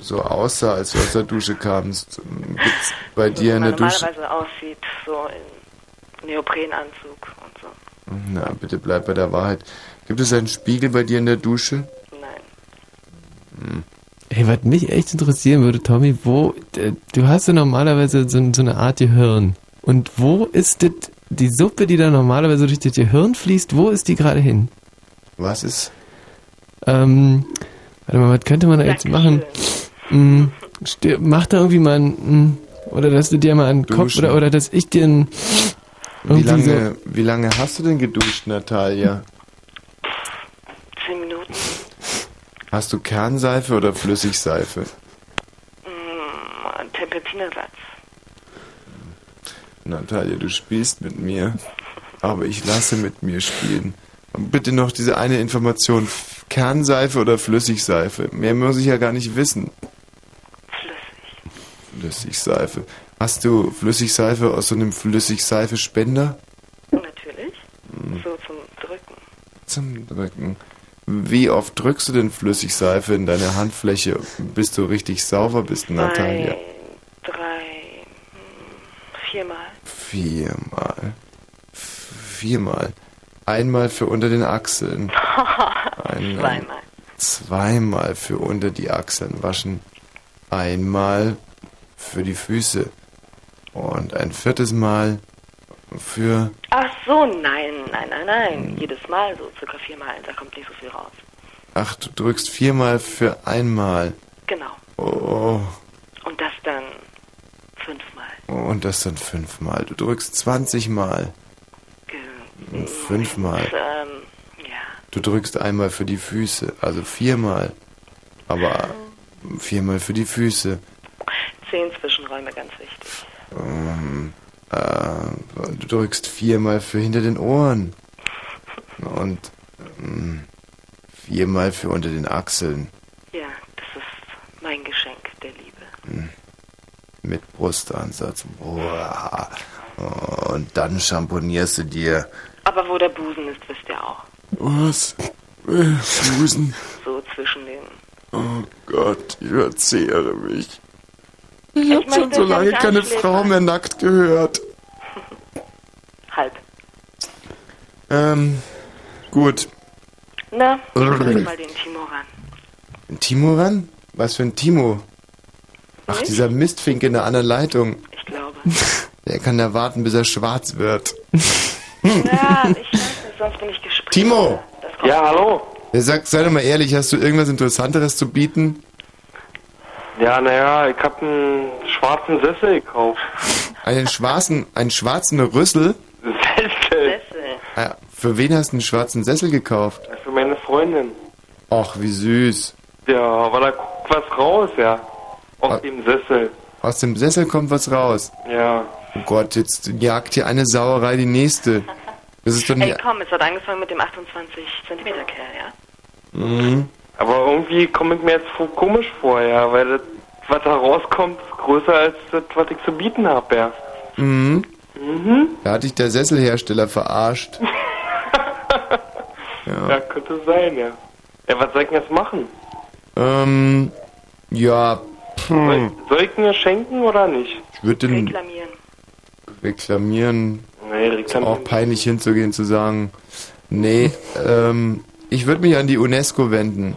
Speaker 1: so aussah, als du aus der Dusche kamst. Gibt's bei dir in der Dusche...
Speaker 7: normalerweise aussieht, so in Neoprenanzug und so.
Speaker 1: Na, bitte bleib bei der Wahrheit. Gibt es einen Spiegel bei dir in der Dusche? Hm.
Speaker 2: Ey, was mich echt interessieren würde, Tommy, wo, du hast ja normalerweise so, so eine Art Gehirn. Und wo ist das, die Suppe, die da normalerweise durch das Gehirn fließt, wo ist die gerade hin?
Speaker 1: Was ist?
Speaker 2: Ähm, warte mal, was könnte man da jetzt machen? Hm, mach da irgendwie mal ein, hm, oder dass du dir mal einen Kopf,
Speaker 1: Duschen.
Speaker 2: oder, oder dass ich dir
Speaker 1: Wie lange, wie lange hast du denn geduscht, Natalia?
Speaker 7: Zehn Minuten.
Speaker 1: Hast du Kernseife oder Flüssigseife?
Speaker 7: Mm, Terpentinersatz.
Speaker 1: Natalia, du spielst mit mir, aber ich lasse mit mir spielen. Und bitte noch diese eine Information. Kernseife oder Flüssigseife? Mehr muss ich ja gar nicht wissen. Flüssigseife. Hast du Flüssigseife aus so einem Flüssigseife-Spender?
Speaker 7: Natürlich.
Speaker 1: Hm.
Speaker 7: So zum Drücken.
Speaker 1: Zum Drücken. Wie oft drückst du denn Flüssigseife in deine Handfläche, bis du richtig sauber bist, Natalia?
Speaker 7: Drei, hm, viermal.
Speaker 1: Viermal. Viermal. Einmal für unter den Achseln. Einmal.
Speaker 7: Zweimal.
Speaker 1: Zweimal für unter die Achseln waschen. Einmal für die Füße. Und ein viertes Mal für...
Speaker 7: Ach so, nein, nein, nein, nein.
Speaker 1: Hm.
Speaker 7: Jedes Mal so circa viermal. Da kommt nicht so viel raus.
Speaker 1: Ach, du drückst viermal für einmal.
Speaker 7: Genau.
Speaker 1: Oh,
Speaker 7: Und das dann fünfmal.
Speaker 1: und das dann fünfmal. Du drückst 20 Mal. Fünfmal.
Speaker 7: Und, ähm,
Speaker 1: Du drückst einmal für die Füße, also viermal. Aber viermal für die Füße.
Speaker 7: zehn Zwischenräume, ganz wichtig.
Speaker 1: Ähm, äh, du drückst viermal für hinter den Ohren. Und ähm, viermal für unter den Achseln.
Speaker 7: Ja, das ist mein Geschenk der Liebe.
Speaker 1: Mit Brustansatz. Boah. Und dann champonierst du dir.
Speaker 7: Aber wo der Busen ist, wisst ihr auch.
Speaker 1: Was? Äh, Busen.
Speaker 7: So zwischen den.
Speaker 1: Oh Gott, ich verzehre mich. Ich
Speaker 7: Ich
Speaker 1: hab schon so lange keine. Frau mehr nackt gehört.
Speaker 7: Halb.
Speaker 1: Ähm, gut.
Speaker 7: Na,
Speaker 1: Brrr.
Speaker 7: drück mal den Timo ran.
Speaker 1: Ein Timo ran? Was für ein Timo? Ach,
Speaker 7: Nicht?
Speaker 1: dieser Mistfink in der anderen Leitung.
Speaker 7: Ich glaube.
Speaker 1: Der kann da warten, bis er schwarz wird.
Speaker 7: ja, ich weiß nicht, sonst bin ich gesprächig.
Speaker 1: Timo!
Speaker 18: Ja, hallo.
Speaker 1: Er sagt, sei doch mal ehrlich, hast du irgendwas Interessanteres zu bieten?
Speaker 18: Ja, naja, ich hab einen schwarzen Sessel gekauft.
Speaker 1: Einen schwarzen, einen schwarzen Rüssel?
Speaker 18: Sessel.
Speaker 1: Ah, für wen hast du einen schwarzen Sessel gekauft?
Speaker 18: Für meine Freundin.
Speaker 1: Ach, wie süß.
Speaker 18: Ja, weil da guckt was raus, ja. Aus
Speaker 1: Ah.
Speaker 18: dem Sessel.
Speaker 1: Aus dem Sessel kommt was raus.
Speaker 18: Ja.
Speaker 1: Oh Gott, jetzt jagt hier eine Sauerei die nächste. Das ist doch
Speaker 7: Ey,
Speaker 1: nicht...
Speaker 7: komm, es hat angefangen mit dem 28 Zentimeter Kerl, ja?
Speaker 1: Mhm.
Speaker 18: Aber irgendwie komme ich mir jetzt so komisch vor, ja, weil das, was da rauskommt, ist größer als das, was ich zu bieten habe, ja.
Speaker 1: Mhm.
Speaker 18: Mhm.
Speaker 1: Da hat dich der Sesselhersteller verarscht.
Speaker 18: Ja, könnte sein, ja. Ja, was soll ich denn jetzt machen?
Speaker 1: Ähm, ja,
Speaker 18: Soll,
Speaker 1: pff,
Speaker 18: soll ich mir schenken oder nicht?
Speaker 1: ich würde den
Speaker 7: Reklamieren.
Speaker 1: reklamieren.
Speaker 18: Nee,
Speaker 1: Ist auch peinlich hinzugehen, zu sagen, nee, ähm, ich würde mich an die UNESCO wenden.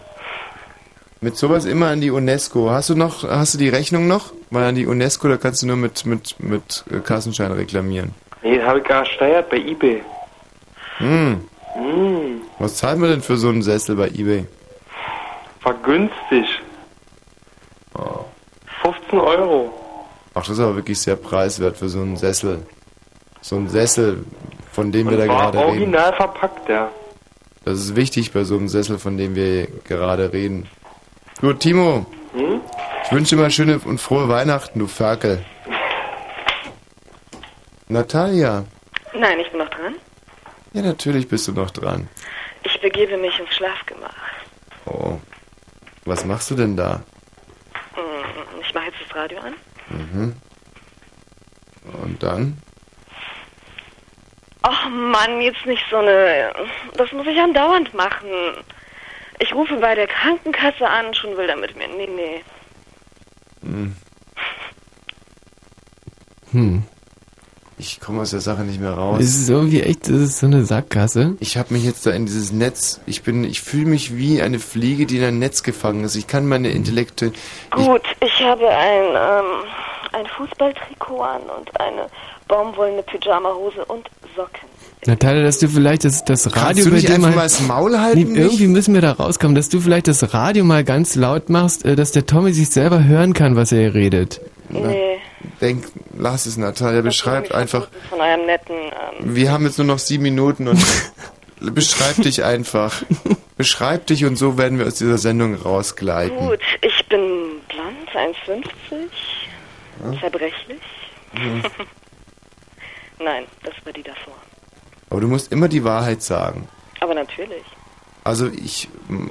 Speaker 1: Mit sowas immer an die UNESCO. Hast du noch, hast du die Rechnung noch? Weil an die UNESCO, da kannst du nur mit, mit, mit äh, Kassenschein reklamieren.
Speaker 18: Nee, habe ich gar steuert bei eBay.
Speaker 1: Hm.
Speaker 18: Hm,
Speaker 1: Was zahlen wir denn für so einen Sessel bei eBay?
Speaker 18: war günstig. 15 Euro.
Speaker 1: Ach, das ist aber wirklich sehr preiswert für so einen Sessel. So ein Sessel, von dem wir da
Speaker 18: Und
Speaker 1: gerade reden.
Speaker 18: original verpackt, ja.
Speaker 1: Das ist wichtig bei so einem Sessel, von dem wir gerade reden. Gut, Timo.
Speaker 18: Hm?
Speaker 1: Ich wünsche dir mal schöne und frohe Weihnachten, du Ferkel. Natalia.
Speaker 7: Nein, ich bin noch dran.
Speaker 1: Ja, natürlich bist du noch dran.
Speaker 7: Ich begebe mich ins Schlafgemach.
Speaker 1: Oh. Was machst du denn da?
Speaker 7: Hm, Ich mache jetzt das Radio an.
Speaker 1: Mhm. Und dann?
Speaker 7: Ach Mann, jetzt nicht so eine. Das muss ich andauernd machen. Ich rufe bei der Krankenkasse an, schon will er mit mir. Nee, nee.
Speaker 1: Hm.
Speaker 2: Hm.
Speaker 1: Ich komme aus der Sache nicht mehr raus.
Speaker 2: Es ist irgendwie echt, das ist so eine Sackgasse.
Speaker 1: Ich habe mich jetzt da in dieses Netz, ich bin, ich fühle mich wie eine Fliege, die in ein Netz gefangen ist. Ich kann meine Intellekte.
Speaker 7: Gut, ich habe ein, ähm, ein Fußballtrikot an und eine baumwollene Pyjamahose und Socken.
Speaker 2: Natalia, dass du vielleicht das, das Radio
Speaker 1: Kannst du
Speaker 2: bei
Speaker 1: nicht
Speaker 2: mal,
Speaker 1: mal das Maul halten,
Speaker 2: Nee, irgendwie müssen wir da rauskommen, dass du vielleicht das Radio mal ganz laut machst, äh, dass der Tommy sich selber hören kann, was er hier redet.
Speaker 7: Nee,
Speaker 1: Denk, lass es, Natalia, beschreib einfach.
Speaker 7: von eurem netten, ähm,
Speaker 1: Wir haben jetzt nur noch sieben Minuten und beschreib dich einfach. Beschreib dich und so werden wir aus dieser Sendung rausgleiten.
Speaker 7: gut, ich bin blond, 1,50,
Speaker 1: Ja.
Speaker 7: zerbrechlich.
Speaker 1: Mhm.
Speaker 7: Nein, das war die davor.
Speaker 1: Aber du musst immer die Wahrheit sagen.
Speaker 7: Aber natürlich.
Speaker 1: Also ich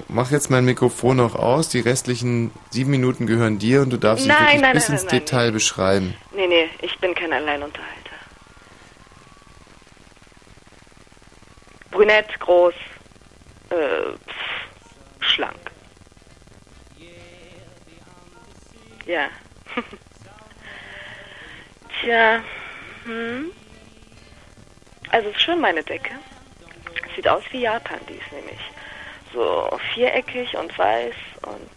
Speaker 1: mache jetzt mein Mikrofon noch aus, die restlichen sieben Minuten gehören dir und du darfst dich
Speaker 7: Nein,
Speaker 1: wirklich
Speaker 7: nein,
Speaker 1: bis
Speaker 7: nein,
Speaker 1: ins
Speaker 7: nein, nein.
Speaker 1: Detail beschreiben.
Speaker 7: Nee, nee, ich bin kein Alleinunterhalter. Brünett, groß, äh, pff, schlank. Ja. Tja, hm. Also es ist schon meine Decke. Sieht aus wie Japan, die ist nämlich so viereckig und weiß und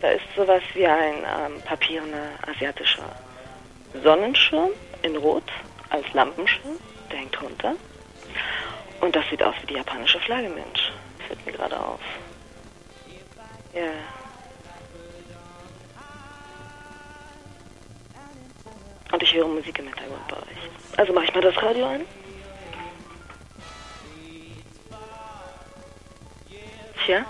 Speaker 7: da ist sowas wie ein ähm, papierner asiatischer Sonnenschirm in Rot als Lampenschirm, der hängt runter. Und das sieht aus wie die japanische Flagge, Mensch. Fällt mir gerade auf. Ja. Und ich höre Musik im Hintergrund bei euch. Also mache ich mal das Radio an. Tja.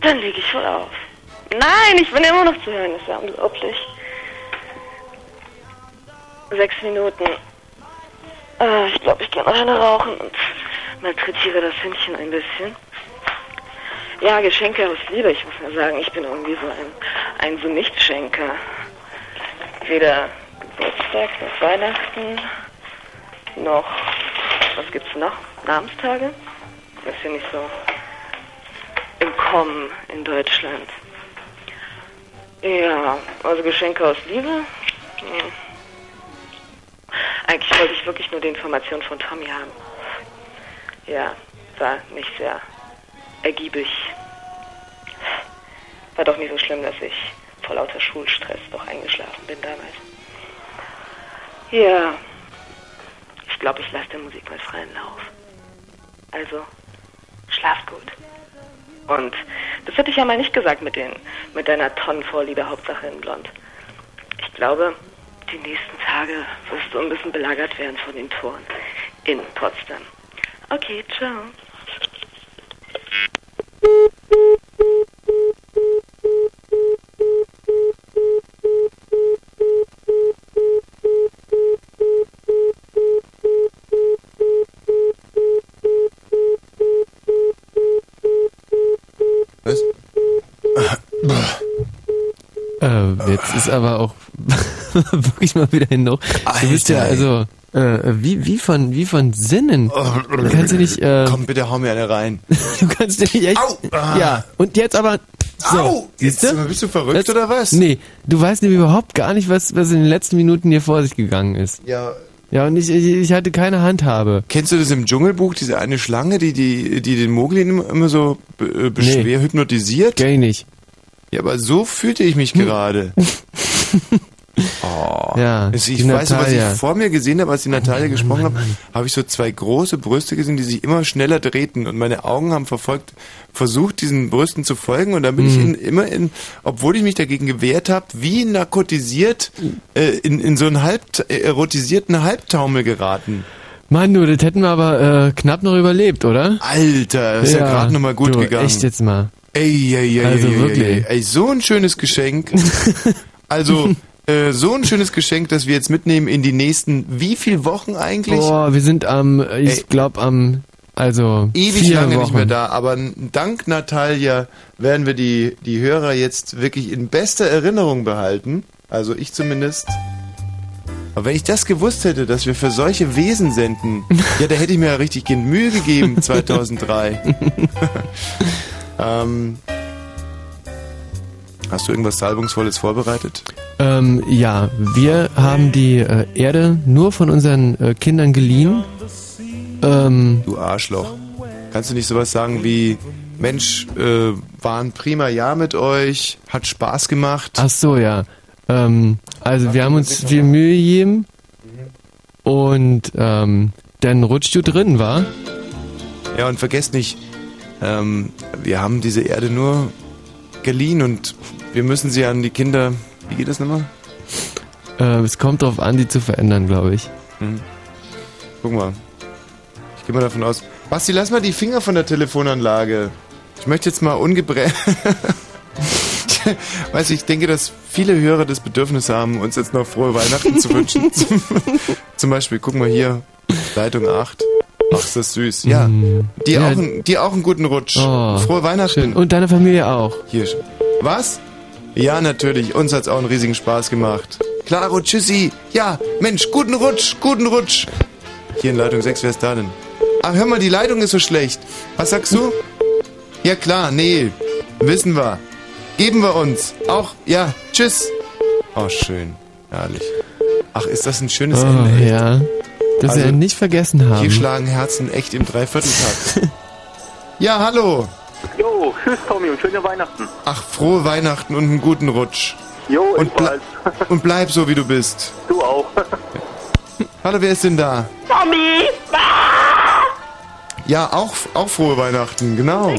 Speaker 7: Dann lege ich wohl auf. Nein, ich bin immer noch zu hören, ist ja unglaublich. Sechs Minuten. Ah, ich glaube, ich gehe noch eine rauchen und malträtiere das Händchen ein bisschen. Ja, Geschenke aus Liebe, ich muss mal sagen, ich bin irgendwie so ein, ein so Nichtschenker. Weder Geburtstag noch Weihnachten noch, was gibt's noch? Namenstage? Das ist ja nicht so im Kommen in Deutschland. Ja, also Geschenke aus Liebe. Hm. Eigentlich wollte ich wirklich nur die Information von Tommy haben. Ja, war nicht sehr ergiebig. War doch nicht so schlimm, dass ich vor lauter Schulstress doch eingeschlafen bin damals. Ja, ich glaube, ich lasse der Musik mal freien Lauf. Also, schlaft gut. Und das hätte ich ja mal nicht gesagt mit, den, mit deiner Tonnenvorliebe, Hauptsache in Blond. Ich glaube, die nächsten Tage wirst du ein bisschen belagert werden von den Toren in Potsdam. Okay, ciao.
Speaker 2: Äh, jetzt ist aber auch wirklich mal wieder hin noch. Du bist ja also äh, wie, wie von wie von Sinnen. Du kannst ja nicht. Äh,
Speaker 1: Komm, bitte hau mir eine rein.
Speaker 2: du kannst ja nicht echt. Ja. Und jetzt aber. So,
Speaker 1: Au! Jetzt,
Speaker 2: du?
Speaker 1: bist du verrückt
Speaker 2: Jetzt-
Speaker 1: oder was?
Speaker 2: Nee, du weißt nämlich überhaupt gar nicht, was, was in den letzten Minuten hier vor sich gegangen ist.
Speaker 1: Ja.
Speaker 2: Ja, und ich, ich, ich hatte keine Handhabe.
Speaker 1: Kennst du das im Dschungelbuch, diese eine Schlange, die, die, die den Mogli immer so äh, beschwer
Speaker 2: Nee.
Speaker 1: hypnotisiert?
Speaker 2: Kenn ich nicht.
Speaker 1: Ja, aber so fühlte ich mich gerade. Oh.
Speaker 2: Ja,
Speaker 1: Also ich weiß noch, was ich vor mir gesehen habe, als die Natalia gesprochen hat, habe ich so zwei große Brüste gesehen, die sich immer schneller drehten und meine Augen haben verfolgt, versucht, diesen Brüsten zu folgen und dann bin ich
Speaker 2: Mhm.
Speaker 1: in, immer in, obwohl ich mich dagegen gewehrt habe, wie narkotisiert äh, in, in so einen halb, äh, erotisierten Halbtaumel geraten.
Speaker 2: Mann, du, das hätten wir aber äh, knapp noch überlebt, oder?
Speaker 1: Alter, das ist ja, gerade nochmal gut
Speaker 2: du,
Speaker 1: gegangen.
Speaker 2: Echt jetzt mal.
Speaker 1: Ey, ey, ey,
Speaker 2: Also
Speaker 1: ey,
Speaker 2: wirklich.
Speaker 1: Ey, ey, so ein schönes Geschenk. Also, äh, so ein schönes Geschenk, das wir jetzt mitnehmen in die nächsten, wie viel Wochen eigentlich?
Speaker 2: Boah, wir sind am, ich glaube am, also
Speaker 1: Ewig lange
Speaker 2: Wochen.
Speaker 1: nicht mehr da, aber dank Natalia werden wir die, die Hörer jetzt wirklich in bester Erinnerung behalten. Also ich zumindest. Aber wenn ich das gewusst hätte, dass wir für solche Wesen senden, ja, da hätte ich mir ja richtig Mühe gegeben 2003. Ähm, hast du irgendwas Salbungsvolles vorbereitet?
Speaker 2: Ähm, ja, wir haben die äh, Erde nur von unseren äh, Kindern geliehen. Ähm,
Speaker 1: Du Arschloch. Kannst du nicht sowas sagen wie, Mensch, äh, war ein prima Jahr mit euch, hat Spaß gemacht?
Speaker 2: ach so, ja. Ähm, also wir haben uns viel Mühe gegeben und ähm, dann rutscht du drin, war?
Speaker 1: Ja, und vergesst nicht, ähm, wir haben diese Erde nur geliehen und wir müssen sie an die Kinder. Wie geht das nochmal?
Speaker 2: Äh, es kommt darauf an, die zu verändern, glaube ich.
Speaker 1: Mhm. Guck mal. Ich gehe mal davon aus. Basti, lass mal die Finger von der Telefonanlage. Ich möchte jetzt mal ungebremst. Weißt du, ich denke, dass viele Hörer das Bedürfnis haben, uns jetzt noch frohe Weihnachten zu wünschen. Zum, zum Beispiel, guck mal hier, Leitung 8. Ach, ist das süß. Ja, dir,
Speaker 2: Ja.
Speaker 1: auch, einen- dir auch einen guten Rutsch.
Speaker 2: Oh,
Speaker 1: frohe Weihnachten.
Speaker 2: Schön. Und deine Familie auch.
Speaker 1: Hier. Was? Ja, natürlich. Uns hat's auch einen riesigen Spaß gemacht. Klaro, tschüssi. Ja, Mensch, guten Rutsch, guten Rutsch. Hier in Leitung 6, wer ist da denn? Ah, hör mal, die Leitung ist so schlecht. Was sagst du? Ja klar, nee. Wissen wir. Geben wir uns. Auch, ja, tschüss. Oh, schön. Herrlich. Ach, ist das ein schönes
Speaker 2: Oh,
Speaker 1: Ende, echt?
Speaker 2: ja. Das
Speaker 1: Also,
Speaker 2: wir nicht vergessen haben.
Speaker 1: Hier schlagen Herzen echt im Dreivierteltakt. ja, hallo.
Speaker 27: Jo, tschüss Tommy und schöne Weihnachten.
Speaker 1: Ach, frohe Weihnachten und einen guten Rutsch.
Speaker 27: Jo,
Speaker 1: und, ble
Speaker 27: ebenfalls.
Speaker 1: und bleib so, wie du bist.
Speaker 27: Du auch.
Speaker 1: Hallo, wer ist denn da?
Speaker 22: Tommy!
Speaker 1: Ja, auch, auch frohe Weihnachten, genau.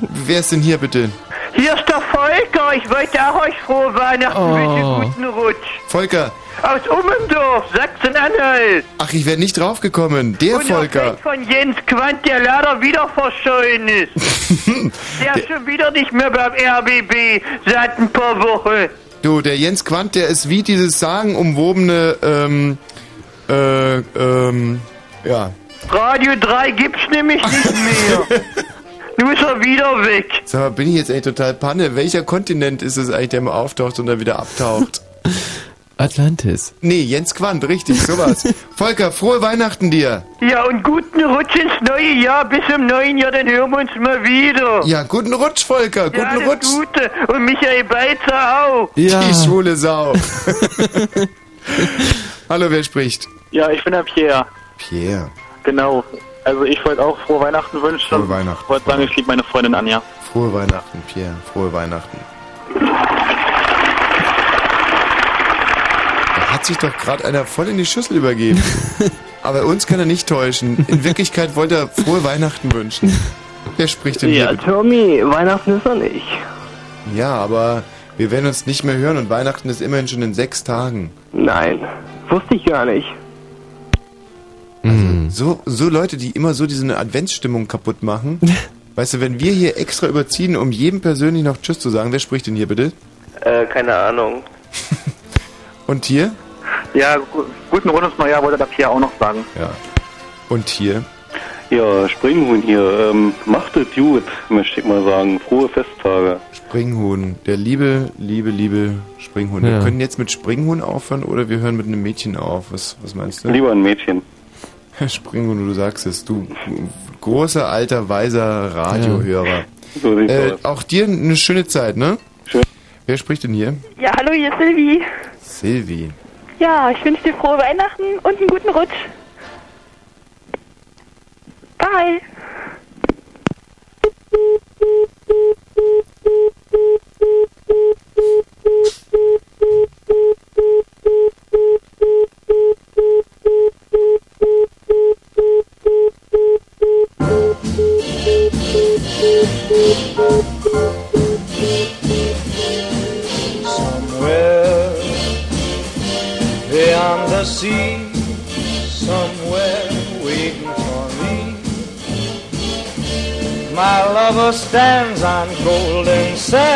Speaker 1: Wer ist denn hier bitte?
Speaker 28: Hier ist der Volker. Ich wollte auch euch frohe Weihnachten
Speaker 1: Oh.
Speaker 28: wünschen. Guten Rutsch.
Speaker 1: Volker.
Speaker 28: Aus Ummendorf, Sachsen-Anhalt.
Speaker 1: Ach, ich wäre nicht draufgekommen. Der
Speaker 28: Und der
Speaker 1: Volker.
Speaker 28: Von Jens Quandt, der leider wieder verschollen ist. der ist schon wieder nicht mehr beim RBB seit ein paar Wochen.
Speaker 1: Du, der Jens Quandt, der ist wie dieses sagenumwobene, ähm, äh, ähm, ja.
Speaker 28: Radio 3 gibt's nämlich nicht mehr. Nun ist er wieder weg.
Speaker 1: Sag mal, bin ich jetzt echt total Panne? Welcher Kontinent ist es eigentlich, der mal auftaucht und dann wieder abtaucht?
Speaker 2: Atlantis.
Speaker 1: Nee, Jens Quandt, richtig, sowas. Volker, frohe Weihnachten dir.
Speaker 28: Ja, und guten Rutsch ins neue Jahr. Bis im neuen Jahr, dann hören wir uns mal wieder.
Speaker 1: Ja, guten Rutsch, Volker, guten
Speaker 28: ja, das
Speaker 1: Rutsch.
Speaker 28: Gute. Und Michael Beitzer auch.
Speaker 1: Die schwule Sau. Hallo, wer spricht?
Speaker 27: Ja, ich bin der Pierre.
Speaker 1: Pierre.
Speaker 27: Genau. Also ich wollte auch frohe Weihnachten wünschen.
Speaker 1: Frohe Weihnachten.
Speaker 27: Ich wollte sagen, ich liebe meine Freundin Anja.
Speaker 1: Frohe Weihnachten, Pierre. Frohe Weihnachten. Da hat sich doch gerade einer voll in die Schüssel übergeben. Aber uns kann er nicht täuschen. In Wirklichkeit wollte er frohe Weihnachten wünschen. Wer spricht denn
Speaker 16: Ja,
Speaker 1: hier?
Speaker 16: Tommy, Weihnachten ist er nicht.
Speaker 1: Ja, aber wir werden uns nicht mehr hören und Weihnachten ist immerhin schon in sechs Tagen.
Speaker 16: Nein, wusste ich gar nicht.
Speaker 1: So, so Leute, die immer so diese Adventsstimmung kaputt machen. weißt du, wenn wir hier extra überziehen, um jedem persönlich noch Tschüss zu sagen, wer spricht denn hier bitte?
Speaker 27: Äh, keine Ahnung.
Speaker 1: Und hier?
Speaker 27: Ja, gu guten Rund ins neue Jahr wollte der Pierre auch noch sagen.
Speaker 1: Ja. Und hier?
Speaker 29: Ja, Springhuhn hier. Ähm, macht es gut, möchte ich mal sagen. Frohe Festtage.
Speaker 1: Springhuhn. Der liebe, liebe, liebe Springhuhn.
Speaker 29: Ja.
Speaker 1: Wir können jetzt mit Springhuhn aufhören oder wir hören mit einem Mädchen auf. Was, was meinst du?
Speaker 29: Lieber ein Mädchen.
Speaker 1: Springhuhn, du sagst es. Du großer, alter, weiser Radiohörer.
Speaker 29: So sieht's
Speaker 1: Äh, auch dir eine schöne Zeit, ne?
Speaker 29: Schön.
Speaker 1: Wer spricht denn hier?
Speaker 22: Ja, hallo, hier ist Silvi.
Speaker 1: Silvi.
Speaker 22: Ja, ich wünsche dir frohe Weihnachten und einen guten Rutsch. Bye.
Speaker 14: Somewhere sea, somewhere waiting for me. My lover stands on golden sands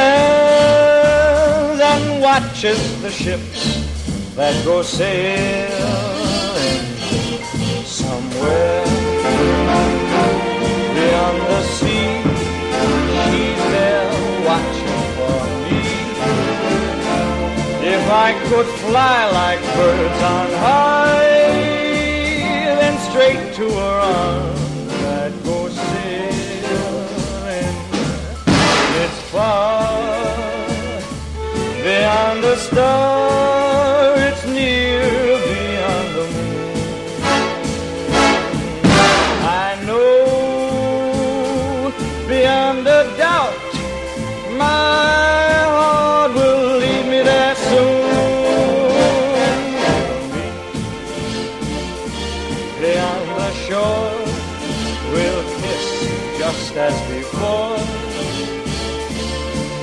Speaker 14: and watches the ships that go sailing somewhere beyond the sea. I could fly like birds on high, then straight to her arms I'd go sailing. It's far beyond the stars